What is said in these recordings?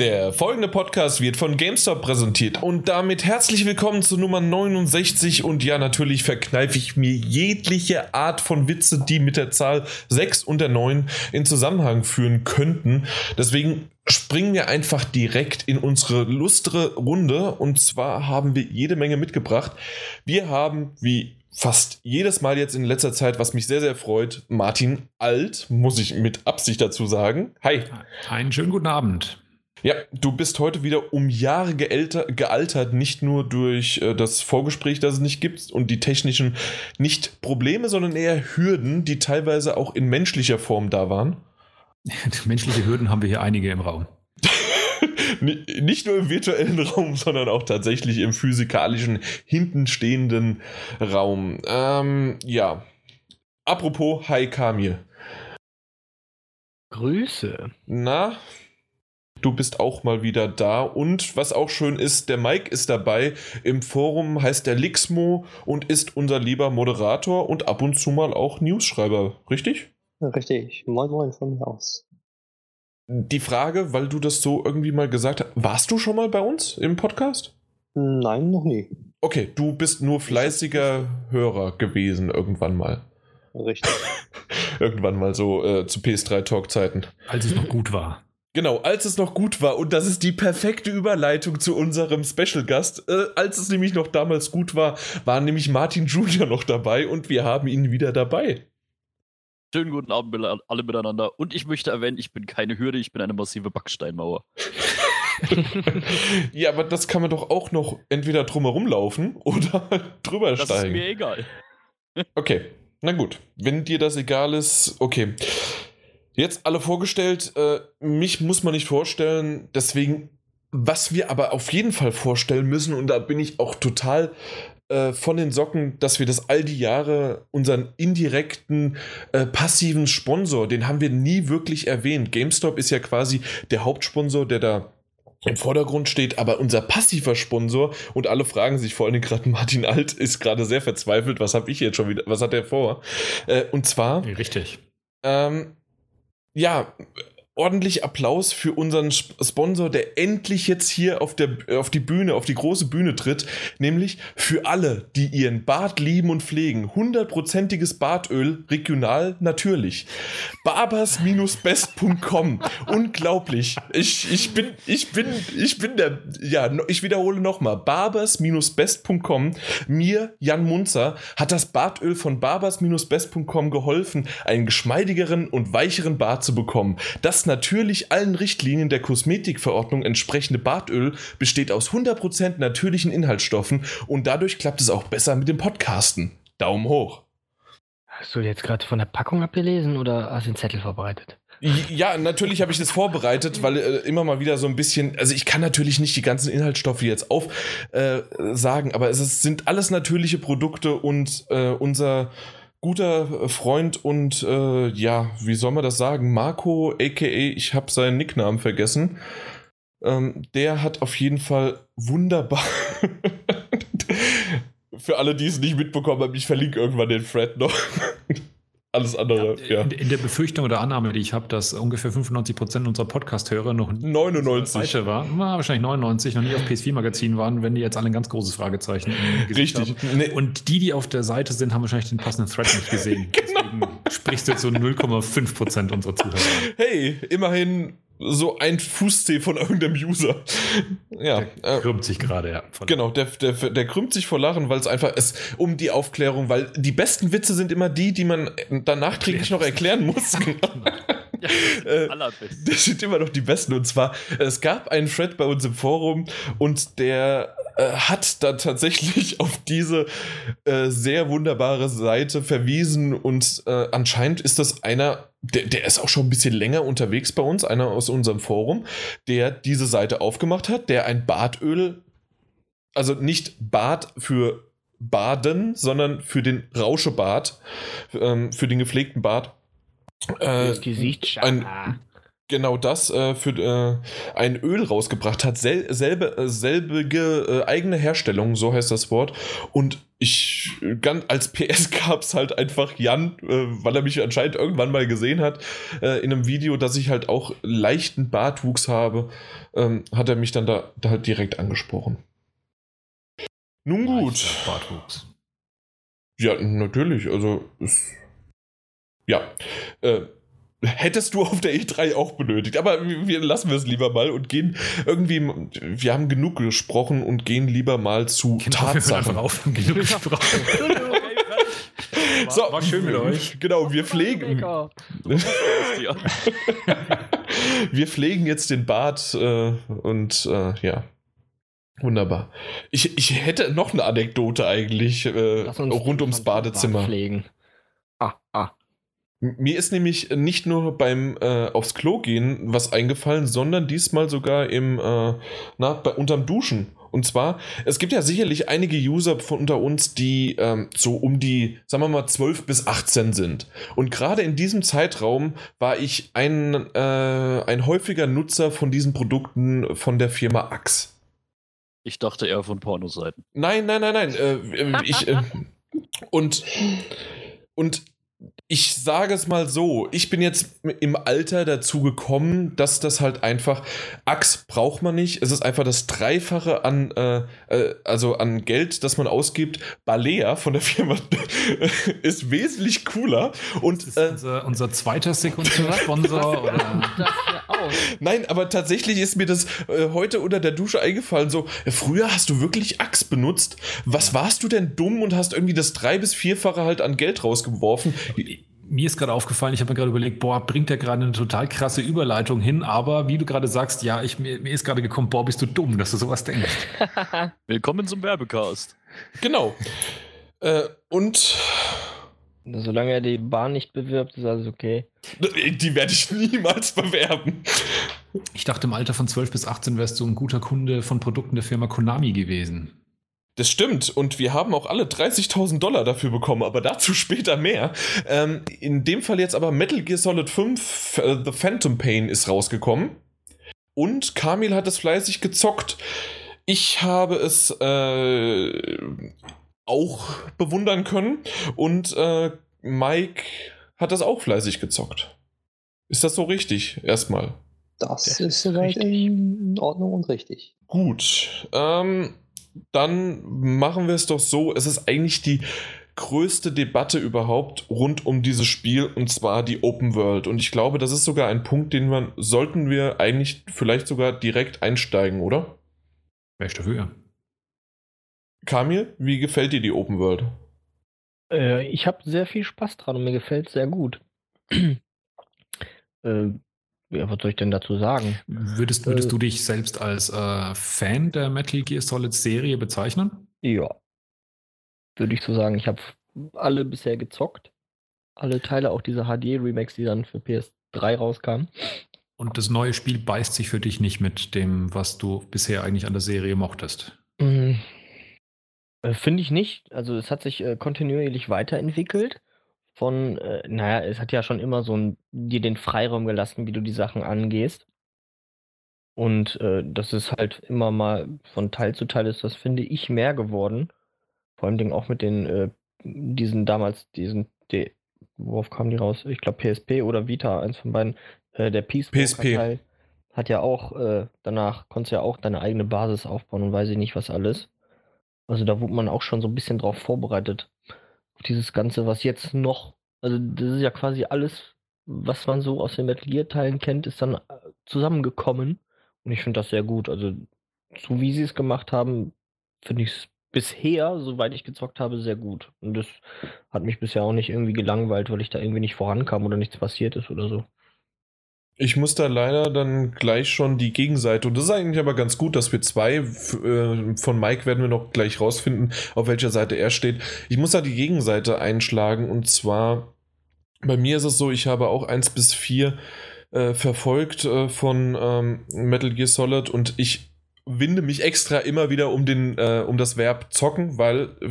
Der folgende Podcast wird von GameStop präsentiert und damit herzlich willkommen zu Nummer 69 und ja, natürlich verkneife ich mir jegliche Art von Witze, die mit der Zahl 6 und der 9 in Zusammenhang führen könnten. Deswegen springen wir einfach direkt in unsere lustre Runde und zwar haben wir jede Menge mitgebracht. Wir haben, wie fast jedes Mal jetzt in letzter Zeit, was mich sehr, sehr freut, Martin Alt, muss ich mit Absicht dazu sagen. Hi. Einen schönen guten Abend. Ja, du bist heute wieder um Jahre geälter, gealtert, nicht nur durch äh, das Vorgespräch, das es nicht gibt und die technischen nicht Probleme, sondern eher Hürden, die teilweise auch in menschlicher Form da waren. Menschliche Hürden haben wir hier einige im Raum. nicht nur im virtuellen Raum, sondern auch tatsächlich im physikalischen, hintenstehenden Raum. Ähm, ja. Apropos, hi Kamil. Grüße. Na, Du bist auch mal wieder da. Und was auch schön ist, der Mike ist dabei. Im Forum heißt der Lixmo und ist unser lieber Moderator und ab und zu mal auch Newsschreiber. Richtig? Richtig. Moin Moin von mir aus. Die Frage, weil du das so irgendwie mal gesagt hast, warst du schon mal bei uns im Podcast? Nein, noch nie. Okay, du bist nur fleißiger Hörer gewesen irgendwann mal. Richtig. irgendwann mal so äh, zu PS3-Talk-Zeiten. Als es noch gut war. Genau, als es noch gut war. Und das ist die perfekte Überleitung zu unserem Special-Gast. Äh, als es nämlich noch damals gut war, war nämlich Martin Junior noch dabei und wir haben ihn wieder dabei. Schönen guten Abend alle miteinander. Und ich möchte erwähnen, ich bin keine Hürde, ich bin eine massive Backsteinmauer. ja, aber das kann man doch auch noch entweder drumherum laufen oder drüber das steigen. Das ist mir egal. okay, na gut. Wenn dir das egal ist, okay. Jetzt alle vorgestellt, äh, mich muss man nicht vorstellen, deswegen, was wir aber auf jeden Fall vorstellen müssen, und da bin ich auch total äh, von den Socken, dass wir das all die Jahre, unseren indirekten, äh, passiven Sponsor, den haben wir nie wirklich erwähnt. GameStop ist ja quasi der Hauptsponsor, der da im Vordergrund steht, aber unser passiver Sponsor und alle fragen sich vor allem gerade Martin Alt ist gerade sehr verzweifelt, was habe ich jetzt schon wieder, was hat er vor? Äh, und zwar richtig. Ähm, ja, ordentlich Applaus für unseren Sponsor, der endlich jetzt hier auf, der, auf die Bühne, auf die große Bühne tritt. Nämlich für alle, die ihren Bart lieben und pflegen. Hundertprozentiges Bartöl, regional, natürlich. Barbers-best.com. Unglaublich. Ich, ich bin, ich bin, ich bin der, ja, ich wiederhole nochmal. Barbers-best.com. Mir, Jan Munzer, hat das Bartöl von Barbers-best.com geholfen, einen geschmeidigeren und weicheren Bart zu bekommen. Das natürlich allen Richtlinien der Kosmetikverordnung entsprechende Bartöl besteht aus 100% natürlichen Inhaltsstoffen und dadurch klappt es auch besser mit dem Podcasten. Daumen hoch. Hast du jetzt gerade von der Packung abgelesen oder hast du den Zettel vorbereitet? Ja, natürlich habe ich das vorbereitet, weil äh, immer mal wieder so ein bisschen, also ich kann natürlich nicht die ganzen Inhaltsstoffe jetzt aufsagen, äh, aber es ist, sind alles natürliche Produkte und äh, unser guter Freund und äh, ja, wie soll man das sagen? Marco, aka, ich habe seinen Nicknamen vergessen. Ähm, der hat auf jeden Fall wunderbar. Für alle, die es nicht mitbekommen haben, ich verlinke irgendwann den Thread noch. Alles andere, ja. In, in, der Befürchtung oder Annahme, die ich habe, dass ungefähr 95% unserer Podcast-Hörer noch 99 waren, wahrscheinlich 99, noch nie auf PS4-Magazin waren, wenn die jetzt alle ein ganz großes Fragezeichen Richtig. Nee. Und die, die auf der Seite sind, haben wahrscheinlich den passenden Thread nicht gesehen. genau. Deswegen sprichst du jetzt so 0,5% unserer Zuhörer. Hey, immerhin so ein Fußzeh von irgendeinem User. Ja, der äh, krümmt sich gerade, ja. Genau, der, der, der krümmt sich vor Lachen, weil es einfach ist um die Aufklärung, weil die besten Witze sind immer die, die man dann nachträglich noch erklären muss. Genau. Ja, äh, das sind immer noch die besten. Und zwar, es gab einen Thread bei uns im Forum und der äh, hat dann tatsächlich auf diese äh, sehr wunderbare Seite verwiesen und äh, anscheinend ist das einer, der, der ist auch schon ein bisschen länger unterwegs bei uns, einer aus unserem Forum, der diese Seite aufgemacht hat, der ein Bartöl, also nicht Bad für Baden, sondern für den Rauschebart, ähm, für den gepflegten Bart. Äh, Gesicht ein, genau das äh, für äh, ein Öl rausgebracht hat. Sel selbe, äh, selbige äh, eigene Herstellung, so heißt das Wort. Und ich, ganz, als PS gab es halt einfach Jan, äh, weil er mich anscheinend irgendwann mal gesehen hat, äh, in einem Video, dass ich halt auch leichten Bartwuchs habe, ähm, hat er mich dann da, da halt direkt angesprochen. Nun gut. Bartwuchs. Ja, natürlich. Also, es, ja. Äh, hättest du auf der E3 auch benötigt. Aber wir lassen wir es lieber mal und gehen irgendwie. Wir haben genug gesprochen und gehen lieber mal zu Genau, wir Tatsachen. auf, haben genug gesprochen. War, So, war schön mit euch. Genau, wir pflegen, wir pflegen jetzt den Bart äh, und äh, ja. Wunderbar. Ich, ich hätte noch eine Anekdote eigentlich äh, rund ums Badezimmer. pflegen. Mir ist nämlich nicht nur beim äh, aufs Klo gehen was eingefallen, sondern diesmal sogar im äh, na, bei, unterm Duschen. Und zwar, es gibt ja sicherlich einige User von unter uns, die ähm, so um die, sagen wir mal, 12 bis 18 sind. Und gerade in diesem Zeitraum war ich ein, äh, ein häufiger Nutzer von diesen Produkten von der Firma Axe. Ich dachte eher von Pornoseiten. Nein, nein, nein, nein. Äh, ich, äh, und, und ich sage es mal so, ich bin jetzt im Alter dazu gekommen, dass das halt einfach, Axe braucht man nicht, es ist einfach das Dreifache an, äh, äh, also an Geld, das man ausgibt. Balea von der Firma ist wesentlich cooler und Ist äh, unser, unser zweiter Sekundärsponsor oder. Nein, aber tatsächlich ist mir das äh, heute unter der Dusche eingefallen. So, früher hast du wirklich Axt benutzt. Was warst du denn dumm und hast irgendwie das drei- bis vierfache halt an Geld rausgeworfen? Mir ist gerade aufgefallen, ich habe mir gerade überlegt, boah, bringt der gerade eine total krasse Überleitung hin, aber wie du gerade sagst, ja, ich, mir, mir ist gerade gekommen, boah, bist du dumm, dass du sowas denkst. Willkommen zum Werbecast. Genau. Äh, und Solange er die Bahn nicht bewirbt, ist alles okay. die werde ich niemals bewerben. Ich dachte, im Alter von 12 bis 18 wärst du ein guter Kunde von Produkten der Firma Konami gewesen. Das stimmt. Und wir haben auch alle 30.000 Dollar dafür bekommen, aber dazu später mehr. Ähm, in dem Fall jetzt aber Metal Gear Solid 5 äh, The Phantom Pain ist rausgekommen. Und Kamil hat es fleißig gezockt. Ich habe es äh, auch bewundern können. Und äh, Mike hat das auch fleißig gezockt. Ist das so richtig? Erstmal. Das, Das ist soweit richtig. in Ordnung und richtig. Gut. Ähm, dann machen wir es doch so. Es ist eigentlich die größte Debatte überhaupt rund um dieses Spiel und zwar die Open World. Und ich glaube, das ist sogar ein Punkt, den wir sollten wir eigentlich vielleicht sogar direkt einsteigen, oder? Wär ich dafür. Kamil, wie gefällt dir die Open World? Äh, ich habe sehr viel Spaß dran und mir gefällt sehr gut. äh, ja, was soll ich denn dazu sagen? Würdest, würdest Äh, du dich selbst als äh, Fan der Metal Gear Solid Serie bezeichnen? Ja. Würde ich so sagen. Ich habe alle bisher gezockt. Alle Teile, auch diese HD-Remakes, die dann für PS3 rauskamen. Und das neue Spiel beißt sich für dich nicht mit dem, was du bisher eigentlich an der Serie mochtest. Äh, Finde ich nicht. Also es hat sich äh, kontinuierlich weiterentwickelt. Von, äh, naja, es hat ja schon immer so ein, dir den Freiraum gelassen, wie du die Sachen angehst. Und äh, das ist halt immer mal von Teil zu Teil ist das, finde ich, mehr geworden. Vor allem Dingen auch mit den, äh, diesen damals, diesen, die, worauf kamen die raus? Ich glaube PSP oder Vita, eins von beiden. Äh, der Peace PSP. Teil hat ja auch, äh, danach konntest du ja auch deine eigene Basis aufbauen und weiß ich nicht was alles. Also da wurde man auch schon so ein bisschen drauf vorbereitet. Dieses Ganze, was jetzt noch, also das ist ja quasi alles, was man so aus den Metal Gear Teilen kennt, ist dann äh, zusammengekommen. Und ich finde das sehr gut. Also so wie sie es gemacht haben, finde ich es bisher, soweit ich gezockt habe, sehr gut. Und das hat mich bisher auch nicht irgendwie gelangweilt, weil ich da irgendwie nicht vorankam oder nichts passiert ist oder so. Ich muss da leider dann gleich schon die Gegenseite, und das ist eigentlich aber ganz gut, dass wir zwei, äh, von Mike werden wir noch gleich rausfinden, auf welcher Seite er steht. Ich muss da die Gegenseite einschlagen, und zwar, bei mir ist es so, ich habe auch 1 bis 4 äh, verfolgt äh, von ähm, Metal Gear Solid und ich winde mich extra immer wieder um, den, äh, um das Verb zocken, weil äh,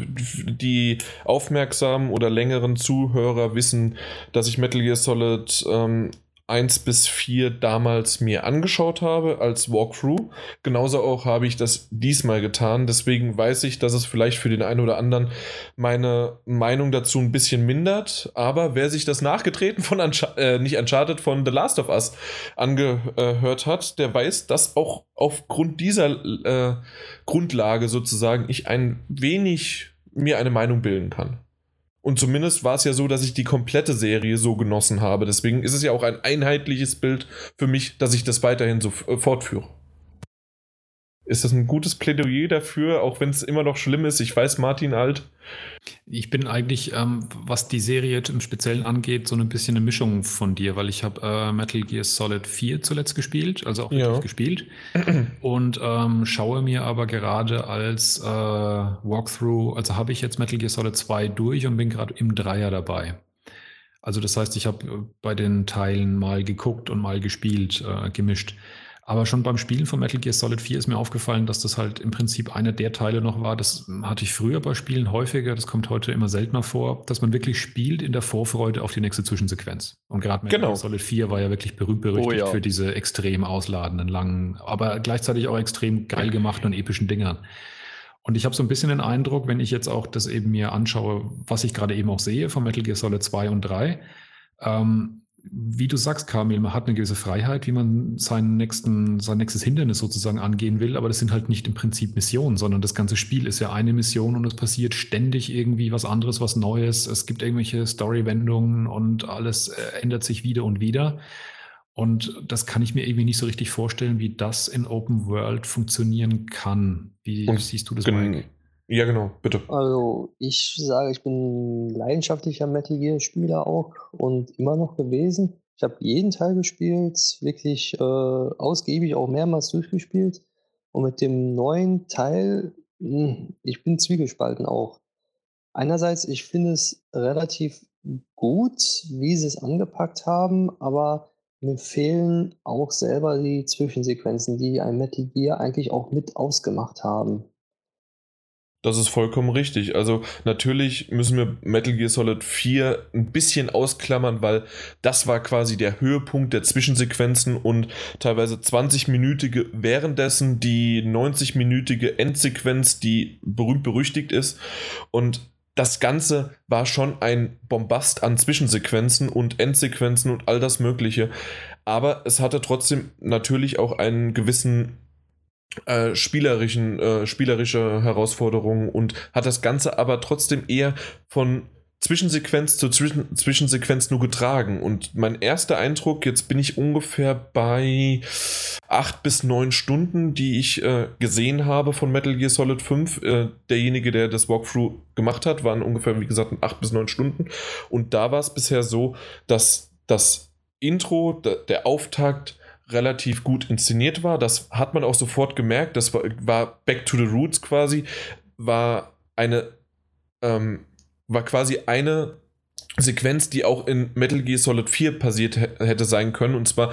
die aufmerksamen oder längeren Zuhörer wissen, dass ich Metal Gear Solid ähm, 1 bis 4 damals mir angeschaut habe als Walkthrough. Genauso auch habe ich das diesmal getan. Deswegen weiß ich, dass es vielleicht für den einen oder anderen meine Meinung dazu ein bisschen mindert. Aber wer sich das nachgetreten von Unch äh, nicht Uncharted von The Last of Us angehört hat, der weiß, dass auch aufgrund dieser äh, Grundlage sozusagen ich ein wenig mir eine Meinung bilden kann. Und zumindest war es ja so, dass ich die komplette Serie so genossen habe. Deswegen ist es ja auch ein einheitliches Bild für mich, dass ich das weiterhin so äh, fortführe. Ist das ein gutes Plädoyer dafür, auch wenn es immer noch schlimm ist? Ich weiß, Martin alt. Ich bin eigentlich, ähm, was die Serie im Speziellen angeht, so ein bisschen eine Mischung von dir, weil ich habe äh, Metal Gear Solid 4 zuletzt gespielt, also auch ja. gespielt. und ähm, schaue mir aber gerade als äh, Walkthrough, also habe ich jetzt Metal Gear Solid 2 durch und bin gerade im Dreier dabei. Also das heißt, ich habe äh, bei den Teilen mal geguckt und mal gespielt, äh, gemischt. Aber schon beim Spielen von Metal Gear Solid 4 ist mir aufgefallen, dass das halt im Prinzip einer der Teile noch war. Das hatte ich früher bei Spielen häufiger, das kommt heute immer seltener vor, dass man wirklich spielt in der Vorfreude auf die nächste Zwischensequenz. Und gerade Metal genau. Gear Solid 4 war ja wirklich berühmt berüchtigt oh, ja. für diese extrem ausladenden, langen, aber gleichzeitig auch extrem geil gemachten und epischen Dingern. Und ich habe so ein bisschen den Eindruck, wenn ich jetzt auch das eben mir anschaue, was ich gerade eben auch sehe von Metal Gear Solid 2 und 3, ähm, wie du sagst, Kamil, man hat eine gewisse Freiheit, wie man seinen nächsten, sein nächstes Hindernis sozusagen angehen will, aber das sind halt nicht im Prinzip Missionen, sondern das ganze Spiel ist ja eine Mission und es passiert ständig irgendwie was anderes, was Neues. Es gibt irgendwelche Story-Wendungen und alles äh, ändert sich wieder und wieder. Und das kann ich mir irgendwie nicht so richtig vorstellen, wie das in Open World funktionieren kann. Wie und siehst du das, Mike? Ja, genau, bitte. Also, ich sage, ich bin leidenschaftlicher Metal Gear Spieler auch und immer noch gewesen. Ich habe jeden Teil gespielt, wirklich äh, ausgiebig auch mehrmals durchgespielt. Und mit dem neuen Teil, mh, hm, ich bin zwiegespalten auch. Einerseits, ich finde es relativ gut, wie sie es angepackt haben, aber mir fehlen auch selber die Zwischensequenzen, die ein Metal Gear eigentlich auch mit ausgemacht haben. Das ist vollkommen richtig. Also natürlich müssen wir Metal Gear Solid 4 ein bisschen ausklammern, weil das war quasi der Höhepunkt der Zwischensequenzen und teilweise 20-minütige währenddessen die 90-minütige Endsequenz, die berühmt berüchtigt ist. Und das Ganze war schon ein Bombast an Zwischensequenzen und Endsequenzen und all das Mögliche. Aber es hatte trotzdem natürlich auch einen gewissen äh, spielerischen, äh, spielerische Herausforderungen und hat das Ganze aber trotzdem eher von Zwischensequenz zu Zwischen Zwischensequenz nur getragen. Und mein erster Eindruck, jetzt bin ich ungefähr bei acht bis neun Stunden, die ich äh, gesehen habe von Metal Gear Solid 5. Äh, derjenige, der das Walkthrough gemacht hat, waren ungefähr, wie gesagt, acht bis neun Stunden. Und da war es bisher so, dass das Intro, der Auftakt, relativ gut inszeniert war. Das hat man auch sofort gemerkt. Das war, war Back to the Roots quasi, war eine, ähm, war quasi eine Sequenz, die auch in Metal Gear Solid 4 passiert hätte sein können. Und zwar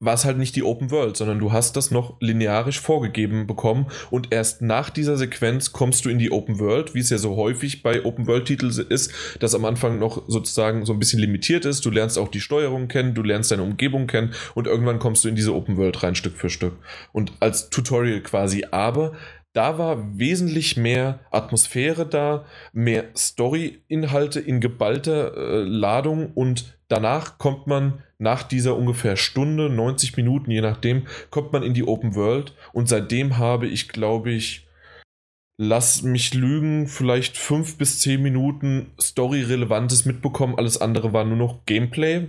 war es halt nicht die Open World, sondern du hast das noch linearisch vorgegeben bekommen. Und erst nach dieser Sequenz kommst du in die Open World, wie es ja so häufig bei Open World-Titeln ist, dass am Anfang noch sozusagen so ein bisschen limitiert ist. Du lernst auch die Steuerung kennen, du lernst deine Umgebung kennen und irgendwann kommst du in diese Open World rein, Stück für Stück. Und als Tutorial quasi. Aber da war wesentlich mehr Atmosphäre da, mehr Story-Inhalte in geballter äh, Ladung und danach kommt man nach dieser ungefähr Stunde, 90 Minuten, je nachdem, kommt man in die Open World und seitdem habe ich, glaube ich, lass mich lügen, vielleicht fünf bis zehn Minuten Story-Relevantes mitbekommen. Alles andere war nur noch Gameplay,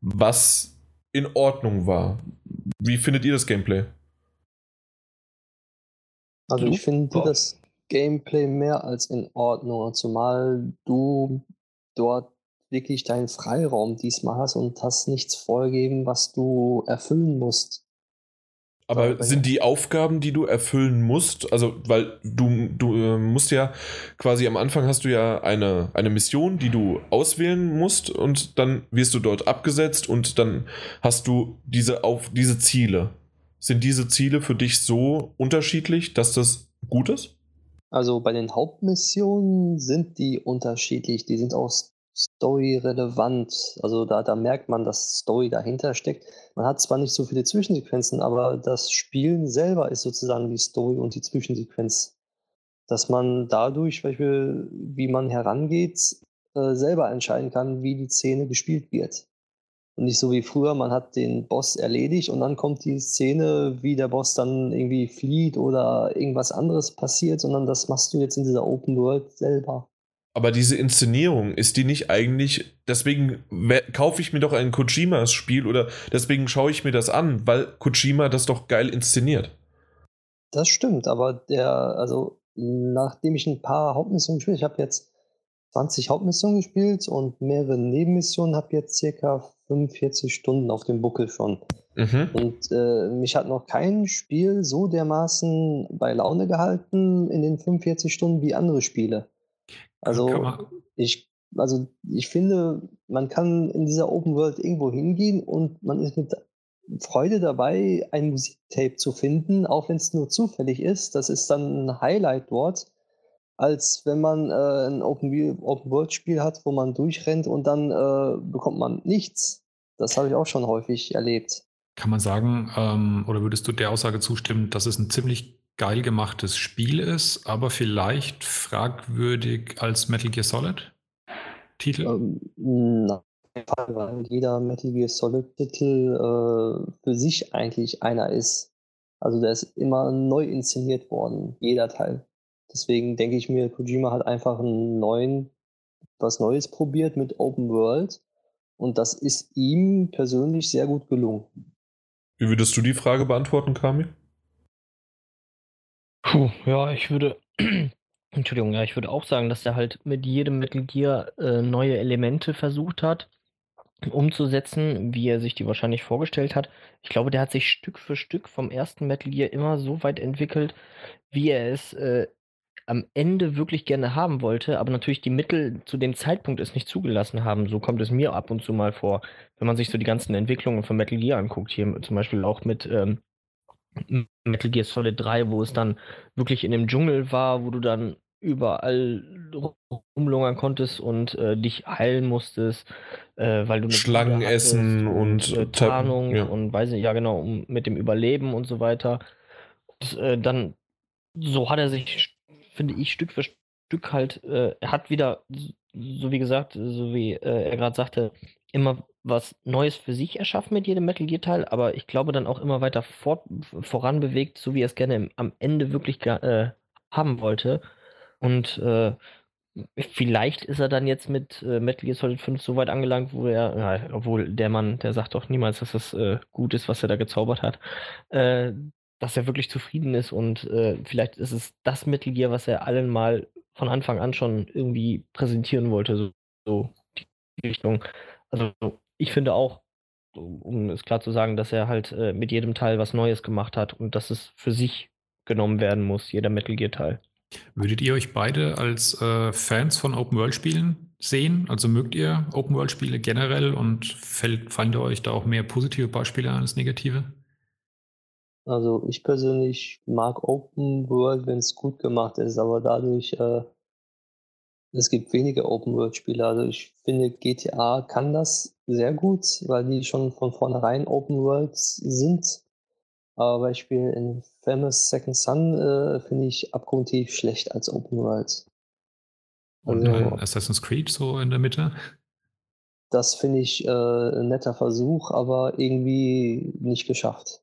was in Ordnung war. Wie findet ihr das Gameplay? Also ich finde das Gameplay mehr als in Ordnung, zumal du dort wirklich deinen Freiraum diesmal hast und hast nichts vorgegeben, was du erfüllen musst. Aber sind die Aufgaben, die du erfüllen musst, also weil du, du äh, musst ja quasi am Anfang hast du ja eine, eine Mission, die du auswählen musst und dann wirst du dort abgesetzt und dann hast du diese, auf, diese Ziele. Sind diese Ziele für dich so unterschiedlich, dass das gut ist? Also bei den Hauptmissionen sind die unterschiedlich. Die sind auch story-relevant. Also da, da merkt man, dass Story dahinter steckt. Man hat zwar nicht so viele Zwischensequenzen, aber das Spielen selber ist sozusagen die Story und die Zwischensequenz. Dass man dadurch, wie man herangeht, äh, selber entscheiden kann, wie die Szene gespielt wird. Und nicht so wie früher, man hat den Boss erledigt und dann kommt die Szene, wie der Boss dann irgendwie flieht oder irgendwas anderes passiert, sondern das machst du jetzt in dieser Open World selber. Aber diese Inszenierung, ist die nicht eigentlich, deswegen kaufe ich mir doch ein Kojimas-Spiel oder deswegen schaue ich mir das an, weil Kojima das doch geil inszeniert. Das stimmt, aber der, also nachdem ich ein paar Hauptmissionen gespielt ich habe jetzt 20 Hauptmissionen gespielt und mehrere Nebenmissionen, habe jetzt circa 45 Stunden auf dem Buckel schon. Mhm. Und äh, mich hat noch kein Spiel so dermaßen bei Laune gehalten in den 45 Stunden wie andere Spiele. Also ich, also ich finde, man kann in dieser Open World irgendwo hingehen und man ist mit Freude dabei, ein Musiktape zu finden, auch wenn es nur zufällig ist. Das ist dann ein Highlight dort, als wenn man äh, ein Open-World-Spiel hat, wo man durchrennt und dann äh, bekommt man nichts. Das habe ich auch schon häufig erlebt. Kann man sagen, ähm, oder würdest du der Aussage zustimmen, dass es ein ziemlich geil gemachtes Spiel ist, aber vielleicht fragwürdig als Metal Gear Solid Titel? Ähm, nein, weil jeder Metal Gear Solid Titel äh, für sich eigentlich einer ist. Also der ist immer neu inszeniert worden, jeder Teil. Deswegen denke ich mir, Kojima hat einfach einen neuen, was Neues probiert mit Open World und das ist ihm persönlich sehr gut gelungen. Wie würdest du die Frage beantworten, Kami? Puh, ja, ich würde, Entschuldigung, ja, ich würde auch sagen, dass er halt mit jedem Metal Gear äh, neue Elemente versucht hat umzusetzen, wie er sich die wahrscheinlich vorgestellt hat. Ich glaube, der hat sich Stück für Stück vom ersten Metal Gear immer so weit entwickelt, wie er es äh, am Ende wirklich gerne haben wollte, aber natürlich die Mittel zu dem Zeitpunkt es nicht zugelassen haben. So kommt es mir ab und zu mal vor, wenn man sich so die ganzen Entwicklungen von Metal Gear anguckt. Hier zum Beispiel auch mit ähm, Metal Gear Solid 3, wo es dann wirklich in dem Dschungel war, wo du dann überall rumlungern konntest und äh, dich heilen musstest, äh, weil du Schlangen essen und, und äh, Tarnung ja. und weiß nicht, ja genau, um, mit dem Überleben und so weiter. Und, äh, dann so hat er sich, finde ich, Stück für Stück halt, äh, hat wieder, so wie gesagt, so wie äh, er gerade sagte, immer was Neues für sich erschaffen mit jedem Metal Gear Teil, aber ich glaube dann auch immer weiter fort, voran bewegt, so wie er es gerne im, am Ende wirklich äh, haben wollte. Und äh, vielleicht ist er dann jetzt mit äh, Metal Gear Solid 5 so weit angelangt, wo er, ja, obwohl der Mann, der sagt doch niemals, dass das äh, gut ist, was er da gezaubert hat, äh, dass er wirklich zufrieden ist und äh, vielleicht ist es das Metal Gear, was er allen mal von Anfang an schon irgendwie präsentieren wollte, so, so die Richtung. Also ich finde auch, um es klar zu sagen, dass er halt äh, mit jedem Teil was Neues gemacht hat und dass es für sich genommen werden muss, jeder Metal Gear Teil. Würdet ihr euch beide als äh, Fans von Open World Spielen sehen? Also mögt ihr Open World Spiele generell und fällt, fallen euch da auch mehr positive Beispiele als negative? Also ich persönlich mag Open World, wenn es gut gemacht ist, aber dadurch äh, es gibt wenige Open-World-Spiele. Also ich finde, GTA kann das sehr gut, weil die schon von vornherein Open-World sind. Aber Beispiel in Famous Second Son äh, finde ich abgrundtief schlecht als Open-World. Und also, Assassin's Creed so in der Mitte? Das finde ich äh, ein netter Versuch, aber irgendwie nicht geschafft.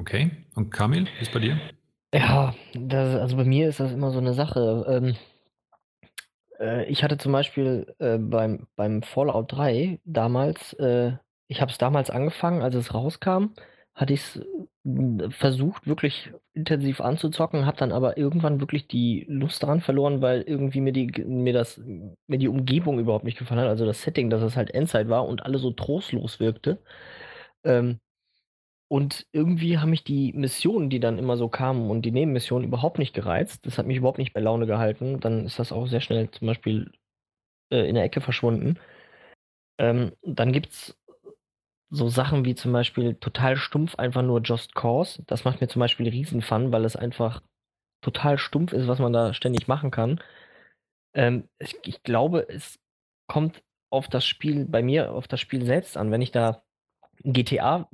Okay. Und Kamil, wie ist bei dir? Ja, das also bei mir ist das immer so eine Sache. Ähm, äh, ich hatte zum Beispiel, äh, beim beim Fallout 3 damals äh, ich habe es damals angefangen, als es rauskam, hatte ich's, hm, versucht, wirklich intensiv anzuzocken, habe dann aber irgendwann wirklich die Lust daran verloren, weil irgendwie mir die mir das mir die Umgebung überhaupt nicht gefallen hat, also das Setting, dass es halt Endzeit war und alles so trostlos wirkte. Ähm und irgendwie haben mich die Missionen, die dann immer so kamen und die Nebenmissionen überhaupt nicht gereizt. Das hat mich überhaupt nicht bei Laune gehalten. Dann ist das auch sehr schnell zum Beispiel äh, in der Ecke verschwunden. Ähm, dann gibt es so Sachen wie zum Beispiel total stumpf einfach nur Just Cause. Das macht mir zum Beispiel riesen Fun, weil es einfach total stumpf ist, was man da ständig machen kann. Ähm, ich, ich glaube, es kommt auf das Spiel, bei mir auf das Spiel selbst an. Wenn ich da GTA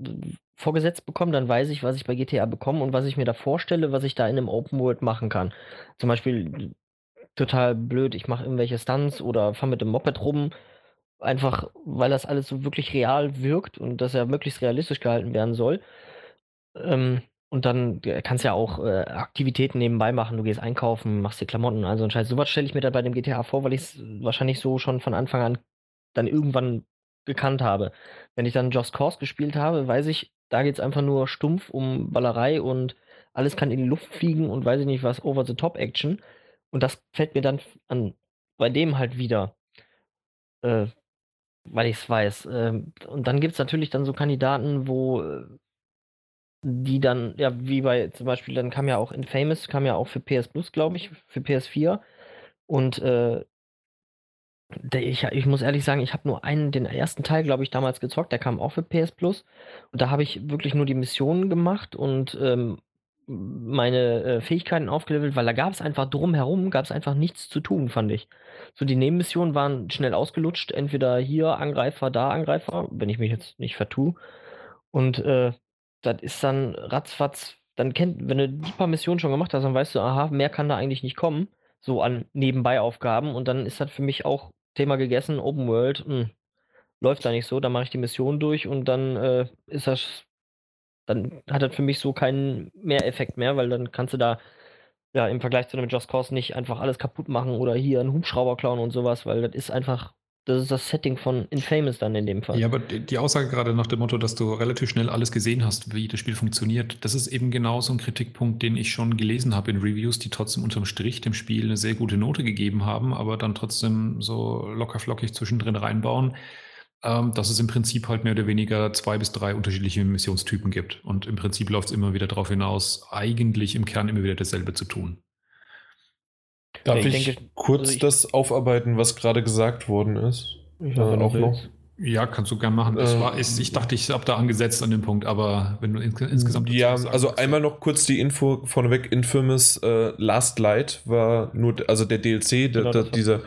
vorgesetzt bekomme, dann weiß ich, was ich bei GTA bekomme und was ich mir da vorstelle, was ich da in einem Open World machen kann. Zum Beispiel total blöd, ich mache irgendwelche Stunts oder fahre mit dem Moped rum, einfach weil das alles so wirklich real wirkt und dass er möglichst realistisch gehalten werden soll. Ähm, und dann kannst du ja auch äh, Aktivitäten nebenbei machen. Du gehst einkaufen, machst dir Klamotten und all so ein Scheiß. Sowas stelle ich mir da bei dem GTA vor, weil ich es wahrscheinlich so schon von Anfang an dann irgendwann gekannt habe. Wenn ich dann Just Cause gespielt habe, weiß ich, da geht es einfach nur stumpf um Ballerei und alles kann in die Luft fliegen und weiß ich nicht was, Over-the-Top-Action. Und das fällt mir dann an, bei dem halt wieder, äh, weil ich es weiß. Äh, und dann gibt es natürlich dann so Kandidaten, wo äh, die dann, ja, wie bei zum Beispiel, dann kam ja auch Infamous, kam ja auch für PS Plus, glaube ich, für PS4. Und äh, ich, ich muss ehrlich sagen, ich habe nur einen, den ersten Teil, glaube ich, damals gezockt, der kam auch für PS Plus. Und da habe ich wirklich nur die Missionen gemacht und ähm, meine äh, Fähigkeiten aufgelevelt, weil da gab es einfach drumherum, gab es einfach nichts zu tun, fand ich. So die Nebenmissionen waren schnell ausgelutscht, entweder hier Angreifer, da Angreifer, wenn ich mich jetzt nicht vertue. Und äh, das ist dann ratzfatz, dann kennt, wenn du die paar Missionen schon gemacht hast, dann weißt du, aha, mehr kann da eigentlich nicht kommen, so an Nebenbei-Aufgaben. Und dann ist das für mich auch Thema gegessen, Open World, mh, hm, läuft da nicht so, dann mache ich die Mission durch und dann äh, ist das, dann hat das für mich so keinen Mehreffekt mehr, weil dann kannst du da ja im Vergleich zu einem Just Cause nicht einfach alles kaputt machen oder hier einen Hubschrauber klauen und sowas, weil das ist einfach das ist das Setting von Infamous dann in dem Fall. Ja, aber die Aussage gerade nach dem Motto, dass du relativ schnell alles gesehen hast, wie das Spiel funktioniert, das ist eben genau so ein Kritikpunkt, den ich schon gelesen habe in Reviews, die trotzdem unterm Strich dem Spiel eine sehr gute Note gegeben haben, aber dann trotzdem so locker flockig zwischendrin reinbauen, ähm, dass es im Prinzip halt mehr oder weniger zwei bis drei unterschiedliche Missionstypen gibt. Und im Prinzip läuft es immer wieder darauf hinaus, eigentlich im Kern immer wieder dasselbe zu tun. Darf ich, ich denke, kurz also ich, das aufarbeiten, was gerade gesagt worden ist? Ich äh, auch noch. Ja, kannst du gerne machen. Das war, ist, ich dachte, ich habe da angesetzt an dem Punkt, aber wenn du ins, insgesamt. Ja, also einmal noch kurz die Info vorneweg: Infamous äh, Last Light war nur, also der DLC, genau, der, das, dieser,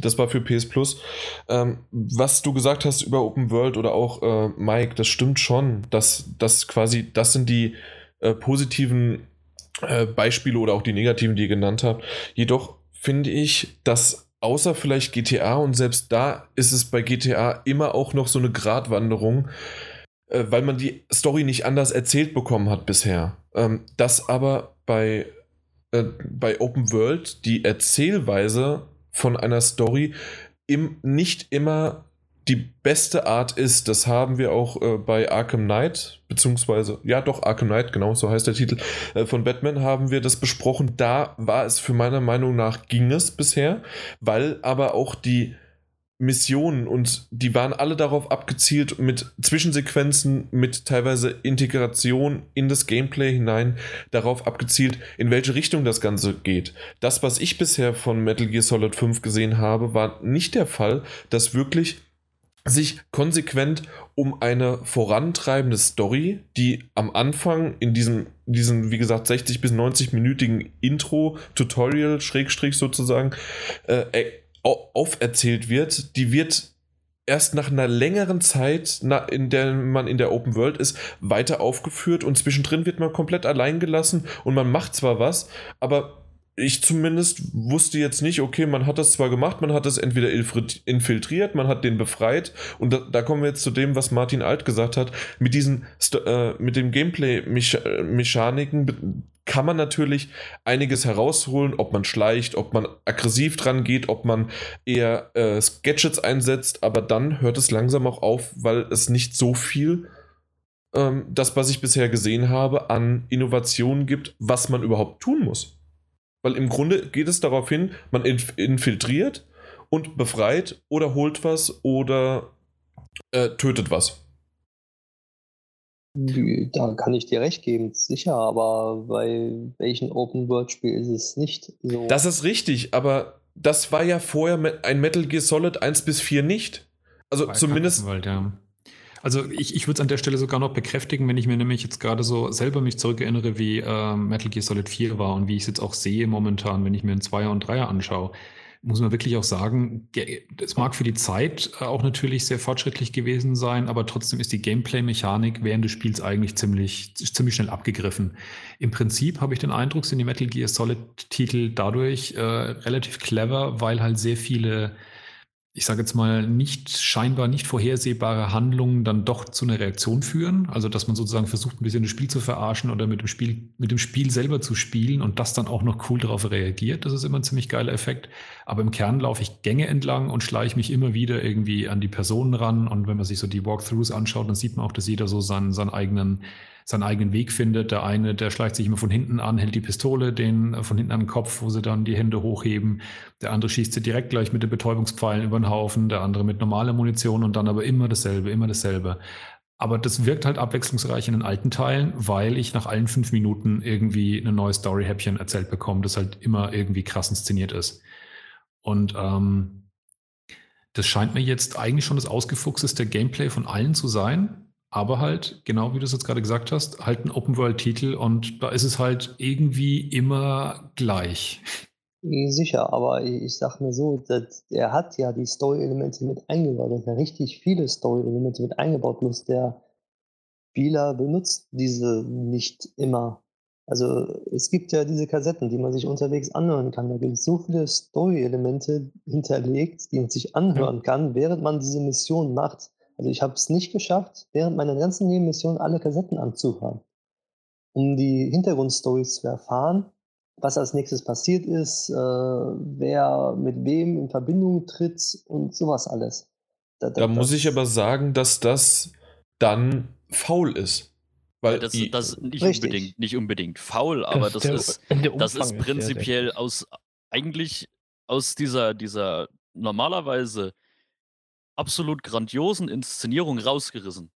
das war für PS Plus. Ähm, was du gesagt hast über Open World oder auch äh, Mike, das stimmt schon, dass das quasi, das sind die äh, positiven äh, Beispiele oder auch die negativen, die ihr genannt habt. Jedoch finde ich, dass außer vielleicht GTA und selbst da ist es bei GTA immer auch noch so eine Gratwanderung, äh, weil man die Story nicht anders erzählt bekommen hat bisher. Ähm, dass aber bei, äh, bei Open World die Erzählweise von einer Story im, nicht immer die beste Art ist, das haben wir auch äh, bei Arkham Knight, beziehungsweise, ja doch, Arkham Knight, genau so heißt der Titel, äh, von Batman haben wir das besprochen. Da war es für meiner Meinung nach, ging es bisher, weil aber auch die Missionen und die waren alle darauf abgezielt mit Zwischensequenzen, mit teilweise Integration in das Gameplay hinein, darauf abgezielt, in welche Richtung das Ganze geht. Das, was ich bisher von Metal Gear Solid 5 gesehen habe, war nicht der Fall, dass wirklich sich konsequent um eine vorantreibende Story, die am Anfang in diesem, diesem wie gesagt, 60 bis 90-minütigen Intro-Tutorial, Schrägstrich sozusagen, äh, auferzählt wird, die wird erst nach einer längeren Zeit, in der man in der Open World ist, weiter aufgeführt und zwischendrin wird man komplett allein gelassen und man macht zwar was, aber ich zumindest wusste jetzt nicht, okay, man hat das zwar gemacht, man hat es entweder infiltriert, man hat den befreit und da, da, kommen wir jetzt zu dem, was Martin Alt gesagt hat, mit diesen äh, mit dem Gameplay-Mechaniken kann man natürlich einiges herausholen, ob man schleicht, ob man aggressiv dran geht, ob man eher äh, Gadgets einsetzt, aber dann hört es langsam auch auf, weil es nicht so viel ähm, das, was ich bisher gesehen habe, an Innovationen gibt, was man überhaupt tun muss. Weil im Grunde geht es darauf hin, man infiltriert und befreit oder holt was oder äh, tötet was. Da kann ich dir recht geben, sicher, aber bei welchem Open-World-Spiel ist es nicht so. Das ist richtig, aber das war ja vorher ein Metal Gear Solid 1 bis 4 nicht. Also zumindest. World, ja. Also ich, ich würde es an der Stelle sogar noch bekräftigen, wenn ich mir nämlich jetzt gerade so selber mich zurückerinnere, wie äh, Metal Gear Solid 4 war und wie ich es jetzt auch sehe momentan, wenn ich mir einen Zweier und Dreier anschaue. muss man wirklich auch sagen, es mag für die Zeit äh, auch natürlich sehr fortschrittlich gewesen sein, aber trotzdem ist die Gameplay-Mechanik während des Spiels eigentlich ziemlich, ziemlich schnell abgegriffen. Im Prinzip habe ich den Eindruck, sind die Metal Gear Solid-Titel dadurch äh, relativ clever, weil halt sehr viele ich sage jetzt mal, nicht scheinbar nicht vorhersehbare Handlungen dann doch zu einer Reaktion führen. Also dass man sozusagen versucht, ein bisschen das Spiel zu verarschen oder mit dem Spiel, mit dem Spiel selber zu spielen und das dann auch noch cool darauf reagiert. Das ist immer ein ziemlich geiler Effekt. Aber im Kern laufe ich Gänge entlang und schleiche mich immer wieder irgendwie an die Personen ran. Und wenn man sich so die Walkthroughs anschaut, dann sieht man auch, dass jeder so seinen, seinen eigenen seinen eigenen Weg findet. Der eine, der schleicht sich immer von hinten an, hält die Pistole den äh, von hinten an den Kopf, wo sie dann die Hände hochheben. Der andere schießt sie direkt gleich mit den Betäubungspfeilen über den Haufen, der andere mit normaler Munition und dann aber immer dasselbe, immer dasselbe. Aber das wirkt halt abwechslungsreich in den alten Teilen, weil ich nach allen fünf Minuten irgendwie eine neue Story-Häppchen erzählt bekomme, das halt immer irgendwie krass inszeniert ist. Und ähm, das scheint mir jetzt eigentlich schon das ausgefuchseste Gameplay von allen zu sein aber halt, genau wie du es jetzt gerade gesagt hast, halt ein Open-World-Titel und da ist es halt irgendwie immer gleich. Sicher, aber ich sag mir so, er hat ja die Story-Elemente mit eingebaut, er hat ja richtig viele Story-Elemente mit eingebaut, bloß der Spieler benutzt diese nicht immer. Also es gibt ja diese Kassetten, die man sich unterwegs anhören kann. Da gibt es so viele Story-Elemente hinterlegt, die man sich anhören kann, während man diese Mission macht. Also ich habe es nicht geschafft, während meiner ganzen Nebenmission alle Kassetten anzuhören, um die Hintergrundstories zu erfahren, was als nächstes passiert ist, äh, wer mit wem in Verbindung tritt und sowas alles. Da, da, da muss ich aber sagen, dass das dann faul ist. Weil das, das nicht unbedingt, nicht unbedingt faul, aber das, der, ist, das ist prinzipiell ist aus eigentlich aus dieser, dieser normalerweise absolut grandiosen Inszenierung rausgerissen.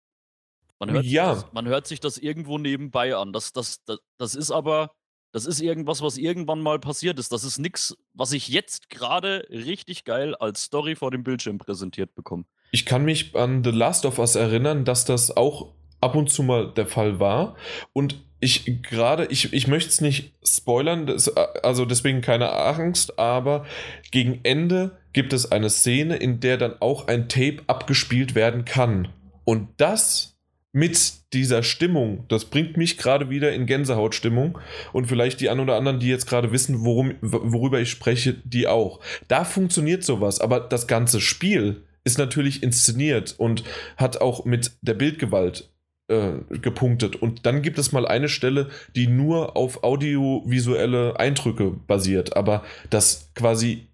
Man hört, ja. sich, das, man hört sich das irgendwo nebenbei an. Das, das, das, das ist aber, das ist irgendwas, was irgendwann mal passiert ist. Das ist nichts, was ich jetzt gerade richtig geil als Story vor dem Bildschirm präsentiert bekomme. Ich kann mich an The Last of Us erinnern, dass das auch ab und zu mal der Fall war. Und ich gerade, ich, ich möchte es nicht spoilern, das, also deswegen keine Angst, aber gegen Ende gibt es eine Szene, in der dann auch ein Tape abgespielt werden kann. Und das mit dieser Stimmung, das bringt mich gerade wieder in Gänsehautstimmung und vielleicht die an oder anderen, die jetzt gerade wissen, worum, worüber ich spreche, die auch. Da funktioniert sowas, aber das ganze Spiel ist natürlich inszeniert und hat auch mit der Bildgewalt äh, gepunktet. Und dann gibt es mal eine Stelle, die nur auf audiovisuelle Eindrücke basiert, aber das quasi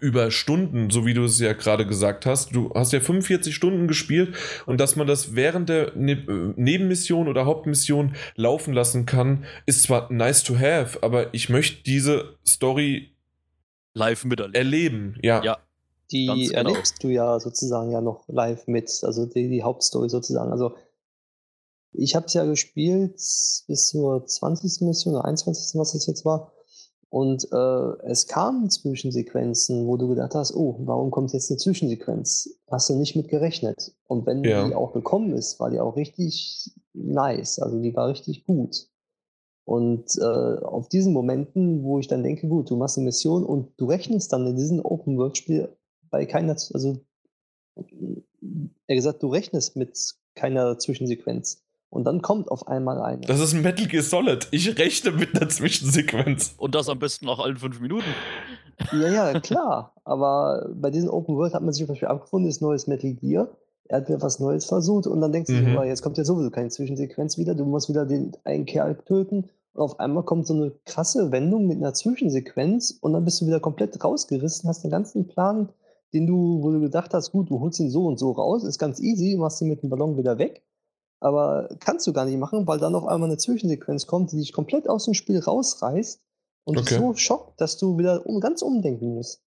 über Stunden, so wie du es ja gerade gesagt hast. Du hast ja 45 Stunden gespielt und dass man das während der ne Nebenmission oder Hauptmission laufen lassen kann, ist zwar nice to have, aber ich möchte diese Story live miterleben. Erleben, ja. ja. Die genau. erlebst du ja sozusagen ja noch live mit, also die, die Hauptstory sozusagen. Also ich habe es ja gespielt bis zur 20. Mission oder 21. was das jetzt war. Und äh, es kamen Zwischensequenzen, wo du gedacht hast, oh, warum kommt jetzt eine Zwischensequenz? Hast du nicht mit gerechnet. Und wenn ja. die auch gekommen ist, war die auch richtig nice. Also die war richtig gut. Und äh, auf diesen Momenten, wo ich dann denke, gut, du machst eine Mission und du rechnest dann in diesem Open-World-Spiel bei keiner, also er gesagt, du rechnest mit keiner Zwischensequenz. Und dann kommt auf einmal eine. Das ist ein Metal Gear Solid. Ich rechne mit einer Zwischensequenz. Und das am besten nach allen fünf Minuten. Ja, ja, klar. Aber bei diesem Open World hat man sich zum Beispiel abgefunden, ist neues Metal Gear. Er hat wieder was Neues versucht und dann denkst du, mhm. jetzt kommt ja sowieso keine Zwischensequenz wieder. Du musst wieder den einen Kerl töten. Und auf einmal kommt so eine krasse Wendung mit einer Zwischensequenz und dann bist du wieder komplett rausgerissen, hast den ganzen Plan, den du, wo du gedacht hast, gut, du holst ihn so und so raus, ist ganz easy, machst ihn mit dem Ballon wieder weg aber kannst du gar nicht machen, weil dann auf einmal eine Zwischensequenz kommt, die dich komplett aus dem Spiel rausreißt und okay. so schockt, dass du wieder um, ganz umdenken musst.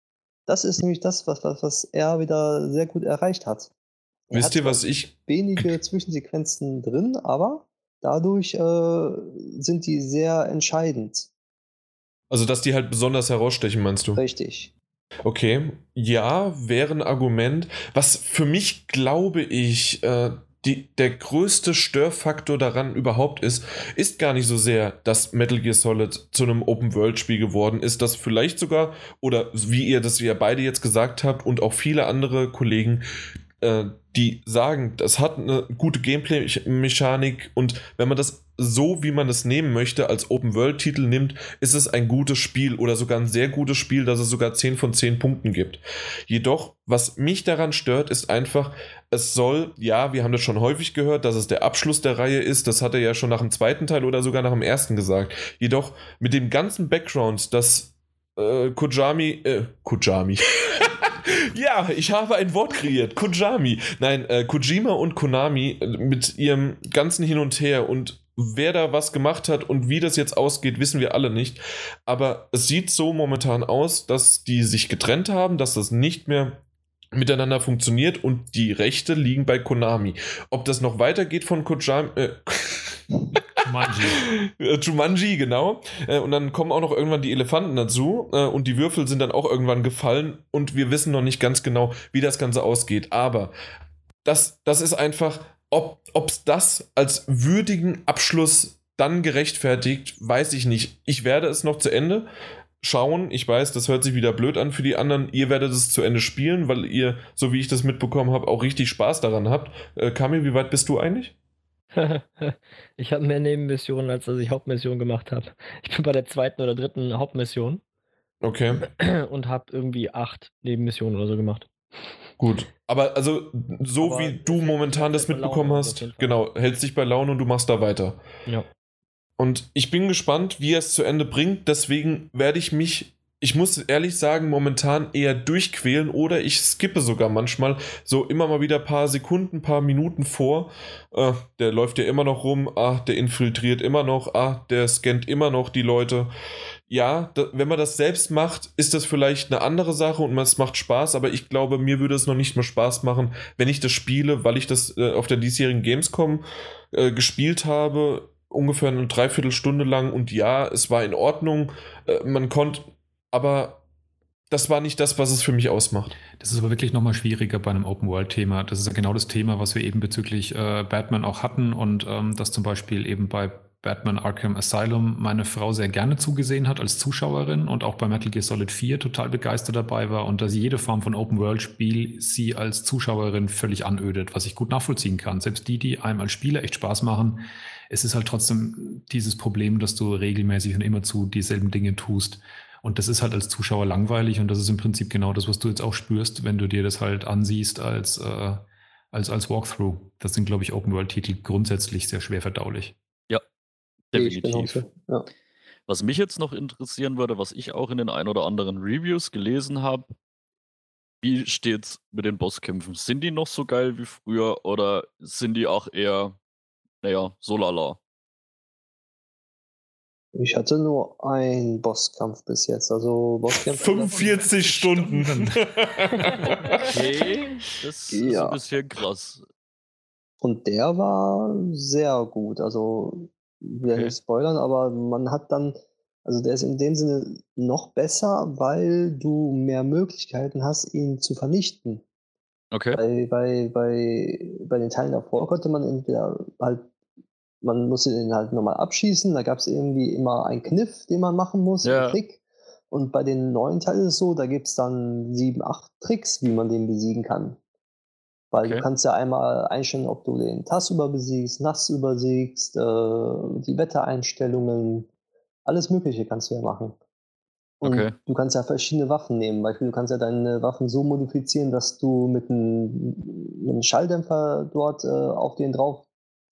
Das ist nämlich das, was, was, was er wieder sehr gut erreicht hat. Er Wisst hat ihr, was ich. Wenige Zwischensequenzen drin, aber dadurch äh, sind die sehr entscheidend. Also, dass die halt besonders herausstechen, meinst du? Richtig. Okay, ja, wäre ein Argument. Was für mich, glaube ich, äh, die, der größte Störfaktor daran überhaupt ist, ist gar nicht so sehr, dass Metal Gear Solid zu einem Open-World-Spiel geworden ist, das vielleicht sogar, oder wie ihr das ja beide jetzt gesagt habt und auch viele andere Kollegen, äh, die sagen, das hat eine gute Gameplay-Mechanik und wenn man das so, wie man es nehmen möchte, als Open-World-Titel nimmt, ist es ein gutes Spiel oder sogar ein sehr gutes Spiel, das es sogar 10 von 10 Punkten gibt. Jedoch, was mich daran stört, ist einfach, es soll, ja, wir haben das schon häufig gehört, dass es der Abschluss der Reihe ist, das hat er ja schon nach dem zweiten Teil oder sogar nach dem ersten gesagt. Jedoch mit dem ganzen Background, dass äh, Kojami, äh, Kojami. ja, ich habe ein Wort kreiert. Kojami. Nein, äh, Kojima und Konami äh, mit ihrem ganzen Hin und Her und wer da was gemacht hat und wie das jetzt ausgeht, wissen wir alle nicht. Aber es sieht so momentan aus, dass die sich getrennt haben, dass das nicht mehr miteinander funktioniert und die Rechte liegen bei Konami. Ob das noch weitergeht von Kojami. Äh, Jumanji. Äh, Jumanji, genau. Äh, und dann kommen auch noch irgendwann die Elefanten dazu äh, und die Würfel sind dann auch irgendwann gefallen und wir wissen noch nicht ganz genau, wie das Ganze ausgeht. Aber das, das ist einfach, ob es das als würdigen Abschluss dann gerechtfertigt, weiß ich nicht. Ich werde es noch zu Ende schauen. Ich weiß, das hört sich wieder blöd an für die anderen. Ihr werdet es zu Ende spielen, weil ihr, so wie ich das mitbekommen habe, auch richtig Spaß daran habt. Äh, Kami, wie weit bist du eigentlich? ich habe mehr Nebenmissionen, als dass ich Hauptmissionen gemacht habe. Ich bin bei der zweiten oder dritten Hauptmission. Okay. Und habe irgendwie acht Nebenmissionen oder so gemacht. Gut. Aber also, so Aber wie du momentan das mitbekommen hast, genau, hältst dich bei Laune und du machst da weiter. Ja. Und ich bin gespannt, wie er es zu Ende bringt. Deswegen werde ich mich ich muss ehrlich sagen, momentan eher durchquälen oder ich skippe sogar manchmal so immer mal wieder ein paar Sekunden, ein paar Minuten vor. Äh, der läuft ja immer noch rum, ah, der infiltriert immer noch, ah, der scannt immer noch die Leute. Ja, da, wenn man das selbst macht, ist das vielleicht eine andere Sache und es macht Spaß, aber ich glaube, mir würde es noch nicht mehr Spaß machen, wenn ich das spiele, weil ich das äh, auf der diesjährigen Gamescom äh, gespielt habe ungefähr eine Dreiviertelstunde lang und ja, es war in Ordnung. Äh, man konnte, aber das war nicht das, was es für mich ausmacht. Das ist aber wirklich nochmal schwieriger bei einem Open-World-Thema. Das ist ja genau das Thema, was wir eben bezüglich äh, Batman auch hatten und ähm, das zum Beispiel eben bei Batman Arkham Asylum meine Frau sehr gerne zugesehen hat als Zuschauerin und auch bei Metal Gear Solid 4 total begeistert dabei war und dass jede Form von Open-World-Spiel sie als Zuschauerin völlig anödet, was ich gut nachvollziehen kann. Selbst die, die einem als Spieler echt Spaß machen, es ist halt trotzdem dieses Problem, dass du regelmäßig und immer zu dieselben Dinge tust. Und das ist halt als Zuschauer langweilig und das ist im Prinzip genau das, was du jetzt auch spürst, wenn du dir das halt ansiehst als, äh, als, als Walkthrough. Das sind, glaube ich, Open-World-Titel grundsätzlich sehr schwer verdaulich. Ja, definitiv. Ja. Was mich jetzt noch interessieren würde, was ich auch in den ein oder anderen Reviews gelesen habe, wie steht's mit den Bosskämpfen? Sind die noch so geil wie früher oder sind die auch eher, naja, so lala? Ich hatte nur einen Bosskampf bis jetzt, also Bosskämpfe. 45 Stunden. okay, das ist ein bisschen krass. Und der war sehr gut. Also, ich will okay. nicht spoilern, aber man hat dann, also der ist in dem Sinne noch besser, weil du mehr Möglichkeiten hast, ihn zu vernichten. Okay. Bei, bei, bei, bei den Teilen davor konnte man entweder halt man musste den halt nochmal abschießen. Da gab es irgendwie immer einen Kniff, den man machen muss, ja. einen Trick. Und bei den neuen Teilen ist es so, da gibt es dann sieben, acht Tricks, wie man den besiegen kann. Weil okay. du kannst ja einmal einstellen, ob du den Tass überbesiegst, Nass übersiegst, äh, die Wettereinstellungen, alles Mögliche kannst du ja machen. Und okay. du kannst ja verschiedene Waffen nehmen. Beispiel, du kannst ja deine Waffen so modifizieren, dass du mit einem, mit einem Schalldämpfer dort äh, auf den drauf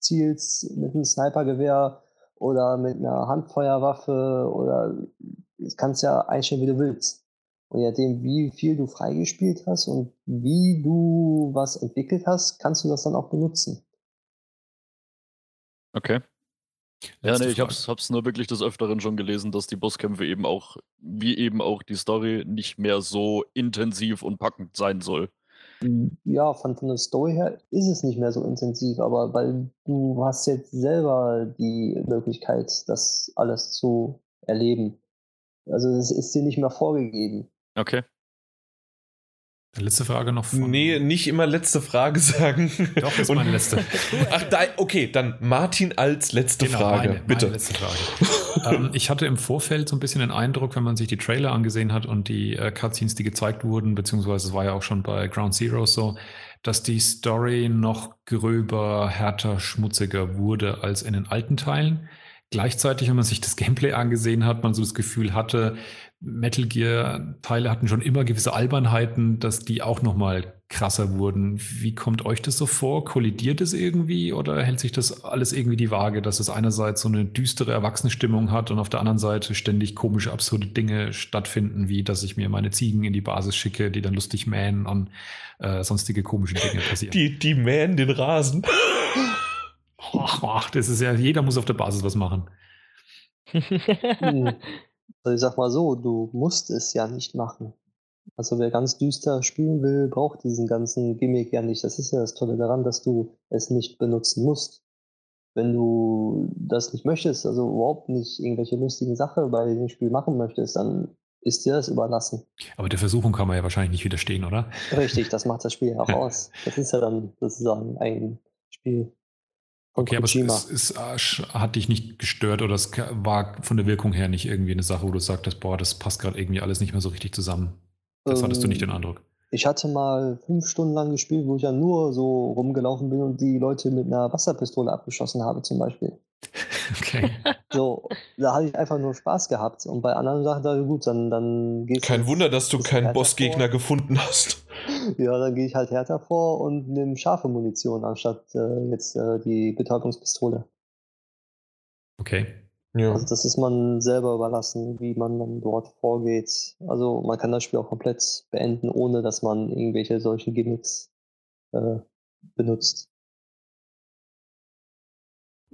zielst mit einem Snipergewehr oder mit einer Handfeuerwaffe oder das kannst ja einstellen, wie du willst. Und je nachdem, wie viel du freigespielt hast und wie du was entwickelt hast, kannst du das dann auch benutzen. Okay. Ja, nee, ich hab's, hab's nur wirklich des Öfteren schon gelesen, dass die Bosskämpfe eben auch, wie eben auch die Story, nicht mehr so intensiv und packend sein soll. Ja, von, von der Story her ist es nicht mehr so intensiv, aber weil du hast jetzt selber die Möglichkeit, das alles zu erleben. Also es ist dir nicht mehr vorgegeben. Okay. Letzte Frage noch von. Nee, nicht immer letzte Frage sagen. Doch, ist meine letzte. Ach, da, okay, dann Martin als letzte genau, Frage. Meine, bitte. Meine letzte Frage. Ähm, ich hatte im Vorfeld so ein bisschen den Eindruck, wenn man sich die Trailer angesehen hat und die äh, Cutscenes, die gezeigt wurden, beziehungsweise es war ja auch schon bei Ground Zero so, dass die Story noch gröber, härter, schmutziger wurde als in den alten Teilen. Gleichzeitig, wenn man sich das Gameplay angesehen hat, man so das Gefühl hatte, Metal Gear-Teile hatten schon immer gewisse Albernheiten, dass die auch nochmal krasser wurden. Wie kommt euch das so vor? Kollidiert es irgendwie oder hält sich das alles irgendwie die Waage, dass es einerseits so eine düstere Erwachsenenstimmung hat und auf der anderen Seite ständig komische, absurde Dinge stattfinden, wie dass ich mir meine Ziegen in die Basis schicke, die dann lustig mähen und äh, sonstige komische Dinge passieren? Die, die mähen den Rasen. Ach, das ist ja, jeder muss auf der Basis was machen. Hm. Also ich sag mal so, du musst es ja nicht machen. Also wer ganz düster spielen will, braucht diesen ganzen Gimmick ja nicht. Das ist ja das Tolle daran, dass du es nicht benutzen musst. Wenn du das nicht möchtest, also überhaupt nicht irgendwelche lustigen Sachen bei dem Spiel machen möchtest, dann ist dir das überlassen. Aber der Versuchung kann man ja wahrscheinlich nicht widerstehen, oder? Richtig, das macht das Spiel ja auch aus. Das ist ja dann sozusagen ein Spiel. Okay, aber es, es, es, äh, hat dich nicht gestört oder es war von der Wirkung her nicht irgendwie eine Sache, wo du sagtest, boah, das passt gerade irgendwie alles nicht mehr so richtig zusammen. Das ähm, hattest du nicht den Eindruck. Ich hatte mal fünf Stunden lang gespielt, wo ich ja nur so rumgelaufen bin und die Leute mit einer Wasserpistole abgeschossen habe, zum Beispiel. Okay. So, da hatte ich einfach nur Spaß gehabt. Und bei anderen Sachen dachte ich, gut, dann, dann gehst Kein Wunder, dass du keinen Bossgegner gefunden hast. Ja, dann gehe ich halt härter vor und nehme scharfe Munition anstatt äh, jetzt äh, die Betäubungspistole. Okay. Ja. Also das ist man selber überlassen, wie man dann dort vorgeht. Also man kann das Spiel auch komplett beenden, ohne dass man irgendwelche solche Gimmicks äh, benutzt.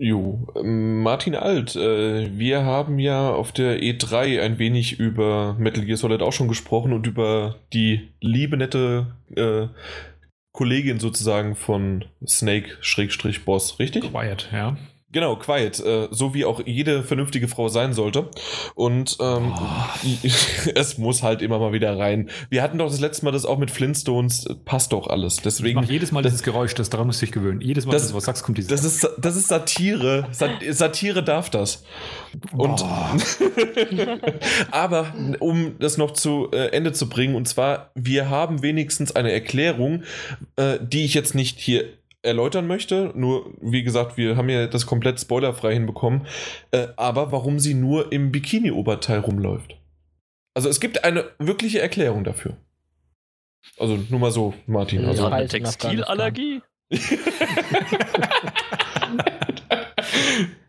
Jo, ähm, Martin Alt, äh, wir haben ja auf der E3 ein wenig über Metal Gear Solid auch schon gesprochen und über die liebe nette äh, Kollegin sozusagen von Snake-Boss, richtig? Quiet, ja. Genau, quiet, äh, so wie auch jede vernünftige Frau sein sollte. Und ähm, oh. es muss halt immer mal wieder rein. Wir hatten doch das letzte Mal das auch mit Flintstones, passt doch alles. Deswegen. Jedes Mal das, dieses Geräusch, das daran muss ich gewöhnen. Jedes Mal, das, dass du was sagst, kommt dieses. Das ist, das ist Satire. Satire darf das. Und aber um das noch zu äh, Ende zu bringen, und zwar, wir haben wenigstens eine Erklärung, äh, die ich jetzt nicht hier erläutern möchte. Nur, wie gesagt, wir haben ja das komplett spoilerfrei hinbekommen. Äh, aber warum sie nur im Bikini-Oberteil rumläuft. Also es gibt eine wirkliche Erklärung dafür. Also nur mal so, Martin. Also, eine Textilallergie?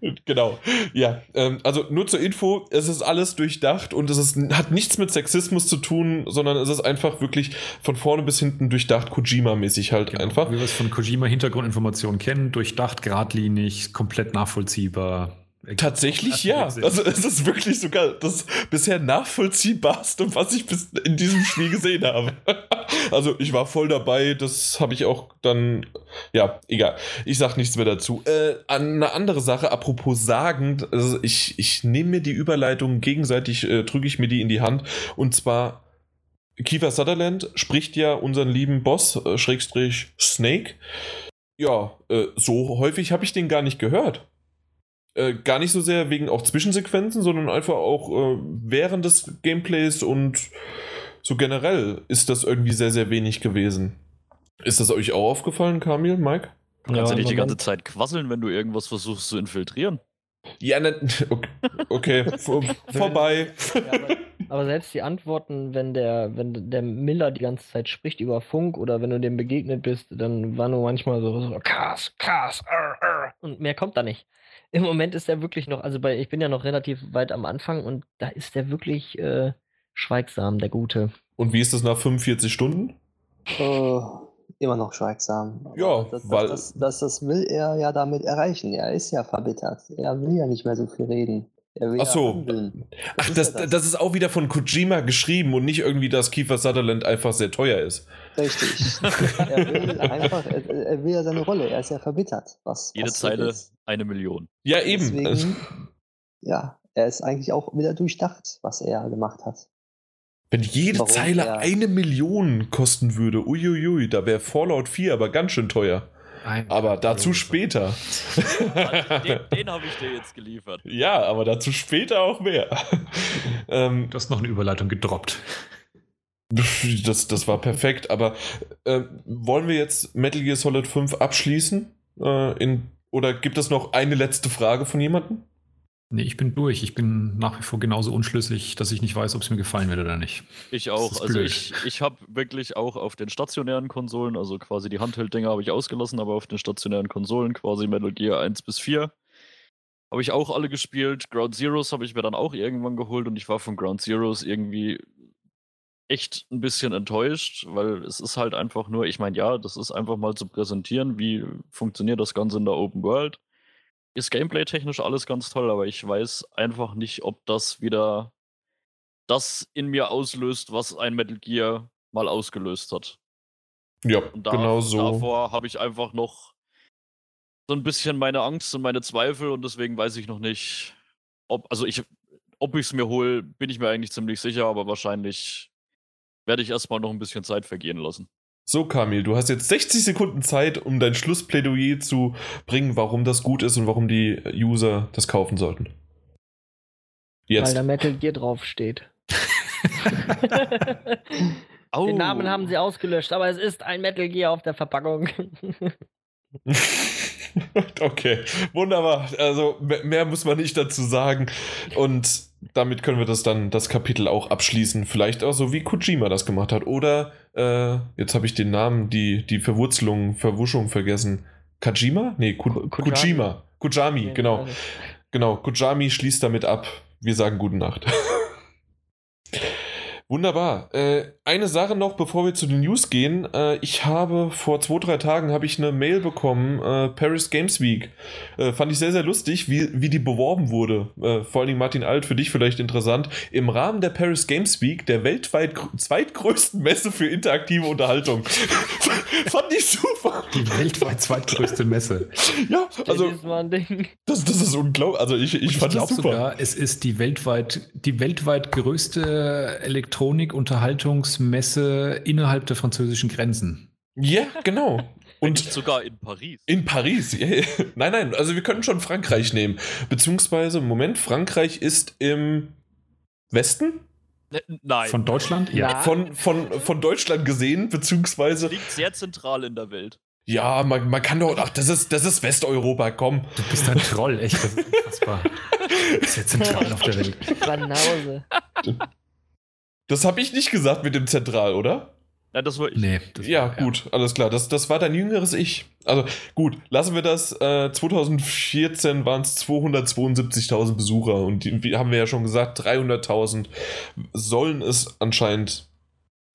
genau. Ja, ähm, also nur zur Info, es ist alles durchdacht und es ist, hat nichts mit Sexismus zu tun, sondern es ist einfach wirklich von vorne bis hinten durchdacht, Kojima-mäßig halt genau. einfach. Wie wir es von Kojima Hintergrundinformationen kennen, durchdacht, geradlinig, komplett nachvollziehbar. Tatsächlich ja. Also es ist wirklich sogar das bisher nachvollziehbarste, was ich bis in diesem Spiel gesehen habe. Also ich war voll dabei, das habe ich auch dann, ja, egal. Ich sag nichts mehr dazu. Äh, eine andere Sache, apropos sagen, also ich, ich nehme mir die Überleitung gegenseitig, äh, drücke ich mir die in die Hand. Und zwar, Kiefer Sutherland spricht ja unseren lieben Boss, äh, Schrägstrich Snake. Ja, äh, so häufig habe ich den gar nicht gehört. Äh, gar nicht so sehr wegen auch Zwischensequenzen, sondern einfach auch äh, während des Gameplays und so generell ist das irgendwie sehr, sehr wenig gewesen. Ist das euch auch aufgefallen, Kamil, Mike? Du kannst ja, ja nicht die ganze Zeit quasseln, wenn du irgendwas versuchst zu infiltrieren. Ja, ne, okay, okay vor, vorbei. Ja, aber, aber, selbst die Antworten, wenn der, wenn der Miller die ganze Zeit spricht über Funk oder wenn du dem begegnet bist, dann war nur manchmal so, so Kas, Kas, arr, arr, und mehr kommt da nicht. Im Moment ist er wirklich noch, also bei, ich bin ja noch relativ weit am Anfang und da ist er wirklich äh, schweigsam, der Gute. Und wie ist das nach 45 Stunden? Äh, immer noch schweigsam. Aber ja, das, weil. Das, das, das, will er ja damit erreichen. Er ist ja verbittert. Er will ja nicht mehr so viel reden. Ach so. Ach, das, das. das, ist auch wieder von Kojima geschrieben und nicht irgendwie, dass Kiefer Sutherland einfach sehr teuer ist. Richtig. er will einfach, er, er, will ja seine Rolle, er ist ja verbittert. Was Jede Zeile ist. Eine Million. Ja, eben. Deswegen, ja, er ist eigentlich auch wieder durchdacht, was er gemacht hat. Wenn jede Warum? Zeile eine Million kosten würde, uiuiui, da wäre Fallout 4 aber ganz schön teuer. Ein aber dazu später. den, den habe ich dir jetzt geliefert. Ja, aber dazu später auch mehr. ähm, du hast noch eine Überleitung gedroppt. Das, das war perfekt, aber äh, wollen wir jetzt Metal Gear Solid 5 abschließen? Äh, in, oder gibt es noch eine letzte Frage von jemandem? Nee, ich bin durch. Ich bin nach wie vor genauso unschlüssig, dass ich nicht weiß, ob es mir gefallen wird oder nicht. Ich auch. Also ich, ich habe wirklich auch auf den stationären Konsolen, also quasi die Handheld-Dinger habe ich ausgelassen, aber auf den stationären Konsolen, quasi Metal Gear 1 bis 4, habe ich auch alle gespielt. Ground Zeroes habe ich mir dann auch irgendwann geholt und ich war von Ground Zeroes irgendwie echt ein bisschen enttäuscht, weil es ist halt einfach nur, ich meine, ja, das ist einfach mal zu präsentieren, wie funktioniert das Ganze in der Open World ist gameplay-technisch alles ganz toll, aber ich weiß einfach nicht, ob das wieder das in mir auslöst, was ein Metal Gear mal ausgelöst hat. Ja, da, genau so. Davor habe ich einfach noch so ein bisschen meine Angst und meine Zweifel und deswegen weiß ich noch nicht, ob, also ich, ob ich es mir hole, bin ich mir eigentlich ziemlich sicher, aber wahrscheinlich werde ich erstmal noch ein bisschen Zeit vergehen lassen. So, Kamil, du hast jetzt 60 Sekunden Zeit, um dein Schlussplädoyer zu bringen, warum das gut ist und warum die User das kaufen sollten. Jetzt. Weil da Metal Gear draufsteht. Den Namen haben sie ausgelöscht, aber es ist ein Metal Gear auf der Verpackung. okay, wunderbar. Also mehr muss man nicht dazu sagen. Und damit können wir das dann, das Kapitel auch abschließen. Vielleicht auch so, wie Kojima das gemacht hat. Oder, äh, jetzt habe ich den Namen, die, die Verwurzelung, Verwuschung vergessen. Kajima? Nee, Ku Kojima. Kojami, genau. Genau, Kojami schließt damit ab. Wir sagen gute Nacht. Wunderbar. Äh, eine Sache noch, bevor wir zu den News gehen. Äh, ich habe vor zwei, drei Tagen habe ich eine Mail bekommen, äh, Paris Games Week. Äh, fand ich sehr, sehr lustig, wie, wie die beworben wurde. Äh, vor allen Dingen Martin Alt, für dich vielleicht interessant. Im Rahmen der Paris Games Week, der weltweit zweitgrößten Messe für interaktive Unterhaltung. fand ich super. Die weltweit zweitgrößte Messe. ja, also das, das ist unglaublich. Also ich, ich, ich fand das super. Sogar, es ist die weltweit, die weltweit größte Elektronik Elektronik-Unterhaltungsmesse innerhalb der französischen Grenzen. Ja, genau. Und sogar in Paris. In Paris, yeah. nein, nein, also wir können schon Frankreich nehmen. Beziehungsweise, Moment, Frankreich ist im Westen? Ne, nein. Von Deutschland? Ja. Von, von, von Deutschland gesehen, beziehungsweise. Liegt sehr zentral in der Welt. Ja, man, man kann doch. Ach, das ist, das ist Westeuropa, komm. Du bist ein Troll, echt. Das ist unfassbar. Sehr zentral auf der Welt. Banause. Das habe ich nicht gesagt mit dem Zentral, oder? Ja, das war ich. Nee, das ja, war, gut, ja. alles klar. Das, das war dein jüngeres Ich. Also gut, lassen wir das. Äh, 2014 waren es 272.000 Besucher und die, wie haben wir ja schon gesagt, 300.000 sollen es anscheinend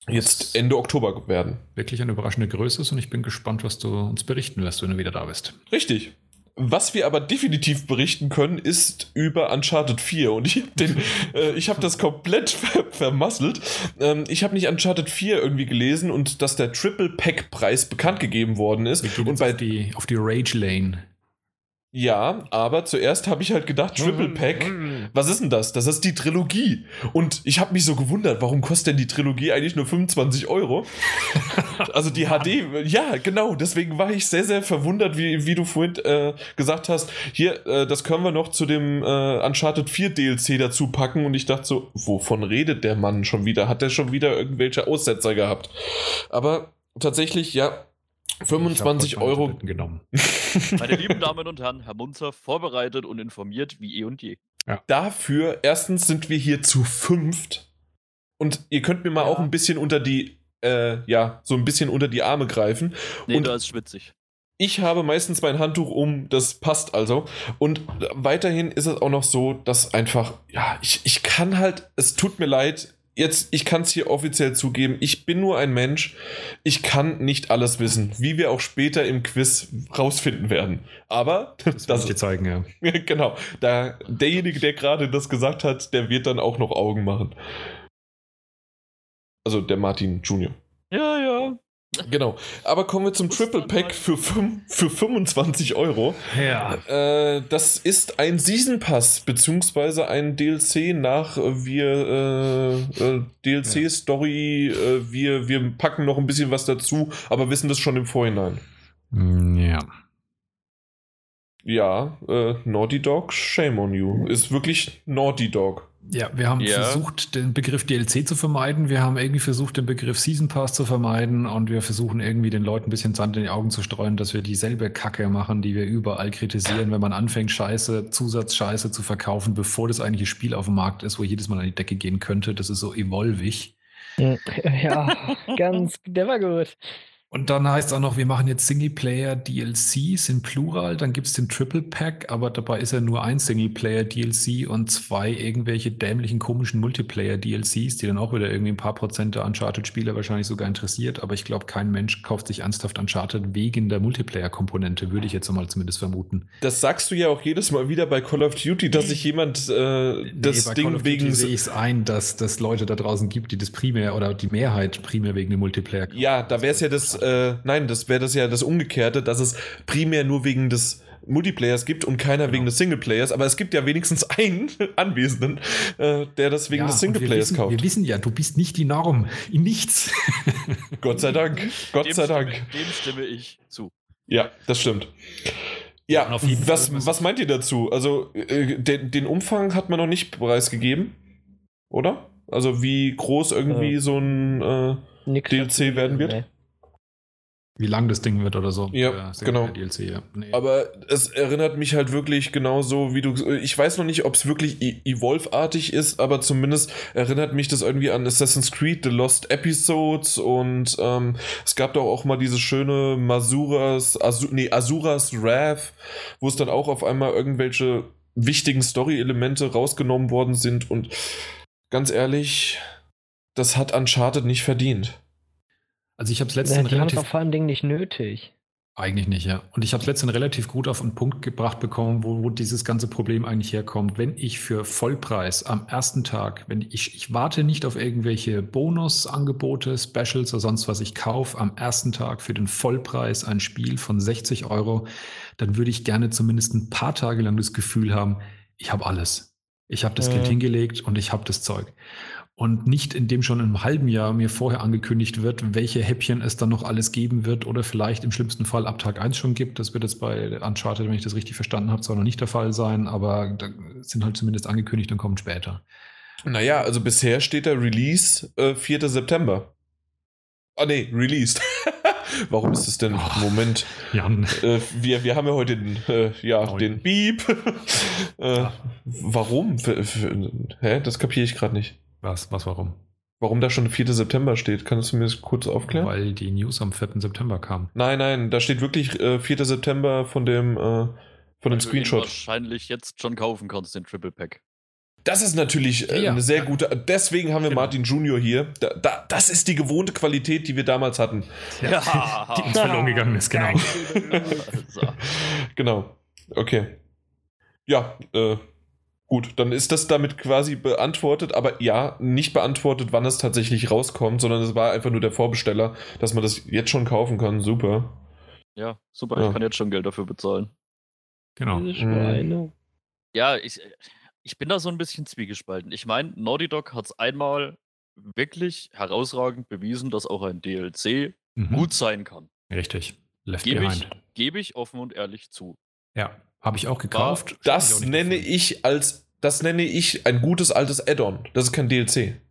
jetzt Ende Oktober werden. Wirklich eine überraschende Größe ist und ich bin gespannt, was du uns berichten lässt, wenn du wieder da bist. Richtig. Was wir aber definitiv berichten können, ist über Uncharted 4. Und ich habe äh, hab das komplett ver vermasselt. Ähm, ich habe nicht Uncharted 4 irgendwie gelesen und dass der Triple Pack Preis bekannt gegeben worden ist. und bei auf die, auf die Rage Lane. Ja, aber zuerst habe ich halt gedacht, Triple Pack, was ist denn das? Das ist die Trilogie. Und ich habe mich so gewundert, warum kostet denn die Trilogie eigentlich nur 25 Euro? also die HD, ja, genau. Deswegen war ich sehr, sehr verwundert, wie, wie du vorhin äh, gesagt hast, hier, äh, das können wir noch zu dem äh, Uncharted 4 DLC dazu packen. Und ich dachte so, wovon redet der Mann schon wieder? Hat der schon wieder irgendwelche Aussetzer gehabt? Aber tatsächlich, ja, 25 Euro. Genommen. Meine lieben Damen und Herren, Herr Munzer vorbereitet und informiert wie eh und je. Ja. Dafür, erstens sind wir hier zu fünft. Und ihr könnt mir mal ja. auch ein bisschen unter die, äh, ja, so ein bisschen unter die Arme greifen. Nee, und da ist schwitzig. Ich habe meistens mein Handtuch um, das passt also. Und weiterhin ist es auch noch so, dass einfach, ja, ich, ich kann halt, es tut mir leid, jetzt, ich kann es hier offiziell zugeben, ich bin nur ein Mensch. Ich kann nicht alles wissen, wie wir auch später im Quiz rausfinden werden. Aber das, das ich dir zeigen, ja. genau. Da, derjenige, der gerade das gesagt hat, der wird dann auch noch Augen machen. Also der Martin Junior. Ja, ja. Genau. Aber kommen wir zum Triple Pack für, für 25 Euro. Ja. Äh, das ist ein Season Pass, beziehungsweise ein DLC nach äh, wir äh, äh DLC-Story. Äh, wir, wir packen noch ein bisschen was dazu, aber wissen das schon im Vorhinein. Mm, ja. Ja, äh, Naughty Dog, shame on you. Ist wirklich Naughty Dog. Ja, wir haben ja. versucht, den Begriff DLC zu vermeiden. Wir haben irgendwie versucht, den Begriff Season Pass zu vermeiden. Und wir versuchen irgendwie den Leuten ein bisschen Sand in die Augen zu streuen, dass wir dieselbe Kacke machen, die wir überall kritisieren, wenn man anfängt, Scheiße, Zusatzscheiße zu verkaufen, bevor das eigentliche Spiel auf dem Markt ist, wo jedes Mal an die Decke gehen könnte. Das ist so evolvig. Ja, ganz, der war gut. Und dann heißt es auch noch, wir machen jetzt Singleplayer-DLCs in Plural, dann gibt es den Triple Pack, aber dabei ist ja nur ein Singleplayer-DLC und zwei irgendwelche dämlichen, komischen Multiplayer-DLCs, die dann auch wieder irgendwie ein paar Prozent der Uncharted-Spieler wahrscheinlich sogar interessiert. Aber ich glaube, kein Mensch kauft sich ernsthaft Uncharted wegen der Multiplayer-Komponente, würde ich jetzt mal zumindest vermuten. Das sagst du ja auch jedes Mal wieder bei Call of Duty, dass sich jemand äh, das nee, Ding wegen. sehe ich es ein, dass es Leute da draußen gibt, die das primär oder die Mehrheit primär wegen dem Multiplayer kaufen. Ja, da wäre es ja das äh, nein, das wäre das ja das Umgekehrte, dass es primär nur wegen des Multiplayers gibt und keiner genau. wegen des Singleplayers, aber es gibt ja wenigstens einen Anwesenden, äh, der das wegen ja, des Singleplayers wir kauft. Wir wissen ja, du bist nicht die Norm in nichts. Gott sei Dank. Gott dem sei Dank. Stimme, dem stimme ich zu. Ja, das stimmt. Ja, was, was meint ihr dazu? Also, äh, den, den Umfang hat man noch nicht preisgegeben, oder? Also, wie groß irgendwie äh, so ein äh, DLC werden wird? Nee wie lang das Ding wird oder so. Ja, genau. DLC, ja. Nee. Aber es erinnert mich halt wirklich genauso, wie du. Ich weiß noch nicht, ob es wirklich e Evolve-artig ist, aber zumindest erinnert mich das irgendwie an Assassin's Creed, The Lost Episodes und ähm, es gab doch auch mal diese schöne Masuras, Azu nee, Asuras Wrath, wo es dann auch auf einmal irgendwelche wichtigen Story-Elemente rausgenommen worden sind und ganz ehrlich, das hat Uncharted nicht verdient. Also ich habe es letztens ja, relativ... vor allem Ding nicht nötig. Eigentlich nicht, ja. Und ich habe es letztens relativ gut auf einen Punkt gebracht bekommen, wo, wo dieses ganze Problem eigentlich herkommt. Wenn ich für Vollpreis am ersten Tag, wenn ich, ich warte nicht auf irgendwelche Bonusangebote, Specials oder sonst was, ich kaufe am ersten Tag für den Vollpreis ein Spiel von 60 Euro, dann würde ich gerne zumindest ein paar Tage lang das Gefühl haben, ich habe alles. Ich habe das äh. Geld hingelegt und ich habe das Zeug und nicht indem schon im halben Jahr mir vorher angekündigt wird, welche Häppchen es dann noch alles geben wird oder vielleicht im schlimmsten Fall ab Tag 1 schon gibt. Das wird jetzt bei Uncharted, wenn ich das richtig verstanden habe, zwar noch nicht der Fall sein, aber sind halt zumindest angekündigt und kommen später. Naja, also bisher steht der Release äh, 4. September. Ah nee, released. Warum ist es denn? Oh, Moment. Jan. Äh, wir, wir haben ja heute den, äh, ja, den Beep. äh, warum? Für, hä? Das kapiere ich gerade nicht. Was, was, warum? Warum da schon der 4. September steht, kannst du mir das kurz aufklären? Weil die News am 4. September kam. Nein, nein, da steht wirklich äh, 4. September von dem, äh, von dem Screenshot. Du wahrscheinlich jetzt schon kaufen kannst, den Triple Pack. Das ist natürlich äh, ja, eine sehr ja. gute. Deswegen haben wir genau. Martin Junior hier. Da, da, das ist die gewohnte Qualität, die wir damals hatten. Ja, die uns verloren gegangen ist, genau. genau. Okay. Ja, äh, Gut, dann ist das damit quasi beantwortet, aber ja, nicht beantwortet, wann es tatsächlich rauskommt, sondern es war einfach nur der Vorbesteller, dass man das jetzt schon kaufen kann. Super. Ja, super, ja. ich kann jetzt schon Geld dafür bezahlen. Genau. Mhm. Ja, ich, ich bin da so ein bisschen zwiegespalten. Ich meine, Naughty Dog hat es einmal wirklich herausragend bewiesen, dass auch ein DLC mhm. gut sein kann. Richtig. Left Gebe ich, geb ich offen und ehrlich zu. Ja. Habe ich auch gekauft. Das ich nenne davon. ich als, das nenne ich ein gutes altes Add-on. Das ist kein DLC.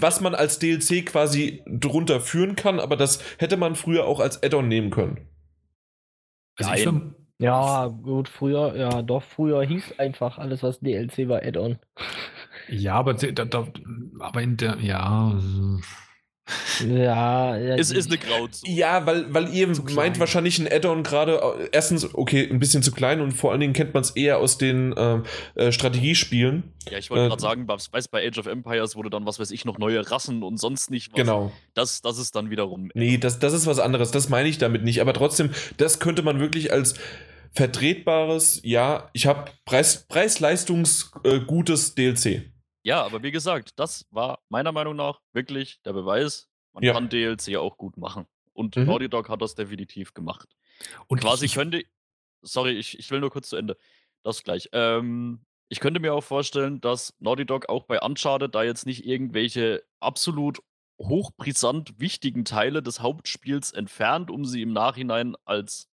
Was man als DLC quasi drunter führen kann, aber das hätte man früher auch als Add-on nehmen können. Also ja, gut, früher, ja, doch, früher hieß einfach alles, was DLC war, Add-on. Ja, aber, da, da, aber in der, ja, ja, ja es ist eine Grauzone. Ja, weil, weil ihr meint wahrscheinlich ein Add-on gerade, äh, erstens, okay, ein bisschen zu klein und vor allen Dingen kennt man es eher aus den äh, äh, Strategiespielen. Ja, ich wollte äh, gerade sagen, weiß bei Age of Empires wurde dann, was weiß ich, noch neue Rassen und sonst nicht was. Genau. Das, das ist dann wiederum. Nee, das, das ist was anderes, das meine ich damit nicht. Aber trotzdem, das könnte man wirklich als vertretbares, ja, ich habe Preis, Preis-Leistungs äh, gutes DLC. Ja, aber wie gesagt, das war meiner Meinung nach wirklich der Beweis, Man ja. kann DLC auch gut machen. Und mhm. Naughty Dog hat das definitiv gemacht. Und quasi ich, könnte. Sorry, ich, ich will nur kurz zu Ende. Das gleich. Ähm, ich könnte mir auch vorstellen, dass Naughty Dog auch bei Uncharted da jetzt nicht irgendwelche absolut hochbrisant wichtigen Teile des Hauptspiels entfernt, um sie im Nachhinein als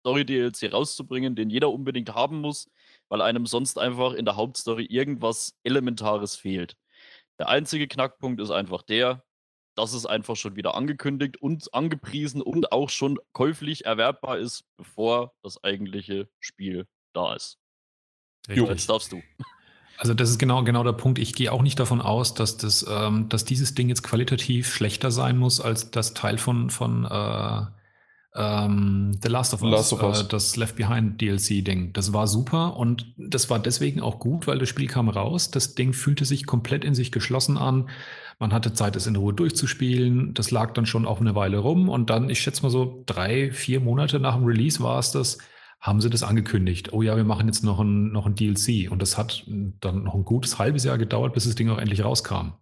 Story-DLC rauszubringen, den jeder unbedingt haben muss, weil einem sonst einfach in der Hauptstory irgendwas Elementares fehlt. Der einzige Knackpunkt ist einfach der, dass es einfach schon wieder angekündigt und angepriesen und auch schon käuflich erwerbbar ist, bevor das eigentliche Spiel da ist. Richtig. Jetzt darfst du. Also das ist genau, genau der Punkt. Ich gehe auch nicht davon aus, dass, das, ähm, dass dieses Ding jetzt qualitativ schlechter sein muss als das Teil von, von äh, ähm, The Last of Us, Last of Us. Äh, das Left Behind DLC-Ding. Das war super und das war deswegen auch gut, weil das Spiel kam raus. Das Ding fühlte sich komplett in sich geschlossen an. Man hatte Zeit, es in Ruhe durchzuspielen. Das lag dann schon auch eine Weile rum und dann, ich schätze mal so drei, vier Monate nach dem Release war es das, haben sie das angekündigt. Oh ja, wir machen jetzt noch ein, noch ein DLC. Und das hat dann noch ein gutes halbes Jahr gedauert, bis das Ding auch endlich rauskam.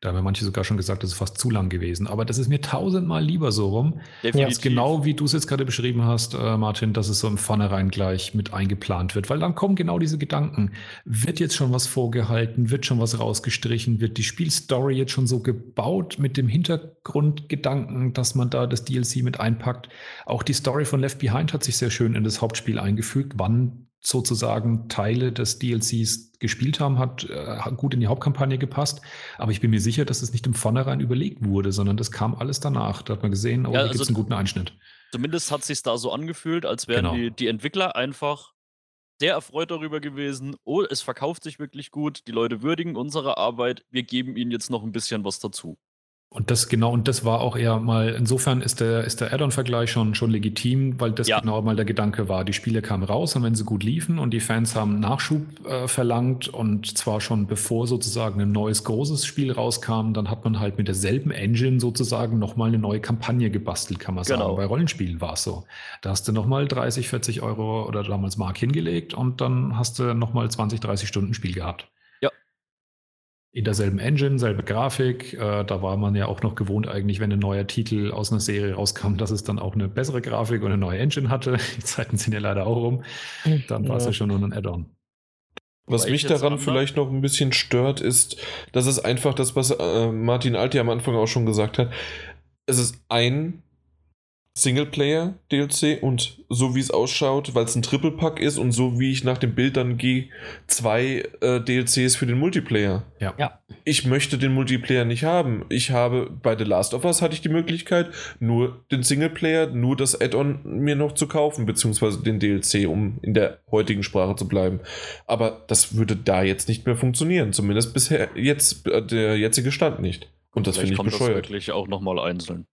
Da haben ja manche sogar schon gesagt, das ist fast zu lang gewesen. Aber das ist mir tausendmal lieber so rum. Definitiv. Genau wie du es jetzt gerade beschrieben hast, äh, Martin, dass es so im Vornherein gleich mit eingeplant wird. Weil dann kommen genau diese Gedanken. Wird jetzt schon was vorgehalten? Wird schon was rausgestrichen? Wird die Spielstory jetzt schon so gebaut mit dem Hintergrundgedanken, dass man da das DLC mit einpackt? Auch die Story von Left Behind hat sich sehr schön in das Hauptspiel eingefügt. Wann sozusagen Teile des DLCs gespielt haben, hat, äh, gut in die Hauptkampagne gepasst. Aber ich bin mir sicher, dass es nicht im Vornherein überlegt wurde, sondern das kam alles danach. Da hat man gesehen, oh, ja, also gibt es einen guten Einschnitt. Zumindest hat es sich da so angefühlt, als wären genau. die, die Entwickler einfach sehr erfreut darüber gewesen. Oh, es verkauft sich wirklich gut. Die Leute würdigen unsere Arbeit. Wir geben ihnen jetzt noch ein bisschen was dazu. Und das genau, und das war auch eher mal, insofern ist der, ist der Add-on-Vergleich schon, schon legitim, weil das ja. genau mal der Gedanke war. Die Spiele kamen raus und wenn sie gut liefen und die Fans haben Nachschub äh, verlangt und zwar schon bevor sozusagen ein neues großes Spiel rauskam, dann hat man halt mit derselben Engine sozusagen nochmal eine neue Kampagne gebastelt, kann man genau. sagen. Bei Rollenspielen war es so. Da hast du nochmal 30, 40 Euro oder damals Mark hingelegt und dann hast du nochmal 20, 30 Stunden Spiel gehabt in derselben Engine, selbe Grafik. Äh, da war man ja auch noch gewohnt, eigentlich, wenn ein neuer Titel aus einer Serie rauskam, dass es dann auch eine bessere Grafik und eine neue Engine hatte. Die Zeiten sind ja leider auch rum. Dann war es ja. ja schon nur ein Add-on. Was mich daran vielleicht noch ein bisschen stört, ist, dass es einfach das, was äh, Martin Alti am Anfang auch schon gesagt hat, es ist ein Singleplayer-DLC und so wie es ausschaut, weil es ein Triple-Pack ist und so wie ich nach dem Bild dann gehe, zwei äh, DLCs für den Multiplayer. Ja. ja. Ich möchte den Multiplayer nicht haben. Ich habe bei The Last of Us hatte ich die Möglichkeit, nur den Singleplayer, nur das Add-on mir noch zu kaufen, beziehungsweise den DLC, um in der heutigen Sprache zu bleiben. Aber das würde da jetzt nicht mehr funktionieren, zumindest bisher jetzt äh, der jetzige Stand nicht. Und das finde ich bescheuert. Das wirklich auch nochmal einzeln.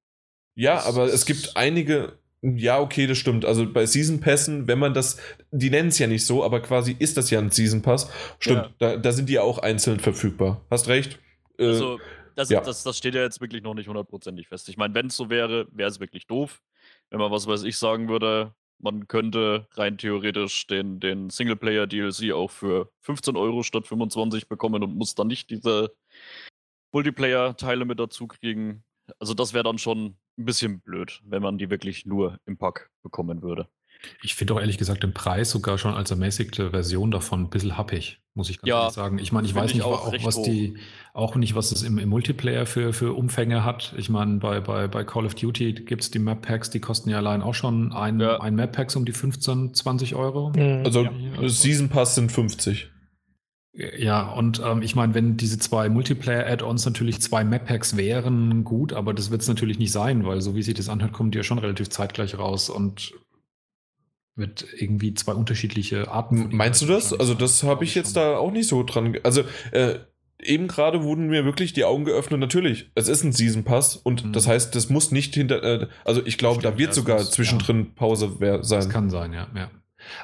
Ja, aber es gibt einige, ja, okay, das stimmt. Also bei Season Passen, wenn man das, die nennen es ja nicht so, aber quasi ist das ja ein Season Pass. Stimmt, ja. da, da, sind die ja auch einzeln verfügbar. Hast recht. Äh, also, das, ja. das, das steht ja jetzt wirklich noch nicht hundertprozentig fest. Ich meine, wenn es so wäre, wäre es wirklich doof. Wenn man, was weiß ich, sagen würde, man könnte rein theoretisch den, den Singleplayer-DLC auch für 15 Euro statt 25 bekommen und muss dann nicht diese Multiplayer-Teile mit dazu kriegen. Also das wäre dann schon ein bisschen blöd, wenn man die wirklich nur im Pack bekommen würde. Ich finde auch ehrlich gesagt den Preis sogar schon als ermäßigte Version davon ein bisschen happig, muss ich ganz ja, ehrlich sagen. Ich meine, ich weiß nicht, auch, auch was hoch. die, auch nicht, was es im, im, Multiplayer für, für Umfänge hat. Ich meine, bei, bei, bei Call of Duty gibt es die Map Packs, die kosten ja allein auch schon ein, ja. ein Map Packs um die 15, 20 Euro. Mhm. Also, ja. Season Pass sind 50. Ja, und ähm, ich meine, wenn diese zwei Multiplayer-Add-ons natürlich zwei Map-Packs wären, gut, aber das wird es natürlich nicht sein, weil so wie sich das anhört, kommt die ja schon relativ zeitgleich raus und wird irgendwie zwei unterschiedliche Arten. Meinst du das? Also das habe ich jetzt da auch nicht so dran. Also äh, eben gerade wurden mir wirklich die Augen geöffnet. Natürlich, es ist ein Season Pass und mhm. das heißt, das muss nicht hinter. Äh, also ich glaube, da wird sogar zwischendrin ja. Pause sein. Das kann sein, ja, ja.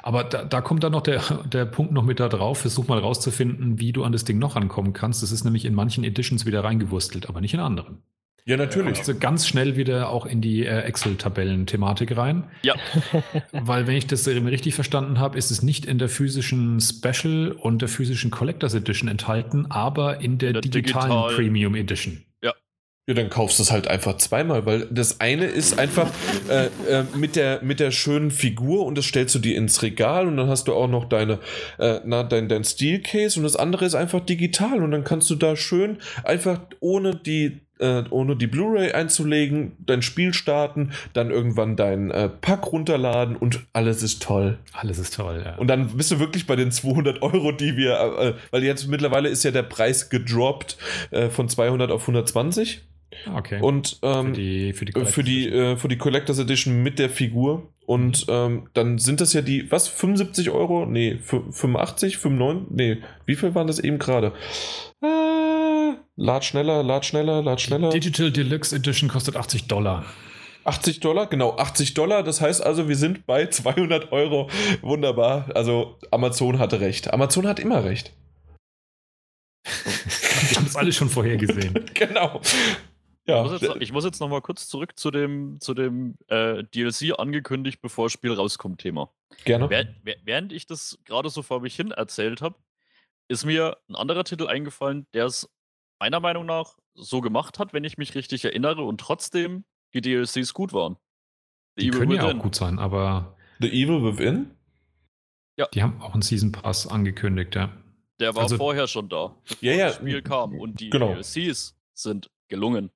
Aber da, da, kommt dann noch der, der Punkt noch mit da drauf. Versuch mal rauszufinden, wie du an das Ding noch rankommen kannst. Das ist nämlich in manchen Editions wieder reingewurstelt, aber nicht in anderen. Ja, natürlich. Also ganz schnell wieder auch in die äh, Excel-Tabellen-Thematik rein. Ja. Weil, wenn ich das richtig verstanden habe, ist es nicht in der physischen Special und der physischen Collectors Edition enthalten, aber in der, der digitalen digital Premium Edition. Ja. Dann kaufst du es halt einfach zweimal, weil das eine ist einfach äh, äh, mit, der, mit der schönen Figur und das stellst du dir ins Regal und dann hast du auch noch deine, äh, na, dein, dein Steelcase und das andere ist einfach digital und dann kannst du da schön einfach ohne die äh, ohne die Blu-ray einzulegen, dein Spiel starten, dann irgendwann dein äh, Pack runterladen und alles ist toll. Alles ist toll, ja. Und dann bist du wirklich bei den 200 Euro, die wir, äh, weil jetzt mittlerweile ist ja der Preis gedroppt von 200 auf 120. Okay. Und ähm, für die, für die, äh, für die, äh, für die Collectors Edition mit der Figur. Und mhm. ähm, dann sind das ja die, was, 75 Euro? Nee, 85, 95? Nee, wie viel waren das eben gerade? Äh, lad schneller, lad schneller, lad schneller. Die Digital Deluxe Edition kostet 80 Dollar. 80 Dollar, genau, 80 Dollar. Das heißt also, wir sind bei 200 Euro. Wunderbar. Also, Amazon hatte recht. Amazon hat immer recht. Wir haben es alle schon vorhergesehen. genau. Ja. Ich muss jetzt, ich muss jetzt noch mal kurz zurück zu dem, zu dem äh, DLC angekündigt, bevor das Spiel rauskommt, Thema. Gerne. Während, während ich das gerade so vor mich hin erzählt habe, ist mir ein anderer Titel eingefallen, der es meiner Meinung nach so gemacht hat, wenn ich mich richtig erinnere, und trotzdem die DLCs gut waren. The die Evil können Within. ja auch gut sein, aber. The Evil Within? Ja. Die haben auch einen Season Pass angekündigt, ja. Der war also, vorher schon da, bevor ja, ja. das Spiel kam. Und die genau. DLCs sind gelungen.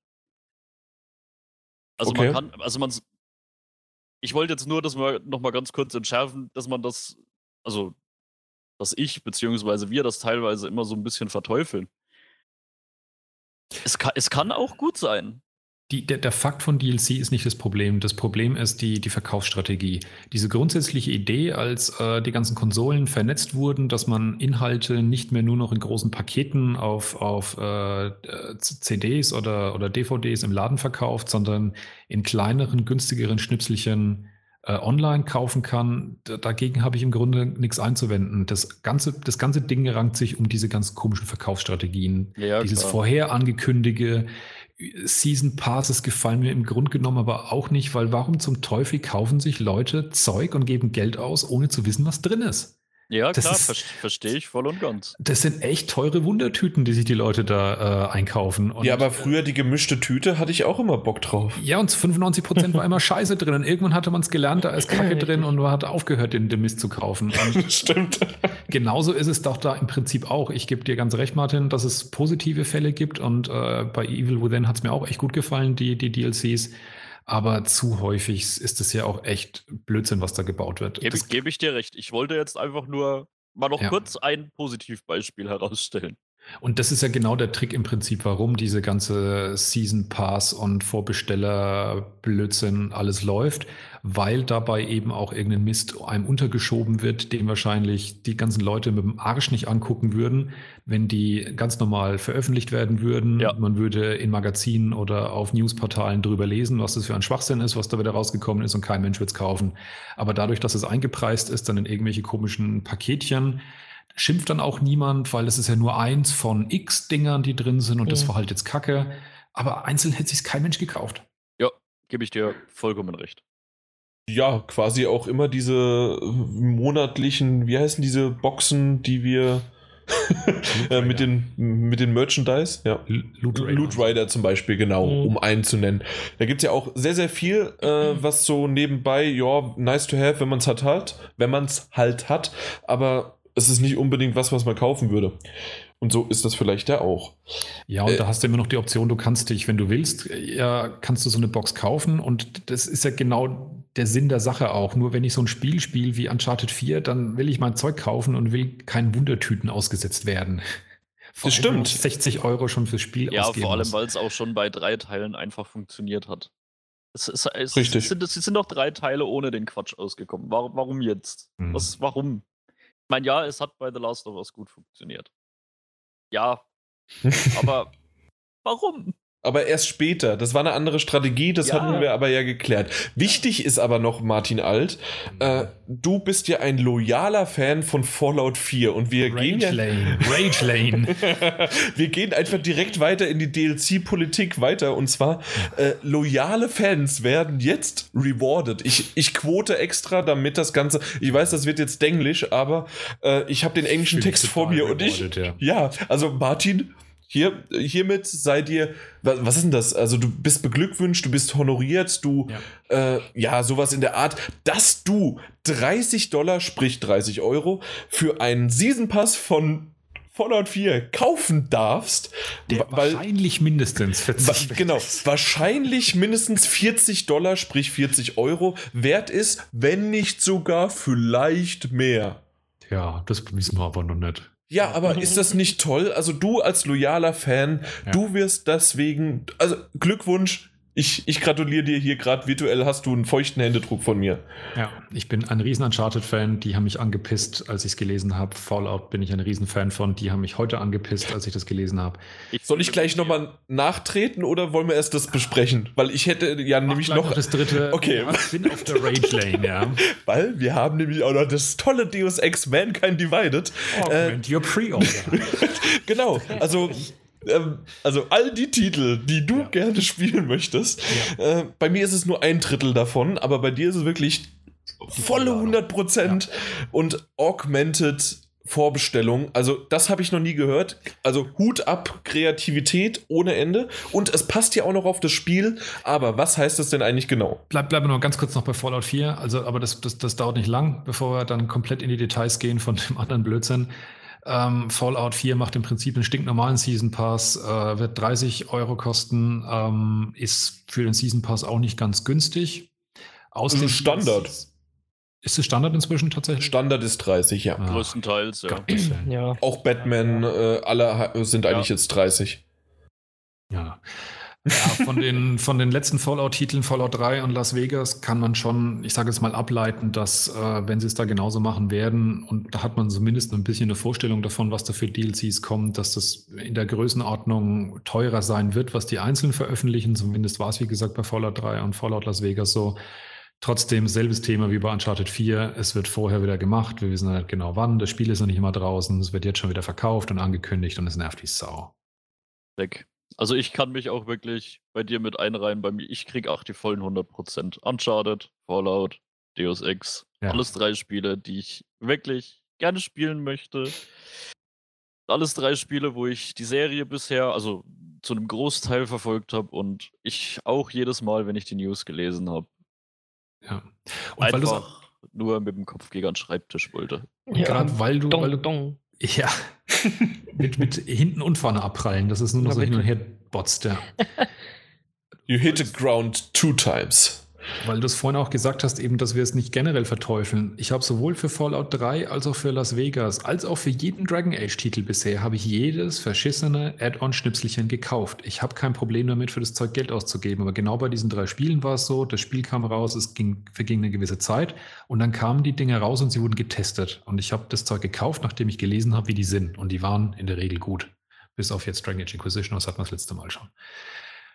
Also okay. man kann, also man, ich wollte jetzt nur, dass wir nochmal ganz kurz entschärfen, dass man das, also, dass ich beziehungsweise wir das teilweise immer so ein bisschen verteufeln. Es kann, es kann auch gut sein. Die, der, der, Fakt von DLC ist nicht das Problem. Das Problem ist die, die Verkaufsstrategie. Diese grundsätzliche Idee, als äh, die ganzen Konsolen vernetzt wurden, dass man Inhalte nicht mehr nur noch in großen Paketen auf, auf äh, CDs oder, oder DVDs im Laden verkauft, sondern in kleineren, günstigeren Schnipselchen äh, online kaufen kann, dagegen habe ich im Grunde nichts einzuwenden. Das ganze, das ganze Ding rankt sich um diese ganz komischen Verkaufsstrategien. Ja, Dieses vorher angekündige, Season Passes gefallen mir im Grunde genommen aber auch nicht, weil warum zum Teufel kaufen sich Leute Zeug und geben Geld aus, ohne zu wissen, was drin ist? Ja, das klar, ver verstehe ich voll und ganz. Das sind echt teure Wundertüten, die sich die Leute da äh, einkaufen. Und, ja, aber früher die gemischte Tüte hatte ich auch immer Bock drauf. Ja, und 95 Prozent war immer Scheiße drin. Und irgendwann hatte man es gelernt, da ist Kacke drin und man hat aufgehört, den, den Mist zu kaufen. Stimmt. Genauso ist es doch da im Prinzip auch. Ich gebe dir ganz recht, Martin, dass es positive Fälle gibt. Und äh, bei Evil Within hat es mir auch echt gut gefallen, die, die DLCs. Aber zu häufig ist es ja auch echt Blödsinn, was da gebaut wird. Gebe, gebe ich dir recht. Ich wollte jetzt einfach nur mal noch ja. kurz ein Positivbeispiel herausstellen. Und das ist ja genau der Trick im Prinzip, warum diese ganze Season Pass und Vorbesteller Blödsinn alles läuft, weil dabei eben auch irgendein Mist einem untergeschoben wird, den wahrscheinlich die ganzen Leute mit dem Arsch nicht angucken würden, wenn die ganz normal veröffentlicht werden würden. Ja. Man würde in Magazinen oder auf Newsportalen drüber lesen, was das für ein Schwachsinn ist, was da wieder rausgekommen ist und kein Mensch wird es kaufen. Aber dadurch, dass es eingepreist ist, dann in irgendwelche komischen Paketchen, schimpft dann auch niemand, weil es ist ja nur eins von x Dingern, die drin sind und mhm. das war halt jetzt Kacke. Aber einzeln hätte sich kein Mensch gekauft. Ja, gebe ich dir vollkommen recht. Ja, quasi auch immer diese monatlichen, wie heißen diese Boxen, die wir äh, mit, den, mit den Merchandise, ja. Loot Rider. Loot Rider zum Beispiel, genau, mhm. um einen zu nennen. Da gibt es ja auch sehr, sehr viel, äh, was so nebenbei, ja, nice to have, wenn man es halt hat, wenn man es halt hat, aber es ist nicht unbedingt was, was man kaufen würde. Und so ist das vielleicht ja auch. Ja, und äh, da hast du immer noch die Option, du kannst dich, wenn du willst, ja, kannst du so eine Box kaufen. Und das ist ja genau der Sinn der Sache auch. Nur wenn ich so ein Spiel spiele wie Uncharted 4, dann will ich mein Zeug kaufen und will keinen Wundertüten ausgesetzt werden. Vor das stimmt. 60 Euro schon fürs Spiel Ja, vor allem, weil es auch schon bei drei Teilen einfach funktioniert hat. Es, es, es, Richtig. Es sind, es sind doch drei Teile ohne den Quatsch ausgekommen. Warum, warum jetzt? Hm. Was, warum? Ich meine, ja, es hat bei The Last of Us gut funktioniert. Ja, aber warum? Aber erst später. Das war eine andere Strategie, das ja. hatten wir aber ja geklärt. Wichtig ist aber noch, Martin Alt, äh, du bist ja ein loyaler Fan von Fallout 4 und wir Rage gehen ja. Lane. Rage Lane. wir gehen einfach direkt weiter in die DLC-Politik weiter und zwar äh, loyale Fans werden jetzt rewarded. Ich, ich quote extra, damit das Ganze, ich weiß, das wird jetzt Denglisch, aber äh, ich habe den englischen Text vor mir und ich, ja. ja, also Martin, hier, hiermit sei dir, was, was, ist denn das? Also du bist beglückwünscht, du bist honoriert, du, ja. Äh, ja, sowas in der Art, dass du 30 Dollar, sprich 30 Euro, für einen Season Pass von Fallout 4 kaufen darfst. Der weil, wahrscheinlich mindestens 40 Genau, wahrscheinlich mindestens 40 Dollar, sprich 40 Euro wert ist, wenn nicht sogar vielleicht mehr. Ja, das wissen wir aber noch nicht. Ja, aber ist das nicht toll? Also du als loyaler Fan, ja. du wirst deswegen, also Glückwunsch, ich, ich gratuliere dir hier gerade virtuell, hast du einen feuchten Händedruck von mir. Ja, ich bin ein riesen Uncharted-Fan, die haben mich angepisst, als ich es gelesen habe. Fallout bin ich ein riesen Fan von, die haben mich heute angepisst, als ich das gelesen habe. Soll ich gleich nochmal nachtreten oder wollen wir erst das besprechen? Weil ich hätte ja Mach nämlich noch... noch das dritte. Okay. Ja, ich bin auf der Rage Lane, ja. Weil wir haben nämlich auch noch das tolle Deus Ex Mankind Divided. Augment äh, your Pre-Order. genau, also ähm, also all die Titel, die du ja. gerne spielen möchtest. Ja. Äh, bei mir ist es nur ein Drittel davon, aber bei dir ist es wirklich volle 100 Prozent ja. und augmented Vorbestellung. Also das habe ich noch nie gehört. Also Hut ab, Kreativität ohne Ende. Und es passt ja auch noch auf das Spiel. Aber was heißt das denn eigentlich genau? Bleib, bleiben wir noch ganz kurz noch bei Fallout 4. Also, aber das, das, das dauert nicht lang, bevor wir dann komplett in die Details gehen von dem anderen Blödsinn. Ähm, Fallout 4 macht im Prinzip einen stinknormalen Season Pass, äh, wird 30 Euro kosten, ähm, ist für den Season Pass auch nicht ganz günstig. Aus dem Standard. Ist es Standard inzwischen tatsächlich? Standard ist 30, ja. Ah, Größtenteils, ja. ja. Auch Batman, äh, alle sind eigentlich ja. jetzt 30. Ja. Ja, von den, von den letzten Fallout-Titeln, Fallout 3 und Las Vegas, kann man schon, ich sage jetzt mal, ableiten, dass, äh, wenn sie es da genauso machen werden, und da hat man zumindest ein bisschen eine Vorstellung davon, was da für DLCs kommen, dass das in der Größenordnung teurer sein wird, was die einzeln veröffentlichen. Zumindest war es, wie gesagt, bei Fallout 3 und Fallout Las Vegas so. Trotzdem selbes Thema wie bei Uncharted 4. Es wird vorher wieder gemacht. Wir wissen halt genau wann. Das Spiel ist noch nicht immer draußen. Es wird jetzt schon wieder verkauft und angekündigt und es nervt wie Sau. Weg. Also ich kann mich auch wirklich bei dir mit einreihen. Bei mir, ich krieg auch die vollen 100%. Uncharted, Fallout, Deus Ex. Ja. Alles drei Spiele, die ich wirklich gerne spielen möchte. Alles drei Spiele, wo ich die Serie bisher, also zu einem Großteil verfolgt habe und ich auch jedes Mal, wenn ich die News gelesen habe. Ja. Und einfach nur mit dem Kopf gegen den Schreibtisch wollte. Ja, Gerade weil du, dong, weil du dong. Ja, mit, mit hinten und vorne abprallen, das ist nur noch so hin und her botzt, ja. You hit the ground two times. Weil du es vorhin auch gesagt hast, eben, dass wir es nicht generell verteufeln. Ich habe sowohl für Fallout 3 als auch für Las Vegas, als auch für jeden Dragon Age-Titel bisher, habe ich jedes verschissene Add-on-Schnipselchen gekauft. Ich habe kein Problem damit, für das Zeug Geld auszugeben. Aber genau bei diesen drei Spielen war es so, das Spiel kam raus, es ging, verging eine gewisse Zeit und dann kamen die Dinge raus und sie wurden getestet. Und ich habe das Zeug gekauft, nachdem ich gelesen habe, wie die sind. Und die waren in der Regel gut. Bis auf jetzt Dragon Age Inquisition, das hatten wir das letzte Mal schon.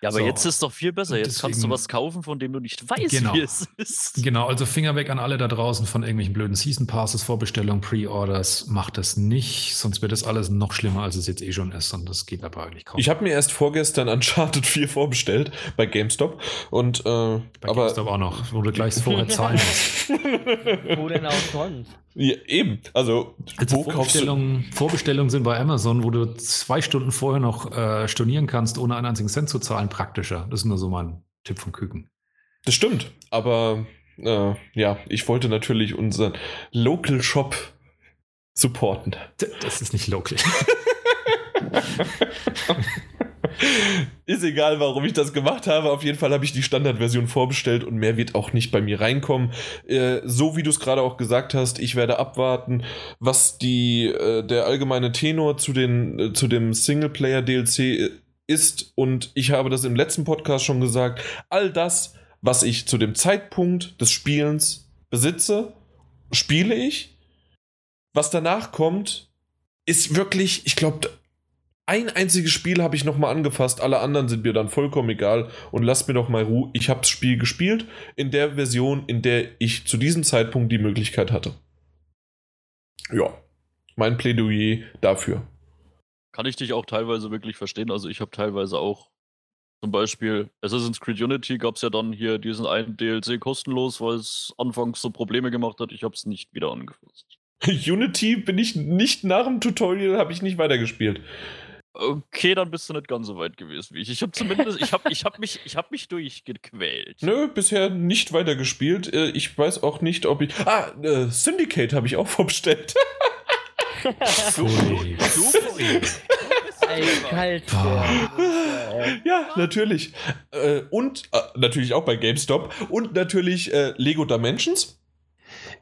Ja, aber so. jetzt ist es doch viel besser. Jetzt Deswegen, kannst du was kaufen, von dem du nicht weißt, genau, wie es ist. Genau, also Finger weg an alle da draußen von irgendwelchen blöden Season Passes, Vorbestellungen, Pre-Orders. Macht das nicht, sonst wird das alles noch schlimmer, als es jetzt eh schon ist. Und das geht aber eigentlich kaum. Ich habe mir erst vorgestern Uncharted 4 vorbestellt bei GameStop. Und, äh, bei aber, GameStop auch noch, wo du gleich vorher zahlen musst. wo denn auch sonst? Ja, eben. Also, also Vorbestellungen, Vorbestellungen sind bei Amazon, wo du zwei Stunden vorher noch äh, stornieren kannst, ohne einen einzigen Cent zu zahlen, praktischer. Das ist nur so mein Tipp vom Küken. Das stimmt, aber äh, ja, ich wollte natürlich unseren Local Shop supporten. Das ist nicht local. Ist egal, warum ich das gemacht habe. Auf jeden Fall habe ich die Standardversion vorbestellt und mehr wird auch nicht bei mir reinkommen. Äh, so wie du es gerade auch gesagt hast, ich werde abwarten, was die, äh, der allgemeine Tenor zu, den, äh, zu dem Singleplayer-DLC äh, ist. Und ich habe das im letzten Podcast schon gesagt. All das, was ich zu dem Zeitpunkt des Spielens besitze, spiele ich. Was danach kommt, ist wirklich, ich glaube, ein einziges Spiel habe ich nochmal angefasst, alle anderen sind mir dann vollkommen egal und lasst mir doch mal Ruhe. Ich habe das Spiel gespielt in der Version, in der ich zu diesem Zeitpunkt die Möglichkeit hatte. Ja, mein Plädoyer dafür. Kann ich dich auch teilweise wirklich verstehen. Also ich habe teilweise auch zum Beispiel Assassin's Creed Unity gab es ja dann hier diesen einen DLC kostenlos, weil es anfangs so Probleme gemacht hat. Ich habe es nicht wieder angefasst. Unity bin ich nicht nach dem Tutorial, habe ich nicht weitergespielt. Okay, dann bist du nicht ganz so weit gewesen wie ich. Ich habe zumindest, ich habe ich hab mich, hab mich durchgequält. Nö, bisher nicht weitergespielt. Äh, ich weiß auch nicht, ob ich. Ah, äh, Syndicate habe ich auch vorbestellt. so, so, Eiskalt. ja, natürlich. Äh, und natürlich auch bei GameStop. Und natürlich Lego Dimensions.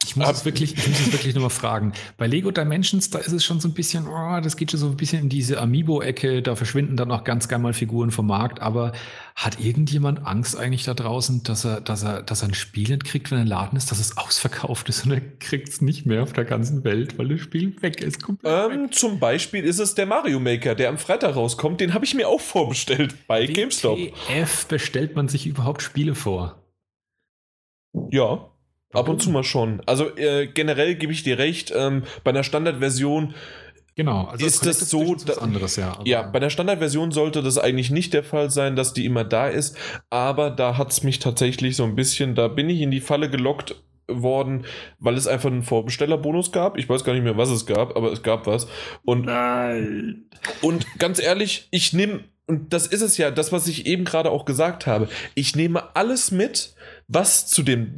Ich muss, es wirklich, ich muss es wirklich nochmal fragen. Bei Lego Dimensions, da ist es schon so ein bisschen, oh, das geht schon so ein bisschen in diese Amiibo-Ecke, da verschwinden dann auch ganz gerne mal Figuren vom Markt, aber hat irgendjemand Angst eigentlich da draußen, dass er, dass er, dass er ein Spiel nicht kriegt, wenn er Laden ist, dass es ausverkauft ist und er kriegt es nicht mehr auf der ganzen Welt, weil das Spiel weg ist? Ähm, weg. Zum Beispiel ist es der Mario Maker, der am Freitag rauskommt, den habe ich mir auch vorbestellt bei GameStop. F bestellt man sich überhaupt Spiele vor? Ja. Ab und zu mal schon. Also äh, generell gebe ich dir recht, ähm, bei einer Standardversion Genau, also ist das, das so, was anderes, ja. ja, bei der Standardversion sollte das eigentlich nicht der Fall sein, dass die immer da ist, aber da hat es mich tatsächlich so ein bisschen, da bin ich in die Falle gelockt worden, weil es einfach einen Vorbestellerbonus gab. Ich weiß gar nicht mehr, was es gab, aber es gab was. Und, Nein. und ganz ehrlich, ich nehme, und das ist es ja, das, was ich eben gerade auch gesagt habe, ich nehme alles mit, was zu dem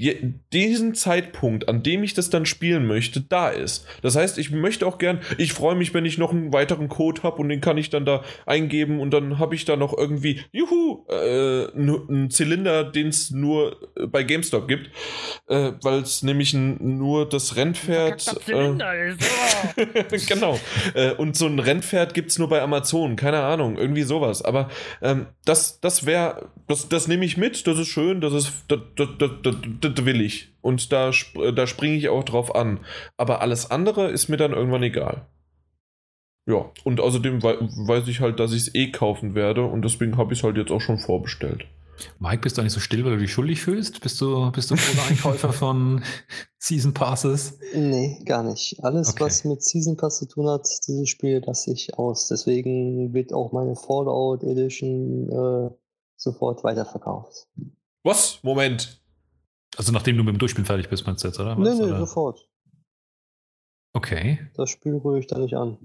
diesem Zeitpunkt, an dem ich das dann spielen möchte, da ist. Das heißt, ich möchte auch gern, ich freue mich, wenn ich noch einen weiteren Code habe und den kann ich dann da eingeben und dann habe ich da noch irgendwie, juhu, äh, einen Zylinder, den es nur äh, bei GameStop gibt, äh, weil es nämlich nur das Rennpferd. Äh, ist, genau. Äh, und so ein Rennpferd gibt es nur bei Amazon, keine Ahnung, irgendwie sowas. Aber ähm, das, das wäre, das, das nehme ich mit, das ist schön, das ist. Das, das, das, das, will ich. Und da, da springe ich auch drauf an. Aber alles andere ist mir dann irgendwann egal. Ja, und außerdem weiß ich halt, dass ich es eh kaufen werde und deswegen habe ich es halt jetzt auch schon vorbestellt. Mike, bist du eigentlich so still, weil du dich schuldig fühlst? Bist du, bist du großer Einkäufer von Season Passes? Nee, gar nicht. Alles, okay. was mit Season Pass zu tun hat, dieses Spiel lasse ich aus. Deswegen wird auch meine Fallout Edition äh, sofort weiterverkauft. Was? Moment. Also nachdem du mit dem Durchspielen fertig bist, meinst du jetzt, oder? Was, nee, nee, oder? sofort. Okay. Das Spiel rühre ich da nicht an.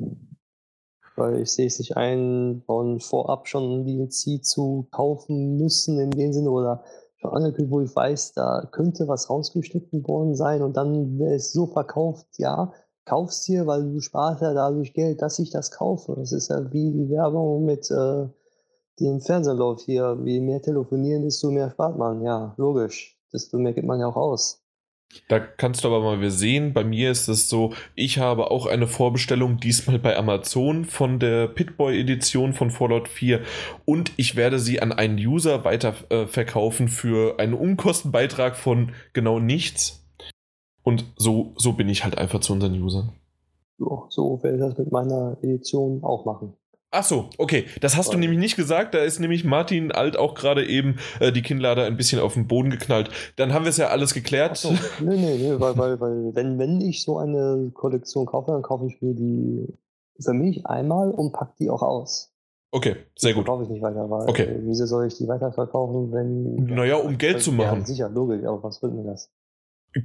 Weil ich sehe es nicht ein, von vorab schon ein DLC zu kaufen müssen in dem Sinne oder schon angekündigt, wo ich weiß, da könnte was rausgeschnitten worden sein und dann wäre es so verkauft, ja, kaufst dir, weil du sparst ja dadurch Geld, dass ich das kaufe. Das ist ja wie die Werbung mit äh, die im Fernsehen läuft hier, wie mehr telefonieren, desto mehr spart man. Ja, logisch. Desto mehr gibt man ja auch aus. Da kannst du aber mal sehen, bei mir ist es so, ich habe auch eine Vorbestellung diesmal bei Amazon von der Pitboy Edition von Fallout 4 und ich werde sie an einen User weiter äh, verkaufen für einen Unkostenbeitrag von genau nichts. Und so, so bin ich halt einfach zu unseren Usern. So, so werde ich das mit meiner Edition auch machen. Ach so, okay. Das hast du nämlich nicht gesagt. Da ist nämlich Martin Alt auch gerade eben äh, die Kinnlader ein bisschen auf den Boden geknallt. Dann haben wir es ja alles geklärt. Ach so. Nee, nee, nee, weil, weil, weil wenn, wenn ich so eine Kollektion kaufe, dann kaufe ich mir die für mich einmal und pack die auch aus. Okay, sehr gut. Kaufe ich nicht weiter, weil okay. wieso soll ich die weiterverkaufen, wenn. Naja, um Geld zu machen. Ja, sicher, logisch, aber was bringt mir das?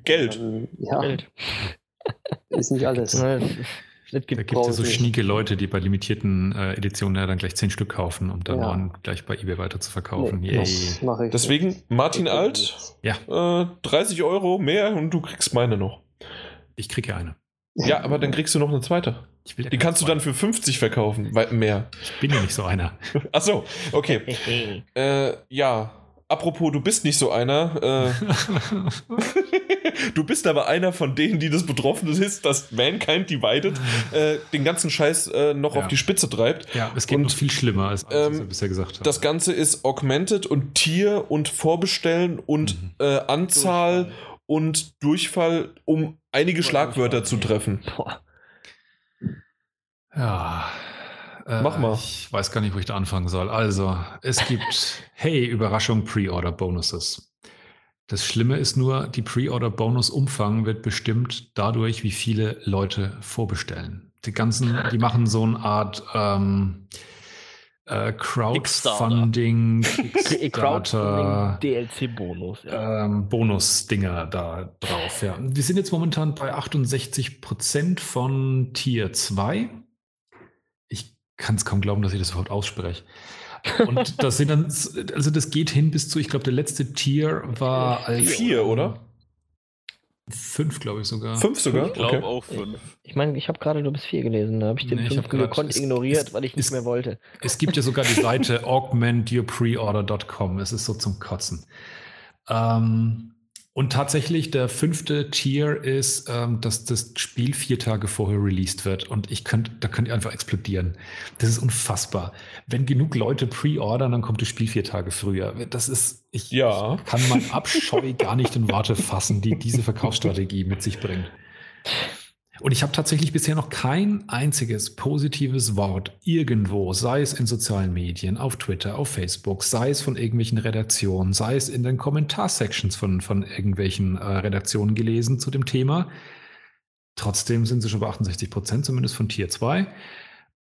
Geld. Dann, ja. Geld. Ist nicht alles. Es gibt da gibt es ja so schnieke Leute, die bei limitierten äh, Editionen ja dann gleich zehn Stück kaufen, um dann ja. gleich bei eBay weiter zu verkaufen. Nee, Yay. Deswegen Martin Alt, ja. Äh, 30 Euro mehr und du kriegst meine noch. Ich kriege eine. Ja, aber dann kriegst du noch eine zweite. Ja die kannst du dann für 50 verkaufen, mehr. Ich bin ja nicht so einer. Ach so, okay. äh, ja, apropos, du bist nicht so einer. Äh, du bist aber einer von denen, die das betroffen ist, dass Mankind Divided äh, den ganzen Scheiß äh, noch ja. auf die Spitze treibt. Ja, es geht und, viel schlimmer, als alles, ähm, was wir bisher gesagt haben. Das Ganze ist Augmented und Tier und Vorbestellen und mhm. Äh, Anzahl Durchfall. und Durchfall, um einige Schlagwörter zu treffen. Boah. Ja. Mach mal. Ich weiß gar nicht, wo ich da anfangen soll. Also, es gibt, hey, Überraschung, Pre-Order-Bonuses. Das Schlimme ist nur, die Pre-Order-Bonus-Umfang wird bestimmt dadurch, wie viele Leute vorbestellen. Die ganzen, die machen so eine Art ähm, äh, Crowdfunding, Kickstarter, DLC-Bonus, ja. ähm, Bonus-Dinger da drauf. Ja. Wir sind jetzt momentan bei 68 Prozent von Tier 2 kann es kaum glauben, dass ich das überhaupt ausspreche. Und das sind dann, also das geht hin bis zu, ich glaube, der letzte Tier war als. Vier, oder? Fünf, glaube ich sogar. Fünf sogar? Ich glaube okay. auch fünf. Ich meine, ich habe gerade nur bis vier gelesen. Da habe ich den nee, fünften gekonnt ignoriert, es, weil ich nicht mehr wollte. Es gibt ja sogar die Seite augmentyourpreorder.com. Es ist so zum Kotzen. Ähm, und tatsächlich, der fünfte Tier ist, ähm, dass das Spiel vier Tage vorher released wird. Und ich könnte, da könnt ihr einfach explodieren. Das ist unfassbar. Wenn genug Leute pre-ordern, dann kommt das Spiel vier Tage früher. Das ist, ich, ja. ich kann mein Abscheu gar nicht in Worte fassen, die diese Verkaufsstrategie mit sich bringt. Und ich habe tatsächlich bisher noch kein einziges positives Wort irgendwo, sei es in sozialen Medien, auf Twitter, auf Facebook, sei es von irgendwelchen Redaktionen, sei es in den Kommentarsections von, von irgendwelchen äh, Redaktionen gelesen zu dem Thema. Trotzdem sind sie schon bei 68 Prozent, zumindest von Tier 2.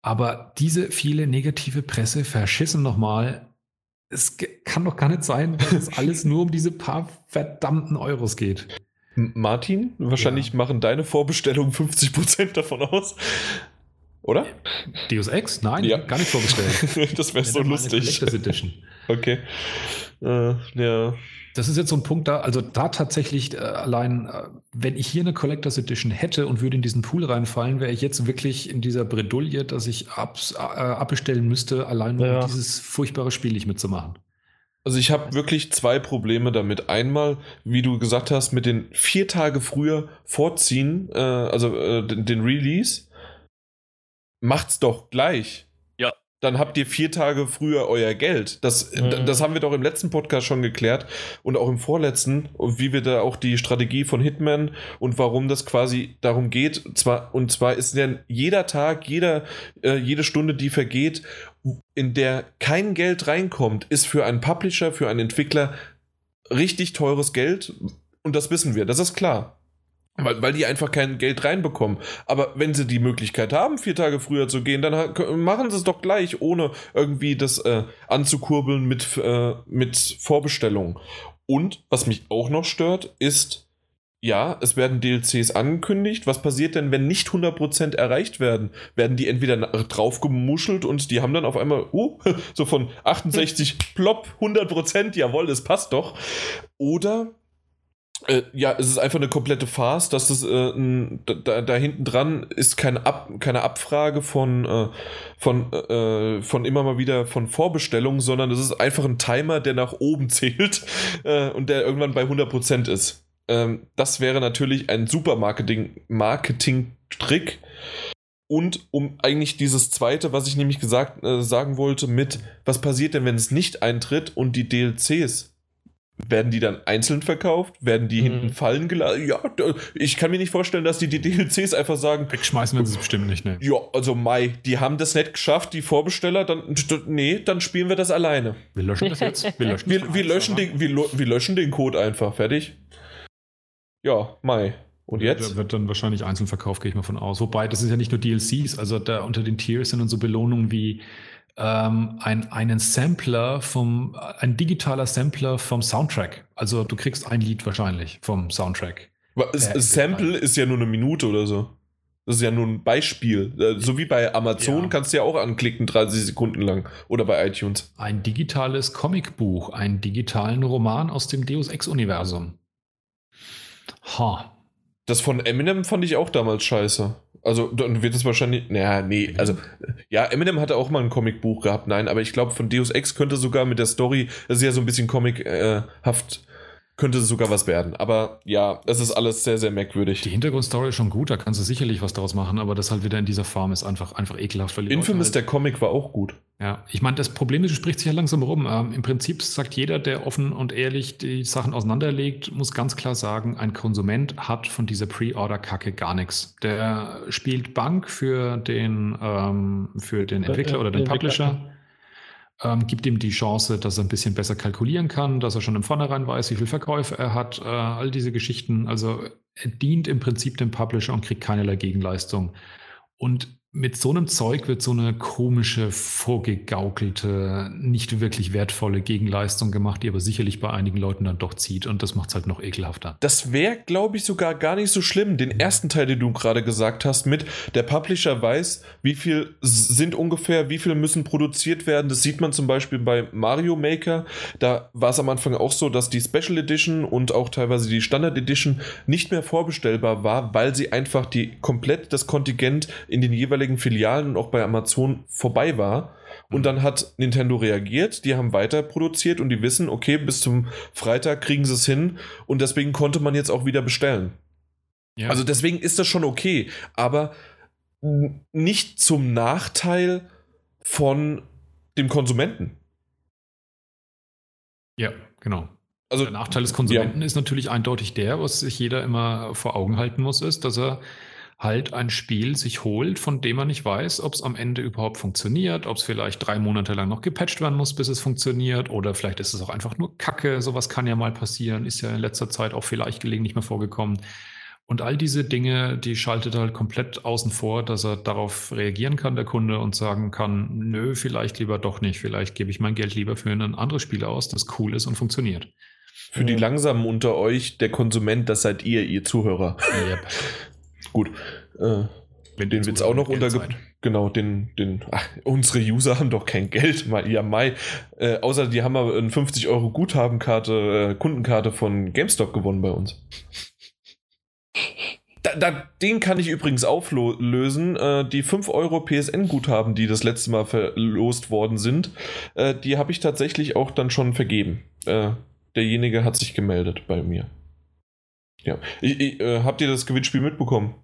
Aber diese viele negative Presse verschissen nochmal. Es kann doch gar nicht sein, dass es alles nur um diese paar verdammten Euros geht. Martin, wahrscheinlich ja. machen deine Vorbestellungen 50% davon aus. Oder? Deus Ex? Nein, ja. gar nicht vorbestellt. das wäre so lustig. Edition. Okay. Äh, ja. Das ist jetzt so ein Punkt da, also da tatsächlich äh, allein, äh, wenn ich hier eine Collectors Edition hätte und würde in diesen Pool reinfallen, wäre ich jetzt wirklich in dieser Bredouille, dass ich abs, äh, abbestellen müsste, allein um ja. dieses furchtbare Spiel nicht mitzumachen. Also ich habe wirklich zwei Probleme damit. Einmal, wie du gesagt hast, mit den vier Tage früher vorziehen, äh, also äh, den, Release. Macht's doch gleich dann habt ihr vier Tage früher euer Geld. Das, mhm. das haben wir doch im letzten Podcast schon geklärt und auch im vorletzten, wie wir da auch die Strategie von Hitman und warum das quasi darum geht. Zwar, und zwar ist denn jeder Tag, jeder, äh, jede Stunde, die vergeht, in der kein Geld reinkommt, ist für einen Publisher, für einen Entwickler richtig teures Geld. Und das wissen wir, das ist klar. Weil, weil die einfach kein Geld reinbekommen. Aber wenn sie die Möglichkeit haben, vier Tage früher zu gehen, dann machen sie es doch gleich, ohne irgendwie das äh, anzukurbeln mit, äh, mit Vorbestellungen. Und was mich auch noch stört, ist, ja, es werden DLCs angekündigt. Was passiert denn, wenn nicht 100% erreicht werden? Werden die entweder drauf gemuschelt und die haben dann auf einmal, uh, so von 68 plopp, 100%, jawohl, das passt doch. Oder äh, ja, es ist einfach eine komplette Farce, dass das äh, n, da, da hinten dran ist keine, Ab, keine Abfrage von, äh, von, äh, von immer mal wieder von Vorbestellungen, sondern es ist einfach ein Timer, der nach oben zählt äh, und der irgendwann bei 100% ist. Ähm, das wäre natürlich ein super Marketing-Trick. Marketing und um eigentlich dieses zweite, was ich nämlich gesagt äh, sagen wollte, mit was passiert denn, wenn es nicht eintritt und die DLCs werden die dann einzeln verkauft? Werden die mhm. hinten fallen gelassen? Ja, ich kann mir nicht vorstellen, dass die die DLCs einfach sagen. Wegschmeißen wir sie bestimmt nicht, ne? Ja, also Mai, die haben das nicht geschafft, die Vorbesteller, dann, nee, dann spielen wir das alleine. Wir löschen das jetzt. Wir löschen, wir, wir löschen, den, wir, wir, löschen den Code einfach, fertig. Ja, Mai. Und jetzt? Da wird dann wahrscheinlich einzeln verkauft, gehe ich mal von aus. Wobei, das ist ja nicht nur DLCs, also da unter den Tiers sind dann so Belohnungen wie ähm, ein, einen Sampler vom, ein digitaler Sampler vom Soundtrack. Also du kriegst ein Lied wahrscheinlich vom Soundtrack. Äh, Sample ist ja nur eine Minute oder so. Das ist ja nur ein Beispiel. Äh, so wie bei Amazon ja. kannst du ja auch anklicken, 30 Sekunden lang. Oder bei iTunes. Ein digitales Comicbuch, einen digitalen Roman aus dem Deus Ex-Universum. Ha. Das von Eminem fand ich auch damals scheiße. Also dann wird es wahrscheinlich. Naja, nee, also ja, Eminem hatte auch mal ein Comicbuch gehabt, nein, aber ich glaube, von Deus Ex könnte sogar mit der Story, das ist ja so ein bisschen comichaft, könnte sogar was werden. Aber ja, es ist alles sehr, sehr merkwürdig. Die Hintergrundstory ist schon gut, da kannst du sicherlich was daraus machen, aber das halt wieder in dieser Form ist einfach, einfach ekelhaft. Infamous, halt, der Comic war auch gut. Ja, ich meine, das Problem ist, spricht sich ja langsam rum. Ähm, Im Prinzip sagt jeder, der offen und ehrlich die Sachen auseinanderlegt, muss ganz klar sagen, ein Konsument hat von dieser Pre-Order-Kacke gar nichts. Der spielt Bank für den, ähm, für den Entwickler oder den Publisher ähm, gibt ihm die Chance, dass er ein bisschen besser kalkulieren kann, dass er schon im Vornherein weiß, wie viel Verkäufe er hat, äh, all diese Geschichten. Also er dient im Prinzip dem Publisher und kriegt keinerlei Gegenleistung. Und mit so einem Zeug wird so eine komische, vorgegaukelte, nicht wirklich wertvolle Gegenleistung gemacht, die aber sicherlich bei einigen Leuten dann doch zieht und das macht es halt noch ekelhafter. Das wäre, glaube ich, sogar gar nicht so schlimm. Den ersten Teil, den du gerade gesagt hast, mit der Publisher weiß, wie viel sind ungefähr, wie viel müssen produziert werden. Das sieht man zum Beispiel bei Mario Maker. Da war es am Anfang auch so, dass die Special Edition und auch teilweise die Standard Edition nicht mehr vorbestellbar war, weil sie einfach die komplett das Kontingent in den jeweiligen jeweiligen Filialen und auch bei Amazon vorbei war. Und mhm. dann hat Nintendo reagiert, die haben weiter produziert und die wissen, okay, bis zum Freitag kriegen sie es hin und deswegen konnte man jetzt auch wieder bestellen. Ja. Also deswegen ist das schon okay, aber nicht zum Nachteil von dem Konsumenten. Ja, genau. Also, der Nachteil des Konsumenten ja. ist natürlich eindeutig der, was sich jeder immer vor Augen halten muss, ist, dass er halt ein Spiel sich holt, von dem man nicht weiß, ob es am Ende überhaupt funktioniert, ob es vielleicht drei Monate lang noch gepatcht werden muss, bis es funktioniert, oder vielleicht ist es auch einfach nur Kacke. Sowas kann ja mal passieren, ist ja in letzter Zeit auch vielleicht gelegen nicht mehr vorgekommen. Und all diese Dinge, die schaltet halt komplett außen vor, dass er darauf reagieren kann, der Kunde, und sagen kann, nö, vielleicht lieber doch nicht, vielleicht gebe ich mein Geld lieber für ein anderes Spiel aus, das cool ist und funktioniert. Für die Langsamen unter euch, der Konsument, das seid ihr, ihr Zuhörer. Yep. Gut. Äh, Wenn den Witz auch noch unter. Genau, den, den, ach, unsere User haben doch kein Geld, mal, ja, Mai. Äh, außer die haben aber eine 50 Euro Guthabenkarte, äh, Kundenkarte von GameStop gewonnen bei uns. Da, da, den kann ich übrigens auflösen. Äh, die 5 Euro PSN-Guthaben, die das letzte Mal verlost worden sind, äh, die habe ich tatsächlich auch dann schon vergeben. Äh, derjenige hat sich gemeldet bei mir. Ja. Ich, ich, äh, habt ihr das Gewinnspiel mitbekommen?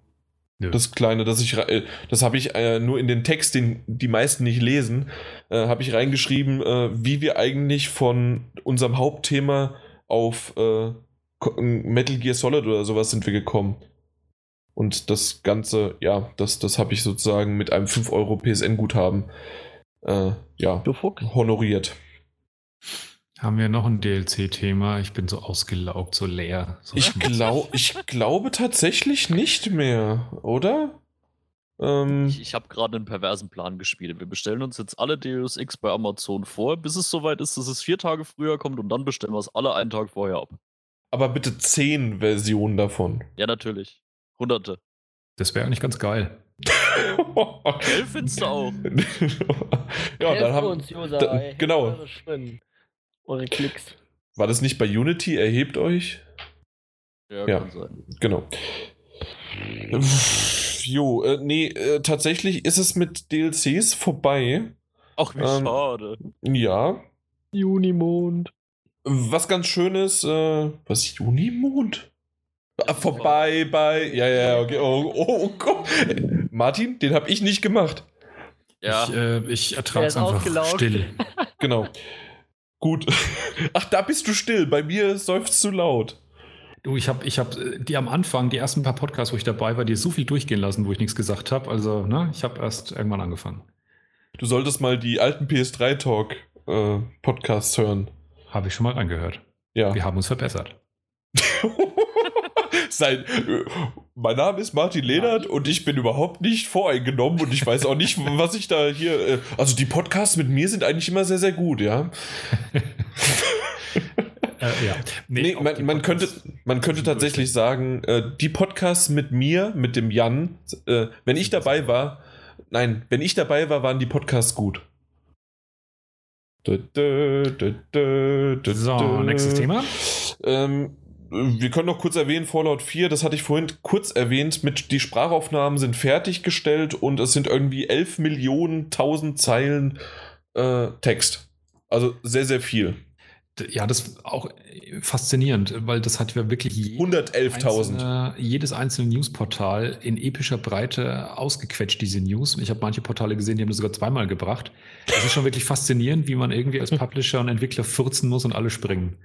Ja. Das kleine, das ich, äh, das habe ich äh, nur in den Text, den die meisten nicht lesen, äh, habe ich reingeschrieben, äh, wie wir eigentlich von unserem Hauptthema auf äh, Metal Gear Solid oder sowas sind wir gekommen. Und das Ganze, ja, das, das habe ich sozusagen mit einem 5 Euro PSN-Guthaben ja, honoriert. Haben wir noch ein DLC-Thema? Ich bin so ausgelaugt, so leer. So ich, glaub, ich glaube tatsächlich nicht mehr, oder? Ähm, ich, ich habe gerade einen perversen Plan gespielt. Wir bestellen uns jetzt alle Deus X bei Amazon vor, bis es soweit ist, dass es vier Tage früher kommt und dann bestellen wir es alle einen Tag vorher ab. Aber bitte zehn Versionen davon. Ja, natürlich. Hunderte. Das wäre eigentlich ganz geil. Gell, findest du auch. ja, Helf dann haben uns, Josa, da, genau eure Klicks. War das nicht bei Unity? Erhebt euch? Ja, ja. kann sein. Genau. Jo, äh, nee, äh, tatsächlich ist es mit DLCs vorbei. Ach, wie ähm, schade. Ja. Junimond. Was ganz schön ist, äh, was Junimond? Ah, vorbei bei. Ja, ja, okay. Oh, oh, oh Gott. Martin, den habe ich nicht gemacht. Ja. Ich, äh, ich ertrage es einfach still. genau. Gut. Ach, da bist du still. Bei mir seufzt zu laut. Du, ich habe ich hab äh, die am Anfang, die ersten paar Podcasts, wo ich dabei war, dir so viel durchgehen lassen, wo ich nichts gesagt habe. Also, ne, ich habe erst irgendwann angefangen. Du solltest mal die alten PS3-Talk-Podcasts äh, hören. Habe ich schon mal angehört. Ja. Wir haben uns verbessert. Sein, mein Name ist Martin Lehnert und ich bin überhaupt nicht voreingenommen und ich weiß auch nicht, was ich da hier. Äh, also die Podcasts mit mir sind eigentlich immer sehr, sehr gut, ja. Äh, ja. Nee, nee man, man könnte, man könnte tatsächlich sagen, äh, die Podcasts mit mir, mit dem Jan, äh, wenn ich dabei war, nein, wenn ich dabei war, waren die Podcasts gut. so, nächstes Thema. Ähm, wir können noch kurz erwähnen, Fallout 4, das hatte ich vorhin kurz erwähnt, mit die Sprachaufnahmen sind fertiggestellt und es sind irgendwie 11 Millionen 1000 Zeilen äh, Text. Also sehr, sehr viel. Ja, das auch faszinierend, weil das hat ja wirklich 111.000. jedes einzelne Newsportal in epischer Breite ausgequetscht, diese News. Ich habe manche Portale gesehen, die haben das sogar zweimal gebracht. Das ist schon wirklich faszinierend, wie man irgendwie als Publisher und Entwickler fürzen muss und alle springen.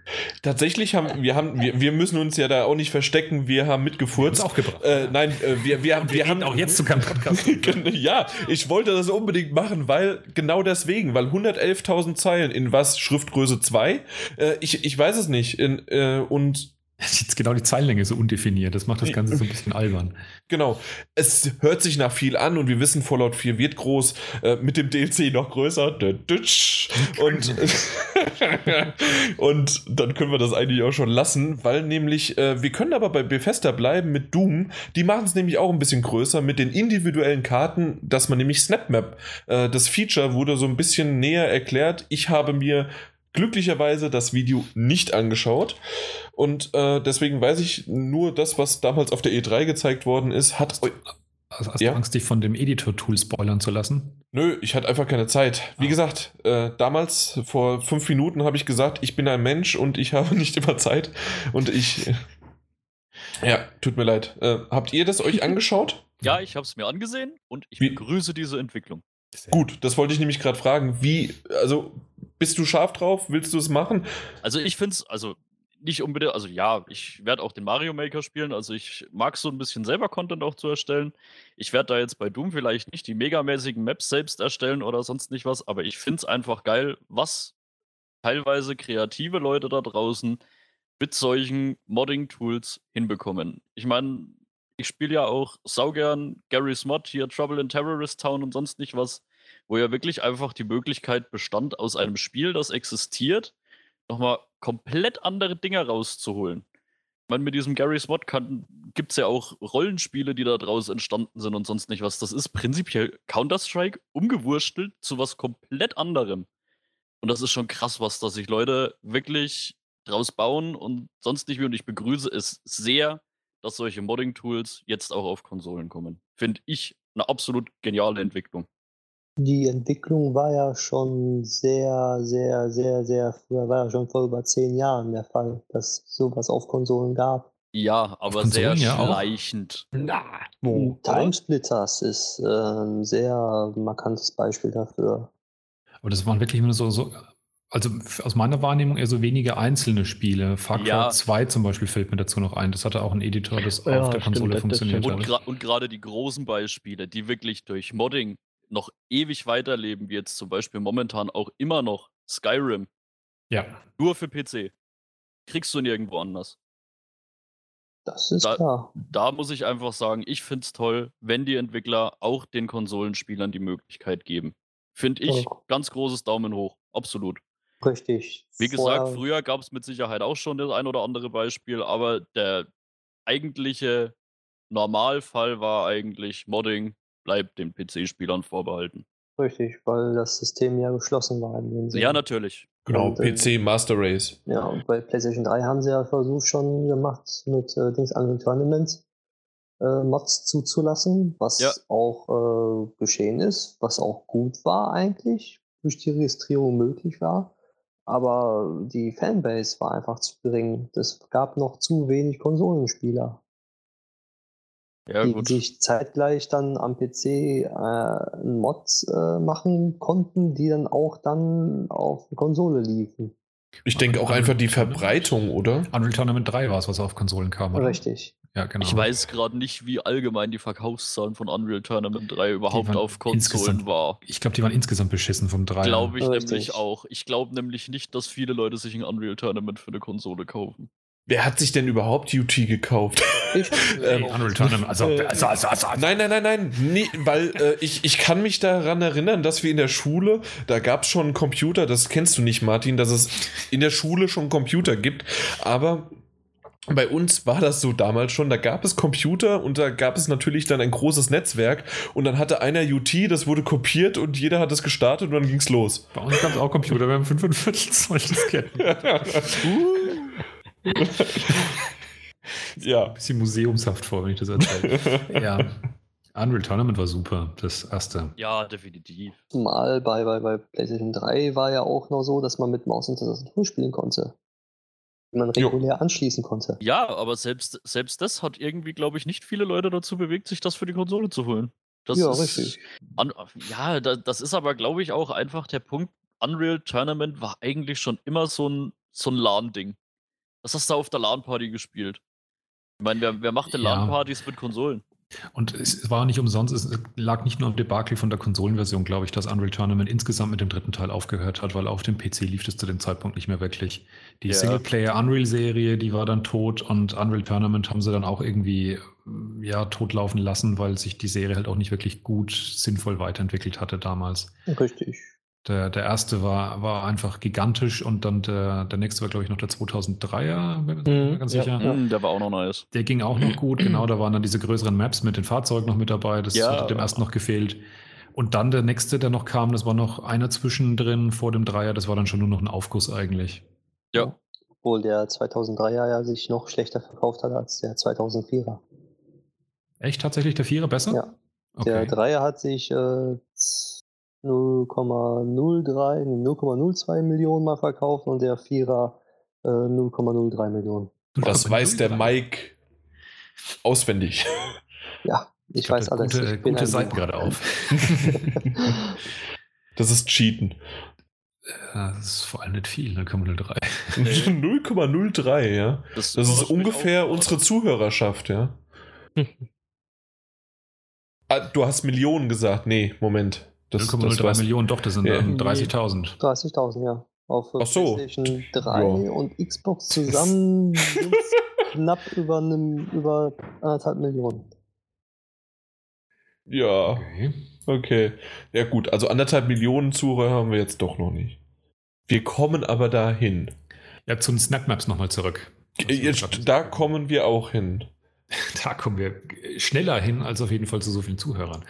Tatsächlich haben wir haben wir, wir müssen uns ja da auch nicht verstecken. Wir haben mitgefurzt. Wir auch gebracht. Äh, nein, äh, wir, wir haben wir, wir haben auch jetzt zu keinem Podcast. ja, ich wollte das unbedingt machen, weil genau deswegen, weil 111.000 Zeilen in was Schriftgröße 2. Äh, ich ich weiß es nicht in, äh, und Jetzt genau die Zeilenlänge so undefiniert. Das macht das Ganze so ein bisschen albern. Genau. Es hört sich nach viel an und wir wissen, Fallout 4 wird groß, äh, mit dem DLC noch größer. Und, und dann können wir das eigentlich auch schon lassen, weil nämlich, äh, wir können aber bei Bethesda bleiben mit Doom. Die machen es nämlich auch ein bisschen größer mit den individuellen Karten, dass man nämlich SnapMap, äh, das Feature wurde so ein bisschen näher erklärt. Ich habe mir glücklicherweise das Video nicht angeschaut. Und äh, deswegen weiß ich nur das, was damals auf der E3 gezeigt worden ist, hat. Also hast ja? du Angst, dich von dem Editor-Tool spoilern zu lassen? Nö, ich hatte einfach keine Zeit. Wie ah. gesagt, äh, damals, vor fünf Minuten, habe ich gesagt, ich bin ein Mensch und ich habe nicht immer Zeit. Und ich. Ja, tut mir leid. Äh, habt ihr das euch angeschaut? Ja, ich habe es mir angesehen und ich Wie? begrüße diese Entwicklung. Gut, das wollte ich nämlich gerade fragen. Wie, also bist du scharf drauf? Willst du es machen? Also ich finde es, also nicht unbedingt, also ja, ich werde auch den Mario Maker spielen, also ich mag so ein bisschen selber Content auch zu erstellen. Ich werde da jetzt bei Doom vielleicht nicht die megamäßigen Maps selbst erstellen oder sonst nicht was, aber ich finde es einfach geil, was teilweise kreative Leute da draußen mit solchen Modding-Tools hinbekommen. Ich meine, ich spiele ja auch saugern Gary's Mod, hier Trouble in Terrorist Town und sonst nicht was, wo ja wirklich einfach die Möglichkeit bestand, aus einem Spiel, das existiert, nochmal komplett andere Dinge rauszuholen. Ich meine, mit diesem Gary's Mod gibt es ja auch Rollenspiele, die da draus entstanden sind und sonst nicht was. Das ist prinzipiell Counter-Strike umgewurstelt zu was komplett anderem. Und das ist schon krass, was da sich Leute wirklich draus bauen und sonst nicht wie. Und ich begrüße es sehr, dass solche Modding-Tools jetzt auch auf Konsolen kommen. Finde ich eine absolut geniale Entwicklung. Die Entwicklung war ja schon sehr, sehr, sehr, sehr früher, war ja schon vor über zehn Jahren der Fall, dass sowas auf Konsolen gab. Ja, aber Konsolen, sehr ja, schleichend. Na, wo? Timesplitters ist äh, ein sehr markantes Beispiel dafür. Aber das waren wirklich nur so, so also aus meiner Wahrnehmung eher so wenige einzelne Spiele. Far Cry ja. 2 zum Beispiel fällt mir dazu noch ein. Das hatte auch einen Editor, das ja, auf der stimmt, Konsole funktioniert hat. Und, und gerade die großen Beispiele, die wirklich durch Modding noch ewig weiterleben, wie jetzt zum Beispiel momentan auch immer noch Skyrim. Ja. Nur für PC. Kriegst du nirgendwo anders. Das ist da, klar. Da muss ich einfach sagen, ich finde es toll, wenn die Entwickler auch den Konsolenspielern die Möglichkeit geben. Finde ich oh. ganz großes Daumen hoch. Absolut. Richtig. Wie gesagt, früher gab es mit Sicherheit auch schon das ein oder andere Beispiel, aber der eigentliche Normalfall war eigentlich Modding bleibt den PC-Spielern vorbehalten. Richtig, weil das System ja geschlossen war in dem Sinne. Ja, natürlich. Genau, und, PC äh, Master Race. Ja, und bei PlayStation 3 haben sie ja versucht schon gemacht, mit äh, Dings Unreal Tournament äh, Mods zuzulassen, was ja. auch äh, geschehen ist, was auch gut war eigentlich, durch die Registrierung möglich war aber die Fanbase war einfach zu gering. Es gab noch zu wenig Konsolenspieler. Ja, die gut. sich zeitgleich dann am PC äh, Mods äh, machen konnten, die dann auch dann auf Konsole liefen. Ich denke auch einfach die Verbreitung, oder? Unreal Tournament 3 war es, was auf Konsolen kam, oder? Richtig. Ja, genau. Ich weiß gerade nicht, wie allgemein die Verkaufszahlen von Unreal Tournament 3 überhaupt auf Konsolen war. Ich glaube, die waren insgesamt beschissen vom 3. Glaube ich Richtig. nämlich auch. Ich glaube nämlich nicht, dass viele Leute sich ein Unreal Tournament für eine Konsole kaufen. Wer hat sich denn überhaupt UT gekauft? Ich ähm, Unreal Tournament. Also, also, also, also, Nein, nein, nein, nein. Nee, weil äh, ich, ich kann mich daran erinnern, dass wir in der Schule, da gab es schon einen Computer, das kennst du nicht, Martin, dass es in der Schule schon einen Computer gibt. Aber bei uns war das so damals schon, da gab es Computer und da gab es natürlich dann ein großes Netzwerk und dann hatte einer UT, das wurde kopiert und jeder hat es gestartet und dann ging es los. Bei uns gab es auch Computer, wir haben 45 Zoll Disketten. ja. Ein bisschen museumshaft vor, wenn ich das erzähle. ja. Unreal Tournament war super, das erste. Ja, definitiv. Mal bei, bei, bei PlayStation 3 war ja auch noch so, dass man mit Maus und Tastatur spielen konnte man regulär jo. anschließen konnte. Ja, aber selbst, selbst das hat irgendwie, glaube ich, nicht viele Leute dazu bewegt, sich das für die Konsole zu holen. Das ja, ist, richtig. An, ja, da, das ist aber, glaube ich, auch einfach der Punkt. Unreal Tournament war eigentlich schon immer so ein, so ein LAN-Ding. Das hast du auf der LAN-Party gespielt. Ich meine, wer, wer macht denn ja. LAN-Partys mit Konsolen? Und es war nicht umsonst, es lag nicht nur am Debakel von der Konsolenversion, glaube ich, dass Unreal Tournament insgesamt mit dem dritten Teil aufgehört hat, weil auf dem PC lief das zu dem Zeitpunkt nicht mehr wirklich. Die ja. Singleplayer Unreal-Serie, die war dann tot und Unreal Tournament haben sie dann auch irgendwie ja, totlaufen lassen, weil sich die Serie halt auch nicht wirklich gut, sinnvoll weiterentwickelt hatte damals. Richtig. Der, der erste war, war einfach gigantisch und dann der, der nächste war, glaube ich, noch der 2003er, bin mhm, ganz sicher. Ja, der war auch noch nice. Der ging auch noch gut, genau. Da waren dann diese größeren Maps mit den Fahrzeugen noch mit dabei. Das ja, hat dem ersten noch gefehlt. Und dann der nächste, der noch kam, das war noch einer zwischendrin vor dem Dreier. Das war dann schon nur noch ein Aufguss eigentlich. Ja. Obwohl der 2003er ja sich noch schlechter verkauft hat als der 2004er. Echt tatsächlich der Vierer besser? Ja. Okay. Der Dreier hat sich äh, 0,03, 0,02 Millionen mal verkauft und der Vierer äh, 0,03 Millionen. Das weiß der Mike auswendig. Ja, ich, ich weiß alles. Gute, gute Seiten gerade auf. das ist Cheaten. Das ist vor allem nicht viel, 0,03. 0,03, ja. Das, das ist ungefähr unsere Zuhörerschaft, ja. ah, du hast Millionen gesagt. Nee, Moment. 0,03 Millionen, doch, das sind ja. 30.000. 30.000, ja. Auf Ach so. PlayStation 3 ja. und Xbox zusammen knapp über, einem, über anderthalb Millionen. Ja. Okay. okay. Ja, gut. Also anderthalb Millionen Zuhörer haben wir jetzt doch noch nicht. Wir kommen aber dahin. Ja, zum Snapmaps nochmal zurück. Jetzt, da kommen wir auch hin. Da kommen wir schneller hin als auf jeden Fall zu so vielen Zuhörern.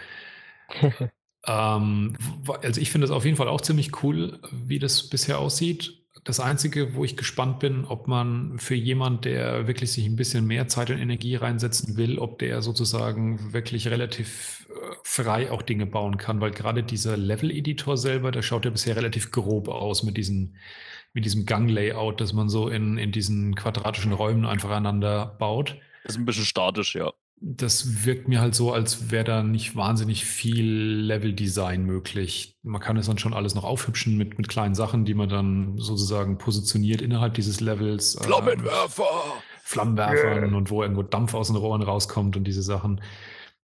Ähm, also ich finde es auf jeden Fall auch ziemlich cool, wie das bisher aussieht. Das Einzige, wo ich gespannt bin, ob man für jemand, der wirklich sich ein bisschen mehr Zeit und Energie reinsetzen will, ob der sozusagen wirklich relativ äh, frei auch Dinge bauen kann, weil gerade dieser Level-Editor selber, der schaut ja bisher relativ grob aus mit diesen mit diesem Gang-Layout, dass man so in, in diesen quadratischen Räumen einfach einander baut. Das ist ein bisschen statisch, ja das wirkt mir halt so, als wäre da nicht wahnsinnig viel Level-Design möglich. Man kann es dann schon alles noch aufhübschen mit, mit kleinen Sachen, die man dann sozusagen positioniert innerhalb dieses Levels. Äh, Flammenwerfer! Äh, Flammenwerfern yeah. und wo irgendwo Dampf aus den Rohren rauskommt und diese Sachen.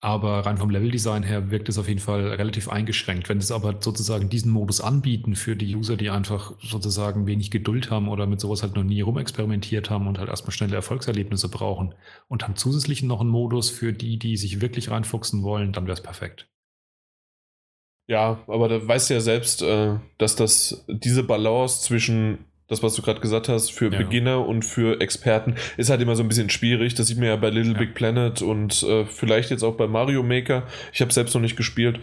Aber rein vom Leveldesign her wirkt es auf jeden Fall relativ eingeschränkt. Wenn es aber sozusagen diesen Modus anbieten für die User, die einfach sozusagen wenig Geduld haben oder mit sowas halt noch nie rumexperimentiert haben und halt erstmal schnelle Erfolgserlebnisse brauchen und haben zusätzlich noch einen Modus für die, die sich wirklich reinfuchsen wollen, dann wäre es perfekt. Ja, aber da weißt du ja selbst, äh, dass das diese Balance zwischen das, was du gerade gesagt hast, für ja. Beginner und für Experten, ist halt immer so ein bisschen schwierig. Das sieht man ja bei Little ja. Big Planet und äh, vielleicht jetzt auch bei Mario Maker. Ich habe selbst noch nicht gespielt.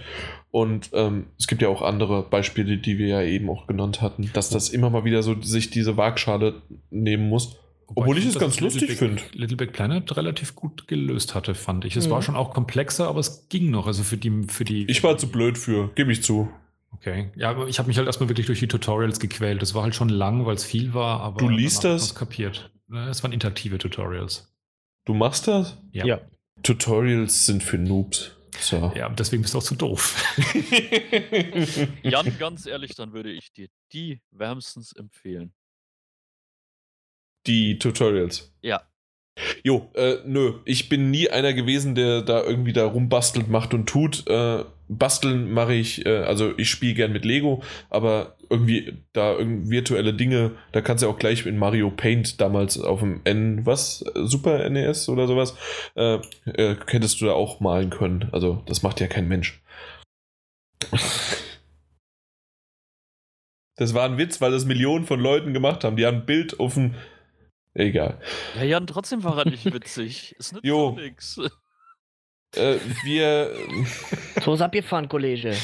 Und ähm, es gibt ja auch andere Beispiele, die wir ja eben auch genannt hatten, dass das immer mal wieder so sich diese Waagschale nehmen muss. Wobei Obwohl ich, es ganz lustig finde. Little Big Planet relativ gut gelöst hatte, fand ich. Es mhm. war schon auch komplexer, aber es ging noch. Also für die, für die. Ich war zu blöd für, gebe ich zu. Okay. Ja, aber ich habe mich halt erstmal wirklich durch die Tutorials gequält. Das war halt schon lang, weil es viel war, aber du liest das? kapiert. Es waren interaktive Tutorials. Du machst das? Ja. ja. Tutorials sind für Noobs. So. Ja, deswegen bist du auch zu doof. Jan, ganz ehrlich, dann würde ich dir die wärmstens empfehlen. Die Tutorials. Ja. Jo, äh, nö, ich bin nie einer gewesen, der da irgendwie da rumbastelt, macht und tut. Äh, basteln mache ich, äh, also ich spiele gern mit Lego, aber irgendwie da irgendwie virtuelle Dinge, da kannst du auch gleich in Mario Paint damals auf dem N, was, Super NES oder sowas, äh, äh, hättest du da auch malen können. Also das macht ja kein Mensch. Das war ein Witz, weil das Millionen von Leuten gemacht haben. Die haben ein Bild auf dem Egal. Ja, Jan, trotzdem war er nicht witzig. Es nützt jo. nichts. Äh, wir. So ist abgefahren, Kollege.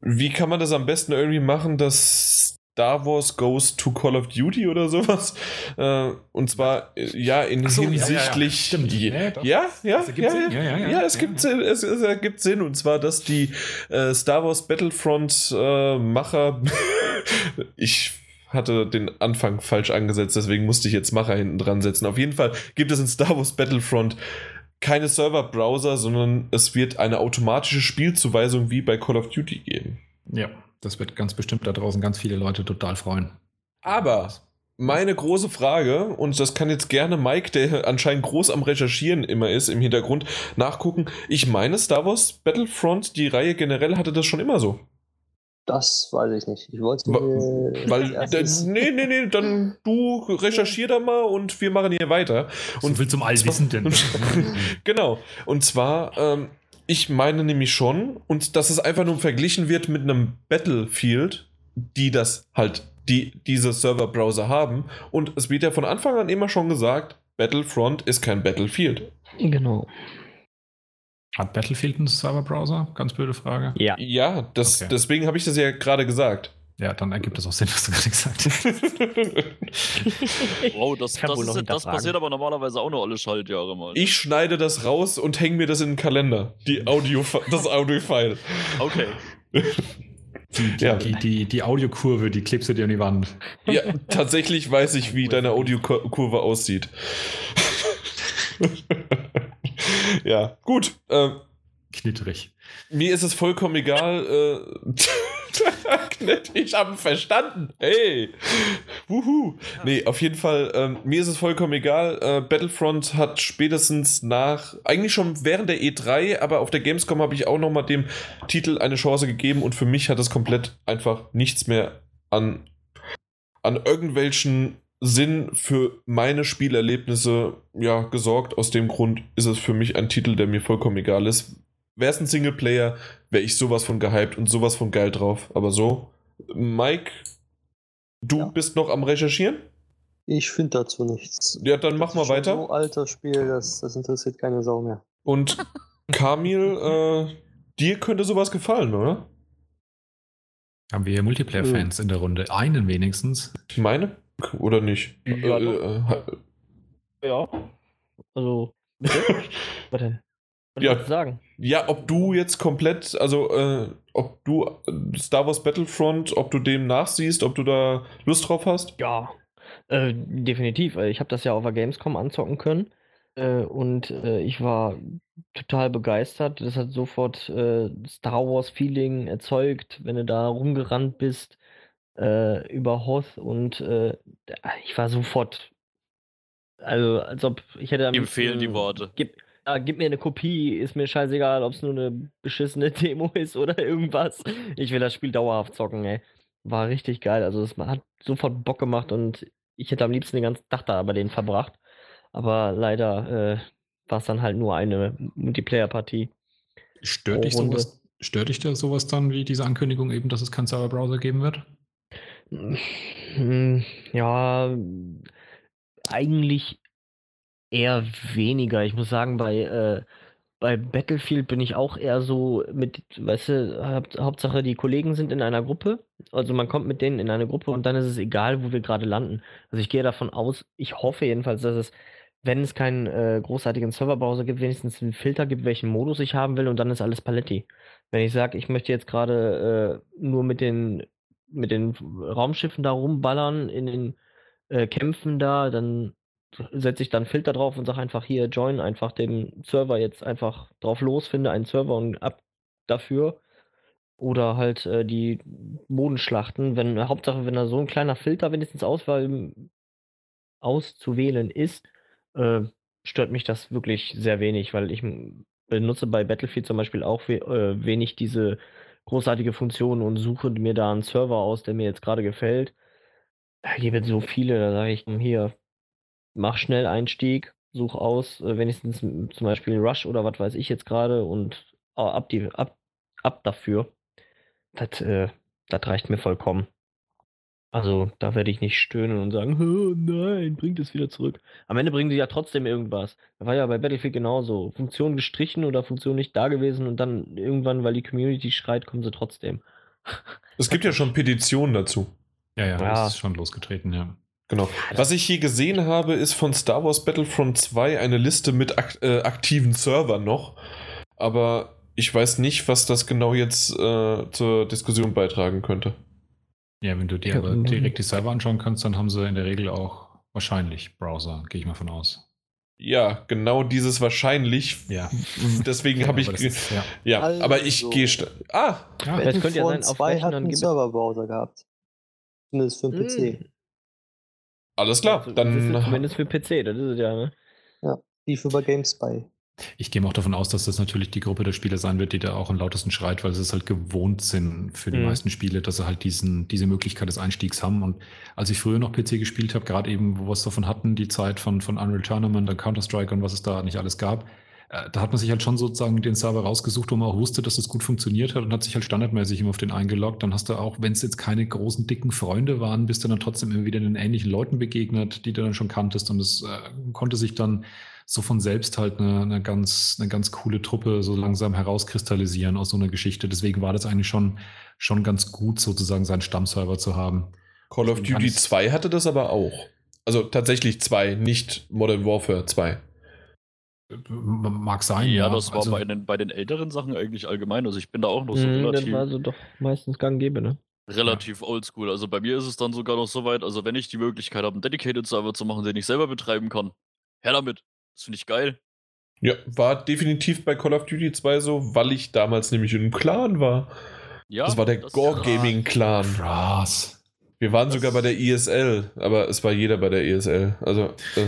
Wie kann man das am besten irgendwie machen, dass Star Wars goes to Call of Duty oder sowas? Äh, und zwar, äh, ja, in so, hinsichtlich. Ja, ja, ja. ja, ja, ja, ja, es gibt Sinn, es, es ergibt Sinn. Und zwar, dass die äh, Star Wars Battlefront äh, Macher. ich hatte den Anfang falsch angesetzt, deswegen musste ich jetzt Macher hinten dran setzen. Auf jeden Fall gibt es in Star Wars Battlefront keine Server-Browser, sondern es wird eine automatische Spielzuweisung wie bei Call of Duty geben. Ja, das wird ganz bestimmt da draußen ganz viele Leute total freuen. Aber meine große Frage, und das kann jetzt gerne Mike, der anscheinend groß am Recherchieren immer ist, im Hintergrund nachgucken. Ich meine, Star Wars Battlefront, die Reihe generell hatte das schon immer so. Das weiß ich nicht. Ich wollte. Weil, erstes... nee, nee, nee, dann du recherchier da mal und wir machen hier weiter. Und so viel zum Allwissenden. genau. Und zwar, ähm, ich meine nämlich schon, und dass es einfach nur verglichen wird mit einem Battlefield, die das halt, die diese Server-Browser haben. Und es wird ja von Anfang an immer schon gesagt, Battlefront ist kein Battlefield. Genau. Hat Battlefield einen Server-Browser? Ganz blöde Frage. Ja. Ja, das, okay. deswegen habe ich das ja gerade gesagt. Ja, dann ergibt das auch Sinn, was du gerade gesagt hast. wow, das, das, ist, das passiert aber normalerweise auch nur alle Schaltjahre mal. Ich schneide das raus und hänge mir das in den Kalender. Die Audio, das Audio-File. Okay. Die, die, ja. die, die, die Audiokurve, die klebst du dir an die Wand. Ja, tatsächlich weiß ich, wie deine Audiokurve aussieht. Ja, gut. Äh, Knittrig. Mir ist es vollkommen egal. Äh, ich habe verstanden. Hey. Wuhu. Nee, auf jeden Fall, ähm, mir ist es vollkommen egal. Äh, Battlefront hat spätestens nach, eigentlich schon während der E3, aber auf der Gamescom habe ich auch nochmal dem Titel eine Chance gegeben und für mich hat es komplett einfach nichts mehr an, an irgendwelchen Sinn für meine Spielerlebnisse ja gesorgt. Aus dem Grund ist es für mich ein Titel, der mir vollkommen egal ist. Wäre es ein Singleplayer, wäre ich sowas von gehypt und sowas von geil drauf. Aber so, Mike, du ja. bist noch am Recherchieren? Ich finde dazu nichts. Ja, dann mach mal weiter. So alter Spiel, das, das interessiert keine Sau mehr. Und Kamil, äh, dir könnte sowas gefallen, oder? Haben wir Multiplayer-Fans hm. in der Runde? Einen wenigstens. Ich meine? Oder nicht? Ja, äh, äh, ja. also. Warte. Was ja, sagen? Ja, ob du jetzt komplett, also äh, ob du Star Wars Battlefront, ob du dem nachsiehst, ob du da Lust drauf hast? Ja, äh, definitiv. Ich habe das ja auf der Gamescom anzocken können äh, und äh, ich war total begeistert. Das hat sofort äh, Star Wars Feeling erzeugt, wenn du da rumgerannt bist äh, über Hoth und äh, ich war sofort, also als ob ich hätte. Ihm fehlen die Worte. Gib, ja, gib mir eine Kopie, ist mir scheißegal, ob es nur eine beschissene Demo ist oder irgendwas. Ich will das Spiel dauerhaft zocken, ey. War richtig geil. Also es hat sofort Bock gemacht und ich hätte am liebsten den ganzen Tag da bei denen verbracht. Aber leider äh, war es dann halt nur eine Multiplayer-Partie. Stört dich, sowas, stört dich da sowas dann wie diese Ankündigung eben, dass es keinen Server-Browser geben wird? Hm, ja, eigentlich eher weniger. Ich muss sagen, bei, äh, bei Battlefield bin ich auch eher so mit, weißt du, Haupt, Hauptsache die Kollegen sind in einer Gruppe. Also man kommt mit denen in eine Gruppe und dann ist es egal, wo wir gerade landen. Also ich gehe davon aus, ich hoffe jedenfalls, dass es, wenn es keinen äh, großartigen Serverbrowser gibt, wenigstens einen Filter gibt, welchen Modus ich haben will und dann ist alles Paletti. Wenn ich sage, ich möchte jetzt gerade äh, nur mit den mit den Raumschiffen da rumballern in den äh, Kämpfen da, dann setze ich dann Filter drauf und sage einfach hier, join einfach den Server jetzt einfach drauf los, finde einen Server und ab dafür. Oder halt äh, die Bodenschlachten, wenn, Hauptsache, wenn da so ein kleiner Filter wenigstens Auswahl auszuwählen ist, äh, stört mich das wirklich sehr wenig, weil ich benutze bei Battlefield zum Beispiel auch we äh, wenig diese großartige Funktionen und suche mir da einen Server aus, der mir jetzt gerade gefällt. Da gibt es so viele, da sage ich, hier, mach schnell Einstieg, such aus, äh, wenigstens zum Beispiel Rush oder was weiß ich jetzt gerade und oh, ab, die, ab, ab dafür. Das, äh, das reicht mir vollkommen. Also, da werde ich nicht stöhnen und sagen, oh, nein, bringt es wieder zurück. Am Ende bringen sie ja trotzdem irgendwas. Da war ja bei Battlefield genauso. Funktion gestrichen oder Funktion nicht da gewesen und dann irgendwann, weil die Community schreit, kommen sie trotzdem. Es gibt ja schon Petitionen dazu. Ja, ja, ja. das ist schon losgetreten, ja. Genau. Was ich hier gesehen habe, ist von Star Wars Battlefront 2 eine Liste mit ak äh, aktiven Servern noch. Aber ich weiß nicht, was das genau jetzt äh, zur Diskussion beitragen könnte. Ja, wenn du dir aber direkt die Server anschauen kannst, dann haben sie in der Regel auch wahrscheinlich Browser, gehe ich mal von aus. Ja, genau dieses wahrscheinlich. Ja. Deswegen habe ich. Ist, ja, ja also, aber ich gehe. Ah! Ja, das könnte ja sein, auf zwei hat einen Serverbrowser gehabt. Zumindest für den PC. Alles klar, dann. Zumindest für PC, das ist es ja, ne? Ja, lief über GameSpy. Ich gehe auch davon aus, dass das natürlich die Gruppe der Spieler sein wird, die da auch am lautesten schreit, weil sie es halt gewohnt sind für die mhm. meisten Spiele, dass sie halt diesen, diese Möglichkeit des Einstiegs haben. Und als ich früher noch PC gespielt habe, gerade eben, wo wir es davon hatten, die Zeit von, von Unreal Tournament, dann Counter-Strike und was es da nicht alles gab, äh, da hat man sich halt schon sozusagen den Server rausgesucht, wo man auch wusste, dass es das gut funktioniert hat und hat sich halt standardmäßig immer auf den eingeloggt. Dann hast du auch, wenn es jetzt keine großen, dicken Freunde waren, bist du dann trotzdem immer wieder den ähnlichen Leuten begegnet, die du dann schon kanntest und es äh, konnte sich dann so von selbst halt eine, eine, ganz, eine ganz coole Truppe so langsam herauskristallisieren aus so einer Geschichte. Deswegen war das eigentlich schon, schon ganz gut, sozusagen seinen Stammserver zu haben. Call of Duty 2 hatte das aber auch. Also tatsächlich 2, nicht Modern Warfare 2. Mag sein. Ja, ja. das war also, bei, den, bei den älteren Sachen eigentlich allgemein. Also ich bin da auch noch so mh, relativ. Das war so doch meistens gang gäbe, ne? Relativ ja. oldschool. Also bei mir ist es dann sogar noch so weit, also wenn ich die Möglichkeit habe, einen Dedicated Server zu machen, den ich selber betreiben kann, her damit. Das finde ich geil. Ja, war definitiv bei Call of Duty 2 so, weil ich damals nämlich in einem Clan war. Ja, das war der Gore Gaming Clan. Krass. Wir waren das sogar bei der ISL, aber es war jeder bei der ISL. Also, äh.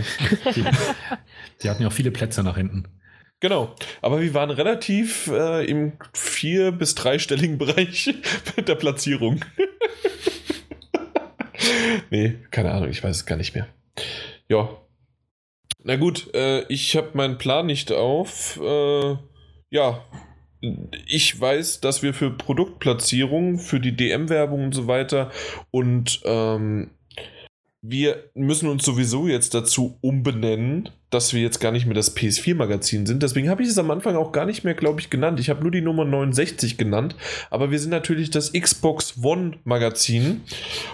die, die, hatten ja auch viele Plätze nach hinten. Genau, aber wir waren relativ äh, im vier- bis dreistelligen Bereich mit der Platzierung. nee, keine Ahnung, ich weiß es gar nicht mehr. Ja, na gut, äh, ich habe meinen Plan nicht auf. Äh, ja, ich weiß, dass wir für Produktplatzierung, für die DM-Werbung und so weiter und ähm, wir müssen uns sowieso jetzt dazu umbenennen, dass wir jetzt gar nicht mehr das PS4-Magazin sind. Deswegen habe ich es am Anfang auch gar nicht mehr, glaube ich, genannt. Ich habe nur die Nummer 69 genannt. Aber wir sind natürlich das Xbox One-Magazin.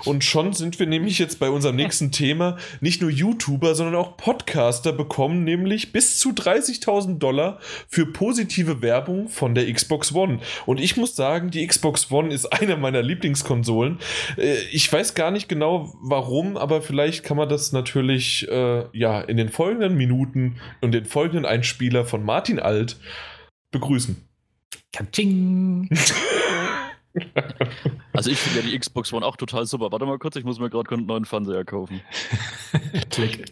Und schon sind wir nämlich jetzt bei unserem nächsten Thema nicht nur YouTuber, sondern auch Podcaster bekommen nämlich bis zu 30.000 Dollar für positive Werbung von der Xbox One. Und ich muss sagen, die Xbox One ist eine meiner Lieblingskonsolen. Äh, ich weiß gar nicht genau warum, aber vielleicht kann man das natürlich äh, ja in den folgenden Minuten Minuten und den folgenden Einspieler von Martin Alt begrüßen. Katsching! Also ich finde ja die Xbox One auch total super. Warte mal kurz, ich muss mir gerade einen neuen Fernseher kaufen. Klick.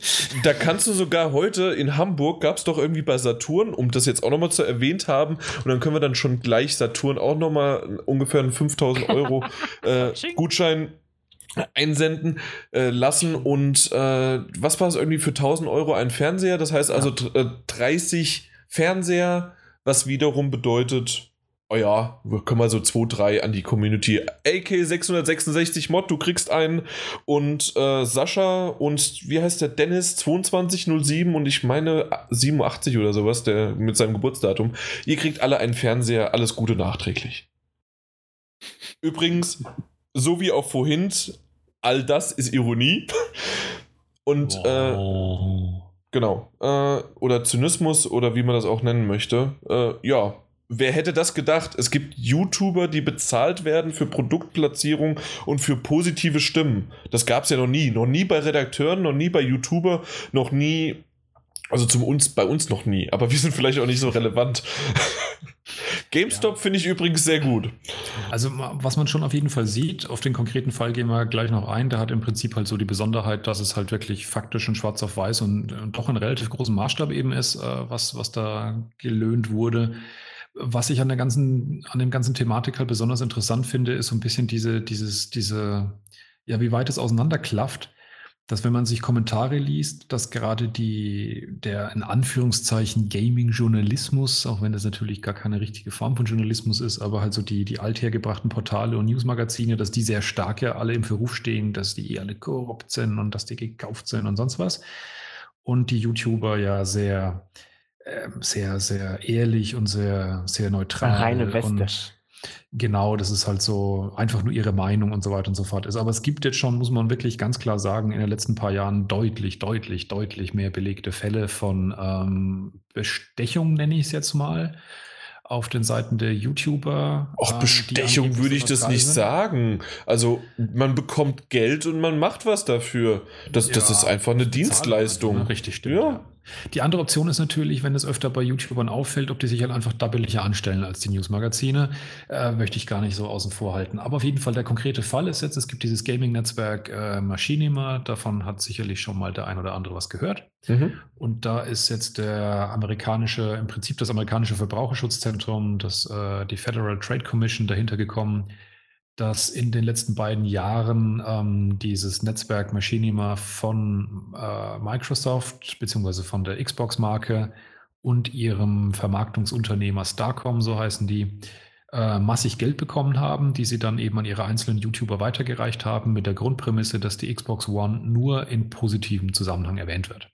Da kannst du sogar heute in Hamburg, gab es doch irgendwie bei Saturn, um das jetzt auch nochmal zu erwähnt haben, und dann können wir dann schon gleich Saturn auch nochmal ungefähr einen 5000 Euro äh, Gutschein einsenden äh, lassen und äh, was war es irgendwie für 1000 Euro ein Fernseher? Das heißt also ja. 30 äh, Fernseher, was wiederum bedeutet, oh ja, wir können mal so 2, 3 an die Community. AK666 Mod, du kriegst einen und äh, Sascha und wie heißt der Dennis 2207 und ich meine 87 oder sowas, der mit seinem Geburtsdatum. Ihr kriegt alle einen Fernseher, alles Gute nachträglich. Übrigens, so wie auch vorhin, all das ist Ironie. Und oh. äh, genau. Äh, oder Zynismus oder wie man das auch nennen möchte. Äh, ja. Wer hätte das gedacht? Es gibt YouTuber, die bezahlt werden für Produktplatzierung und für positive Stimmen. Das gab es ja noch nie. Noch nie bei Redakteuren, noch nie bei YouTuber, noch nie also zum uns, bei uns noch nie, aber wir sind vielleicht auch nicht so relevant. GameStop ja. finde ich übrigens sehr gut. Also, was man schon auf jeden Fall sieht, auf den konkreten Fall gehen wir gleich noch ein. Der hat im Prinzip halt so die Besonderheit, dass es halt wirklich faktisch in schwarz auf weiß und, und doch in relativ großem Maßstab eben ist, äh, was, was da gelöhnt wurde. Was ich an der ganzen, an dem ganzen Thematik halt besonders interessant finde, ist so ein bisschen diese, dieses, diese, ja, wie weit es auseinanderklafft dass wenn man sich Kommentare liest, dass gerade die, der in Anführungszeichen Gaming-Journalismus, auch wenn das natürlich gar keine richtige Form von Journalismus ist, aber halt so die, die althergebrachten Portale und Newsmagazine, dass die sehr stark ja alle im Verruf stehen, dass die eh alle korrupt sind und dass die gekauft sind und sonst was. Und die YouTuber ja sehr, äh, sehr, sehr ehrlich und sehr, sehr neutral. Reine Weste. Und Genau, das ist halt so einfach nur ihre Meinung und so weiter und so fort ist. Aber es gibt jetzt schon, muss man wirklich ganz klar sagen, in den letzten paar Jahren deutlich, deutlich, deutlich mehr belegte Fälle von ähm, Bestechung, nenne ich es jetzt mal, auf den Seiten der YouTuber. Auch ähm, Bestechung würde ich das nicht sind. sagen. Also man bekommt Geld und man macht was dafür. Das, ja, das ist einfach eine Dienstleistung. Ne? Richtig, stimmt. Ja. Die andere Option ist natürlich, wenn es öfter bei YouTubern auffällt, ob die sich halt einfach doppellicher anstellen als die Newsmagazine, äh, möchte ich gar nicht so außen vor halten. Aber auf jeden Fall der konkrete Fall ist jetzt, es gibt dieses Gaming-Netzwerk äh, Machinima, davon hat sicherlich schon mal der ein oder andere was gehört. Mhm. Und da ist jetzt der amerikanische, im Prinzip das amerikanische Verbraucherschutzzentrum, das, äh, die Federal Trade Commission dahinter gekommen, dass in den letzten beiden Jahren ähm, dieses Netzwerk Machinima von äh, Microsoft bzw. von der Xbox-Marke und ihrem Vermarktungsunternehmer Starcom, so heißen die, äh, massig Geld bekommen haben, die sie dann eben an ihre einzelnen YouTuber weitergereicht haben, mit der Grundprämisse, dass die Xbox One nur in positivem Zusammenhang erwähnt wird.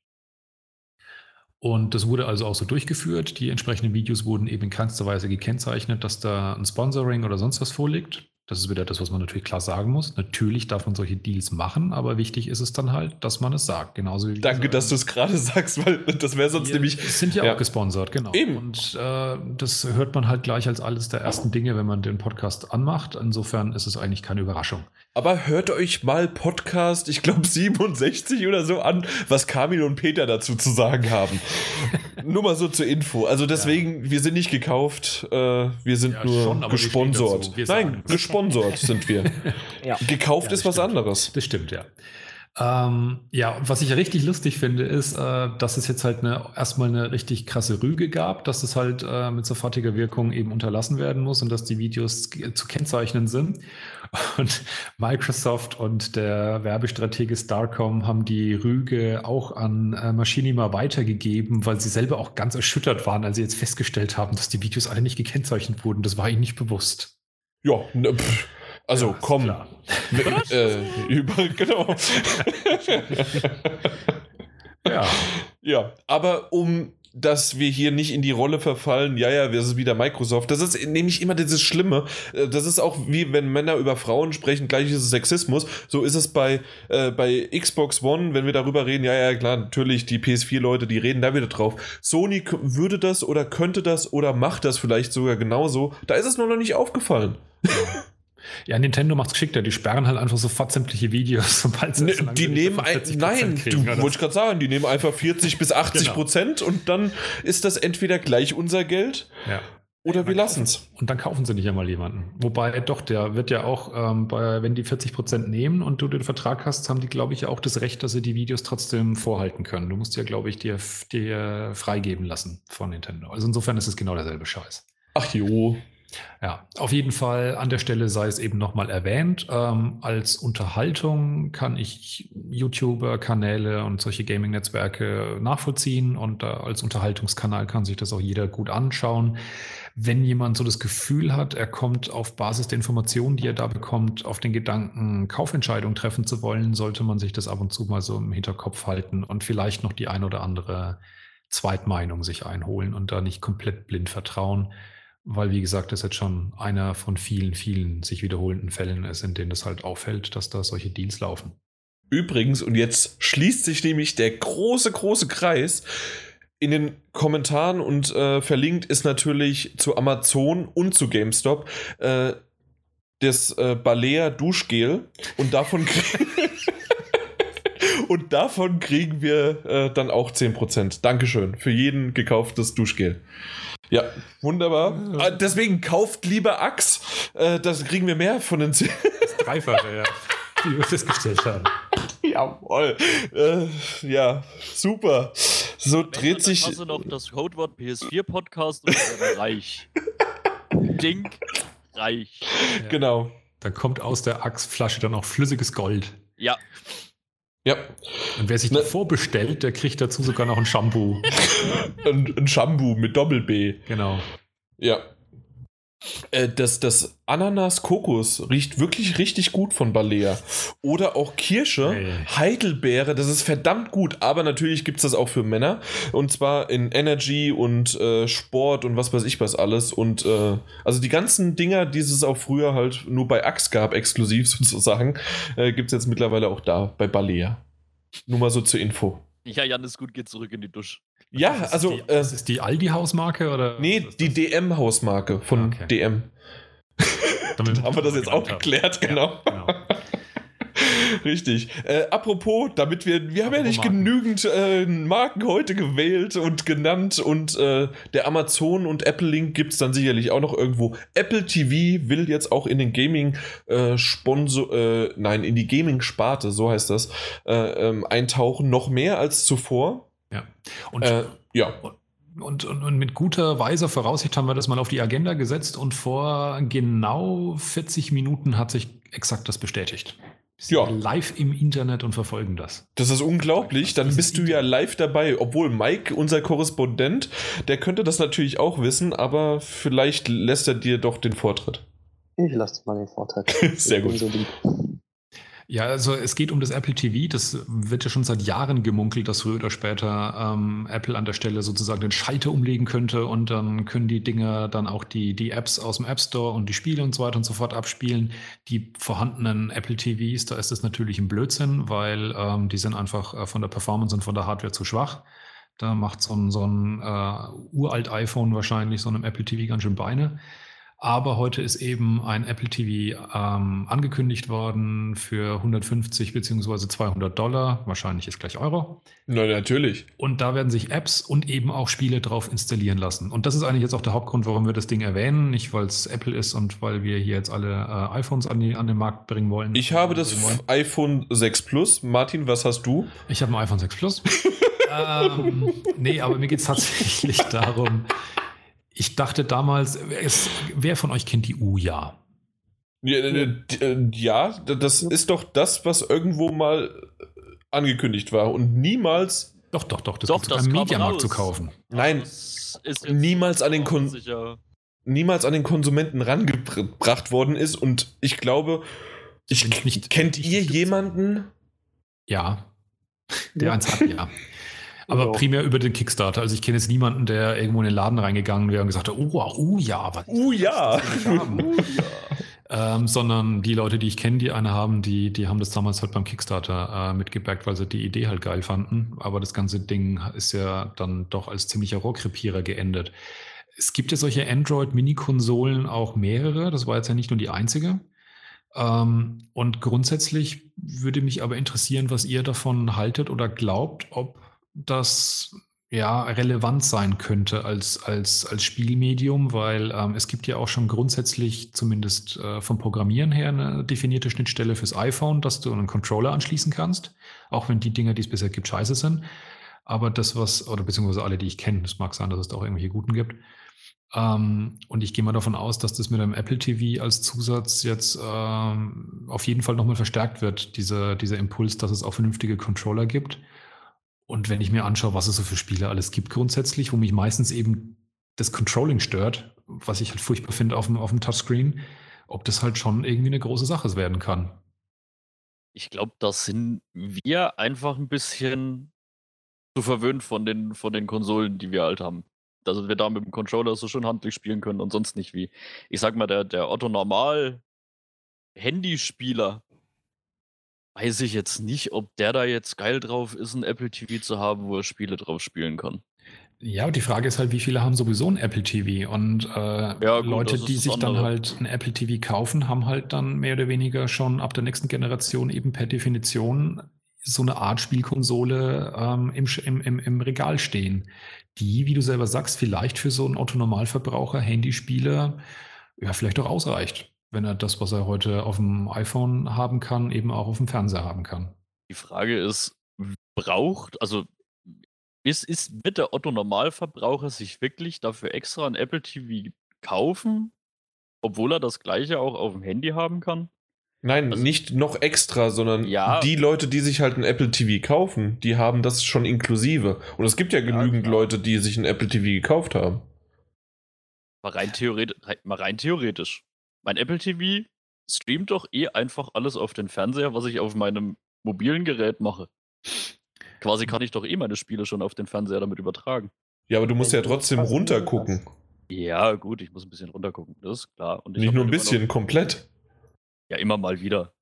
Und das wurde also auch so durchgeführt. Die entsprechenden Videos wurden eben in keinster Weise gekennzeichnet, dass da ein Sponsoring oder sonst was vorliegt. Das ist wieder das, was man natürlich klar sagen muss. Natürlich darf man solche Deals machen, aber wichtig ist es dann halt, dass man es sagt. Genauso wie Danke, dass du es gerade sagst, weil das wäre sonst nämlich. sind ja, ja, auch gesponsert, genau. Eben. Und äh, das hört man halt gleich als alles der ersten Dinge, wenn man den Podcast anmacht. Insofern ist es eigentlich keine Überraschung. Aber hört euch mal Podcast, ich glaube 67 oder so an, was Kamil und Peter dazu zu sagen haben. nur mal so zur Info. Also deswegen, ja. wir sind nicht gekauft, äh, wir sind ja, nur schon, gesponsert. Nein, gesponsert sind wir. ja. Gekauft ja, ist was stimmt. anderes. Das stimmt, ja. Ähm, ja, was ich richtig lustig finde, ist, äh, dass es jetzt halt eine, erstmal eine richtig krasse Rüge gab, dass es halt äh, mit sofortiger Wirkung eben unterlassen werden muss und dass die Videos zu kennzeichnen sind. Und Microsoft und der Werbestratege Starcom haben die Rüge auch an äh, Machinima weitergegeben, weil sie selber auch ganz erschüttert waren, als sie jetzt festgestellt haben, dass die Videos alle nicht gekennzeichnet wurden. Das war ihnen nicht bewusst. Ja, ne, pff, also ja, komm. Äh, über, genau. ja. Ja, aber um dass wir hier nicht in die Rolle verfallen, ja, ja, wir sind wieder Microsoft. Das ist nämlich immer dieses Schlimme. Äh, das ist auch wie wenn Männer über Frauen sprechen, gleich ist es Sexismus. So ist es bei, äh, bei Xbox One, wenn wir darüber reden, ja, ja, klar, natürlich, die PS4-Leute, die reden da wieder drauf. Sony würde das oder könnte das oder macht das vielleicht sogar genauso. Da ist es nur noch nicht aufgefallen. Ja, Nintendo macht es geschickter. Die sperren halt einfach sofort sämtliche Videos, sobald sie ne, Die nehmen ein, nein, kriegen, du wollte ich gerade sagen, die nehmen einfach 40 bis 80 genau. Prozent und dann ist das entweder gleich unser Geld ja. oder ja, wir lassen es. Und dann kaufen sie nicht einmal jemanden. Wobei, doch, der wird ja auch, ähm, bei, wenn die 40 Prozent nehmen und du den Vertrag hast, haben die, glaube ich, auch das Recht, dass sie die Videos trotzdem vorhalten können. Du musst ja, glaube ich, dir, dir freigeben lassen von Nintendo. Also insofern ist es genau derselbe Scheiß. Ach jo, ja, auf jeden Fall an der Stelle sei es eben nochmal erwähnt. Ähm, als Unterhaltung kann ich YouTuber, Kanäle und solche Gaming-Netzwerke nachvollziehen und äh, als Unterhaltungskanal kann sich das auch jeder gut anschauen. Wenn jemand so das Gefühl hat, er kommt auf Basis der Informationen, die er da bekommt, auf den Gedanken, Kaufentscheidungen treffen zu wollen, sollte man sich das ab und zu mal so im Hinterkopf halten und vielleicht noch die ein oder andere Zweitmeinung sich einholen und da nicht komplett blind vertrauen weil, wie gesagt, das jetzt schon einer von vielen, vielen sich wiederholenden Fällen ist, in denen das halt auffällt, dass da solche Deals laufen. Übrigens, und jetzt schließt sich nämlich der große, große Kreis. In den Kommentaren und äh, verlinkt ist natürlich zu Amazon und zu GameStop äh, das äh, Balea Duschgel und davon und davon kriegen wir äh, dann auch 10%. Dankeschön für jeden gekauftes Duschgel. Ja, wunderbar. Ja. Äh, deswegen kauft lieber Axe. Äh, das kriegen wir mehr von den 10. Das Dreifache, ja. Wie wir festgestellt haben. Jawohl. Äh, ja, super. So Wenn dreht sich. Also noch das Codewort PS4 Podcast und reich. Ding reich. Ja. Genau. Dann kommt aus der Achsflasche dann auch flüssiges Gold. Ja. Ja. Und wer sich ne. vorbestellt, der kriegt dazu sogar noch ein Shampoo. ein, ein Shampoo mit Doppel-B. Genau. Ja. Äh, das, das Ananas-Kokos riecht wirklich richtig gut von Balea. Oder auch Kirsche, hey. Heidelbeere, das ist verdammt gut. Aber natürlich gibt es das auch für Männer. Und zwar in Energy und äh, Sport und was weiß ich was alles. Und äh, also die ganzen Dinger, die es auch früher halt nur bei Axe gab, exklusiv sozusagen, äh, gibt es jetzt mittlerweile auch da bei Balea. Nur mal so zur Info. Ja, Jan ist gut, geht zurück in die Dusche. Ja, ist also. Die, äh, ist es die Aldi-Hausmarke oder? Nee, die DM-Hausmarke von okay. DM. Damit haben wir das jetzt auch geklärt, genau. Ja, genau. Richtig. Äh, apropos, damit wir, wir haben ja nicht Marken. genügend äh, Marken heute gewählt und genannt und äh, der Amazon und Apple Link gibt es dann sicherlich auch noch irgendwo. Apple TV will jetzt auch in den Gaming äh, Sponsor, äh, nein, in die Gaming-Sparte, so heißt das, äh, ähm, eintauchen, noch mehr als zuvor. Ja. Und ja. Und, und, und, mit guter, weiser Voraussicht haben wir das mal auf die Agenda gesetzt und vor genau 40 Minuten hat sich exakt das bestätigt. Ja. Live im Internet und verfolgen das. Das ist unglaublich. Dann bist du ja live dabei. Obwohl Mike, unser Korrespondent, der könnte das natürlich auch wissen, aber vielleicht lässt er dir doch den Vortritt. Ich lasse mal den Vortritt. Sehr gut. Ja, also es geht um das Apple TV. Das wird ja schon seit Jahren gemunkelt, dass früher oder später ähm, Apple an der Stelle sozusagen den Schalter umlegen könnte und dann können die Dinge dann auch die, die Apps aus dem App Store und die Spiele und so weiter und so fort abspielen. Die vorhandenen Apple TVs, da ist es natürlich ein Blödsinn, weil ähm, die sind einfach äh, von der Performance und von der Hardware zu schwach. Da macht so ein, so ein äh, uralt iPhone wahrscheinlich so einem Apple TV ganz schön Beine. Aber heute ist eben ein Apple TV ähm, angekündigt worden für 150 bzw. 200 Dollar. Wahrscheinlich ist gleich Euro. Na, natürlich. Und da werden sich Apps und eben auch Spiele drauf installieren lassen. Und das ist eigentlich jetzt auch der Hauptgrund, warum wir das Ding erwähnen. Nicht, weil es Apple ist und weil wir hier jetzt alle äh, iPhones an, die, an den Markt bringen wollen. Ich habe das iPhone 6 Plus. Martin, was hast du? Ich habe ein iPhone 6 Plus. ähm, nee, aber mir geht es tatsächlich darum, ich dachte damals, es, wer von euch kennt die Uja? Ja, äh, äh, ja, das ist doch das, was irgendwo mal äh, angekündigt war und niemals. Doch, doch, doch, das doch, das beim Mediamarkt zu kaufen. Nein, niemals an den Kon niemals an den Konsumenten rangebracht worden ist und ich glaube, ich, nicht, kennt ihr jemanden? Ja, der ja. eins hat, ja. Aber genau. primär über den Kickstarter. Also ich kenne jetzt niemanden, der irgendwo in den Laden reingegangen wäre und gesagt hat, oh, oh ja, was oh ja. oh, ja. Ähm, sondern die Leute, die ich kenne, die eine haben, die, die haben das damals halt beim Kickstarter äh, mitgebackt, weil sie die Idee halt geil fanden. Aber das ganze Ding ist ja dann doch als ziemlicher Rohrkrepierer geendet. Es gibt ja solche Android-Mini-Konsolen auch mehrere. Das war jetzt ja nicht nur die einzige. Ähm, und grundsätzlich würde mich aber interessieren, was ihr davon haltet oder glaubt, ob das ja relevant sein könnte als, als, als Spielmedium, weil ähm, es gibt ja auch schon grundsätzlich, zumindest äh, vom Programmieren her, eine definierte Schnittstelle fürs iPhone, dass du einen Controller anschließen kannst, auch wenn die Dinger, die es bisher gibt, scheiße sind. Aber das, was, oder beziehungsweise alle, die ich kenne, es mag sein, dass es da auch irgendwelche guten gibt. Ähm, und ich gehe mal davon aus, dass das mit einem Apple TV als Zusatz jetzt ähm, auf jeden Fall nochmal verstärkt wird, dieser, dieser Impuls, dass es auch vernünftige Controller gibt. Und wenn ich mir anschaue, was es so für Spiele alles gibt grundsätzlich, wo mich meistens eben das Controlling stört, was ich halt furchtbar finde auf dem, auf dem Touchscreen, ob das halt schon irgendwie eine große Sache werden kann. Ich glaube, da sind wir einfach ein bisschen zu verwöhnt von den, von den Konsolen, die wir halt haben. Dass wir da mit dem Controller so schön handlich spielen können und sonst nicht wie. Ich sag mal, der, der Otto Normal Handyspieler, weiß ich jetzt nicht, ob der da jetzt geil drauf ist, ein Apple TV zu haben, wo er Spiele drauf spielen kann. Ja, die Frage ist halt, wie viele haben sowieso ein Apple TV? Und äh, ja, gut, Leute, die sich dann halt ein Apple TV kaufen, haben halt dann mehr oder weniger schon ab der nächsten Generation eben per Definition so eine Art Spielkonsole ähm, im, im, im, Regal stehen, die, wie du selber sagst, vielleicht für so einen Autonormalverbraucher, Handyspieler, ja, vielleicht auch ausreicht wenn er das, was er heute auf dem iPhone haben kann, eben auch auf dem Fernseher haben kann. Die Frage ist, braucht, also ist, ist, wird der Otto Normalverbraucher sich wirklich dafür extra ein Apple TV kaufen, obwohl er das gleiche auch auf dem Handy haben kann? Nein, also, nicht noch extra, sondern ja, die Leute, die sich halt ein Apple TV kaufen, die haben das schon inklusive. Und es gibt ja genügend ja, Leute, die sich ein Apple TV gekauft haben. Mal rein, theoretisch, mal rein theoretisch mein Apple TV streamt doch eh einfach alles auf den Fernseher, was ich auf meinem mobilen Gerät mache. Quasi kann ich doch eh meine Spiele schon auf den Fernseher damit übertragen. Ja, aber du musst ja trotzdem runtergucken. Ja, gut, ich muss ein bisschen runtergucken, das ist klar. Nicht nur ein bisschen, komplett. Ja, immer mal wieder.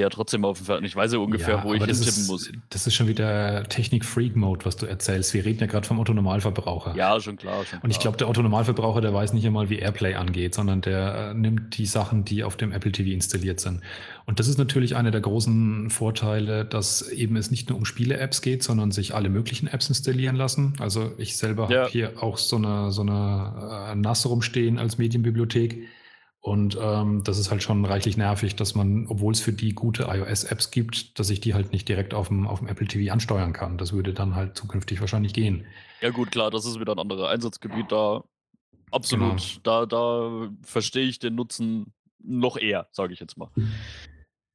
Ja trotzdem auf dem Fernseher. Ich weiß ja ungefähr, ja, wo ich hintippen muss. Das ist schon wieder Technik-Freak-Mode, was du erzählst. Wir reden ja gerade vom Otto-Normalverbraucher. Ja, schon klar. Schon Und ich glaube, der Otto-Normalverbraucher, der weiß nicht einmal, wie Airplay angeht, sondern der äh, nimmt die Sachen, die auf dem Apple TV installiert sind. Und das ist natürlich einer der großen Vorteile, dass eben es nicht nur um Spiele-Apps geht, sondern sich alle möglichen Apps installieren lassen. Also ich selber ja. habe hier auch so eine, so eine äh, NAS rumstehen als Medienbibliothek und ähm, das ist halt schon reichlich nervig, dass man, obwohl es für die gute iOS-Apps gibt, dass ich die halt nicht direkt auf dem, auf dem Apple TV ansteuern kann. Das würde dann halt zukünftig wahrscheinlich gehen. Ja gut, klar, das ist wieder ein anderes Einsatzgebiet da. Absolut. Genau. Da, da verstehe ich den Nutzen noch eher, sage ich jetzt mal.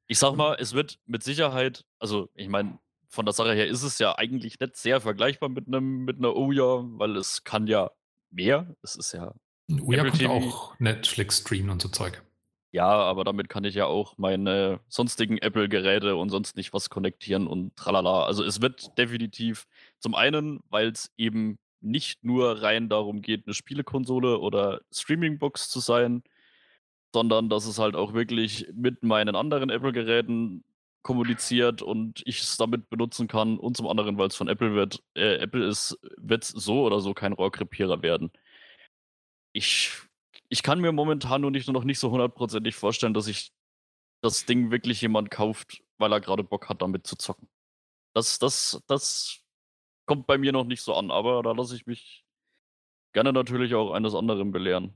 Ich sag mal, es wird mit Sicherheit, also ich meine, von der Sache her ist es ja eigentlich nicht sehr vergleichbar mit einem mit einer Ouya, weil es kann ja mehr. Es ist ja Ouya Apple TV. auch Netflix streamen und so Zeug. Ja, aber damit kann ich ja auch meine sonstigen Apple-Geräte und sonst nicht was konnektieren und tralala. Also es wird definitiv zum einen, weil es eben nicht nur rein darum geht, eine Spielekonsole oder Streamingbox zu sein, sondern dass es halt auch wirklich mit meinen anderen Apple-Geräten kommuniziert und ich es damit benutzen kann und zum anderen, weil es von Apple wird. Äh, Apple ist, wird so oder so kein Rohrkrepierer werden ich, ich kann mir momentan nur nicht, noch nicht so hundertprozentig vorstellen, dass ich das Ding wirklich jemand kauft, weil er gerade Bock hat, damit zu zocken. Das, das, das kommt bei mir noch nicht so an, aber da lasse ich mich gerne natürlich auch eines anderen belehren.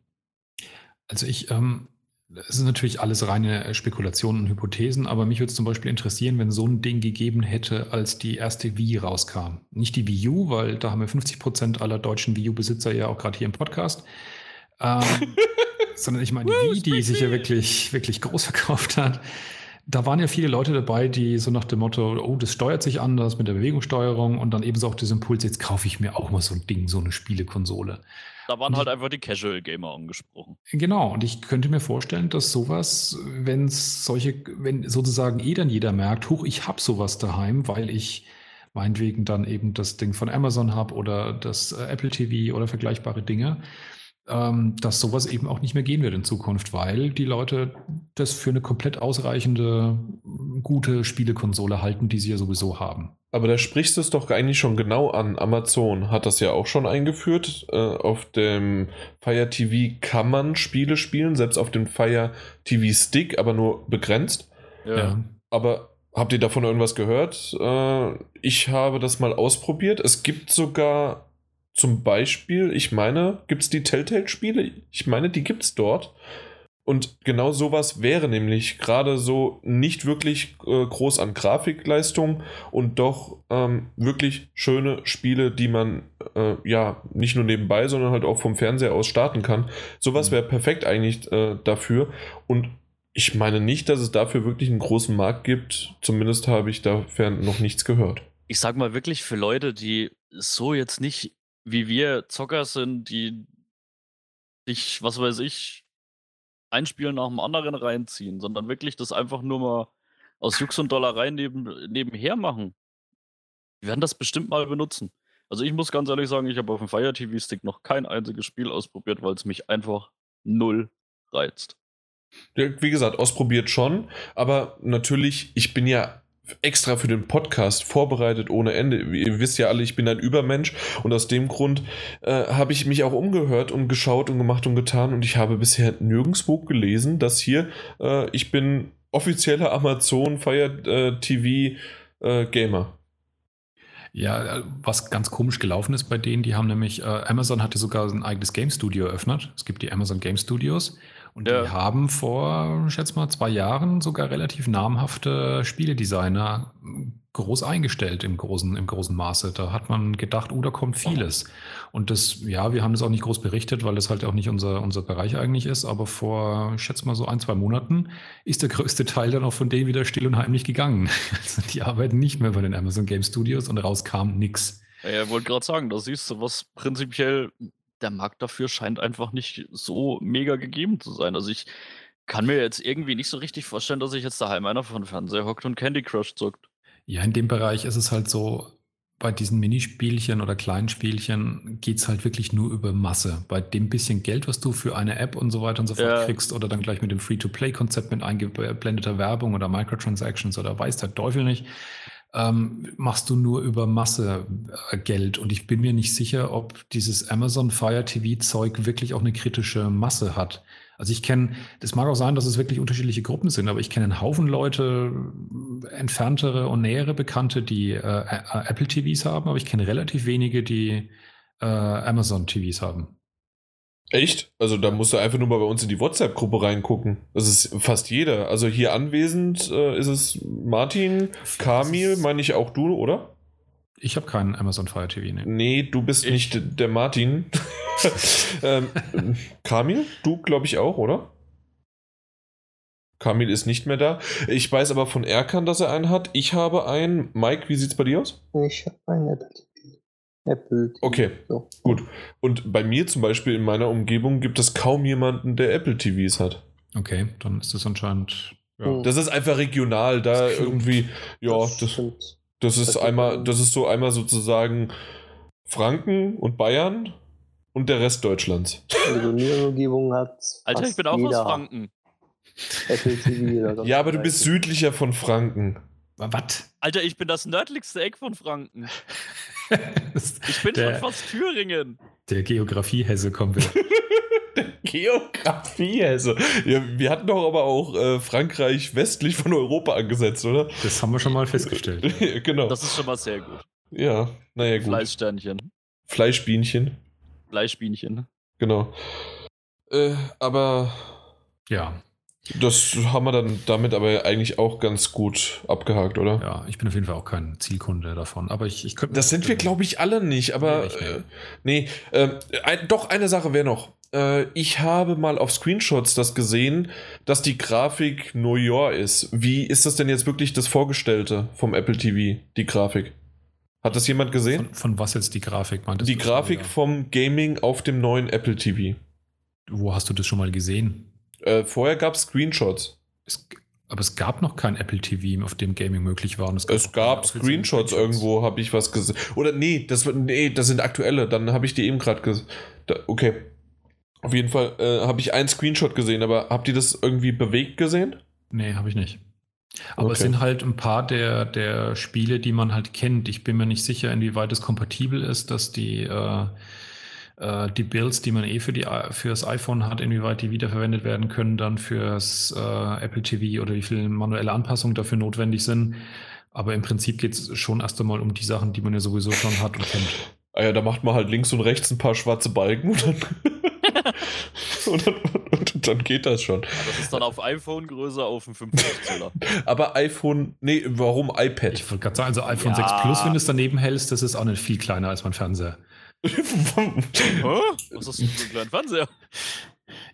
Also ich, ähm, es ist natürlich alles reine Spekulationen und Hypothesen, aber mich würde es zum Beispiel interessieren, wenn so ein Ding gegeben hätte, als die erste Wii rauskam. Nicht die Wii U, weil da haben wir 50 Prozent aller deutschen Wii U-Besitzer ja auch gerade hier im Podcast. Ähm, sondern ich meine, wie die sich ja wirklich, wirklich groß verkauft hat. Da waren ja viele Leute dabei, die so nach dem Motto, oh, das steuert sich anders mit der Bewegungssteuerung und dann ebenso auch diesen Impuls, jetzt kaufe ich mir auch mal so ein Ding, so eine Spielekonsole. Da waren und halt einfach die Casual Gamer angesprochen. Genau, und ich könnte mir vorstellen, dass sowas, wenn es solche, wenn sozusagen eh dann jeder merkt, huch, ich habe sowas daheim, weil ich meinetwegen dann eben das Ding von Amazon habe oder das äh, Apple TV oder vergleichbare Dinge, ähm, dass sowas eben auch nicht mehr gehen wird in Zukunft, weil die Leute das für eine komplett ausreichende, gute Spielekonsole halten, die sie ja sowieso haben. Aber da sprichst du es doch eigentlich schon genau an. Amazon hat das ja auch schon eingeführt. Äh, auf dem Fire TV kann man Spiele spielen, selbst auf dem Fire TV Stick, aber nur begrenzt. Ja. Aber habt ihr davon irgendwas gehört? Äh, ich habe das mal ausprobiert. Es gibt sogar zum Beispiel, ich meine, gibt es die Telltale-Spiele? Ich meine, die gibt es dort. Und genau sowas wäre nämlich gerade so nicht wirklich äh, groß an Grafikleistung und doch ähm, wirklich schöne Spiele, die man äh, ja nicht nur nebenbei, sondern halt auch vom Fernseher aus starten kann. Sowas mhm. wäre perfekt eigentlich äh, dafür. Und ich meine nicht, dass es dafür wirklich einen großen Markt gibt. Zumindest habe ich dafür noch nichts gehört. Ich sag mal wirklich für Leute, die so jetzt nicht wie wir Zocker sind, die sich, was weiß ich, ein Spiel nach dem anderen reinziehen, sondern wirklich das einfach nur mal aus Jux und Dollerei neben, nebenher machen. Die werden das bestimmt mal benutzen. Also ich muss ganz ehrlich sagen, ich habe auf dem Fire TV Stick noch kein einziges Spiel ausprobiert, weil es mich einfach null reizt. Wie gesagt, ausprobiert schon, aber natürlich, ich bin ja extra für den Podcast vorbereitet ohne Ende. Ihr wisst ja alle, ich bin ein Übermensch und aus dem Grund äh, habe ich mich auch umgehört und geschaut und gemacht und getan und ich habe bisher nirgendwo gelesen, dass hier äh, ich bin offizieller Amazon Fire äh, TV äh, Gamer. Ja, äh, was ganz komisch gelaufen ist bei denen, die haben nämlich, äh, Amazon hatte sogar ein eigenes Game Studio eröffnet. Es gibt die Amazon Game Studios und ja. die haben vor, ich schätze mal, zwei Jahren sogar relativ namhafte Spieledesigner groß eingestellt im großen, im großen Maße. Da hat man gedacht, oh, da kommt vieles. Und das, ja, wir haben das auch nicht groß berichtet, weil das halt auch nicht unser, unser Bereich eigentlich ist. Aber vor, ich schätze mal, so ein, zwei Monaten ist der größte Teil dann auch von denen wieder still und heimlich gegangen. Also die arbeiten nicht mehr bei den Amazon Game Studios und raus kam nichts. Ja, ich wollte gerade sagen, da siehst du, was prinzipiell der Markt dafür scheint einfach nicht so mega gegeben zu sein. Also ich kann mir jetzt irgendwie nicht so richtig vorstellen, dass sich jetzt daheim einer von Fernseher hockt und Candy Crush zockt. Ja, in dem Bereich ist es halt so, bei diesen Minispielchen oder kleinen Spielchen geht es halt wirklich nur über Masse. Bei dem bisschen Geld, was du für eine App und so weiter und so fort ja. kriegst oder dann gleich mit dem Free-to-Play-Konzept mit eingeblendeter Werbung oder Microtransactions oder weiß der Teufel nicht, ähm, machst du nur über Masse äh, Geld. Und ich bin mir nicht sicher, ob dieses Amazon Fire TV-Zeug wirklich auch eine kritische Masse hat. Also ich kenne, das mag auch sein, dass es wirklich unterschiedliche Gruppen sind, aber ich kenne einen Haufen Leute, entferntere und nähere Bekannte, die äh, Apple TVs haben, aber ich kenne relativ wenige, die äh, Amazon TVs haben. Echt? Also da musst du einfach nur mal bei uns in die WhatsApp-Gruppe reingucken. Das ist fast jeder. Also hier anwesend äh, ist es Martin, Kamil, meine ich auch du, oder? Ich habe keinen Amazon Fire TV. Nee, nee du bist ich. nicht der Martin. ähm, Kamil, du glaube ich auch, oder? Kamil ist nicht mehr da. Ich weiß aber von Erkan, dass er einen hat. Ich habe einen. Mike, wie sieht es bei dir aus? Ich habe einen Apple TV. Apple TV. Okay, so. gut. Und bei mir zum Beispiel in meiner Umgebung gibt es kaum jemanden, der Apple TVs hat. Okay, dann ist das anscheinend. Ja. Das ist einfach regional, da irgendwie. Ja, das, das, das ist einmal, das ist so einmal sozusagen Franken und Bayern und der Rest Deutschlands. Also der Umgebung hat. Alter, ich bin auch aus Franken. Apple TV ja, aber du bist südlicher von Franken. Was? Alter, ich bin das nördlichste Eck von Franken. ich bin der, schon fast Thüringen. Der Geografie-Hesse kommt wieder. Geografie-Hesse. Ja, wir hatten doch aber auch äh, Frankreich westlich von Europa angesetzt, oder? Das haben wir schon mal festgestellt. genau. Das ist schon mal sehr gut. Ja, naja, gut. Fleischsternchen. Fleischbienchen. Fleischbienchen. Genau. Äh, aber. Ja. Das haben wir dann damit aber eigentlich auch ganz gut abgehakt, oder? Ja, ich bin auf jeden Fall auch kein Zielkunde davon. Aber ich, ich könnte. Das sind wir, glaube ich, alle nicht. Aber nee, äh, nee äh, doch eine Sache wäre noch. Äh, ich habe mal auf Screenshots das gesehen, dass die Grafik New York ist. Wie ist das denn jetzt wirklich das Vorgestellte vom Apple TV, die Grafik? Hat das jemand gesehen? Von, von was jetzt die Grafik meintest Die Grafik vom Gaming auf dem neuen Apple TV. Wo hast du das schon mal gesehen? Äh, vorher gab es Screenshots. Es, aber es gab noch kein Apple TV, auf dem Gaming möglich war. es gab, es gab Screenshots irgendwo, habe ich was gesehen. Oder nee, das, nee, das sind aktuelle. Dann habe ich die eben gerade gesehen. Okay. Auf jeden Fall äh, habe ich einen Screenshot gesehen, aber habt ihr das irgendwie bewegt gesehen? Nee, habe ich nicht. Aber okay. es sind halt ein paar der, der Spiele, die man halt kennt. Ich bin mir nicht sicher, inwieweit es kompatibel ist, dass die, äh, äh, die Builds, die man eh für, die, für das iPhone hat, inwieweit die wiederverwendet werden können, dann fürs äh, Apple TV oder wie viele manuelle Anpassungen dafür notwendig sind. Aber im Prinzip geht es schon erst einmal um die Sachen, die man ja sowieso schon hat und kennt. Ah ja, da macht man halt links und rechts ein paar schwarze Balken und dann und, dann, und, dann, geht das schon. Das ist dann auf iPhone größer auf dem 50 Zoller. Aber iPhone, nee, warum iPad? Ich wollte gerade sagen, also iPhone ja. 6 Plus, wenn du es daneben hältst, das ist auch nicht viel kleiner als mein Fernseher. Was ist das für ein kleiner Fernseher?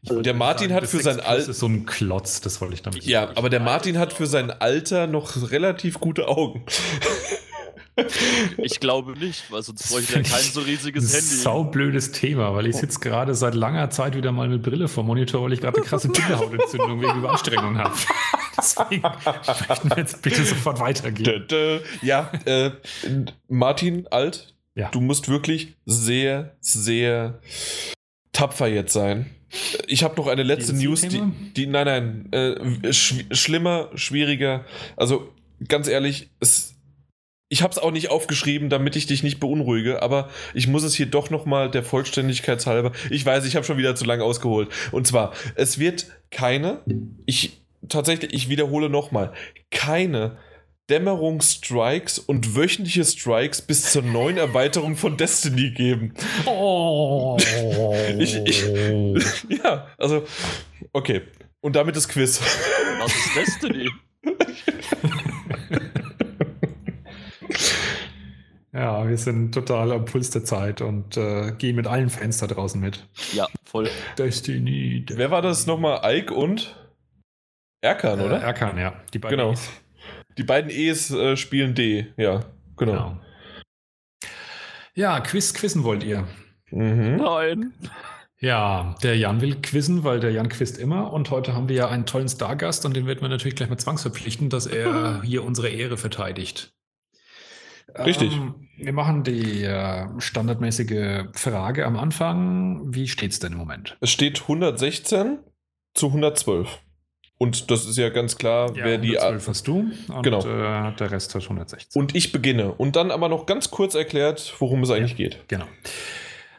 Der Martin sagen, hat für sein Alter. Das ist so ein Klotz, das wollte ich damit sagen. Ja, aber der Martin hat für sein Alter noch relativ gute Augen. Ich glaube nicht, weil sonst bräuchte er kein so riesiges Handy. Saublödes Thema, weil ich sitze gerade seit langer Zeit wieder mal mit Brille vor Monitor, weil ich gerade eine krasse Bindehautentzündung wegen Überanstrengung habe. Deswegen möchten wir jetzt bitte sofort weitergehen. Ja, äh, Martin, alt, ja. du musst wirklich sehr, sehr tapfer jetzt sein. Ich habe noch eine letzte Dieses News, die, die, nein, nein, äh, sch schlimmer, schwieriger. Also ganz ehrlich, es ich habe es auch nicht aufgeschrieben, damit ich dich nicht beunruhige, aber ich muss es hier doch nochmal der Vollständigkeit halber. Ich weiß, ich habe schon wieder zu lange ausgeholt. Und zwar, es wird keine, ich tatsächlich, ich wiederhole nochmal, keine Dämmerungsstrikes und wöchentliche Strikes bis zur neuen Erweiterung von Destiny geben. Oh. ich, ich, ja, also, okay. Und damit das Quiz. Was ist Destiny? Ja, wir sind total am Puls der Zeit und äh, gehen mit allen Fans da draußen mit. Ja, voll. Destiny. Wer war das nochmal? Ike und Erkan, äh, oder? Erkan, ja. Die beiden genau. E's. Die beiden E's äh, spielen D, ja, genau. genau. Ja, Quiz quizzen wollt ihr? Mhm. Nein. Ja, der Jan will quizzen, weil der Jan quizt immer. Und heute haben wir ja einen tollen Stargast und den werden wir natürlich gleich mal zwangsverpflichten, dass er hier unsere Ehre verteidigt. Richtig. Ähm, wir machen die äh, standardmäßige Frage am Anfang. Wie steht es denn im Moment? Es steht 116 zu 112. Und das ist ja ganz klar, ja, wer die. 112 hast du und genau. äh, der Rest hat 116. Und ich beginne. Und dann aber noch ganz kurz erklärt, worum es eigentlich ja, geht. Genau.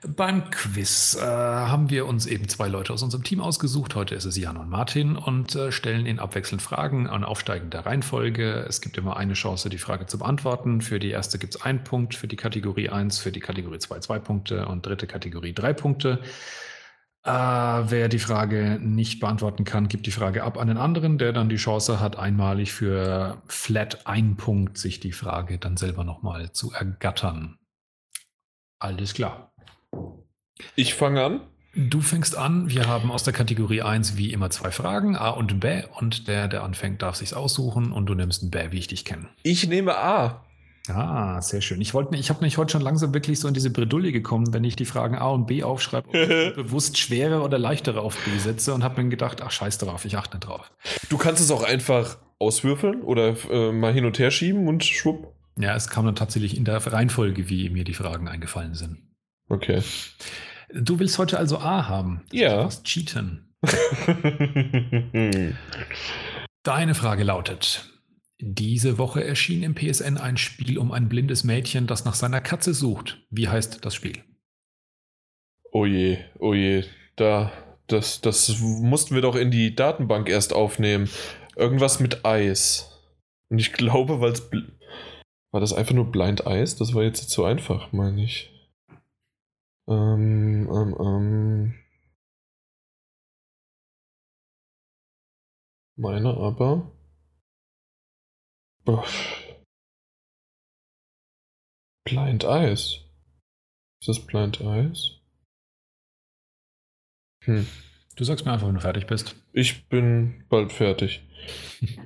Beim Quiz äh, haben wir uns eben zwei Leute aus unserem Team ausgesucht. Heute ist es Jan und Martin und äh, stellen ihnen abwechselnd Fragen an aufsteigender Reihenfolge. Es gibt immer eine Chance, die Frage zu beantworten. Für die erste gibt es einen Punkt, für die Kategorie 1, für die Kategorie 2 zwei Punkte und dritte Kategorie drei Punkte. Äh, wer die Frage nicht beantworten kann, gibt die Frage ab an den anderen, der dann die Chance hat, einmalig für flat ein Punkt sich die Frage dann selber nochmal zu ergattern. Alles klar. Ich fange an. Du fängst an. Wir haben aus der Kategorie 1 wie immer zwei Fragen, A und B. Und der, der anfängt, darf sich's aussuchen und du nimmst ein B, wie ich dich kenne. Ich nehme A. Ah, sehr schön. Ich, wollte, ich habe mich heute schon langsam wirklich so in diese Bredouille gekommen, wenn ich die Fragen A und B aufschreibe, bewusst schwere oder leichtere auf B setze und habe mir gedacht, ach scheiß drauf, ich achte nicht drauf. Du kannst es auch einfach auswürfeln oder äh, mal hin und her schieben und schwupp. Ja, es kam dann tatsächlich in der Reihenfolge, wie mir die Fragen eingefallen sind. Okay. Du willst heute also A haben. Ja. Was cheaten. Deine Frage lautet: Diese Woche erschien im PSN ein Spiel um ein blindes Mädchen, das nach seiner Katze sucht. Wie heißt das Spiel? Oh je, oh je. Da, das, das mussten wir doch in die Datenbank erst aufnehmen. Irgendwas mit Eis. Und ich glaube, weil es. War das einfach nur Blind Eis? Das war jetzt zu einfach, meine ich. Ähm, ähm, ähm. Meine aber. Blind Eyes. Ist das Blind Eyes? Hm. Du sagst mir einfach, wenn du fertig bist. Ich bin bald fertig.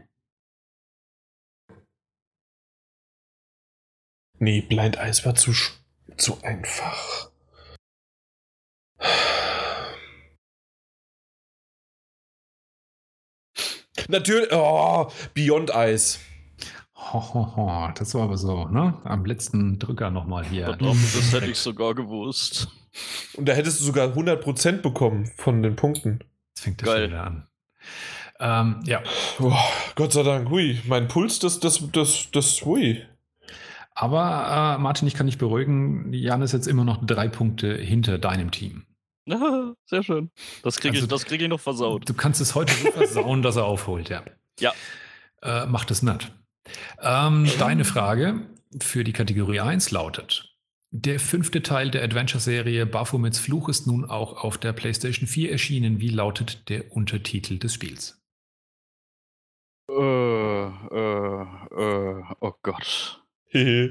nee, Blind Eyes war zu, zu einfach. Natürlich, oh, Beyond Ice. Ho, ho, ho. Das war aber so, ne? Am letzten Drücker nochmal hier. Verdammt, das hätte ich sogar gewusst. Und da hättest du sogar 100% bekommen von den Punkten. Jetzt fängt das Geil. wieder an. Ähm, ja. Oh, Gott sei Dank, hui. Mein Puls, das, das, das, das, hui. Aber äh, Martin, ich kann dich beruhigen. Jan ist jetzt immer noch drei Punkte hinter deinem Team. sehr schön. Das kriege also, ich, krieg ich noch versaut. Du kannst es heute so versauen, dass er aufholt, ja. Ja. Äh, macht es nicht. Ähm, deine Frage für die Kategorie 1 lautet: Der fünfte Teil der Adventure-Serie Baphomets Fluch ist nun auch auf der PlayStation 4 erschienen. Wie lautet der Untertitel des Spiels? Äh, äh, äh, oh Gott. äh.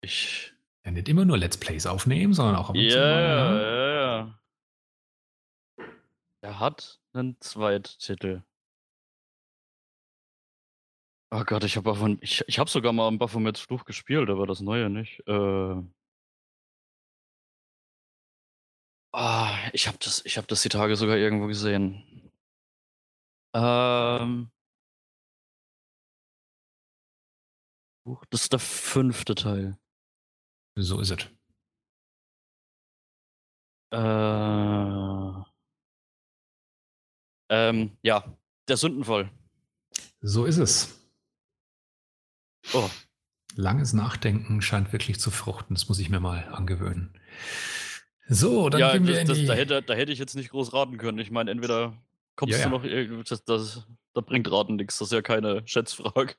Ich. Ja, nicht immer nur Let's Plays aufnehmen, sondern auch ab und zu mal. Ja, ja, ja. Er hat einen Zweittitel. Oh Gott, ich habe ich, ich habe sogar mal ein Baphomets Fluch gespielt, aber das neue nicht. Äh. Ah, ich habe das, ich habe das die Tage sogar irgendwo gesehen. Ähm. Das ist der fünfte Teil. So ist es. Äh, ähm, ja, der Sündenfall. So ist es. Oh. Langes Nachdenken scheint wirklich zu fruchten. Das muss ich mir mal angewöhnen. So, dann ja, gehen wir das, in das. Da hätte, da hätte ich jetzt nicht groß raten können. Ich meine, entweder kommst ja, du noch... Das, das, da bringt Raten nichts. Das ist ja keine Schätzfrage.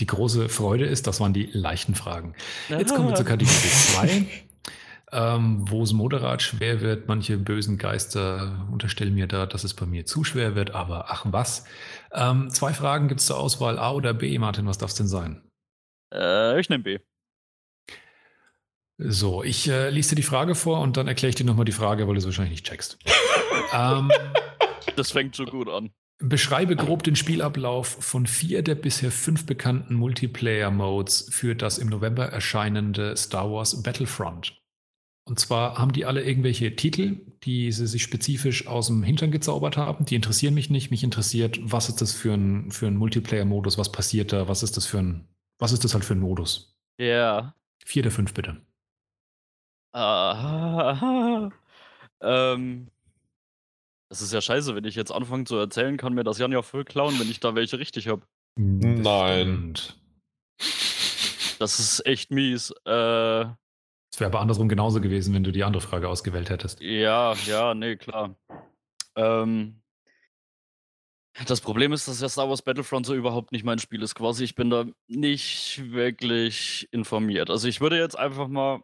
Die große Freude ist, das waren die leichten Fragen. Jetzt kommen wir zur Kategorie 2. ähm, wo es moderat schwer wird. Manche bösen Geister unterstellen mir da, dass es bei mir zu schwer wird, aber ach was. Ähm, zwei Fragen gibt es zur Auswahl, A oder B. Martin, was darf es denn sein? Äh, ich nehme B. So, ich äh, lese dir die Frage vor und dann erkläre ich dir nochmal die Frage, weil du es wahrscheinlich nicht checkst. ähm, das fängt so gut an. Beschreibe grob den Spielablauf von vier der bisher fünf bekannten Multiplayer-Modes für das im November erscheinende Star Wars Battlefront. Und zwar haben die alle irgendwelche Titel, die sie sich spezifisch aus dem Hintern gezaubert haben. Die interessieren mich nicht. Mich interessiert, was ist das für ein, für ein Multiplayer-Modus? Was passiert da? Was ist das für ein, was ist das halt für ein Modus? Ja. Yeah. Vier der fünf, bitte. Ah, ähm, das ist ja scheiße, wenn ich jetzt anfange zu erzählen, kann mir das Jan ja voll klauen, wenn ich da welche richtig habe. Nein. Das ist echt mies. Äh, es wäre aber andersrum genauso gewesen, wenn du die andere Frage ausgewählt hättest. Ja, ja, nee, klar. Ähm, das Problem ist, dass ja Star Wars Battlefront so überhaupt nicht mein Spiel ist. Quasi, ich bin da nicht wirklich informiert. Also ich würde jetzt einfach mal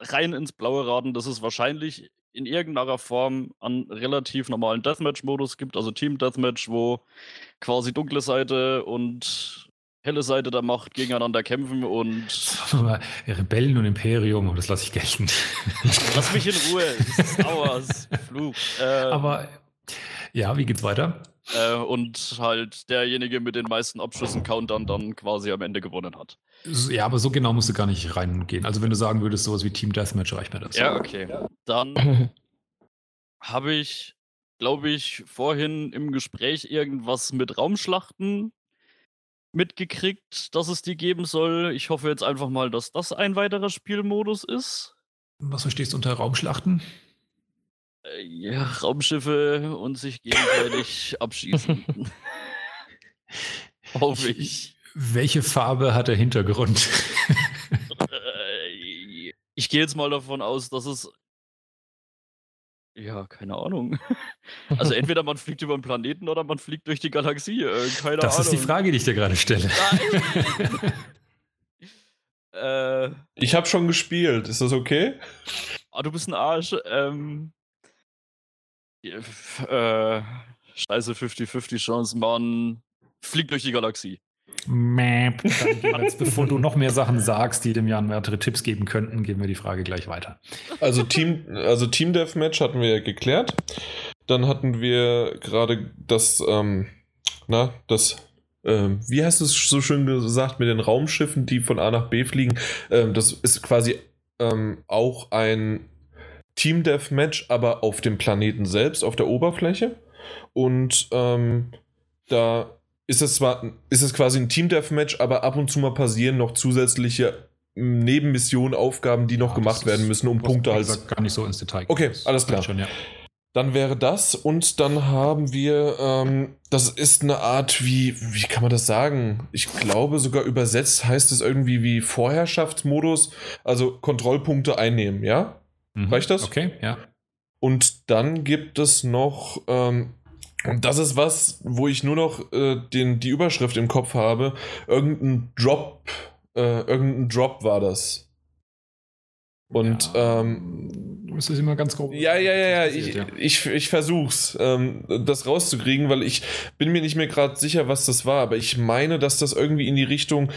rein ins Blaue raten, dass es wahrscheinlich in irgendeiner Form einen relativ normalen Deathmatch-Modus gibt, also Team Deathmatch, wo quasi dunkle Seite und helle Seite der Macht gegeneinander kämpfen und. Rebellen und Imperium, das lasse ich gelten. Lass mich in Ruhe, das ist Wars, Flug. Äh, Aber ja, wie geht's weiter? Äh, und halt derjenige mit den meisten Abschüssen Countdown dann quasi am Ende gewonnen hat. Ja, aber so genau musst du gar nicht reingehen. Also wenn du sagen würdest, sowas wie Team Deathmatch reicht mir das. Ja, okay. Dann habe ich, glaube ich, vorhin im Gespräch irgendwas mit Raumschlachten mitgekriegt, dass es die geben soll. Ich hoffe jetzt einfach mal, dass das ein weiterer Spielmodus ist. Was verstehst du unter Raumschlachten? Äh, ja, Raumschiffe und sich gegenseitig abschießen. hoffe ich. Welche Farbe hat der Hintergrund? Äh, ich gehe jetzt mal davon aus, dass es ja, keine Ahnung. Also entweder man fliegt über den Planeten oder man fliegt durch die Galaxie. Äh, keine das Ahnung. ist die Frage, die ich dir gerade stelle. äh, ich habe schon gespielt. Ist das okay? Ah, du bist ein Arsch. Ähm, äh, scheiße 50-50 Chance, man fliegt durch die Galaxie. Dann jetzt, bevor du noch mehr Sachen sagst, die dem Jan weitere Tipps geben könnten, geben wir die Frage gleich weiter. Also Team, also Team Deathmatch hatten wir ja geklärt. Dann hatten wir gerade das, ähm, na, das, ähm, wie heißt es so schön gesagt, mit den Raumschiffen, die von A nach B fliegen. Ähm, das ist quasi ähm, auch ein Team Deathmatch, aber auf dem Planeten selbst, auf der Oberfläche. Und ähm, da ist es zwar, ist es quasi ein Team-Deathmatch, aber ab und zu mal passieren noch zusätzliche Nebenmissionen, Aufgaben, die noch ja, gemacht werden müssen, um Punkte halt. Gar nicht so ins Detail. Okay, alles klar. Schon, ja. Dann wäre das und dann haben wir, ähm, das ist eine Art, wie, wie kann man das sagen? Ich glaube sogar übersetzt heißt es irgendwie wie Vorherrschaftsmodus, also Kontrollpunkte einnehmen, ja? Mhm. Reicht das? Okay, ja. Und dann gibt es noch ähm, und das ist was, wo ich nur noch äh, den, die Überschrift im Kopf habe. Irgendein Drop, äh, irgendein Drop war das. Und ja, ähm, du musst es immer ganz grob. Ja, ja, ja, ja. Ich, ja. ich, ich versuch's, ähm, das rauszukriegen, weil ich bin mir nicht mehr gerade sicher, was das war, aber ich meine, dass das irgendwie in die Richtung,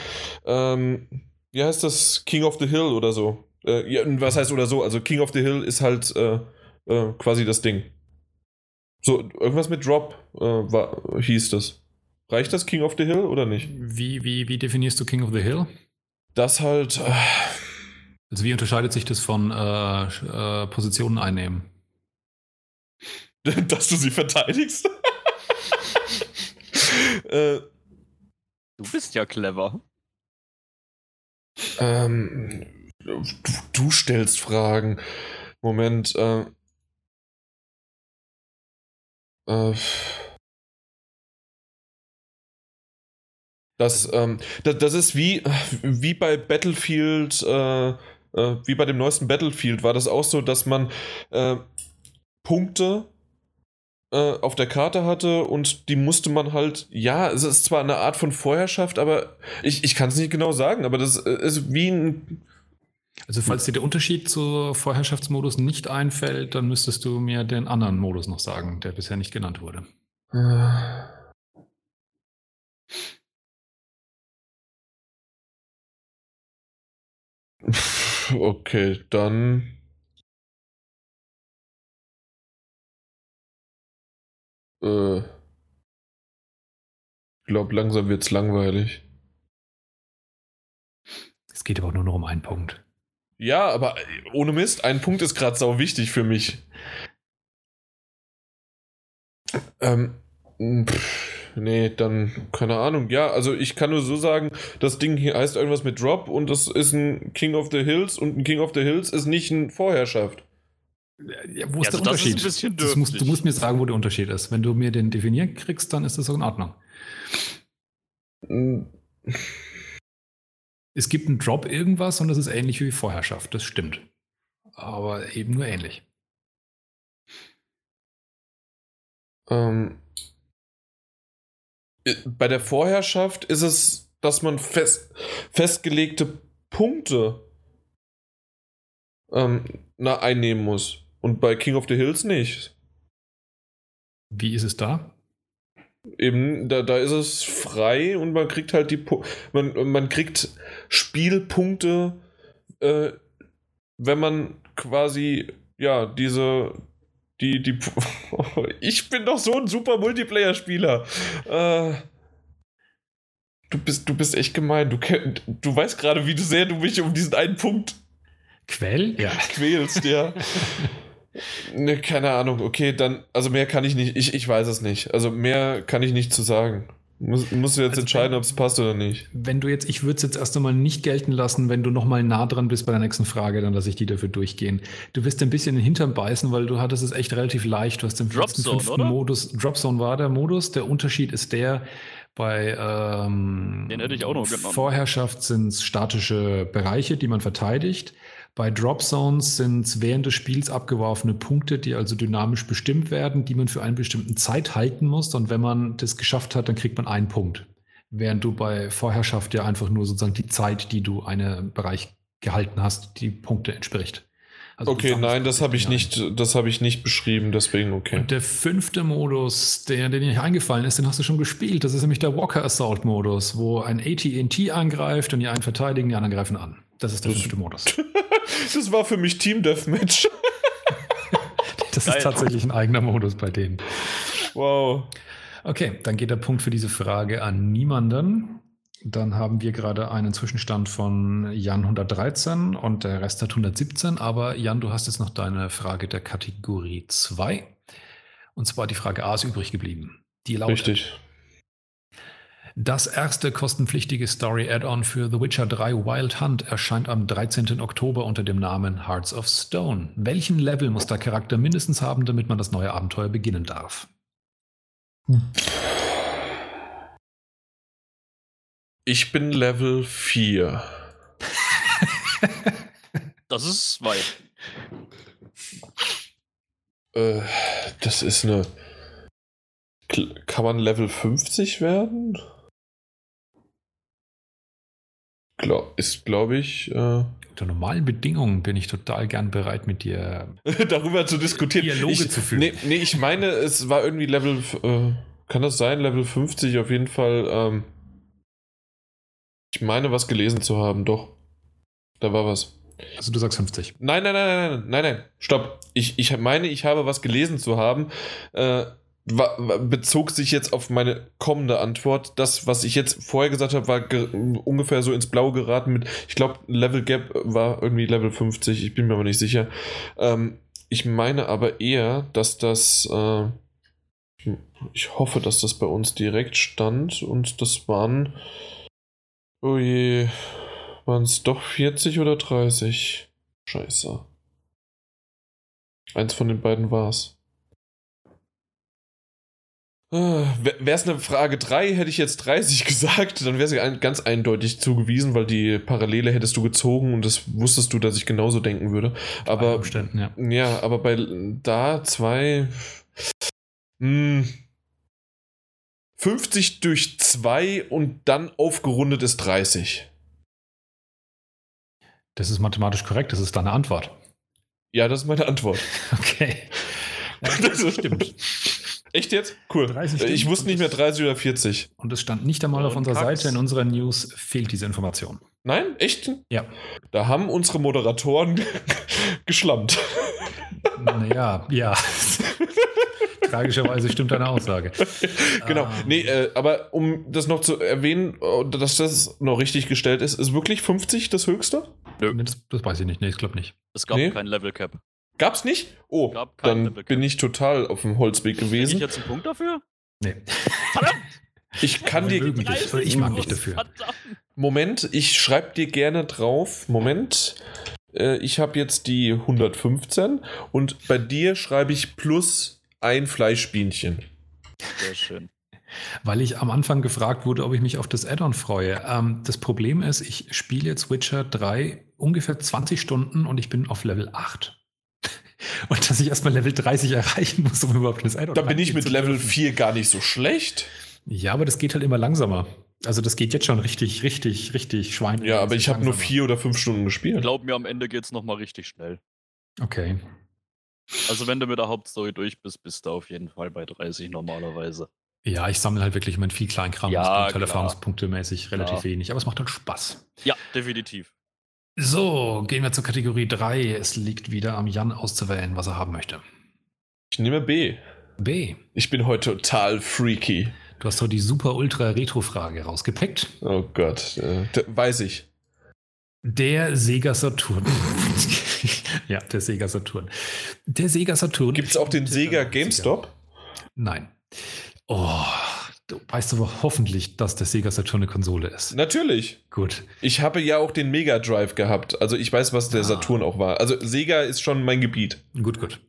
ähm, wie heißt das, King of the Hill oder so. Äh, ja, was heißt oder so? Also King of the Hill ist halt äh, äh quasi das Ding. So, irgendwas mit Drop äh, war, hieß das. Reicht das King of the Hill oder nicht? Wie, wie, wie definierst du King of the Hill? Das halt. Äh, also, wie unterscheidet sich das von äh, äh Positionen einnehmen? Dass du sie verteidigst? Äh, du bist ja clever. Ähm, du, du stellst Fragen. Moment, äh, äh, das, ähm, das, das, ist wie, wie bei Battlefield, äh, äh, wie bei dem neuesten Battlefield war das auch so, dass man äh, Punkte äh, auf der Karte hatte und die musste man halt, ja, es ist zwar eine Art von Vorherrschaft, aber ich, ich kann es nicht genau sagen, aber das ist wie ein also falls dir der Unterschied zu Vorherrschaftsmodus nicht einfällt, dann müsstest du mir den anderen Modus noch sagen, der bisher nicht genannt wurde. Okay, dann. Äh, ich glaube, langsam wird's langweilig. Es geht aber nur noch um einen Punkt. Ja, aber ohne Mist, ein Punkt ist gerade sau wichtig für mich. Ähm, pff, nee, dann, keine Ahnung. Ja, also ich kann nur so sagen, das Ding hier heißt irgendwas mit Drop und das ist ein King of the Hills und ein King of the Hills ist nicht ein Vorherrschaft. Ja, wo ist ja, der also Unterschied? Ist das musst, du musst mir sagen, wo der Unterschied ist. Wenn du mir den definieren kriegst, dann ist das so in Ordnung. Es gibt einen Drop irgendwas und das ist ähnlich wie Vorherrschaft, das stimmt. Aber eben nur ähnlich. Ähm, bei der Vorherrschaft ist es, dass man fest, festgelegte Punkte ähm, na, einnehmen muss. Und bei King of the Hills nicht. Wie ist es da? Eben, da, da ist es frei und man kriegt halt die man, man kriegt Spielpunkte, äh, wenn man quasi ja diese die die ich bin doch so ein super Multiplayer-Spieler. Äh, du bist du bist echt gemein. Du du weißt gerade, wie sehr du mich um diesen einen Punkt Quell? Ja. Quälst, ja. ne, keine Ahnung. Okay, dann, also mehr kann ich nicht. Ich, ich weiß es nicht. Also mehr kann ich nicht zu sagen. Muss, musst du jetzt also entscheiden, ob es passt oder nicht. Wenn du jetzt, ich würde es jetzt erst einmal nicht gelten lassen, wenn du nochmal nah dran bist bei der nächsten Frage, dann lasse ich die dafür durchgehen. Du wirst ein bisschen in den Hintern beißen, weil du hattest es echt relativ leicht. Du hast den Dropzone, fünften Modus. Dropzone war der Modus. Der Unterschied ist der, bei ähm, Den hätte ich auch noch Vorherrschaft sind es statische Bereiche, die man verteidigt. Bei Drop Zones sind es während des Spiels abgeworfene Punkte, die also dynamisch bestimmt werden, die man für eine bestimmte Zeit halten muss. Und wenn man das geschafft hat, dann kriegt man einen Punkt. Während du bei Vorherrschaft ja einfach nur sozusagen die Zeit, die du einen Bereich gehalten hast, die Punkte entspricht. Also okay, nein, das habe ich nicht, das habe ich nicht beschrieben, deswegen okay. Und der fünfte Modus, der, der dir nicht eingefallen ist, den hast du schon gespielt. Das ist nämlich der Walker Assault Modus, wo ein AT&T angreift und die einen verteidigen, die anderen greifen an. Das ist der das, fünfte Modus. das war für mich Team Deathmatch. das ist tatsächlich ein eigener Modus bei denen. Wow. Okay, dann geht der Punkt für diese Frage an niemanden. Dann haben wir gerade einen Zwischenstand von Jan 113 und der Rest hat 117. Aber Jan, du hast jetzt noch deine Frage der Kategorie 2. Und zwar die Frage A ist übrig geblieben. Die lautet, Richtig. Das erste kostenpflichtige Story-Add-on für The Witcher 3 Wild Hunt erscheint am 13. Oktober unter dem Namen Hearts of Stone. Welchen Level muss der Charakter mindestens haben, damit man das neue Abenteuer beginnen darf? Ich bin Level 4. das ist weit. Äh, das ist eine. Kann man Level 50 werden? Glaub, ist, glaube ich. Äh unter normalen Bedingungen bin ich total gern bereit, mit dir darüber zu diskutieren. Dialoge ich, zu führen. Nee, nee, ich meine, es war irgendwie Level. Äh, kann das sein? Level 50 auf jeden Fall. Ähm, ich meine, was gelesen zu haben, doch. Da war was. Also du sagst 50. Nein, nein, nein, nein, nein, nein, nein. Stopp. Ich, ich meine, ich habe was gelesen zu haben. Äh, bezog sich jetzt auf meine kommende Antwort. Das, was ich jetzt vorher gesagt habe, war ungefähr so ins Blaue geraten mit, ich glaube, Level Gap war irgendwie Level 50, ich bin mir aber nicht sicher. Ähm, ich meine aber eher, dass das, äh, ich hoffe, dass das bei uns direkt stand und das waren, oh je, waren es doch 40 oder 30? Scheiße. Eins von den beiden war es. Wäre es eine Frage 3, hätte ich jetzt 30 gesagt, dann wäre sie ganz eindeutig zugewiesen, weil die Parallele hättest du gezogen und das wusstest du, dass ich genauso denken würde. Aber, ja. ja, aber bei da 2. 50 durch 2 und dann aufgerundet ist 30. Das ist mathematisch korrekt, das ist deine Antwort. Ja, das ist meine Antwort. Okay. Das stimmt. Echt jetzt? Cool. ich wusste nicht mehr 30 oder 40. Und es stand nicht einmal auf unserer Seite. In unserer News fehlt diese Information. Nein? Echt? Ja. Da haben unsere Moderatoren geschlammt. Naja, ja. Tragischerweise stimmt deine Aussage. genau. Ähm. Nee, äh, aber um das noch zu erwähnen, äh, dass das noch richtig gestellt ist, ist wirklich 50 das höchste? Das, das, weiß ich nicht. Nee, ich glaube nicht. Es gab nee. kein Level Cap. Gab's nicht? Oh, dann bin ich total auf dem Holzweg gewesen. Krieg ich jetzt einen Punkt dafür? Nee. Verdammt! Ich kann dir. Dich, ich mag dich dafür. Moment, ich schreibe dir gerne drauf. Moment. Äh, ich habe jetzt die 115 und bei dir schreibe ich plus ein Fleischbienchen. Sehr schön. Weil ich am Anfang gefragt wurde, ob ich mich auf das Add-on freue. Ähm, das Problem ist, ich spiele jetzt Witcher 3 ungefähr 20 Stunden und ich bin auf Level 8. Und dass ich erstmal Level 30 erreichen muss, um überhaupt das Add-on Da bin ich mit Level 4 gar nicht so schlecht. Ja, aber das geht halt immer langsamer. Also das geht jetzt schon richtig, richtig, richtig Schwein. Ja, aber ich habe nur vier oder fünf Stunden gespielt. Glaub mir, am Ende geht es nochmal richtig schnell. Okay. Also wenn du mit der Hauptstory durch bist, bist du auf jeden Fall bei 30 normalerweise. Ja, ich sammle halt wirklich mein viel Kleinkram. Ja, das Erfahrungspunkte mäßig relativ klar. wenig, aber es macht halt Spaß. Ja, definitiv. So, gehen wir zur Kategorie 3. Es liegt wieder am Jan auszuwählen, was er haben möchte. Ich nehme B. B. Ich bin heute total freaky. Du hast doch die super ultra Retro-Frage rausgepickt. Oh Gott, äh, weiß ich. Der Sega Saturn. ja, der Sega Saturn. Der Sega Saturn. Gibt es auch den Sega GameStop? Nein. Oh, du weißt aber hoffentlich, dass der Sega Saturn eine Konsole ist. Natürlich. Gut. Ich habe ja auch den Mega Drive gehabt. Also ich weiß, was der ah. Saturn auch war. Also Sega ist schon mein Gebiet. Gut, gut.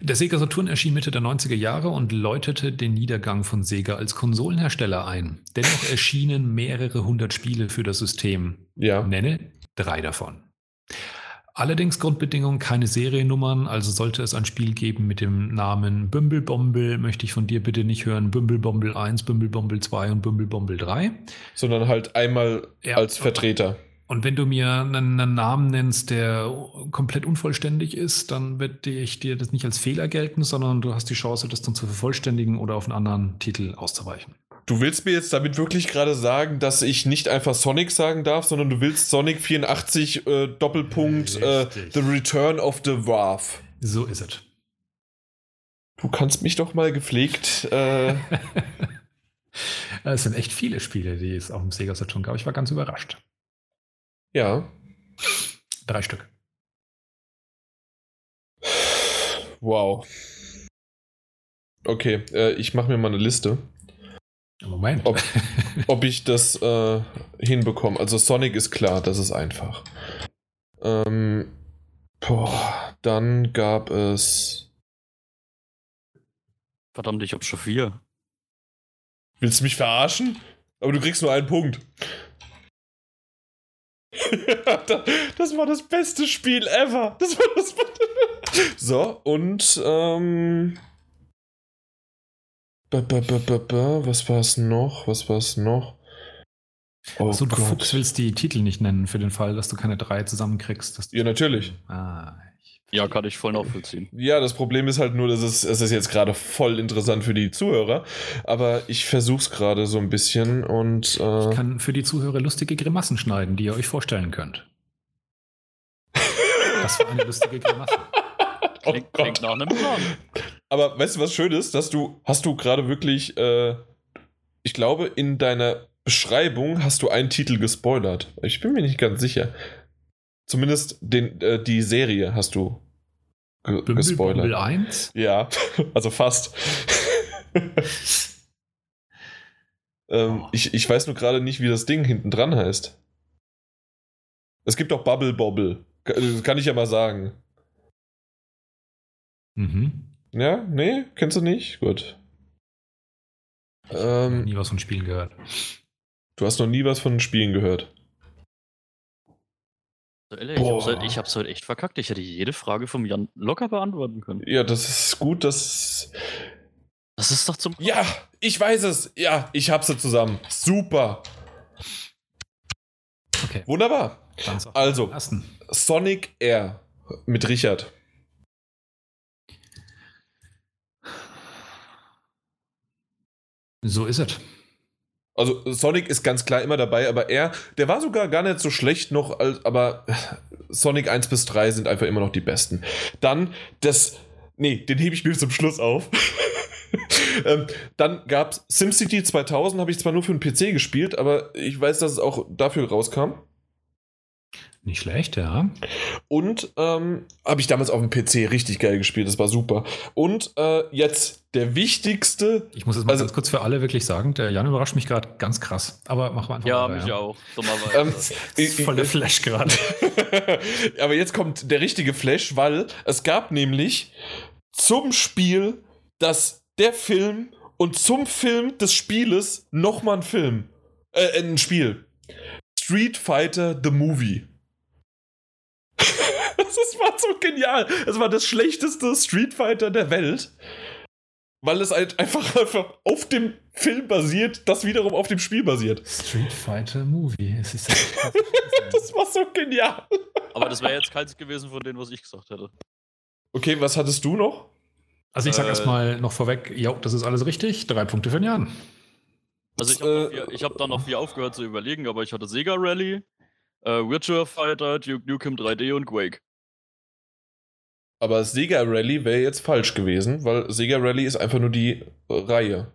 Der Sega Saturn erschien Mitte der 90er Jahre und läutete den Niedergang von Sega als Konsolenhersteller ein. Dennoch erschienen mehrere hundert Spiele für das System. Ja. Nenne drei davon. Allerdings Grundbedingung keine Seriennummern, also sollte es ein Spiel geben mit dem Namen Bumblebomble, möchte ich von dir bitte nicht hören Bumblebomble 1, Bumblebomble 2 und Bumblebomble 3. Sondern halt einmal ja, als Vertreter. Und wenn du mir einen, Namen nennst, der komplett unvollständig ist, dann werde ich dir das nicht als Fehler gelten, sondern du hast die Chance, das dann zu vervollständigen oder auf einen anderen Titel auszuweichen. Du willst mir jetzt damit wirklich gerade sagen, dass ich nicht einfach Sonic sagen darf, sondern du willst Sonic 84 äh, Doppelpunkt äh, The Return of the Wrath. So ist es. Du kannst mich doch mal gepflegt. Äh es sind echt viele Spiele, die es auf dem Sega Saturn gab. Ich war ganz überrascht. Ja. Drei Stück. Wow. Okay, äh, ich mache mir mal eine Liste. Moment. Ob, ob ich das äh, hinbekomme. Also Sonic ist klar, das ist einfach. Ähm, boah, dann gab es. Verdammt, ich hab schon vier. Willst du mich verarschen? Aber du kriegst nur einen Punkt. das war das beste Spiel ever. Das war das So, und ähm, was war es noch? Was war es noch? Oh Achso, du Fuchs willst die Titel nicht nennen für den Fall, dass du keine drei zusammenkriegst. ja, natürlich. Ah, ja, kann ich voll nachvollziehen. Ja, das Problem ist halt nur, dass es, es ist jetzt gerade voll interessant für die Zuhörer, aber ich versuche es gerade so ein bisschen und. Äh ich kann für die Zuhörer lustige Grimassen schneiden, die ihr euch vorstellen könnt. das war eine lustige Grimasse. Oh klingt, klingt nach einem Plan. Aber weißt du, was schön ist, dass du, hast du gerade wirklich, äh, ich glaube, in deiner Beschreibung hast du einen Titel gespoilert. Ich bin mir nicht ganz sicher. Zumindest den, äh, die Serie hast du ge Bumble, gespoilert. Bumble 1? Ja, also fast. ähm, oh. ich, ich weiß nur gerade nicht, wie das Ding hinten dran heißt. Es gibt auch Bubble Bobble. Das kann ich ja mal sagen. Mhm. Ja, nee, kennst du nicht? Gut. Ich ähm, nie was von Spielen gehört. Du hast noch nie was von Spielen gehört. Ich hab's, halt, ich hab's halt echt verkackt. Ich hätte jede Frage vom Jan locker beantworten können. Ja, das ist gut, dass. Das ist doch zum. Ja, ich weiß es. Ja, ich hab's zusammen. Super. Okay. Wunderbar. Also, Sonic Air mit Richard. So ist es. Also Sonic ist ganz klar immer dabei, aber er, der war sogar gar nicht so schlecht noch, aber Sonic 1 bis 3 sind einfach immer noch die besten. Dann das, nee, den hebe ich mir zum Schluss auf. ähm, dann gab es SimCity 2000, habe ich zwar nur für den PC gespielt, aber ich weiß, dass es auch dafür rauskam. Nicht schlecht, ja. Und ähm, habe ich damals auf dem PC richtig geil gespielt, das war super. Und äh, jetzt der wichtigste. Ich muss es mal also, ganz kurz für alle wirklich sagen, der Jan überrascht mich gerade ganz krass. Aber machen wir einfach ja, weiter. Mich ja, mich auch. ähm, voll der Flash gerade. Aber jetzt kommt der richtige Flash, weil es gab nämlich zum Spiel das der Film und zum Film des Spieles nochmal ein Film. Äh, ein Spiel. Street Fighter The Movie. das war so genial. Es war das schlechteste Street Fighter der Welt. Weil es halt einfach, einfach auf dem Film basiert, das wiederum auf dem Spiel basiert. Street Fighter Movie. Es ist halt das war so genial. Aber das wäre jetzt keins gewesen von denen, was ich gesagt hätte. Okay, was hattest du noch? Also ich sag äh, erstmal noch vorweg, ja, das ist alles richtig. Drei Punkte für den Jan. Also ich habe äh, hab da noch viel aufgehört zu überlegen, aber ich hatte Sega Rally, äh, Virtua Fighter, Duke Nukem 3D und Quake. Aber Sega Rally wäre jetzt falsch gewesen, weil Sega Rally ist einfach nur die Reihe.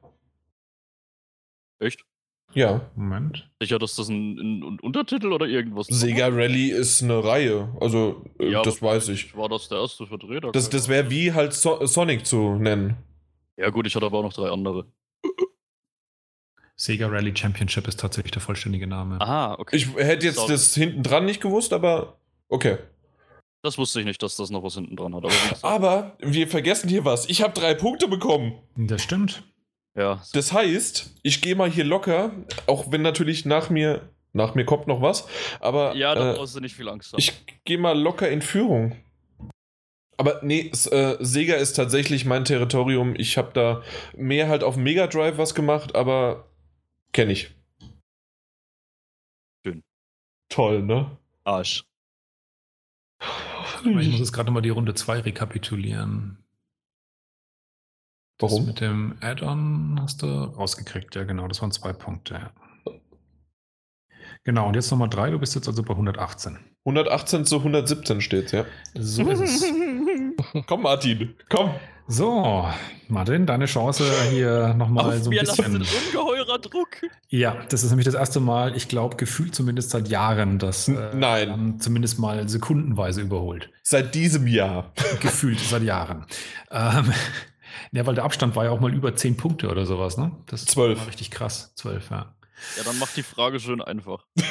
Echt? Ja. Moment. Sicher, dass das ein, ein, ein Untertitel oder irgendwas ist? Sega Rally ist eine Reihe. Also, äh, ja, das weiß ich. War das der erste Vertreter? Das, das wäre wie halt so Sonic zu nennen. Ja, gut, ich hatte aber auch noch drei andere. Sega Rally Championship ist tatsächlich der vollständige Name. Aha, okay. Ich hätte jetzt Sorry. das hinten dran nicht gewusst, aber okay. Das wusste ich nicht, dass das noch was hinten dran hat. Aber, aber wir vergessen hier was. Ich habe drei Punkte bekommen. Das stimmt. Ja. Das heißt, ich gehe mal hier locker, auch wenn natürlich nach mir, nach mir kommt noch was, aber. Ja, da äh, brauchst du nicht viel Angst haben. Ich gehe mal locker in Führung. Aber nee, äh, Sega ist tatsächlich mein Territorium. Ich habe da mehr halt auf Mega Drive was gemacht, aber kenne ich. Schön. Toll, ne? Arsch. Ich muss jetzt gerade nochmal die Runde 2 rekapitulieren. Warum? Das mit dem Add-on hast du rausgekriegt, ja genau, das waren zwei Punkte. Genau, und jetzt nochmal drei, du bist jetzt also bei 118. 118 zu 117 steht ja. So ist es. komm, Martin, komm. So, Martin, deine Chance hier nochmal so ein bisschen. Das ist ein ungeheurer Druck. Ja, das ist nämlich das erste Mal, ich glaube, gefühlt zumindest seit Jahren, dass äh, Nein. zumindest mal sekundenweise überholt. Seit diesem Jahr. Gefühlt seit Jahren. Ähm, ja, weil der Abstand war ja auch mal über 10 Punkte oder sowas, ne? Das ist Zwölf. richtig krass. Zwölf, ja. Ja, dann macht die Frage schön einfach.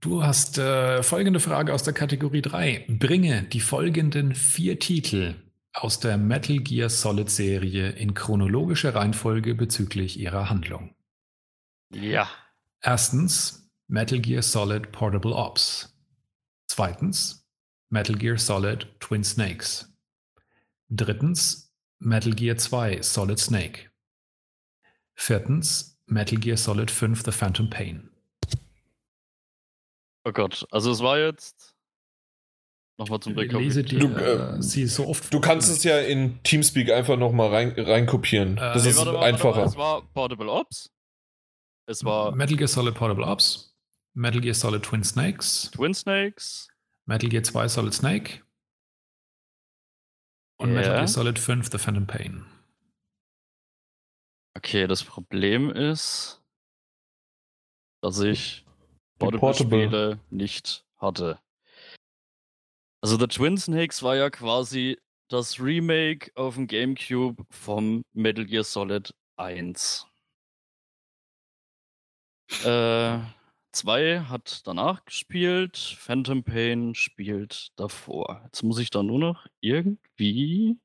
Du hast äh, folgende Frage aus der Kategorie 3. Bringe die folgenden vier Titel aus der Metal Gear Solid Serie in chronologischer Reihenfolge bezüglich ihrer Handlung. Ja. Erstens Metal Gear Solid Portable Ops. Zweitens Metal Gear Solid Twin Snakes. Drittens Metal Gear 2 Solid Snake. Viertens Metal Gear Solid 5 The Phantom Pain. Oh Gott, also es war jetzt nochmal zum Rekapitulieren. Du, äh, sie so oft du kannst es ja in Teamspeak einfach nochmal rein, reinkopieren. Äh, das nee, ist warte, warte, einfacher. Warte, es war Portable Ops. Es war Metal Gear Solid Portable Ops. Metal Gear Solid Twin Snakes. Twin Snakes. Metal Gear 2 Solid Snake. Und yeah. Metal Gear Solid 5 The Phantom Pain. Okay, das Problem ist, dass ich Portable-Spiele nicht hatte. Also The Twin Snakes war ja quasi das Remake auf dem GameCube vom Metal Gear Solid 1. Äh, 2 hat danach gespielt, Phantom Pain spielt davor. Jetzt muss ich da nur noch irgendwie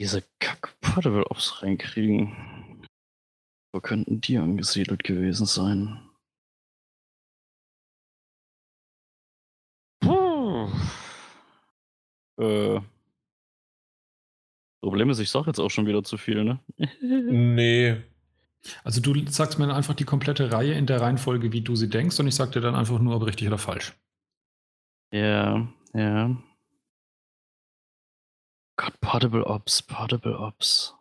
diese Kack-Portable Ops reinkriegen. Wo könnten die angesiedelt gewesen sein? Äh. Problem ist, ich sag jetzt auch schon wieder zu viel, ne? nee. Also du sagst mir einfach die komplette Reihe in der Reihenfolge, wie du sie denkst, und ich sag dir dann einfach nur, ob richtig oder falsch. Ja, ja. Gott, Portable Ops, Portable Ops.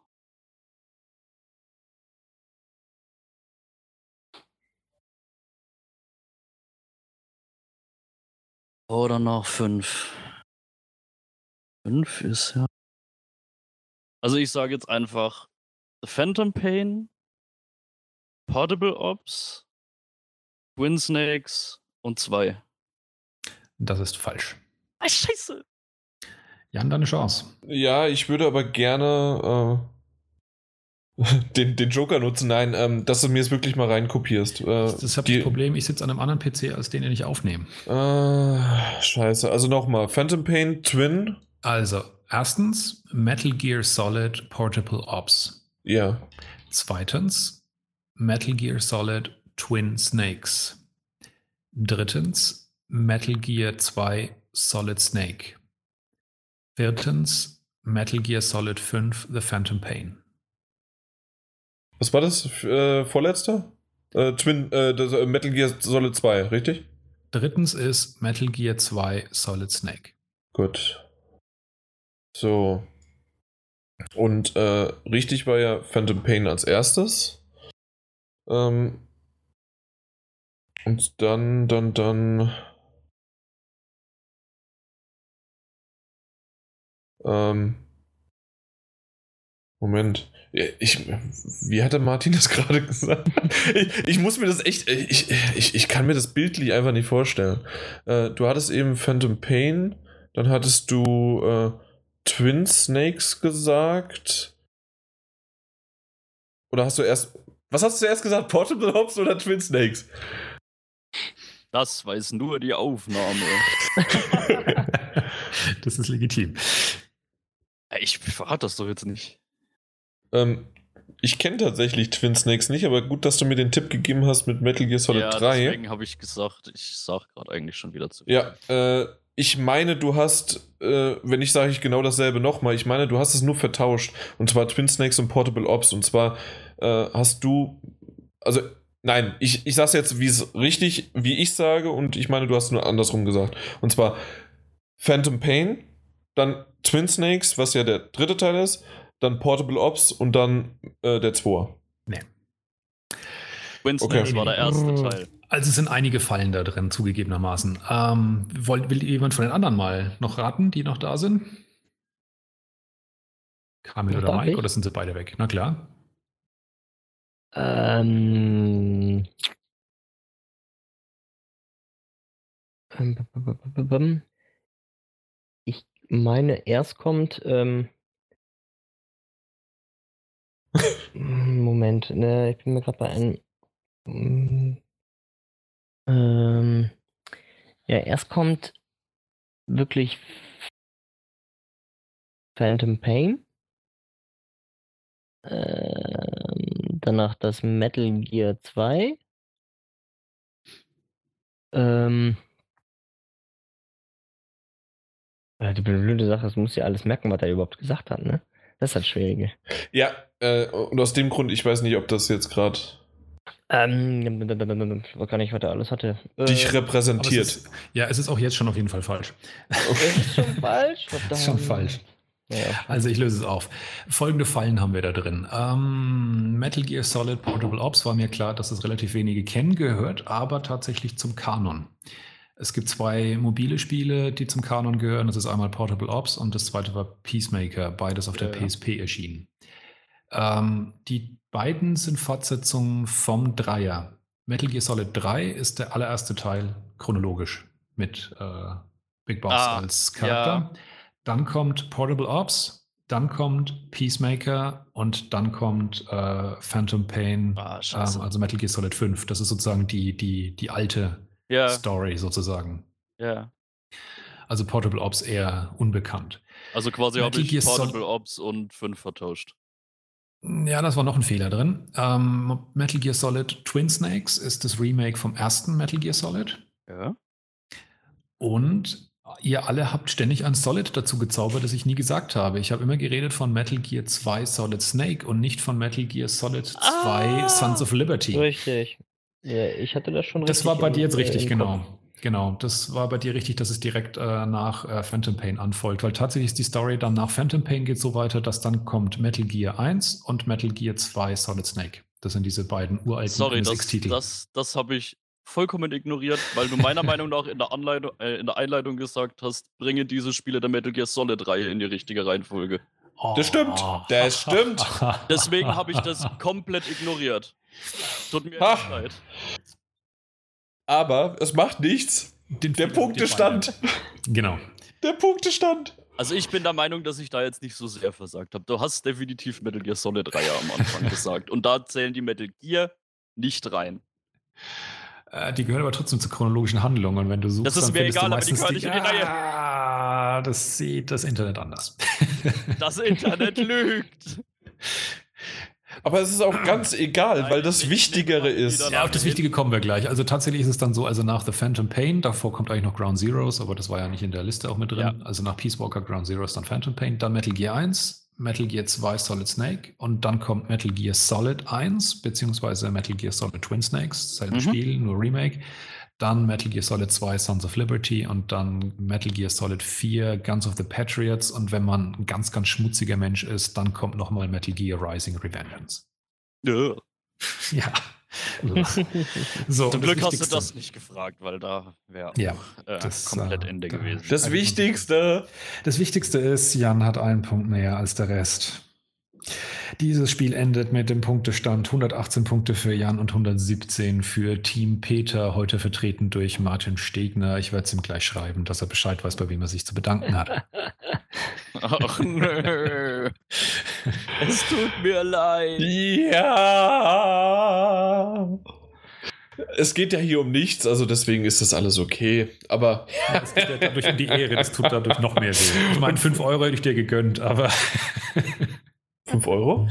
Oder noch fünf. Fünf ist ja. Also ich sage jetzt einfach The Phantom Pain, Portable Ops, Twin Snakes und 2. Das ist falsch. Ah, scheiße. Jan, deine Chance. Ja, ich würde aber gerne äh, den, den Joker nutzen. Nein, ähm, dass du mir es wirklich mal reinkopierst. Äh, das ist das Problem, ich sitze an einem anderen PC, als den, den ich aufnehme. Äh, scheiße. Also nochmal. Phantom Pain Twin. Also, erstens Metal Gear Solid Portable Ops. Ja. Zweitens Metal Gear Solid Twin Snakes. Drittens Metal Gear 2 Solid Snake. Viertens Metal Gear Solid 5 The Phantom Pain. Was war das äh, vorletzter? Äh, Twin, äh, das, äh, Metal Gear Solid 2, richtig? Drittens ist Metal Gear 2 Solid Snake. Gut. So. Und äh, richtig war ja Phantom Pain als erstes. Ähm, und dann, dann, dann. Ähm, Moment. Ich, wie hatte Martin das gerade gesagt? ich, ich, muss mir das echt. Ich, ich, ich kann mir das bildlich einfach nicht vorstellen. Äh, du hattest eben Phantom Pain, dann hattest du äh, Twin Snakes gesagt. Oder hast du erst. Was hast du zuerst gesagt? Portable Hops oder Twin Snakes? Das weiß nur die Aufnahme. das ist legitim. Ich verrate das doch jetzt nicht. Ähm, ich kenne tatsächlich Twin Snakes nicht, aber gut, dass du mir den Tipp gegeben hast mit Metal Gear Solid ja, 3. Deswegen habe ich gesagt, ich sage gerade eigentlich schon wieder zu. Ja, äh, ich meine, du hast, äh, wenn ich sage ich genau dasselbe nochmal, ich meine, du hast es nur vertauscht. Und zwar Twin Snakes und Portable Ops. Und zwar äh, hast du, also nein, ich, ich sage es jetzt, wie es richtig, wie ich sage, und ich meine, du hast nur andersrum gesagt. Und zwar Phantom Pain, dann Twin Snakes, was ja der dritte Teil ist, dann Portable Ops und dann äh, der 2. Nee. Twin Snakes okay. war der erste Teil. Also es sind einige Fallen da drin, zugegebenermaßen. Ähm, wollt, will jemand von den anderen mal noch raten, die noch da sind? Kamil oder Mike, ich? oder sind sie beide weg? Na klar. Ähm. Ich meine, erst kommt. Ähm Moment, ne, ich bin mir gerade bei einem. Ähm, ja, erst kommt wirklich Phantom Pain. Ähm, danach das Metal Gear 2. Ähm, die blöde Sache, es muss ja alles merken, was er überhaupt gesagt hat, ne? Das ist halt schwierige. Ja, äh, und aus dem Grund, ich weiß nicht, ob das jetzt gerade. Ähm, ich weiß gar nicht, was er alles hatte. Dich äh, repräsentiert. Es ist, ja, es ist auch jetzt schon auf jeden Fall falsch. Okay. ist schon falsch? Verdammt. Ist schon falsch. Ja. Also ich löse es auf. Folgende Fallen haben wir da drin. Ähm, Metal Gear Solid Portable Ops war mir klar, dass es relativ wenige kennen, gehört aber tatsächlich zum Kanon. Es gibt zwei mobile Spiele, die zum Kanon gehören. Das ist einmal Portable Ops und das zweite war Peacemaker, beides auf der ja, PSP erschienen. Ähm, die beiden sind Fortsetzungen vom Dreier. Metal Gear Solid 3 ist der allererste Teil chronologisch mit äh, Big Boss ah, als Charakter. Ja. Dann kommt Portable Ops, dann kommt Peacemaker und dann kommt äh, Phantom Pain, ah, ähm, also Metal Gear Solid 5. Das ist sozusagen die, die, die alte ja. Story sozusagen. Ja. Also Portable Ops eher unbekannt. Also quasi habe ich Portable Sol Ops und 5 vertauscht. Ja, das war noch ein Fehler drin. Ähm, Metal Gear Solid Twin Snakes ist das Remake vom ersten Metal Gear Solid. Ja. Und ihr alle habt ständig ein Solid dazu gezaubert, das ich nie gesagt habe. Ich habe immer geredet von Metal Gear 2 Solid Snake und nicht von Metal Gear Solid 2 ah, Sons of Liberty. Richtig. Ja, ich hatte das schon richtig. Das war bei dir jetzt richtig, genau. Genau, das war bei dir richtig, dass es direkt äh, nach äh, Phantom Pain anfolgt, weil tatsächlich ist die Story dann nach Phantom Pain geht so weiter, dass dann kommt Metal Gear 1 und Metal Gear 2 Solid Snake. Das sind diese beiden uralten Sorry. Das, das, das habe ich vollkommen ignoriert, weil du meiner Meinung nach in der, Anleitung, äh, in der Einleitung gesagt hast, bringe diese Spiele der Metal Gear Solid-Reihe in die richtige Reihenfolge. Oh. Das stimmt, das stimmt. Deswegen habe ich das komplett ignoriert. Tut mir leid. Aber es macht nichts. Den der Punktestand. Genau. Der Punktestand. Also ich bin der Meinung, dass ich da jetzt nicht so sehr versagt habe. Du hast definitiv Metal Gear Solid 3 am Anfang gesagt. Und da zählen die Metal Gear nicht rein. Äh, die gehören aber trotzdem zur chronologischen Handlung. Und wenn du suchst, das ist mir egal, aber die gehören nicht in die Reihe. Ah, das sieht das Internet anders. Das Internet lügt. Aber es ist auch ganz egal, Nein, weil das Wichtigere ist. Ja, auf das Wichtige kommen wir gleich. Also tatsächlich ist es dann so, also nach The Phantom Pain, davor kommt eigentlich noch Ground Zeroes, aber das war ja nicht in der Liste auch mit drin. Ja. Also nach Peace Walker, Ground Zeroes, dann Phantom Pain, dann Metal Gear 1, Metal Gear 2 Solid Snake und dann kommt Metal Gear Solid 1, beziehungsweise Metal Gear Solid Twin Snakes, selbe mhm. Spiel, nur Remake. Dann Metal Gear Solid 2 Sons of Liberty und dann Metal Gear Solid 4 Guns of the Patriots. Und wenn man ein ganz, ganz schmutziger Mensch ist, dann kommt nochmal Metal Gear Rising Revengeance. Ja. ja. so, Zum Glück hast du das nicht gefragt, weil da wäre ja, äh, komplett äh, Ende gewesen. Das Wichtigste. Das Wichtigste ist, Jan hat einen Punkt mehr als der Rest. Dieses Spiel endet mit dem Punktestand 118 Punkte für Jan und 117 für Team Peter, heute vertreten durch Martin Stegner. Ich werde es ihm gleich schreiben, dass er Bescheid weiß, bei wem er sich zu bedanken hat. Ach nö. es tut mir leid. Ja. Es geht ja hier um nichts, also deswegen ist das alles okay. Aber. Ja, es geht ja dadurch um die Ehre, das tut dadurch noch mehr weh. Ich meine, 5 Euro hätte ich dir gegönnt, aber. 5 Euro?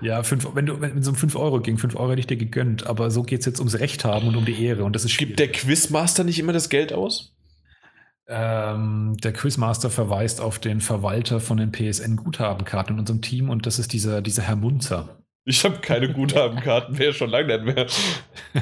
Ja, fünf, wenn du wenn es um 5 Euro ging, 5 Euro hätte ich dir gegönnt, aber so geht es jetzt ums Recht haben und um die Ehre und das ist schwierig. Gibt der Quizmaster nicht immer das Geld aus? Ähm, der Quizmaster verweist auf den Verwalter von den PSN-Guthabenkarten in unserem Team und das ist dieser, dieser Herr Munzer. Ich habe keine Guthabenkarten mehr, schon lange nicht mehr.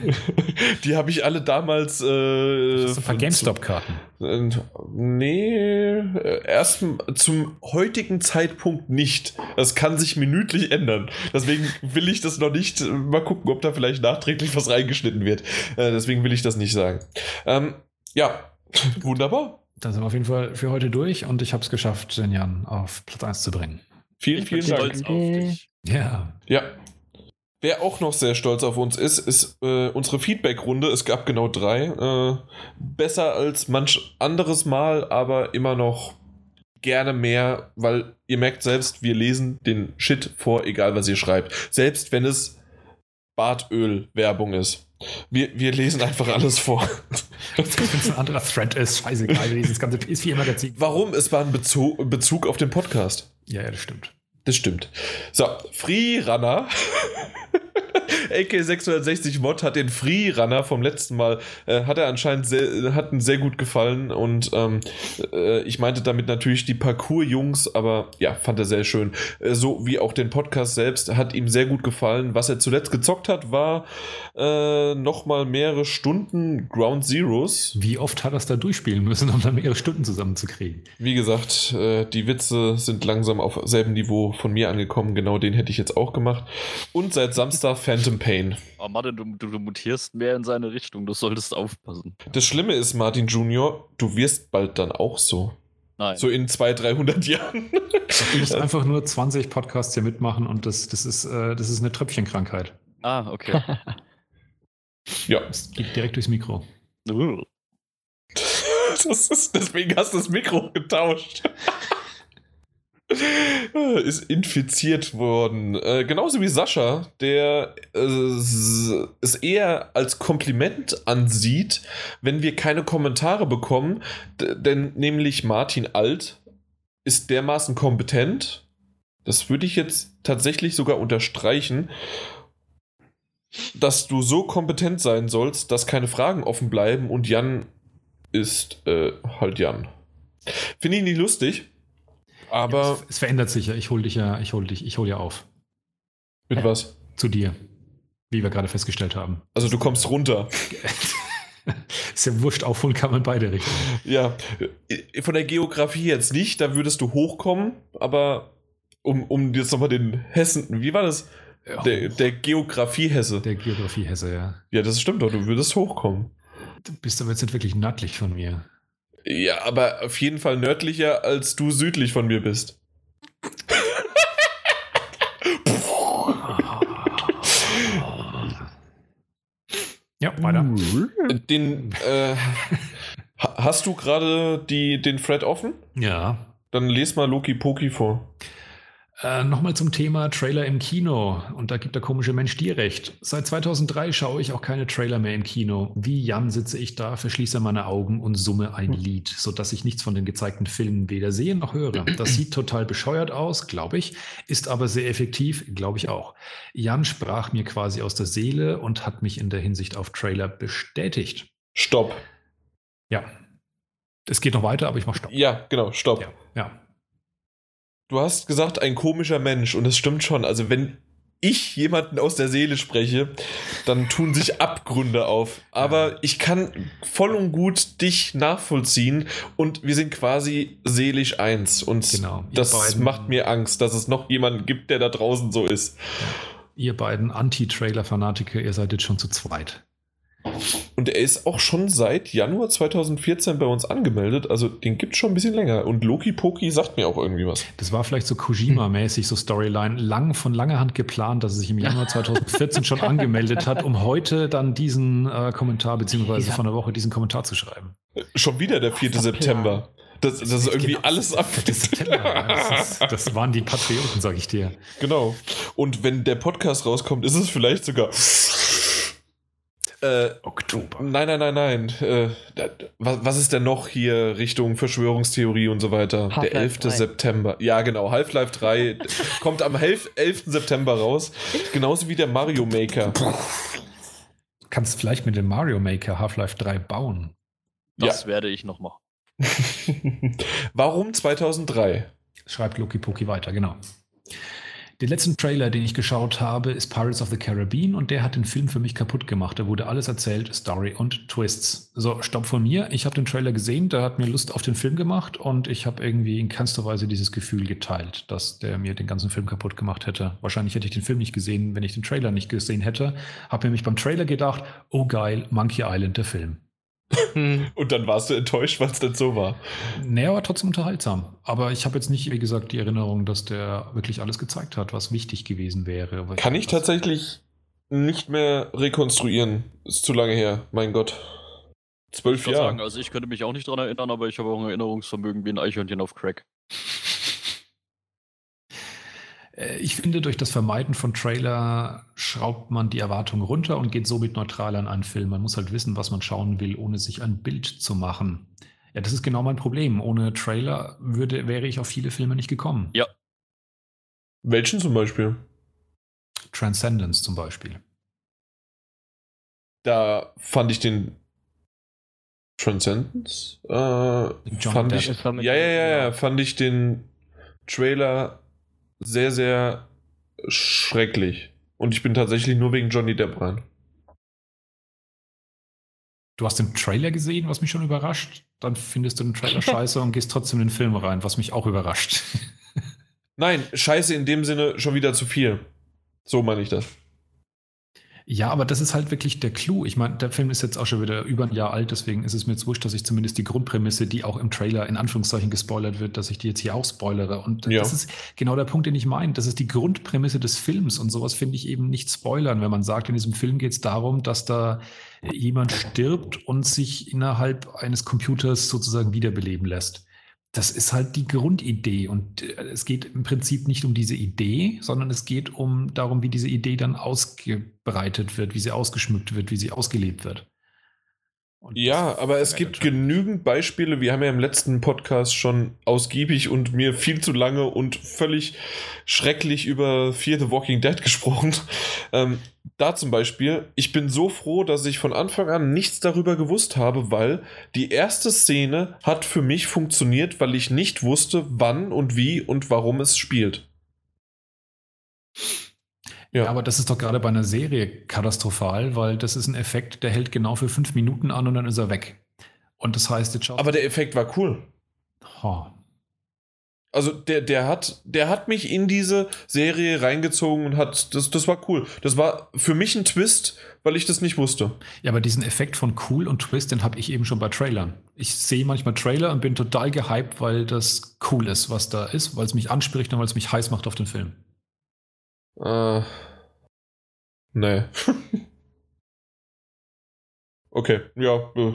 Die habe ich alle damals. Äh, das ein paar GameStop-Karten. Äh, nee, erst zum heutigen Zeitpunkt nicht. Das kann sich minütlich ändern. Deswegen will ich das noch nicht. Mal gucken, ob da vielleicht nachträglich was reingeschnitten wird. Äh, deswegen will ich das nicht sagen. Ähm, ja, wunderbar. Da sind wir auf jeden Fall für heute durch und ich habe es geschafft, den Jan auf Platz 1 zu bringen. Vielen, vielen Dank. Auf dich. Ja. Ja. Wer auch noch sehr stolz auf uns ist, ist äh, unsere Feedback-Runde. Es gab genau drei. Äh, besser als manch anderes Mal, aber immer noch gerne mehr, weil ihr merkt selbst, wir lesen den Shit vor, egal was ihr schreibt. Selbst wenn es Bartöl-Werbung ist. Wir, wir lesen einfach alles vor. Wenn es ein anderer Thread ist, scheißegal, wir lesen das ganze PS4-Magazin. Warum? Es war ein Bezug, Bezug auf den Podcast. Ja, ja, das stimmt. Das stimmt. So, Freerunner. AK660 Mod hat den Freerunner vom letzten Mal, äh, hat er anscheinend sehr, hat sehr gut gefallen und ähm, äh, ich meinte damit natürlich die Parcours-Jungs, aber ja, fand er sehr schön. Äh, so wie auch den Podcast selbst, hat ihm sehr gut gefallen. Was er zuletzt gezockt hat, war äh, nochmal mehrere Stunden Ground Zeroes. Wie oft hat er es da durchspielen müssen, um da mehrere Stunden zusammenzukriegen? Wie gesagt, äh, die Witze sind langsam auf selben Niveau von mir angekommen. Genau den hätte ich jetzt auch gemacht. Und seit Samstag Phantom Pain. Oh Martin, du, du, du, mutierst mehr in seine Richtung. Du solltest aufpassen. Das Schlimme ist, Martin Junior, du wirst bald dann auch so. Nein. So in 200, 300 Jahren. Du musst einfach nur 20 Podcasts hier mitmachen und das, das, ist, äh, das ist eine Tröpfchenkrankheit. Ah, okay. ja. Es geht direkt durchs Mikro. Das ist, deswegen hast du das Mikro getauscht. ist infiziert worden. Äh, genauso wie Sascha, der äh, es eher als Kompliment ansieht, wenn wir keine Kommentare bekommen. denn nämlich Martin Alt ist dermaßen kompetent. Das würde ich jetzt tatsächlich sogar unterstreichen, dass du so kompetent sein sollst, dass keine Fragen offen bleiben und Jan ist äh, halt Jan. Finde ich nicht lustig. Aber. Ja, es, es, verändert sich ja. Ich hole dich ja, ich hole dich, ich hole ja auf. Mit äh, was? Zu dir. Wie wir gerade festgestellt haben. Also du kommst runter. ist ja wurscht, aufholen kann man beide Richtungen. Ja. Von der Geografie jetzt nicht, da würdest du hochkommen, aber um, um jetzt nochmal den Hessen. Wie war das? Der, der Geografie-Hesse. Der Geografie-Hesse, ja. Ja, das stimmt doch, du würdest hochkommen. Du bist aber jetzt nicht wirklich nördlich von mir. Ja, aber auf jeden Fall nördlicher, als du südlich von mir bist. Ja, weiter. Den, äh, hast du gerade den Thread offen? Ja. Dann les mal Loki Poki vor. Äh, Nochmal zum Thema Trailer im Kino. Und da gibt der komische Mensch dir recht. Seit 2003 schaue ich auch keine Trailer mehr im Kino. Wie Jan sitze ich da, verschließe meine Augen und summe ein hm. Lied, sodass ich nichts von den gezeigten Filmen weder sehe noch höre. Das sieht total bescheuert aus, glaube ich, ist aber sehr effektiv, glaube ich auch. Jan sprach mir quasi aus der Seele und hat mich in der Hinsicht auf Trailer bestätigt. Stopp. Ja. Es geht noch weiter, aber ich mache Stopp. Ja, genau, Stopp. Ja. ja. Du hast gesagt, ein komischer Mensch und es stimmt schon. Also wenn ich jemanden aus der Seele spreche, dann tun sich Abgründe auf. Aber ich kann voll und gut dich nachvollziehen und wir sind quasi seelisch eins. Und genau, das macht mir Angst, dass es noch jemanden gibt, der da draußen so ist. Ihr beiden Anti-Trailer-Fanatiker, ihr seid jetzt schon zu zweit. Und er ist auch schon seit Januar 2014 bei uns angemeldet. Also den gibt es schon ein bisschen länger. Und Loki Poki sagt mir auch irgendwie was. Das war vielleicht so Kojima-mäßig, so Storyline. Lang von langer Hand geplant, dass er sich im Januar 2014 schon angemeldet hat, um heute dann diesen äh, Kommentar, beziehungsweise ja. von der Woche diesen Kommentar zu schreiben. Schon wieder der 4. September. Das, das, ist irgendwie genau alles ab. Das, das, waren die Patrioten, sag ich dir. Genau. Und wenn der Podcast rauskommt, ist es vielleicht sogar äh, Oktober. Nein, nein, nein, nein. Äh, was, was, ist denn noch hier Richtung Verschwörungstheorie und so weiter? Der 11. 3. September. Ja, genau. Half-Life 3 kommt am 11. September raus. Genauso wie der Mario Maker. Kannst vielleicht mit dem Mario Maker Half-Life 3 bauen. Das ja. werde ich noch machen. Warum 2003? Schreibt Loki Poki weiter, genau. Den letzten Trailer, den ich geschaut habe, ist Pirates of the Caribbean und der hat den Film für mich kaputt gemacht. Da wurde alles erzählt, Story und Twists. So, stopp von mir. Ich habe den Trailer gesehen, der hat mir Lust auf den Film gemacht und ich habe irgendwie in keinster Weise dieses Gefühl geteilt, dass der mir den ganzen Film kaputt gemacht hätte. Wahrscheinlich hätte ich den Film nicht gesehen, wenn ich den Trailer nicht gesehen hätte. Habe mir mich beim Trailer gedacht, oh geil, Monkey Island, der Film. Und dann warst du enttäuscht, weil es denn so war. Naja, aber trotzdem unterhaltsam. Aber ich habe jetzt nicht, wie gesagt, die Erinnerung, dass der wirklich alles gezeigt hat, was wichtig gewesen wäre. Kann ich tatsächlich nicht mehr rekonstruieren. Ist zu lange her, mein Gott. Zwölf Jahre. Sagen, also ich könnte mich auch nicht daran erinnern, aber ich habe auch ein Erinnerungsvermögen wie ein Eichhörnchen auf Crack. Äh, ich finde, durch das Vermeiden von Trailer schraubt man die Erwartung runter und geht somit neutral an einen Film. Man muss halt wissen, was man schauen will, ohne sich ein Bild zu machen. Ja, das ist genau mein Problem. Ohne Trailer würde, wäre ich auf viele Filme nicht gekommen. Ja. Welchen zum Beispiel? Transcendence zum Beispiel. Da fand ich den Transcendence? Äh, fand ich, ja, ja, ja, ja, fand ich den Trailer sehr, sehr schrecklich. Und ich bin tatsächlich nur wegen Johnny Depp rein. Du hast den Trailer gesehen, was mich schon überrascht. Dann findest du den Trailer scheiße und gehst trotzdem in den Film rein, was mich auch überrascht. Nein, scheiße in dem Sinne schon wieder zu viel. So meine ich das. Ja, aber das ist halt wirklich der Clou. Ich meine, der Film ist jetzt auch schon wieder über ein Jahr alt, deswegen ist es mir jetzt wurscht, dass ich zumindest die Grundprämisse, die auch im Trailer in Anführungszeichen gespoilert wird, dass ich die jetzt hier auch spoilere. Und ja. das ist genau der Punkt, den ich meine. Das ist die Grundprämisse des Films und sowas finde ich eben nicht spoilern, wenn man sagt, in diesem Film geht es darum, dass da jemand stirbt und sich innerhalb eines Computers sozusagen wiederbeleben lässt das ist halt die Grundidee. Und äh, es geht im Prinzip nicht um diese Idee, sondern es geht um darum, wie diese Idee dann ausgebreitet wird, wie sie ausgeschmückt wird, wie sie ausgelebt wird. Und ja, aber es gibt genügend Beispiele. Wir haben ja im letzten Podcast schon ausgiebig und mir viel zu lange und völlig schrecklich über Fear the Walking Dead gesprochen. Ähm, da zum Beispiel, ich bin so froh, dass ich von Anfang an nichts darüber gewusst habe, weil die erste Szene hat für mich funktioniert, weil ich nicht wusste, wann und wie und warum es spielt. Ja. aber das ist doch gerade bei einer Serie katastrophal, weil das ist ein Effekt, der hält genau für fünf Minuten an und dann ist er weg. Und das heißt, jetzt Aber der Effekt war cool. Oh. Also der, der, hat, der hat mich in diese Serie reingezogen und hat, das, das war cool. Das war für mich ein Twist, weil ich das nicht wusste. Ja, aber diesen Effekt von cool und Twist, den habe ich eben schon bei Trailern. Ich sehe manchmal Trailer und bin total gehypt, weil das cool ist, was da ist, weil es mich anspricht und weil es mich heiß macht auf den Film. Äh. Nee. okay. Ja. Äh.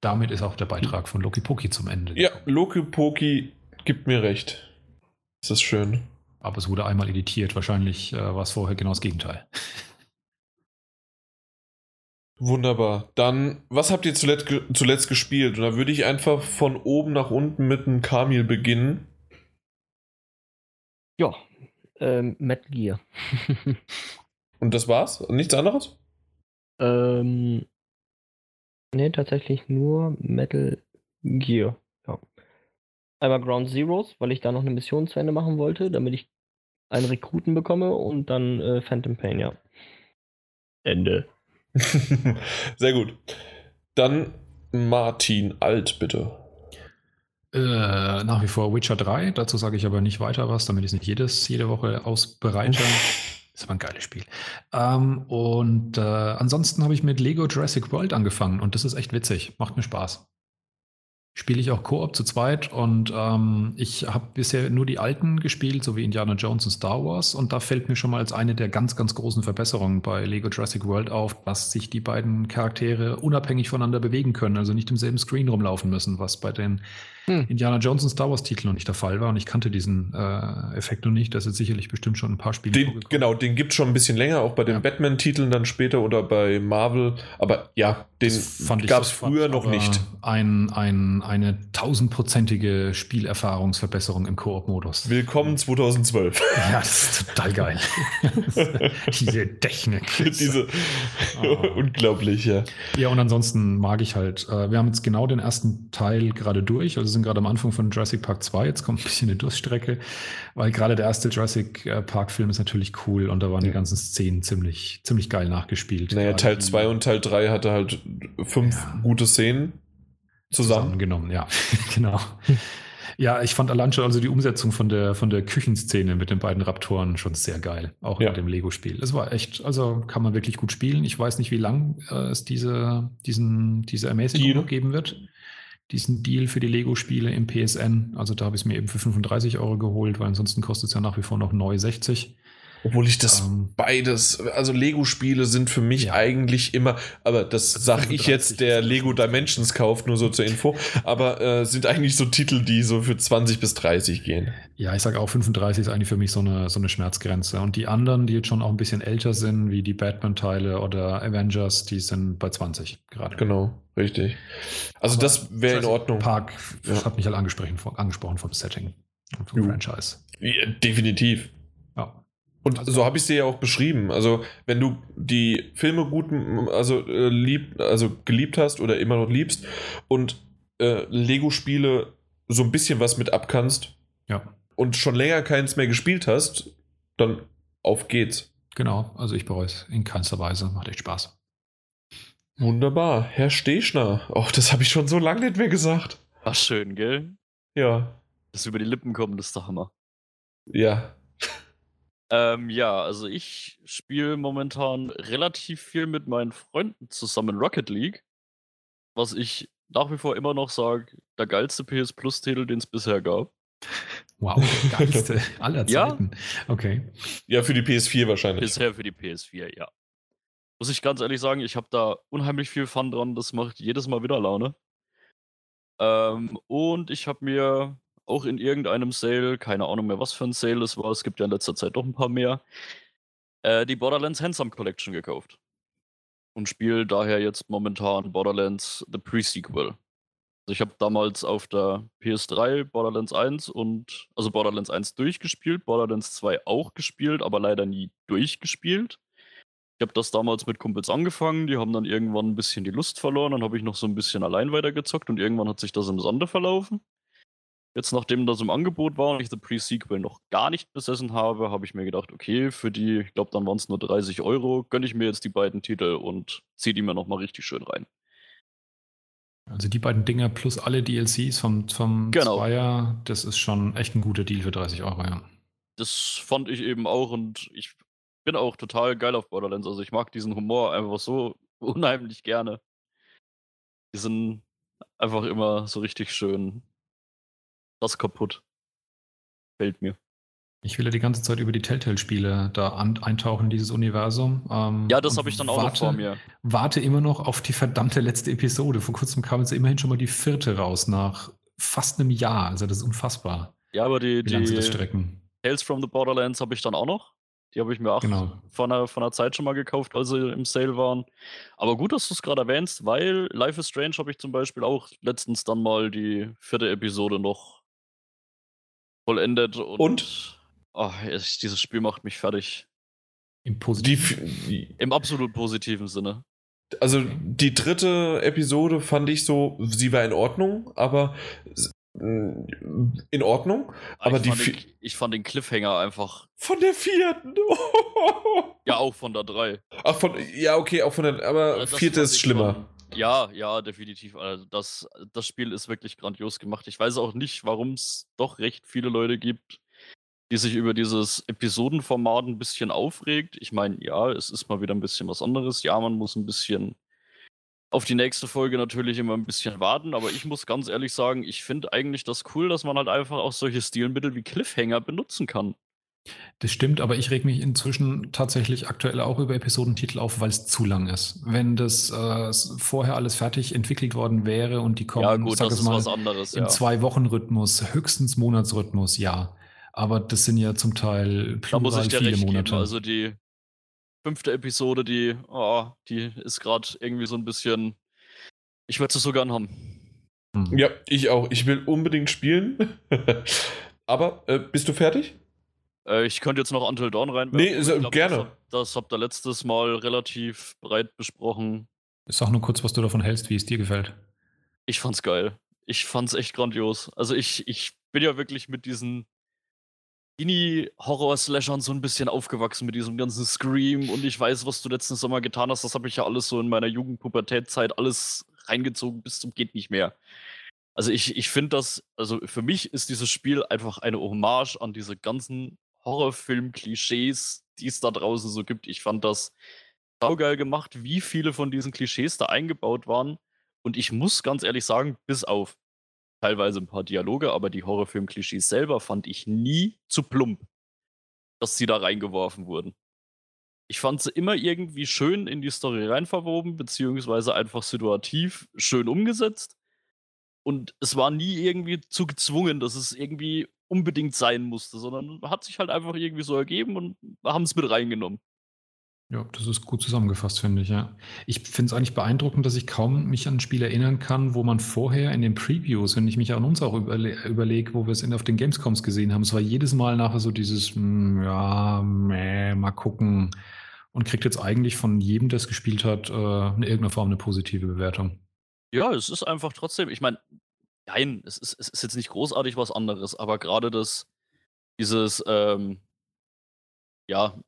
Damit ist auch der Beitrag von Loki Poki zum Ende. Ja, Loki Poki gibt mir recht. Das ist schön. Aber es wurde einmal editiert. Wahrscheinlich äh, war es vorher genau das Gegenteil. Wunderbar. Dann, was habt ihr zuletzt, zuletzt gespielt? Und da würde ich einfach von oben nach unten mit einem Kamil beginnen. Ja, ähm, Metal Gear. Und das war's? Nichts anderes? Ähm, nee, tatsächlich nur Metal Gear. Ja. Einmal Ground Zeroes, weil ich da noch eine Mission zu Ende machen wollte, damit ich einen Rekruten bekomme und dann äh, Phantom Pain, ja. Ende. Sehr gut. Dann Martin Alt, bitte. Äh, nach wie vor Witcher 3. Dazu sage ich aber nicht weiter was, damit ich es nicht jedes, jede Woche ausbereite. ist aber ein geiles Spiel. Ähm, und äh, ansonsten habe ich mit Lego Jurassic World angefangen und das ist echt witzig. Macht mir Spaß spiele ich auch Koop zu zweit und ähm, ich habe bisher nur die alten gespielt, so wie Indiana Jones und Star Wars und da fällt mir schon mal als eine der ganz, ganz großen Verbesserungen bei Lego Jurassic World auf, dass sich die beiden Charaktere unabhängig voneinander bewegen können, also nicht im selben Screen rumlaufen müssen, was bei den hm. Indiana Jones und Star Wars Titel noch nicht der Fall war und ich kannte diesen äh, Effekt noch nicht. Das ist sicherlich bestimmt schon ein paar Spiele. Den, genau, den gibt es schon ein bisschen länger, auch bei den ja. Batman-Titeln dann später oder bei Marvel. Aber ja, den gab es früher noch nicht. Ein, ein, eine tausendprozentige Spielerfahrungsverbesserung im Koop-Modus. Willkommen 2012. Ja, das ist total geil. Diese Technik. Diese oh. unglaublich, ja. Ja, und ansonsten mag ich halt, äh, wir haben jetzt genau den ersten Teil gerade durch, also sind gerade am Anfang von Jurassic Park 2, jetzt kommt ein bisschen eine Durststrecke, weil gerade der erste Jurassic äh, Park Film ist natürlich cool und da waren ja. die ganzen Szenen ziemlich, ziemlich geil nachgespielt. Naja, Teil 2 und Teil 3 hatte halt fünf ja. gute Szenen zusammen. Zusammengenommen, ja, genau. Ja, ich fand allein schon also die Umsetzung von der, von der Küchenszene mit den beiden Raptoren schon sehr geil, auch ja. mit dem Lego-Spiel. Es war echt, also kann man wirklich gut spielen. Ich weiß nicht, wie lang äh, es diese, diesen, diese Ermäßigung geben wird diesen Deal für die Lego-Spiele im PSN. Also da habe ich es mir eben für 35 Euro geholt, weil ansonsten kostet es ja nach wie vor noch neu 60. Obwohl ich das ähm, beides, also Lego-Spiele sind für mich ja. eigentlich immer, aber das, das sag ich jetzt, der Lego Dimensions kauft, nur so zur Info, aber äh, sind eigentlich so Titel, die so für 20 bis 30 gehen. Ja, ich sage auch 35 ist eigentlich für mich so eine, so eine Schmerzgrenze. Und die anderen, die jetzt schon auch ein bisschen älter sind, wie die Batman-Teile oder Avengers, die sind bei 20 gerade. Genau, richtig. Also aber das wäre in Ordnung. Park ja. hat mich halt angesprochen, angesprochen vom Setting und vom Juh. Franchise. Ja, definitiv. Und also, so habe ich sie ja auch beschrieben. Also, wenn du die Filme gut, also äh, lieb, also geliebt hast oder immer noch liebst und äh, Lego-Spiele so ein bisschen was mit abkannst ja. und schon länger keins mehr gespielt hast, dann auf geht's. Genau, also ich bereue es in keinster Weise. Macht echt Spaß. Wunderbar. Herr Stechner. Oh, das habe ich schon so lange nicht mehr gesagt. War schön, gell? Ja. Das über die Lippen kommt, das ist der Hammer. Ja. Ähm, ja, also ich spiele momentan relativ viel mit meinen Freunden zusammen Rocket League. Was ich nach wie vor immer noch sage, der geilste PS Plus-Titel, den es bisher gab. Wow, der geilste aller Zeiten. Ja. Okay. Ja, für die PS4 wahrscheinlich. Bisher für die PS4, ja. Muss ich ganz ehrlich sagen, ich habe da unheimlich viel Fun dran. Das macht jedes Mal wieder Laune. Ähm, und ich habe mir auch in irgendeinem Sale, keine Ahnung mehr, was für ein Sale es war, es gibt ja in letzter Zeit doch ein paar mehr, äh, die Borderlands Handsome Collection gekauft. Und spiele daher jetzt momentan Borderlands The Pre-Sequel. Also ich habe damals auf der PS3 Borderlands 1 und also Borderlands 1 durchgespielt, Borderlands 2 auch gespielt, aber leider nie durchgespielt. Ich habe das damals mit Kumpels angefangen, die haben dann irgendwann ein bisschen die Lust verloren, dann habe ich noch so ein bisschen allein weitergezockt und irgendwann hat sich das im Sande verlaufen. Jetzt, nachdem das im Angebot war und ich The Pre-Sequel noch gar nicht besessen habe, habe ich mir gedacht, okay, für die, ich glaube, dann waren es nur 30 Euro, gönne ich mir jetzt die beiden Titel und ziehe die mir nochmal richtig schön rein. Also die beiden Dinger plus alle DLCs vom, vom genau. Zweier, das ist schon echt ein guter Deal für 30 Euro, ja. Das fand ich eben auch und ich bin auch total geil auf Borderlands. Also ich mag diesen Humor einfach so unheimlich gerne. Die sind einfach immer so richtig schön das kaputt. Fällt mir. Ich will ja die ganze Zeit über die Telltale-Spiele da an, eintauchen in dieses Universum. Ähm, ja, das habe ich dann auch warte, noch vor mir. Warte immer noch auf die verdammte letzte Episode. Vor kurzem kam jetzt immerhin schon mal die vierte raus, nach fast einem Jahr. Also das ist unfassbar. Ja, aber die, die Tales from the Borderlands habe ich dann auch noch. Die habe ich mir auch genau. vor, einer, vor einer Zeit schon mal gekauft, als sie im Sale waren. Aber gut, dass du es gerade erwähnst, weil Life is Strange habe ich zum Beispiel auch letztens dann mal die vierte Episode noch vollendet. Und, und? Oh, dieses Spiel macht mich fertig. Im positiven? Im absolut positiven Sinne. Also die dritte Episode fand ich so, sie war in Ordnung, aber in Ordnung. Aber, ich, die fand den, ich fand den Cliffhanger einfach. Von der vierten. ja, auch von der drei. Ach, von. Ja, okay, auch von der. Aber also vierte ist schlimmer. Ja, ja, definitiv. Also das, das Spiel ist wirklich grandios gemacht. Ich weiß auch nicht, warum es doch recht viele Leute gibt, die sich über dieses Episodenformat ein bisschen aufregt. Ich meine, ja, es ist mal wieder ein bisschen was anderes. Ja, man muss ein bisschen auf die nächste Folge natürlich immer ein bisschen warten, aber ich muss ganz ehrlich sagen, ich finde eigentlich das cool, dass man halt einfach auch solche Stilmittel wie Cliffhanger benutzen kann. Das stimmt, aber ich reg mich inzwischen tatsächlich aktuell auch über Episodentitel auf, weil es zu lang ist. Wenn das äh, vorher alles fertig entwickelt worden wäre und die kommen, ja, gut, das ist mal, was anderes, im ja. Zwei-Wochen-Rhythmus, höchstens Monatsrhythmus, ja. Aber das sind ja zum Teil plural da muss ich dir viele recht Monate. Geben. Also die fünfte Episode, die, oh, die ist gerade irgendwie so ein bisschen. Ich würde es so gern haben. Hm. Ja, ich auch. Ich will unbedingt spielen. Aber äh, bist du fertig? Äh, ich könnte jetzt noch Until Dawn rein. Nee, glaub, gerne. Das, das habt ihr letztes Mal relativ breit besprochen. Sag nur kurz, was du davon hältst, wie es dir gefällt. Ich fand's geil. Ich fand's echt grandios. Also ich, ich bin ja wirklich mit diesen Teenie-Horror-Slashern so ein bisschen aufgewachsen mit diesem ganzen Scream und ich weiß, was du letzten Sommer getan hast. Das habe ich ja alles so in meiner Jugendpubertätzeit alles reingezogen bis zum geht nicht mehr. Also ich, ich finde das, also für mich ist dieses Spiel einfach eine Hommage an diese ganzen Horrorfilm-Klischees, die es da draußen so gibt. Ich fand das saugeil gemacht, wie viele von diesen Klischees da eingebaut waren. Und ich muss ganz ehrlich sagen, bis auf teilweise ein paar Dialoge, aber die Horrorfilm-Klischees selber fand ich nie zu plump, dass sie da reingeworfen wurden. Ich fand sie immer irgendwie schön in die Story reinverwoben, beziehungsweise einfach situativ schön umgesetzt. Und es war nie irgendwie zu gezwungen, dass es irgendwie unbedingt sein musste, sondern hat sich halt einfach irgendwie so ergeben und haben es mit reingenommen. Ja, das ist gut zusammengefasst, finde ich, ja. Ich finde es eigentlich beeindruckend, dass ich kaum mich an ein Spiel erinnern kann, wo man vorher in den Previews, wenn ich mich an uns auch überle überlege, wo wir es auf den Gamescoms gesehen haben, es war jedes Mal nachher so dieses, hm, ja, meh, mal gucken. Und kriegt jetzt eigentlich von jedem, der es gespielt hat, äh, in irgendeiner Form eine positive Bewertung. Ja, es ist einfach trotzdem, ich meine, nein, es ist, es ist jetzt nicht großartig was anderes, aber gerade das, dieses, ähm, ja,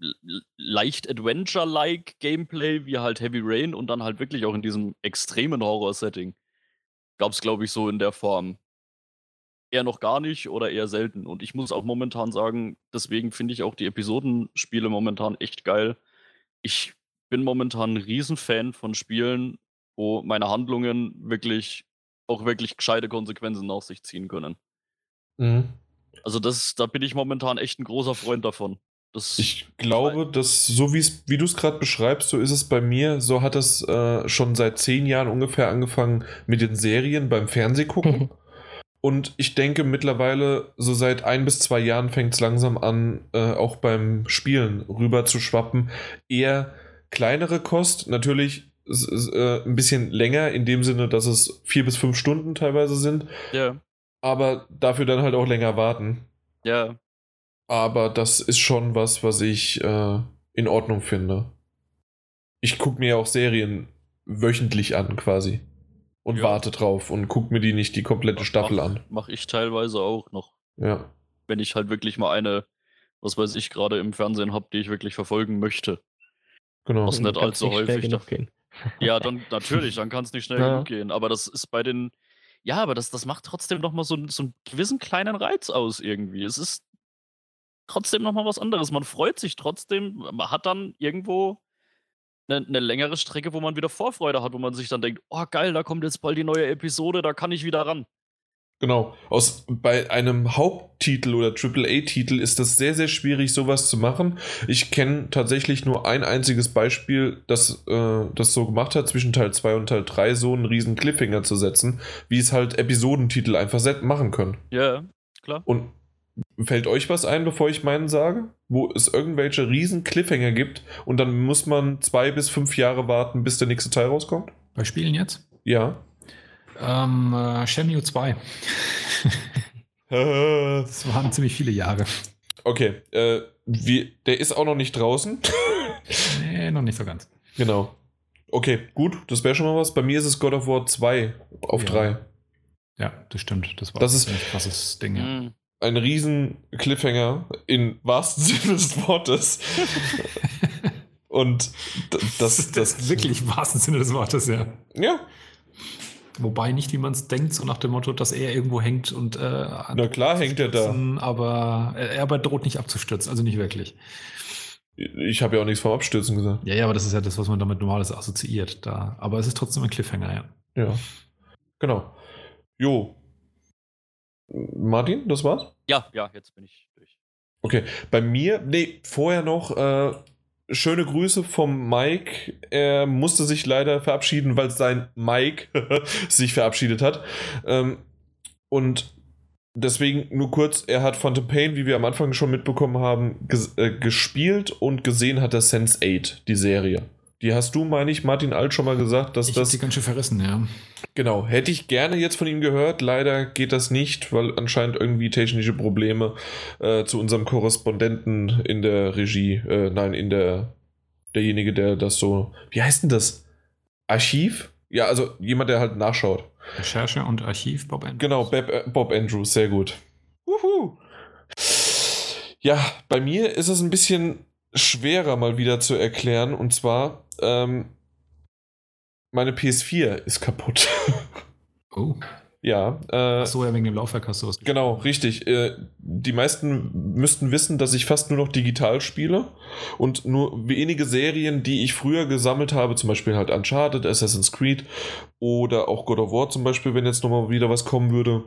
leicht Adventure-like Gameplay, wie halt Heavy Rain und dann halt wirklich auch in diesem extremen Horror-Setting. Gab es, glaube ich, so in der Form eher noch gar nicht oder eher selten. Und ich muss auch momentan sagen, deswegen finde ich auch die Episodenspiele momentan echt geil. Ich bin momentan ein Riesenfan von Spielen, wo meine Handlungen wirklich auch wirklich gescheite Konsequenzen nach sich ziehen können. Mhm. Also das, da bin ich momentan echt ein großer Freund davon. Das ich glaube, dass so wie du es gerade beschreibst, so ist es bei mir. So hat es äh, schon seit zehn Jahren ungefähr angefangen mit den Serien beim Fernsehgucken. Und ich denke mittlerweile, so seit ein bis zwei Jahren fängt es langsam an, äh, auch beim Spielen rüber zu schwappen. Eher kleinere Kost, natürlich äh, ein bisschen länger, in dem Sinne, dass es vier bis fünf Stunden teilweise sind. Ja. Aber dafür dann halt auch länger warten. Ja. Aber das ist schon was, was ich äh, in Ordnung finde. Ich gucke mir ja auch Serien wöchentlich an, quasi. Und ja. warte drauf und gucke mir die nicht die komplette mach, Staffel an. Mach ich teilweise auch noch. Ja. Wenn ich halt wirklich mal eine, was weiß ich, gerade im Fernsehen habe, die ich wirklich verfolgen möchte. Genau. Was nicht allzu häufig. Genug gehen. Ja, dann natürlich, dann kann es nicht schnell ja. genug gehen. Aber das ist bei den. Ja, aber das, das macht trotzdem nochmal so, so einen gewissen kleinen Reiz aus irgendwie. Es ist trotzdem nochmal was anderes. Man freut sich trotzdem, man hat dann irgendwo eine, eine, längere Strecke, wo man wieder Vorfreude hat, wo man sich dann denkt, oh geil, da kommt jetzt bald die neue Episode, da kann ich wieder ran. Genau. Aus, bei einem Haupttitel oder AAA-Titel ist das sehr, sehr schwierig, sowas zu machen. Ich kenne tatsächlich nur ein einziges Beispiel, das äh, das so gemacht hat, zwischen Teil 2 und Teil 3 so einen riesen Cliffhanger zu setzen, wie es halt Episodentitel einfach machen können. Ja, klar. Und fällt euch was ein, bevor ich meinen sage? Wo es irgendwelche riesen Cliffhanger gibt und dann muss man zwei bis fünf Jahre warten, bis der nächste Teil rauskommt? Bei Spielen jetzt? Ja. Ähm, äh, Shenmue 2. das waren ziemlich viele Jahre. Okay, äh, wie, der ist auch noch nicht draußen. nee, noch nicht so ganz. Genau. Okay, gut, das wäre schon mal was. Bei mir ist es God of War 2 auf ja. 3. Ja, das stimmt. Das war das ist ein krasses Ding, ja. Mhm. Ein riesen Cliffhanger in wahrsten Sinne des Wortes. Und das, das, das wirklich wahrsten Sinne des Wortes, ja. Ja, Wobei nicht, wie man es denkt, so nach dem Motto, dass er irgendwo hängt und. Äh, Na klar hängt er da. Aber er aber droht nicht abzustürzen, also nicht wirklich. Ich habe ja auch nichts vom Abstürzen gesagt. Ja, ja, aber das ist ja das, was man damit normales assoziiert. Da. Aber es ist trotzdem ein Cliffhanger, ja. Ja. Genau. Jo. Martin, das war's? Ja, ja, jetzt bin ich durch. Okay. Bei mir, nee, vorher noch, äh, schöne Grüße vom Mike. Er musste sich leider verabschieden, weil sein Mike sich verabschiedet hat. Ähm, und deswegen nur kurz, er hat Phantom Pain, wie wir am Anfang schon mitbekommen haben, ges äh, gespielt und gesehen hat er Sense 8, die Serie. Die hast du, meine ich, Martin Alt schon mal gesagt, dass ich das. die ganz schön verrissen, ja. Genau. Hätte ich gerne jetzt von ihm gehört. Leider geht das nicht, weil anscheinend irgendwie technische Probleme äh, zu unserem Korrespondenten in der Regie, äh, nein, in der, derjenige, der das so, wie heißt denn das? Archiv? Ja, also jemand, der halt nachschaut. Recherche und Archiv, Bob Andrews. Genau, Bob, äh, Bob Andrews, sehr gut. Wuhu. Ja, bei mir ist es ein bisschen schwerer mal wieder zu erklären. Und zwar, ähm, meine PS4 ist kaputt. Oh. Ja. Äh, Ach so, ja, wegen dem Laufwerk hast du was Genau, richtig. Äh, die meisten müssten wissen, dass ich fast nur noch digital spiele und nur wenige Serien, die ich früher gesammelt habe, zum Beispiel halt Uncharted, Assassin's Creed oder auch God of War zum Beispiel, wenn jetzt nochmal wieder was kommen würde,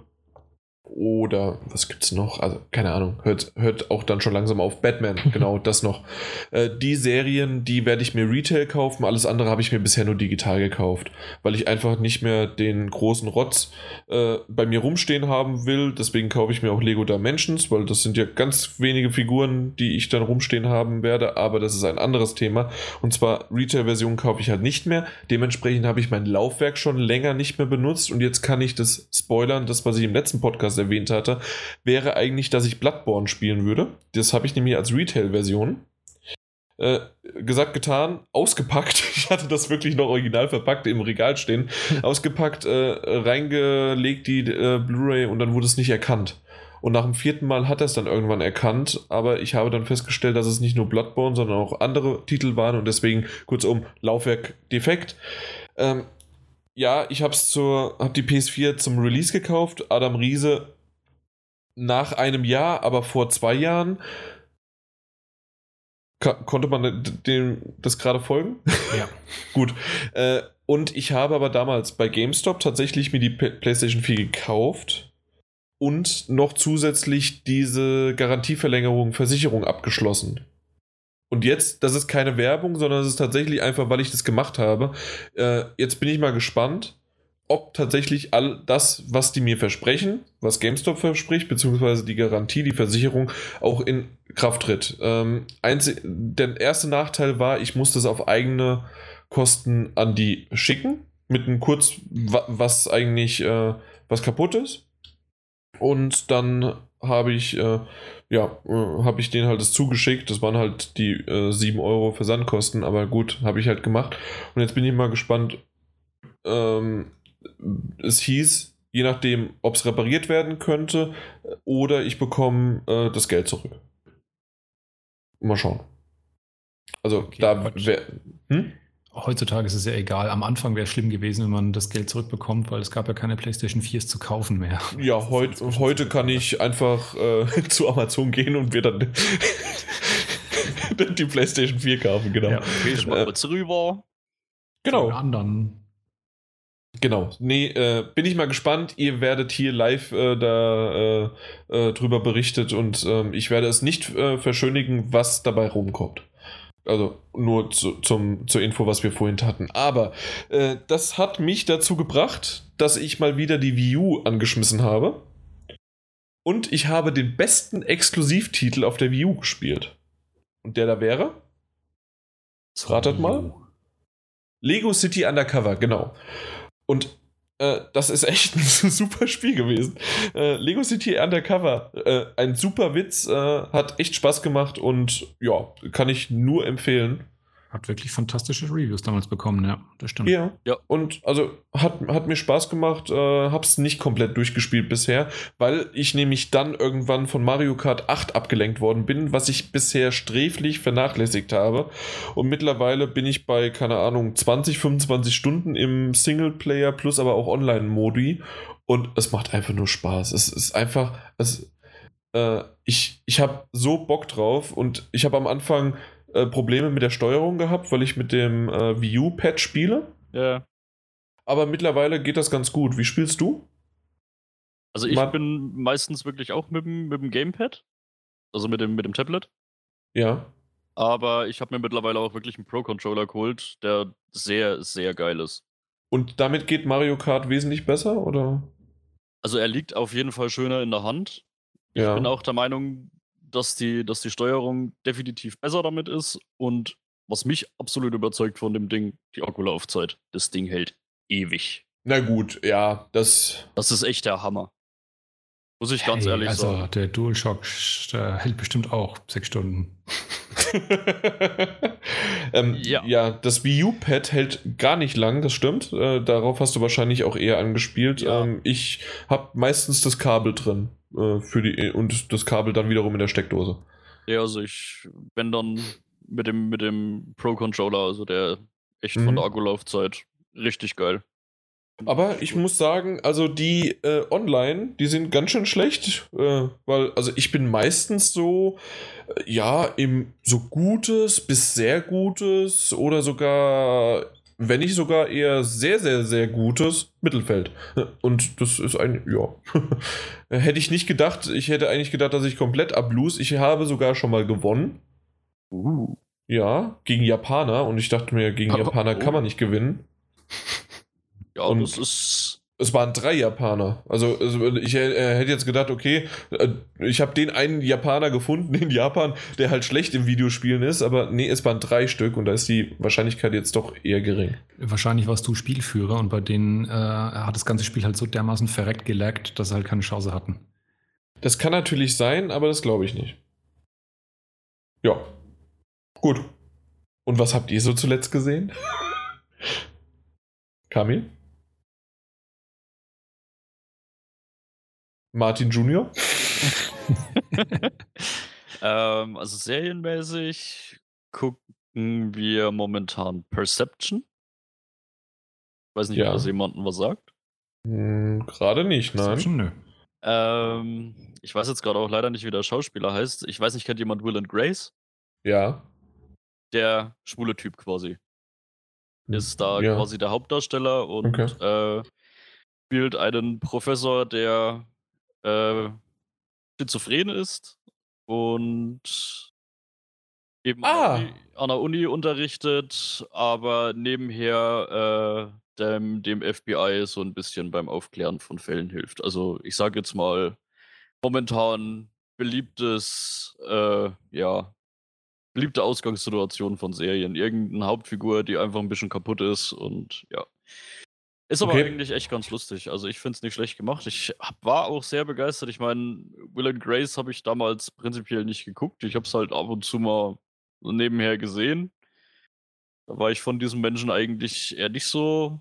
oder was gibt's noch? Also, keine Ahnung, hört, hört auch dann schon langsam auf. Batman, genau, das noch. Äh, die Serien, die werde ich mir Retail kaufen, alles andere habe ich mir bisher nur digital gekauft, weil ich einfach nicht mehr den großen Rotz äh, bei mir rumstehen haben will. Deswegen kaufe ich mir auch Lego Dimensions, weil das sind ja ganz wenige Figuren, die ich dann rumstehen haben werde, aber das ist ein anderes Thema. Und zwar Retail-Version kaufe ich halt nicht mehr. Dementsprechend habe ich mein Laufwerk schon länger nicht mehr benutzt und jetzt kann ich das spoilern, das, was ich im letzten Podcast erwähnt hatte, wäre eigentlich, dass ich Bloodborne spielen würde. Das habe ich nämlich als Retail-Version. Äh, gesagt, getan, ausgepackt. Ich hatte das wirklich noch original verpackt im Regal stehen. ausgepackt, äh, reingelegt die äh, Blu-ray und dann wurde es nicht erkannt. Und nach dem vierten Mal hat er es dann irgendwann erkannt, aber ich habe dann festgestellt, dass es nicht nur Bloodborne, sondern auch andere Titel waren und deswegen kurzum Laufwerk defekt. Ähm, ja, ich habe hab die PS4 zum Release gekauft. Adam Riese nach einem Jahr, aber vor zwei Jahren. konnte man dem das gerade folgen? Ja. Gut. Äh, und ich habe aber damals bei GameStop tatsächlich mir die PlayStation 4 gekauft und noch zusätzlich diese Garantieverlängerung, Versicherung abgeschlossen. Und jetzt, das ist keine Werbung, sondern es ist tatsächlich einfach, weil ich das gemacht habe. Äh, jetzt bin ich mal gespannt, ob tatsächlich all das, was die mir versprechen, was GameStop verspricht, beziehungsweise die Garantie, die Versicherung, auch in Kraft tritt. Ähm, einzig, der erste Nachteil war, ich musste es auf eigene Kosten an die schicken, mit einem Kurz, was eigentlich, äh, was kaputt ist. Und dann habe ich, äh, ja, äh, habe ich denen halt das zugeschickt. Das waren halt die äh, 7 Euro Versandkosten, aber gut, habe ich halt gemacht. Und jetzt bin ich mal gespannt, ähm, es hieß, je nachdem, ob es repariert werden könnte oder ich bekomme äh, das Geld zurück. Mal schauen. Also okay, da wäre. Hm? Heutzutage ist es ja egal. Am Anfang wäre es schlimm gewesen, wenn man das Geld zurückbekommt, weil es gab ja keine PlayStation 4s zu kaufen mehr. Ja, heut, heute kann ich einfach äh, zu Amazon gehen und mir dann die PlayStation 4 kaufen, genau. Ja, okay, ich mal kurz rüber. Genau. anderen Genau. Nee, äh, bin ich mal gespannt. Ihr werdet hier live äh, da äh, äh drüber berichtet und ähm, ich werde es nicht äh, verschönigen, was dabei rumkommt. Also nur zu, zum, zur Info, was wir vorhin hatten. Aber äh, das hat mich dazu gebracht, dass ich mal wieder die Wii U angeschmissen habe. Und ich habe den besten Exklusivtitel auf der Wii U gespielt. Und der da wäre? Ratet mal. Lego City Undercover, genau. Und das ist echt ein super Spiel gewesen. Äh, Lego City Undercover, äh, ein super Witz, äh, hat echt Spaß gemacht und ja, kann ich nur empfehlen. Hat wirklich fantastische Reviews damals bekommen, ja, das stimmt. Ja, ja. und also hat, hat mir Spaß gemacht, äh, hab's nicht komplett durchgespielt bisher, weil ich nämlich dann irgendwann von Mario Kart 8 abgelenkt worden bin, was ich bisher sträflich vernachlässigt habe. Und mittlerweile bin ich bei, keine Ahnung, 20, 25 Stunden im Singleplayer plus aber auch Online-Modi und es macht einfach nur Spaß. Es ist einfach, es, äh, ich, ich habe so Bock drauf und ich habe am Anfang äh, Probleme mit der Steuerung gehabt, weil ich mit dem äh, Wii U-Pad spiele. Ja. Aber mittlerweile geht das ganz gut. Wie spielst du? Also ich Mal bin meistens wirklich auch mit dem, mit dem Gamepad. Also mit dem, mit dem Tablet. Ja. Aber ich habe mir mittlerweile auch wirklich einen Pro-Controller geholt, der sehr, sehr geil ist. Und damit geht Mario Kart wesentlich besser, oder? Also er liegt auf jeden Fall schöner in der Hand. Ich ja. bin auch der Meinung, dass die, dass die Steuerung definitiv besser damit ist und was mich absolut überzeugt von dem Ding, die Akkulaufzeit. Das Ding hält ewig. Na gut, ja, das. Das ist echt der Hammer. Muss ich ganz hey, ehrlich also sagen. Also der DualShock der hält bestimmt auch sechs Stunden. ähm, ja. ja. das Wii U-Pad hält gar nicht lang, das stimmt. Äh, darauf hast du wahrscheinlich auch eher angespielt. Ja. Ähm, ich habe meistens das Kabel drin äh, für die und das Kabel dann wiederum in der Steckdose. Ja, also ich bin dann mit dem, mit dem Pro-Controller, also der echt mhm. von der Akkulaufzeit richtig geil. Aber ich muss sagen, also die äh, online, die sind ganz schön schlecht, äh, weil, also ich bin meistens so, äh, ja, im so gutes bis sehr gutes oder sogar, wenn nicht sogar eher sehr, sehr, sehr gutes Mittelfeld. Und das ist ein, ja, hätte ich nicht gedacht. Ich hätte eigentlich gedacht, dass ich komplett ablose. Ich habe sogar schon mal gewonnen. Uh. Ja, gegen Japaner und ich dachte mir, gegen Japaner kann man nicht gewinnen. Ja, und das ist. Es waren drei Japaner. Also, ich äh, hätte jetzt gedacht, okay, äh, ich habe den einen Japaner gefunden in Japan, der halt schlecht im Videospielen ist, aber nee, es waren drei Stück und da ist die Wahrscheinlichkeit jetzt doch eher gering. Wahrscheinlich warst du Spielführer und bei denen äh, hat das ganze Spiel halt so dermaßen verreckt gelaggt, dass sie halt keine Chance hatten. Das kann natürlich sein, aber das glaube ich nicht. Ja. Gut. Und was habt ihr so zuletzt gesehen? Kamil? Martin Junior? ähm, also serienmäßig gucken wir momentan Perception. Ich weiß nicht, ja. ob das jemandem was sagt. Hm, gerade nicht, nein. Perception, nö. Ähm, ich weiß jetzt gerade auch leider nicht, wie der Schauspieler heißt. Ich weiß nicht, kennt jemand Will and Grace? Ja. Der schwule Typ quasi. Ist da ja. quasi der Hauptdarsteller und okay. äh, spielt einen Professor, der äh, schizophren ist und eben ah. an, der Uni, unterrichtet, aber nebenher äh, dem, dem FBI so ein bisschen beim Aufklären von Fällen hilft. Also ich sage jetzt mal, momentan beliebtes, äh, ja, beliebte Ausgangssituation von Serien. Irgendeine Hauptfigur, die einfach ein bisschen kaputt ist und ja. Ist aber okay. eigentlich echt ganz lustig. Also ich finde es nicht schlecht gemacht. Ich war auch sehr begeistert. Ich meine, Will and Grace habe ich damals prinzipiell nicht geguckt. Ich habe es halt ab und zu mal so nebenher gesehen. Da war ich von diesem Menschen eigentlich eher nicht so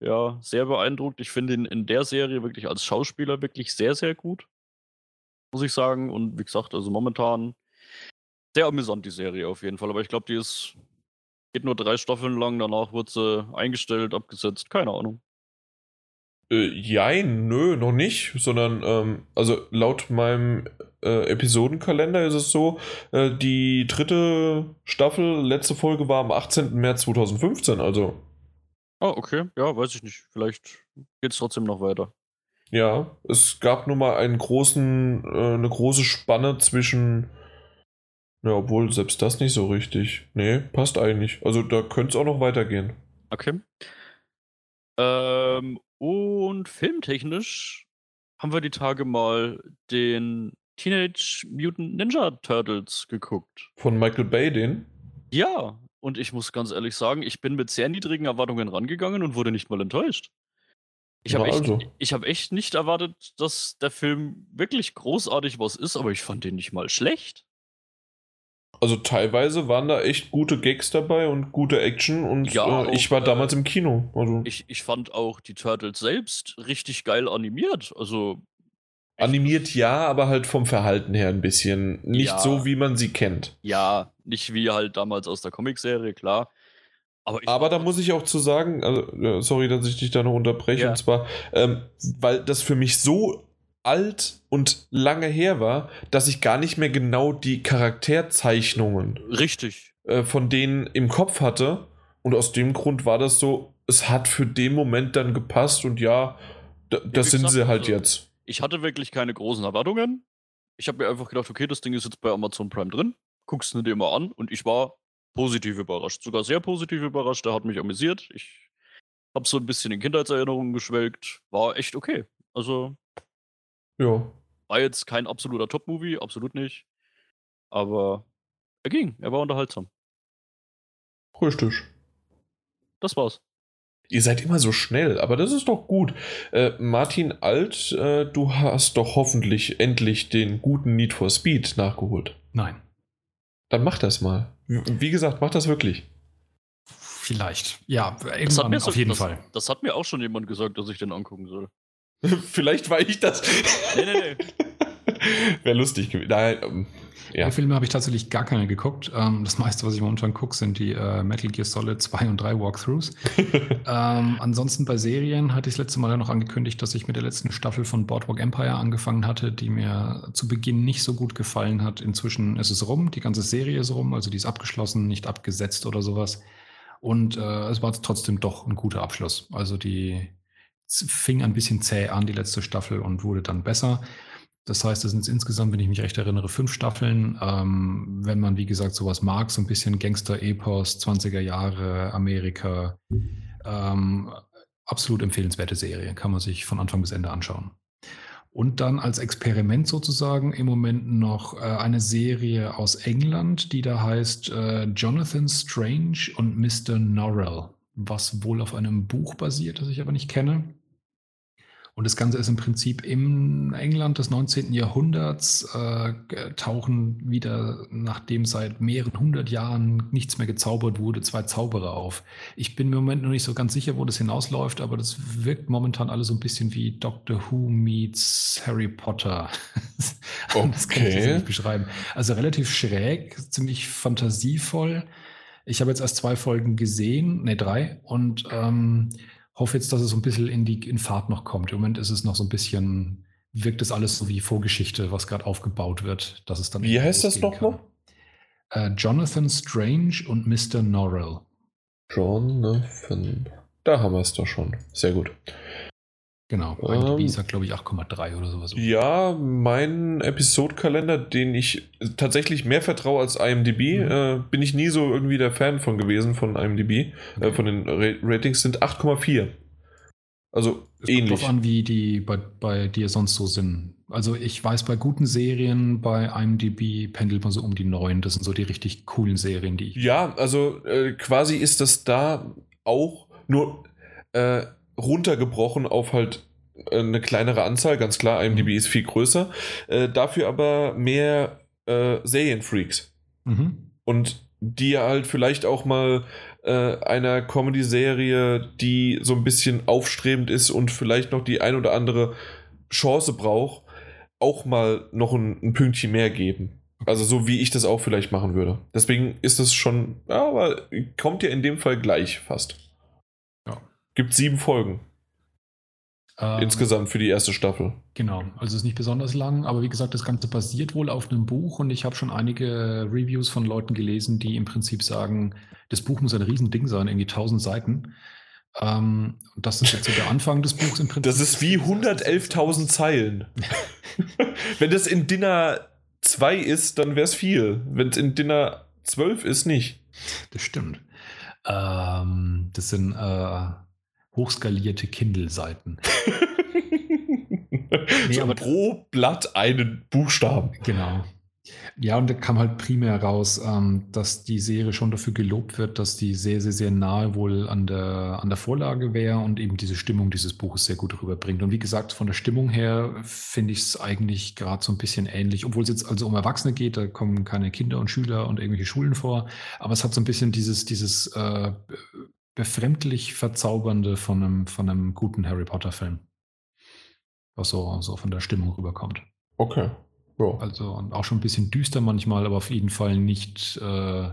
ja, sehr beeindruckt. Ich finde ihn in der Serie wirklich als Schauspieler wirklich sehr, sehr gut. Muss ich sagen. Und wie gesagt, also momentan sehr amüsant, die Serie auf jeden Fall. Aber ich glaube, die ist. Geht nur drei Staffeln lang, danach wird sie eingestellt, abgesetzt, keine Ahnung. Äh, jein, nö, noch nicht, sondern ähm, also laut meinem äh, Episodenkalender ist es so, äh, die dritte Staffel, letzte Folge war am 18. März 2015, also Ah, okay. Ja, weiß ich nicht. Vielleicht geht es trotzdem noch weiter. Ja, es gab nun mal einen großen, äh, eine große Spanne zwischen. Ja, obwohl selbst das nicht so richtig. Nee, passt eigentlich. Also da könnte es auch noch weitergehen. Okay. Ähm, und filmtechnisch haben wir die Tage mal den Teenage Mutant Ninja Turtles geguckt. Von Michael Bay, den? Ja, und ich muss ganz ehrlich sagen, ich bin mit sehr niedrigen Erwartungen rangegangen und wurde nicht mal enttäuscht. Ich habe echt, also. hab echt nicht erwartet, dass der Film wirklich großartig was ist, aber ich fand den nicht mal schlecht. Also teilweise waren da echt gute Gags dabei und gute Action und ja, äh, ich war äh, damals im Kino. Also. Ich, ich fand auch die Turtles selbst richtig geil animiert. Also Animiert ja, aber halt vom Verhalten her ein bisschen. Nicht ja, so, wie man sie kennt. Ja, nicht wie halt damals aus der Comicserie, klar. Aber, aber da muss ich auch zu sagen, also, sorry, dass ich dich da noch unterbreche, ja. und zwar, ähm, weil das für mich so alt und lange her war, dass ich gar nicht mehr genau die Charakterzeichnungen richtig äh, von denen im Kopf hatte. Und aus dem Grund war das so, es hat für den Moment dann gepasst und ja, das ja, sind gesagt, sie halt also, jetzt ich hatte wirklich keine großen Erwartungen. Ich habe mir einfach gedacht, okay, das Ding ist jetzt bei Amazon Prime drin. Guckst du dir mal an und ich war positiv überrascht. Sogar sehr positiv überrascht. Der hat mich amüsiert. Ich habe so ein bisschen in Kindheitserinnerungen geschwelgt. War echt okay. Also. Ja. War jetzt kein absoluter Top-Movie, absolut nicht. Aber er ging. Er war unterhaltsam. Richtig. Das war's. Ihr seid immer so schnell, aber das ist doch gut. Äh, Martin Alt, äh, du hast doch hoffentlich endlich den guten Need for Speed nachgeholt. Nein. Dann mach das mal. Wie gesagt, mach das wirklich. Vielleicht. Ja, irgendwann auf so, jeden das, Fall. Das hat mir auch schon jemand gesagt, dass ich den angucken soll. Vielleicht war ich das. Nee, nee, nee. Wäre lustig gewesen. Nein, ähm, ja. Filme habe ich tatsächlich gar keine geguckt. Ähm, das meiste, was ich momentan gucke, sind die äh, Metal Gear Solid 2 und 3 Walkthroughs. ähm, ansonsten bei Serien hatte ich das letzte Mal ja noch angekündigt, dass ich mit der letzten Staffel von Boardwalk Empire angefangen hatte, die mir zu Beginn nicht so gut gefallen hat. Inzwischen ist es rum, die ganze Serie ist rum, also die ist abgeschlossen, nicht abgesetzt oder sowas. Und äh, es war trotzdem doch ein guter Abschluss. Also die fing ein bisschen zäh an, die letzte Staffel, und wurde dann besser. Das heißt, es sind insgesamt, wenn ich mich recht erinnere, fünf Staffeln. Ähm, wenn man, wie gesagt, sowas mag, so ein bisschen Gangster-Epos, 20er Jahre, Amerika, ähm, absolut empfehlenswerte Serie. Kann man sich von Anfang bis Ende anschauen. Und dann als Experiment sozusagen im Moment noch äh, eine Serie aus England, die da heißt äh, Jonathan Strange und Mr. Norrell, was wohl auf einem Buch basiert, das ich aber nicht kenne. Und das Ganze ist im Prinzip im England des 19. Jahrhunderts, äh, tauchen wieder, nachdem seit mehreren hundert Jahren nichts mehr gezaubert wurde, zwei Zauberer auf. Ich bin im Moment noch nicht so ganz sicher, wo das hinausläuft, aber das wirkt momentan alles so ein bisschen wie Doctor Who meets Harry Potter. Okay. das kann ich jetzt nicht beschreiben. Also relativ schräg, ziemlich fantasievoll. Ich habe jetzt erst zwei Folgen gesehen, ne drei, und ähm, hoffe jetzt, dass es so ein bisschen in die in Fahrt noch kommt. Im Moment ist es noch so ein bisschen, wirkt es alles so wie Vorgeschichte, was gerade aufgebaut wird, dass es dann. Wie heißt das noch noch? Äh, Jonathan Strange und Mr. Norrell. Jonathan. Da haben wir es doch schon. Sehr gut. Genau, IMDb ähm, sagt, glaube ich, 8,3 oder sowas. Ja, mein Episodekalender, den ich tatsächlich mehr vertraue als IMDb, mhm. äh, bin ich nie so irgendwie der Fan von gewesen, von IMDb. Äh, okay. Äh, von den Ratings sind 8,4. Also es ähnlich. Kommt drauf an, wie die bei, bei dir sonst so sind. Also ich weiß, bei guten Serien bei IMDb pendelt man so um die 9. Das sind so die richtig coolen Serien, die ich. Ja, also äh, quasi ist das da auch nur äh, runtergebrochen auf halt äh, eine kleinere Anzahl, ganz klar, IMDb ist viel größer, äh, dafür aber mehr äh, Serienfreaks. Mhm. Und die halt vielleicht auch mal äh, einer Comedy-Serie, die so ein bisschen aufstrebend ist und vielleicht noch die ein oder andere Chance braucht, auch mal noch ein, ein Pünktchen mehr geben. Also so wie ich das auch vielleicht machen würde. Deswegen ist das schon, ja, aber kommt ja in dem Fall gleich fast. Gibt sieben Folgen. Ähm, Insgesamt für die erste Staffel. Genau, also ist nicht besonders lang, aber wie gesagt, das Ganze basiert wohl auf einem Buch und ich habe schon einige Reviews von Leuten gelesen, die im Prinzip sagen, das Buch muss ein Riesending sein, irgendwie tausend Seiten. Ähm, das ist jetzt so der Anfang des Buchs im Prinzip. Das ist wie 111.000 Zeilen. Wenn das in Dinner 2 ist, dann wäre es viel. Wenn es in Dinner 12 ist, nicht. Das stimmt. Ähm, das sind äh, hochskalierte Kindle-Seiten. nee, so aber pro Blatt einen Buchstaben. Genau. Ja, und da kam halt primär raus, ähm, dass die Serie schon dafür gelobt wird, dass die sehr, sehr, sehr nahe wohl an der, an der Vorlage wäre und eben diese Stimmung dieses Buches sehr gut rüberbringt. Und wie gesagt, von der Stimmung her finde ich es eigentlich gerade so ein bisschen ähnlich, obwohl es jetzt also um Erwachsene geht, da kommen keine Kinder und Schüler und irgendwelche Schulen vor, aber es hat so ein bisschen dieses, dieses äh, befremdlich Verzaubernde von einem, von einem guten Harry Potter-Film. Was so, so von der Stimmung rüberkommt. Okay. Ja. Also auch schon ein bisschen düster manchmal, aber auf jeden Fall nicht, äh,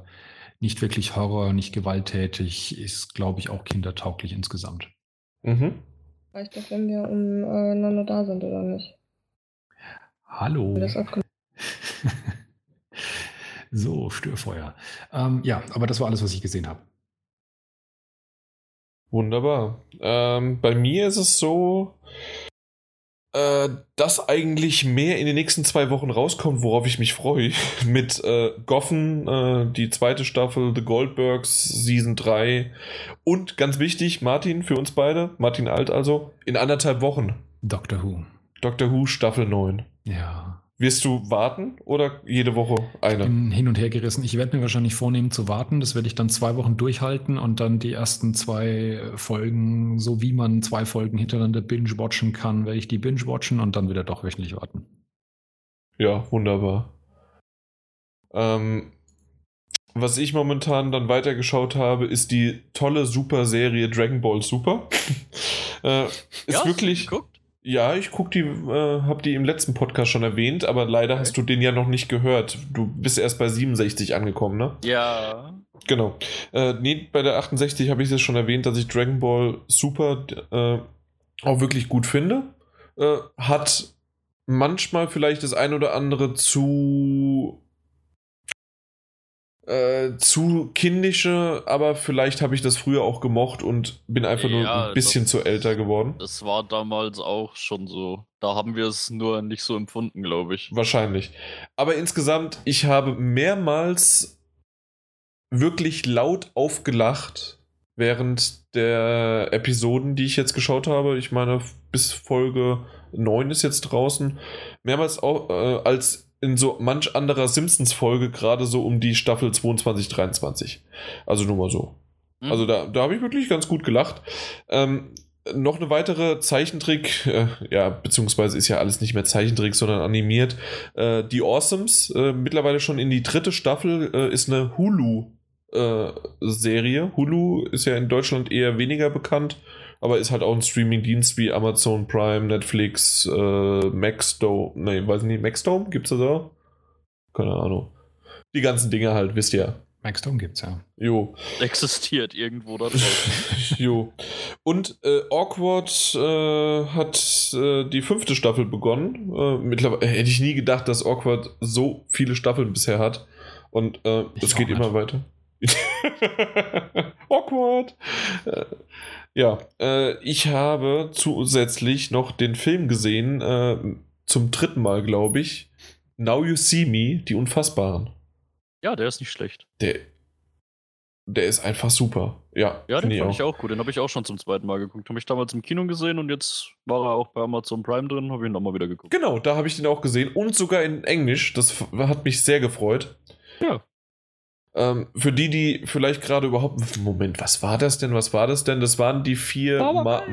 nicht wirklich Horror, nicht gewalttätig, ist, glaube ich, auch kindertauglich insgesamt. Mhm. Reicht doch, wenn wir umeinander äh, da sind, oder nicht? Hallo. so, Störfeuer. Ähm, ja, aber das war alles, was ich gesehen habe. Wunderbar. Ähm, bei mir ist es so, äh, dass eigentlich mehr in den nächsten zwei Wochen rauskommt, worauf ich mich freue. Mit äh, Goffen, äh, die zweite Staffel, The Goldbergs, Season 3 und ganz wichtig, Martin für uns beide, Martin Alt also, in anderthalb Wochen. Doctor Who. Doctor Who Staffel 9. Ja. Wirst du warten oder jede Woche eine? Ich bin hin und her gerissen. Ich werde mir wahrscheinlich vornehmen zu warten. Das werde ich dann zwei Wochen durchhalten und dann die ersten zwei Folgen, so wie man zwei Folgen hintereinander binge-watchen kann, werde ich die binge-watchen und dann wieder doch wöchentlich warten. Ja, wunderbar. Ähm, was ich momentan dann weitergeschaut habe, ist die tolle Super-Serie Dragon Ball Super. äh, ist ja, wirklich. Geguckt? Ja, ich guck die, äh, hab die im letzten Podcast schon erwähnt, aber leider okay. hast du den ja noch nicht gehört. Du bist erst bei 67 angekommen, ne? Ja. Genau. Äh, nee, bei der 68 habe ich es schon erwähnt, dass ich Dragon Ball Super äh, auch wirklich gut finde. Äh, hat manchmal vielleicht das ein oder andere zu äh, zu kindische, aber vielleicht habe ich das früher auch gemocht und bin einfach ja, nur ein bisschen das, zu älter geworden. Das war damals auch schon so. Da haben wir es nur nicht so empfunden, glaube ich. Wahrscheinlich. Aber insgesamt, ich habe mehrmals wirklich laut aufgelacht während der Episoden, die ich jetzt geschaut habe. Ich meine, bis Folge 9 ist jetzt draußen. Mehrmals auch, äh, als in so manch anderer Simpsons-Folge, gerade so um die Staffel 22, 23. Also nur mal so. Mhm. Also da, da habe ich wirklich ganz gut gelacht. Ähm, noch eine weitere Zeichentrick, äh, ja, beziehungsweise ist ja alles nicht mehr Zeichentrick, sondern animiert. Äh, die Awesomes, äh, mittlerweile schon in die dritte Staffel, äh, ist eine Hulu-Serie. Äh, Hulu ist ja in Deutschland eher weniger bekannt aber ist halt auch ein Streaming-Dienst wie Amazon Prime, Netflix, äh, Maxdome, nee, weiß nicht, Maxdome gibt's das da? Keine Ahnung. Die ganzen Dinge halt, wisst ihr. Maxdome gibt's ja. Jo. Existiert irgendwo da draußen. jo. Und äh, Awkward äh, hat äh, die fünfte Staffel begonnen. Äh, mittlerweile hätte ich nie gedacht, dass Awkward so viele Staffeln bisher hat. Und äh, es geht nicht. immer weiter. Awkward. Ja, äh, ich habe zusätzlich noch den Film gesehen, äh, zum dritten Mal, glaube ich. Now You See Me, die Unfassbaren. Ja, der ist nicht schlecht. Der, der ist einfach super. Ja, ja den fand ich auch gut. Den habe ich auch schon zum zweiten Mal geguckt. Habe ich damals im Kino gesehen und jetzt war er auch bei Amazon Prime drin, habe ich ihn nochmal wieder geguckt. Genau, da habe ich den auch gesehen und sogar in Englisch. Das hat mich sehr gefreut. Ja. Ähm, für die, die vielleicht gerade überhaupt. Moment, was war das denn? Was war das denn? Das waren die vier. Ma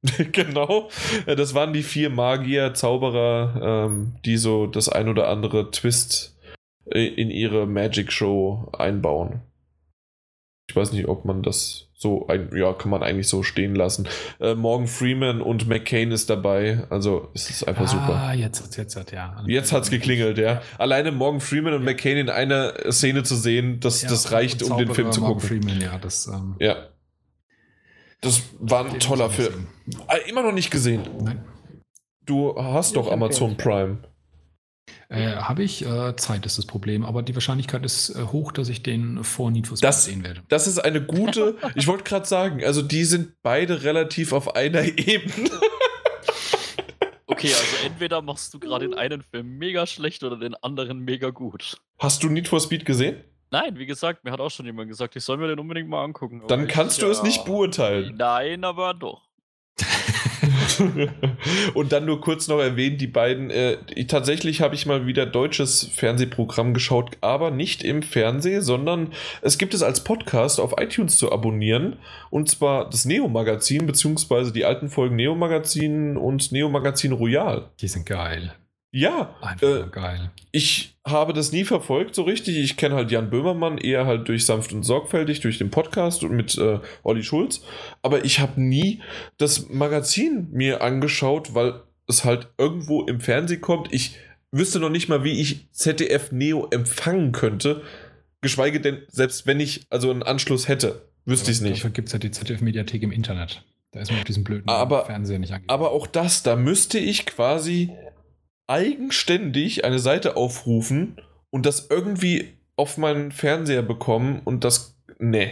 genau, äh, das waren die vier Magier, Zauberer, ähm, die so das ein oder andere Twist äh, in ihre Magic Show einbauen. Ich weiß nicht, ob man das so, ein, ja, kann man eigentlich so stehen lassen. Äh, Morgan Freeman und McCain ist dabei. Also es ist einfach ah, super. Ah, jetzt, jetzt hat ja. Jetzt hat's geklingelt, ja. Alleine Morgan Freeman und McCain in einer Szene zu sehen, das, ja, das reicht, um den Film zu Morgan gucken. Freeman, ja, das, ähm, ja. Das war ein toller Film. Ah, immer noch nicht gesehen. Nein. Du hast doch Amazon Prime. Äh, Habe ich. Äh, Zeit ist das Problem, aber die Wahrscheinlichkeit ist äh, hoch, dass ich den vor Need for Speed das, sehen werde. Das ist eine gute, ich wollte gerade sagen, also die sind beide relativ auf einer Ebene. Okay, also entweder machst du gerade den einen Film mega schlecht oder den anderen mega gut. Hast du Need for Speed gesehen? Nein, wie gesagt, mir hat auch schon jemand gesagt, ich soll mir den unbedingt mal angucken. Dann kannst ich, du es nicht beurteilen. Nein, aber doch. und dann nur kurz noch erwähnen, die beiden, äh, tatsächlich habe ich mal wieder deutsches Fernsehprogramm geschaut, aber nicht im Fernsehen, sondern es gibt es als Podcast auf iTunes zu abonnieren und zwar das Neo-Magazin, beziehungsweise die alten Folgen Neo-Magazin und Neo-Magazin Royal. Die sind geil. Ja, äh, geil. Ich habe das nie verfolgt so richtig. Ich kenne halt Jan Böhmermann eher halt durch Sanft und Sorgfältig, durch den Podcast und mit äh, Olli Schulz. Aber ich habe nie das Magazin mir angeschaut, weil es halt irgendwo im Fernsehen kommt. Ich wüsste noch nicht mal, wie ich ZDF Neo empfangen könnte. Geschweige denn, selbst wenn ich also einen Anschluss hätte, wüsste ich es nicht. Dafür gibt es ja die ZDF-Mediathek im Internet. Da ist man auf diesem blöden aber, Fernseher nicht angekommen. Aber auch das, da müsste ich quasi eigenständig eine Seite aufrufen und das irgendwie auf meinen Fernseher bekommen und das. Nee.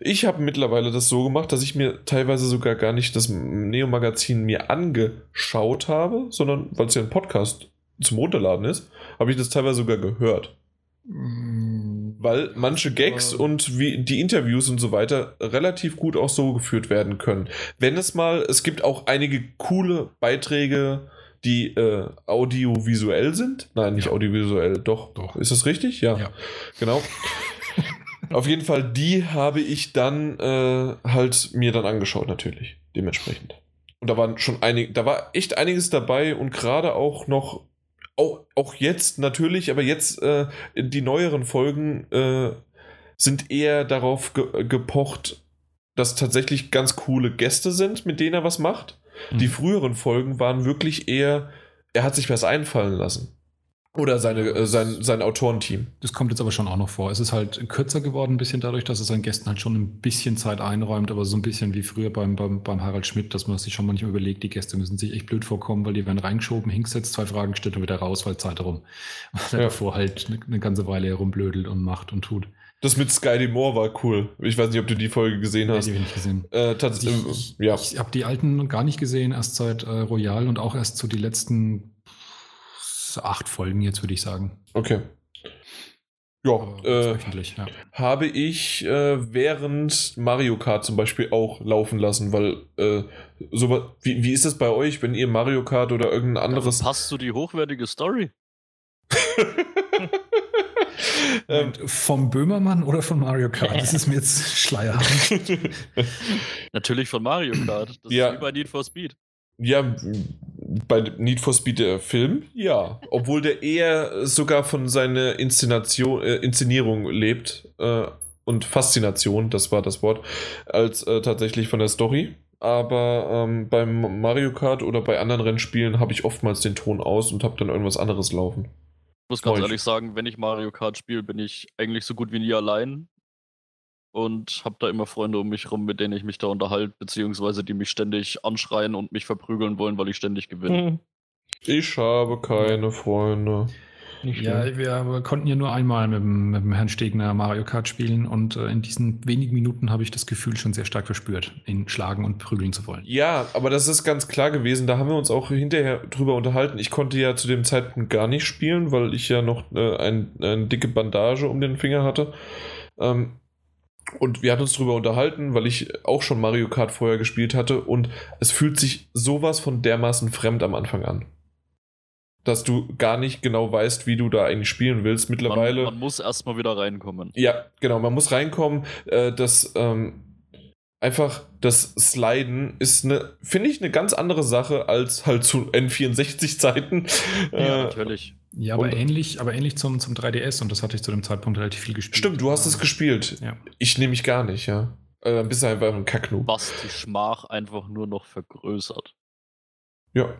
Ich habe mittlerweile das so gemacht, dass ich mir teilweise sogar gar nicht das Neo-Magazin mir angeschaut habe, sondern weil es ja ein Podcast zum Runterladen ist, habe ich das teilweise sogar gehört. Mm, weil manche Gags und wie die Interviews und so weiter relativ gut auch so geführt werden können. Wenn es mal, es gibt auch einige coole Beiträge die äh, audiovisuell sind. Nein, nicht ja. audiovisuell, doch. Doch. Ist das richtig? Ja. ja. Genau. Auf jeden Fall, die habe ich dann äh, halt mir dann angeschaut, natürlich. Dementsprechend. Und da waren schon einige, da war echt einiges dabei und gerade auch noch, auch, auch jetzt natürlich, aber jetzt äh, die neueren Folgen äh, sind eher darauf ge gepocht, dass tatsächlich ganz coole Gäste sind, mit denen er was macht. Mhm. Die früheren Folgen waren wirklich eher, er hat sich was einfallen lassen. Oder seine, äh, sein, sein Autorenteam. Das kommt jetzt aber schon auch noch vor. Es ist halt kürzer geworden, ein bisschen dadurch, dass es seinen Gästen halt schon ein bisschen Zeit einräumt, aber so ein bisschen wie früher beim, beim, beim Harald Schmidt, dass man sich schon manchmal überlegt, die Gäste müssen sich echt blöd vorkommen, weil die werden reingeschoben, hingesetzt, zwei Fragen gestellt und wieder raus, weil Zeit herum. Weil er ja. davor halt eine, eine ganze Weile herumblödelt und macht und tut. Das mit Skydy Moore war cool. Ich weiß nicht, ob du die Folge gesehen hast. Nee, die habe ich nicht gesehen. Äh, also ich, ja. ich habe die alten gar nicht gesehen, erst seit äh, Royal und auch erst zu so die letzten acht Folgen jetzt, würde ich sagen. Okay. Ja, äh, ja. habe ich äh, während Mario Kart zum Beispiel auch laufen lassen, weil äh, so wie, wie ist das bei euch, wenn ihr Mario Kart oder irgendein anderes. Hast du die hochwertige Story? ähm, vom Böhmermann oder von Mario Kart? Das ist mir jetzt schleierhaft. Natürlich von Mario Kart. Das ja. ist wie bei Need for Speed. Ja, bei Need for Speed der Film, ja. Obwohl der eher sogar von seiner Inszenation, äh, Inszenierung lebt äh, und Faszination, das war das Wort, als äh, tatsächlich von der Story. Aber ähm, beim Mario Kart oder bei anderen Rennspielen habe ich oftmals den Ton aus und habe dann irgendwas anderes laufen. Ich muss ganz ehrlich sagen, wenn ich Mario Kart spiele, bin ich eigentlich so gut wie nie allein und habe da immer Freunde um mich rum, mit denen ich mich da unterhalte, beziehungsweise die mich ständig anschreien und mich verprügeln wollen, weil ich ständig gewinne. Hm. Ich habe keine Freunde. Ja, wir konnten ja nur einmal mit dem, mit dem, Herrn Stegner Mario Kart spielen und äh, in diesen wenigen Minuten habe ich das Gefühl schon sehr stark verspürt, ihn schlagen und prügeln zu wollen. Ja, aber das ist ganz klar gewesen. Da haben wir uns auch hinterher drüber unterhalten. Ich konnte ja zu dem Zeitpunkt gar nicht spielen, weil ich ja noch äh, ein, eine dicke Bandage um den Finger hatte. Ähm, und wir hatten uns darüber unterhalten, weil ich auch schon Mario Kart vorher gespielt hatte und es fühlt sich sowas von dermaßen fremd am Anfang an. Dass du gar nicht genau weißt, wie du da eigentlich spielen willst. Mittlerweile. Man, man muss erstmal wieder reinkommen. Ja, genau, man muss reinkommen. Äh, das ähm, einfach das Sliden ist eine, finde ich, eine ganz andere Sache als halt zu N64-Zeiten. Ja, äh, natürlich. Ja, aber und, ähnlich, aber ähnlich zum, zum 3DS und das hatte ich zu dem Zeitpunkt relativ viel gespielt. Stimmt, du hast es gespielt. Ja. Ich nehme mich gar nicht, ja. Äh, dann bist du einfach ein Kacknu. Was die Schmach einfach nur noch vergrößert. Ja.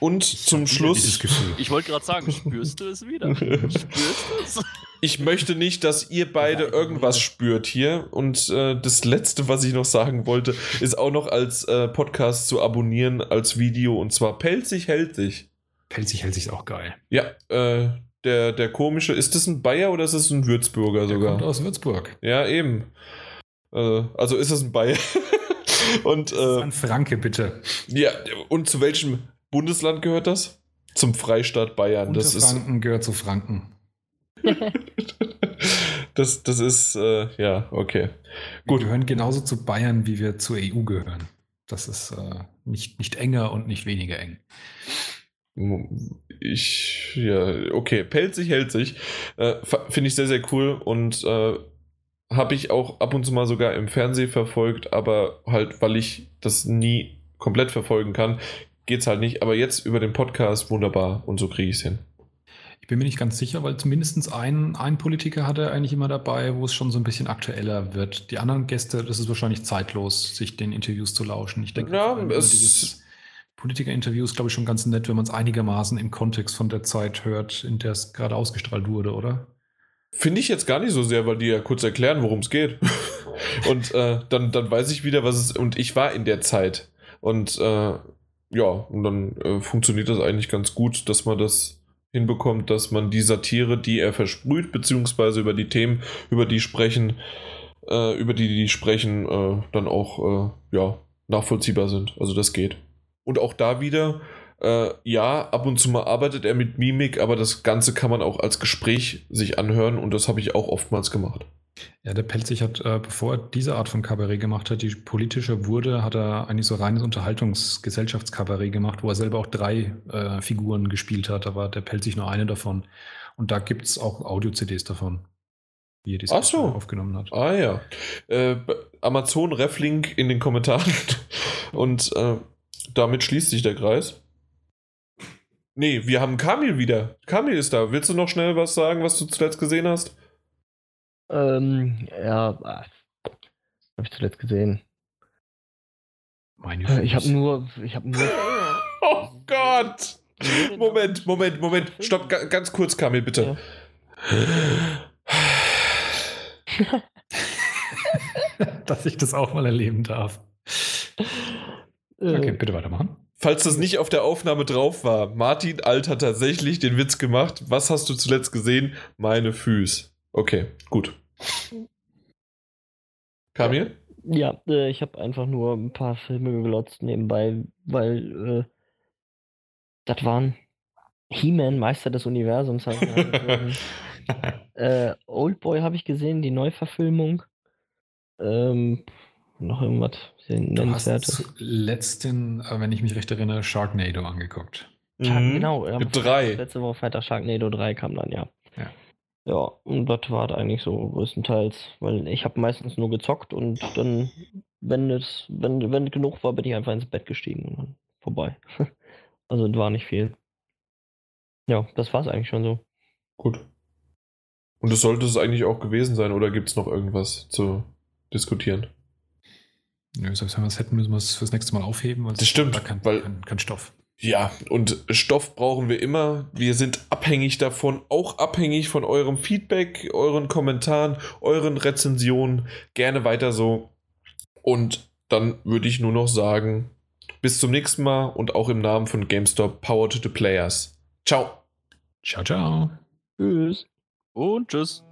Und ich zum Schluss. Ich wollte gerade sagen, spürst du es wieder? spürst du es? Ich möchte nicht, dass ihr beide irgendwas spürt hier. Und äh, das Letzte, was ich noch sagen wollte, ist auch noch als äh, Podcast zu abonnieren, als Video. Und zwar Pelzig hält sich. Pelzig hält sich auch geil. Ja, äh, der, der komische, ist das ein Bayer oder ist das ein Würzburger sogar? Der kommt aus Würzburg. Ja, eben. Äh, also ist das ein Bayer. und, das ist äh, ein Franke, bitte. Ja, und zu welchem Bundesland gehört das? Zum Freistaat Bayern. das Franken gehört zu Franken. das, das ist, äh, ja, okay. Gut. Wir gehören genauso zu Bayern, wie wir zur EU gehören. Das ist äh, nicht, nicht enger und nicht weniger eng. Ich, ja, okay, pelzig hält sich. Äh, Finde ich sehr, sehr cool und äh, habe ich auch ab und zu mal sogar im Fernsehen verfolgt, aber halt, weil ich das nie komplett verfolgen kann, geht es halt nicht. Aber jetzt über den Podcast wunderbar und so kriege ich es hin. Ich bin mir nicht ganz sicher, weil zumindest ein, ein Politiker hat er eigentlich immer dabei, wo es schon so ein bisschen aktueller wird. Die anderen Gäste, das ist wahrscheinlich zeitlos, sich den Interviews zu lauschen. Ich denke, ja, es Politiker-Interviews, glaube ich, schon ganz nett, wenn man es einigermaßen im Kontext von der Zeit hört, in der es gerade ausgestrahlt wurde, oder? Finde ich jetzt gar nicht so sehr, weil die ja kurz erklären, worum es geht. und äh, dann, dann weiß ich wieder, was es ist. Und ich war in der Zeit. Und äh, ja, und dann äh, funktioniert das eigentlich ganz gut, dass man das hinbekommt, dass man die Satire, die er versprüht, beziehungsweise über die Themen, über die sprechen, äh, über die die sprechen, äh, dann auch äh, ja, nachvollziehbar sind. Also das geht. Und auch da wieder, äh, ja, ab und zu mal arbeitet er mit Mimik, aber das Ganze kann man auch als Gespräch sich anhören und das habe ich auch oftmals gemacht. Ja, der Pelzig hat, äh, bevor er diese Art von Kabarett gemacht hat, die politischer wurde, hat er eigentlich so reines Unterhaltungsgesellschaftskabarett gemacht, wo er selber auch drei äh, Figuren gespielt hat. Da war der Pelzig nur eine davon. Und da gibt es auch Audio-CDs davon, wie er die so. aufgenommen hat. Ah ja. Äh, Amazon Reflink in den Kommentaren. Und äh, damit schließt sich der Kreis. Nee, wir haben Kamil wieder. Kamil ist da. Willst du noch schnell was sagen, was du zuletzt gesehen hast? Ähm, ja, habe ich zuletzt gesehen. Meine äh, ich habe nur, ich habe nur. oh Gott! Moment, Moment, Moment. Stopp, ganz kurz, Kamil, bitte. Ja. Dass ich das auch mal erleben darf. Okay, bitte weitermachen. Falls das nicht auf der Aufnahme drauf war, Martin Alt hat tatsächlich den Witz gemacht. Was hast du zuletzt gesehen? Meine Füße. Okay, gut. Kamil? Ja, äh, ich habe einfach nur ein paar Filme gelotzt nebenbei, weil äh, das waren He-Man, Meister des Universums. äh, Oldboy habe ich gesehen, die Neuverfilmung. Ähm, noch irgendwas nennenswertes. Du hast zuletzt den, äh, wenn ich mich recht erinnere, Sharknado angeguckt. Mhm. Genau, ja, drei. Letzte Woche Freitag Sharknado 3 kam dann, ja. Ja. Ja, und das war eigentlich so größtenteils, weil ich habe meistens nur gezockt und dann, wenn es, wenn, wenn genug war, bin ich einfach ins Bett gestiegen und dann vorbei. also das war nicht viel. Ja, das war es eigentlich schon so. Gut. Und das sollte es eigentlich auch gewesen sein, oder gibt es noch irgendwas zu diskutieren? Nö, selbst wenn wir es hätten, müssen wir es fürs nächste Mal aufheben. das stimmt, kein, weil kein, kein Stoff. Ja, und Stoff brauchen wir immer. Wir sind abhängig davon, auch abhängig von eurem Feedback, euren Kommentaren, euren Rezensionen. Gerne weiter so. Und dann würde ich nur noch sagen, bis zum nächsten Mal und auch im Namen von GameStop Power to the Players. Ciao. Ciao, ciao. Tschüss. Und tschüss.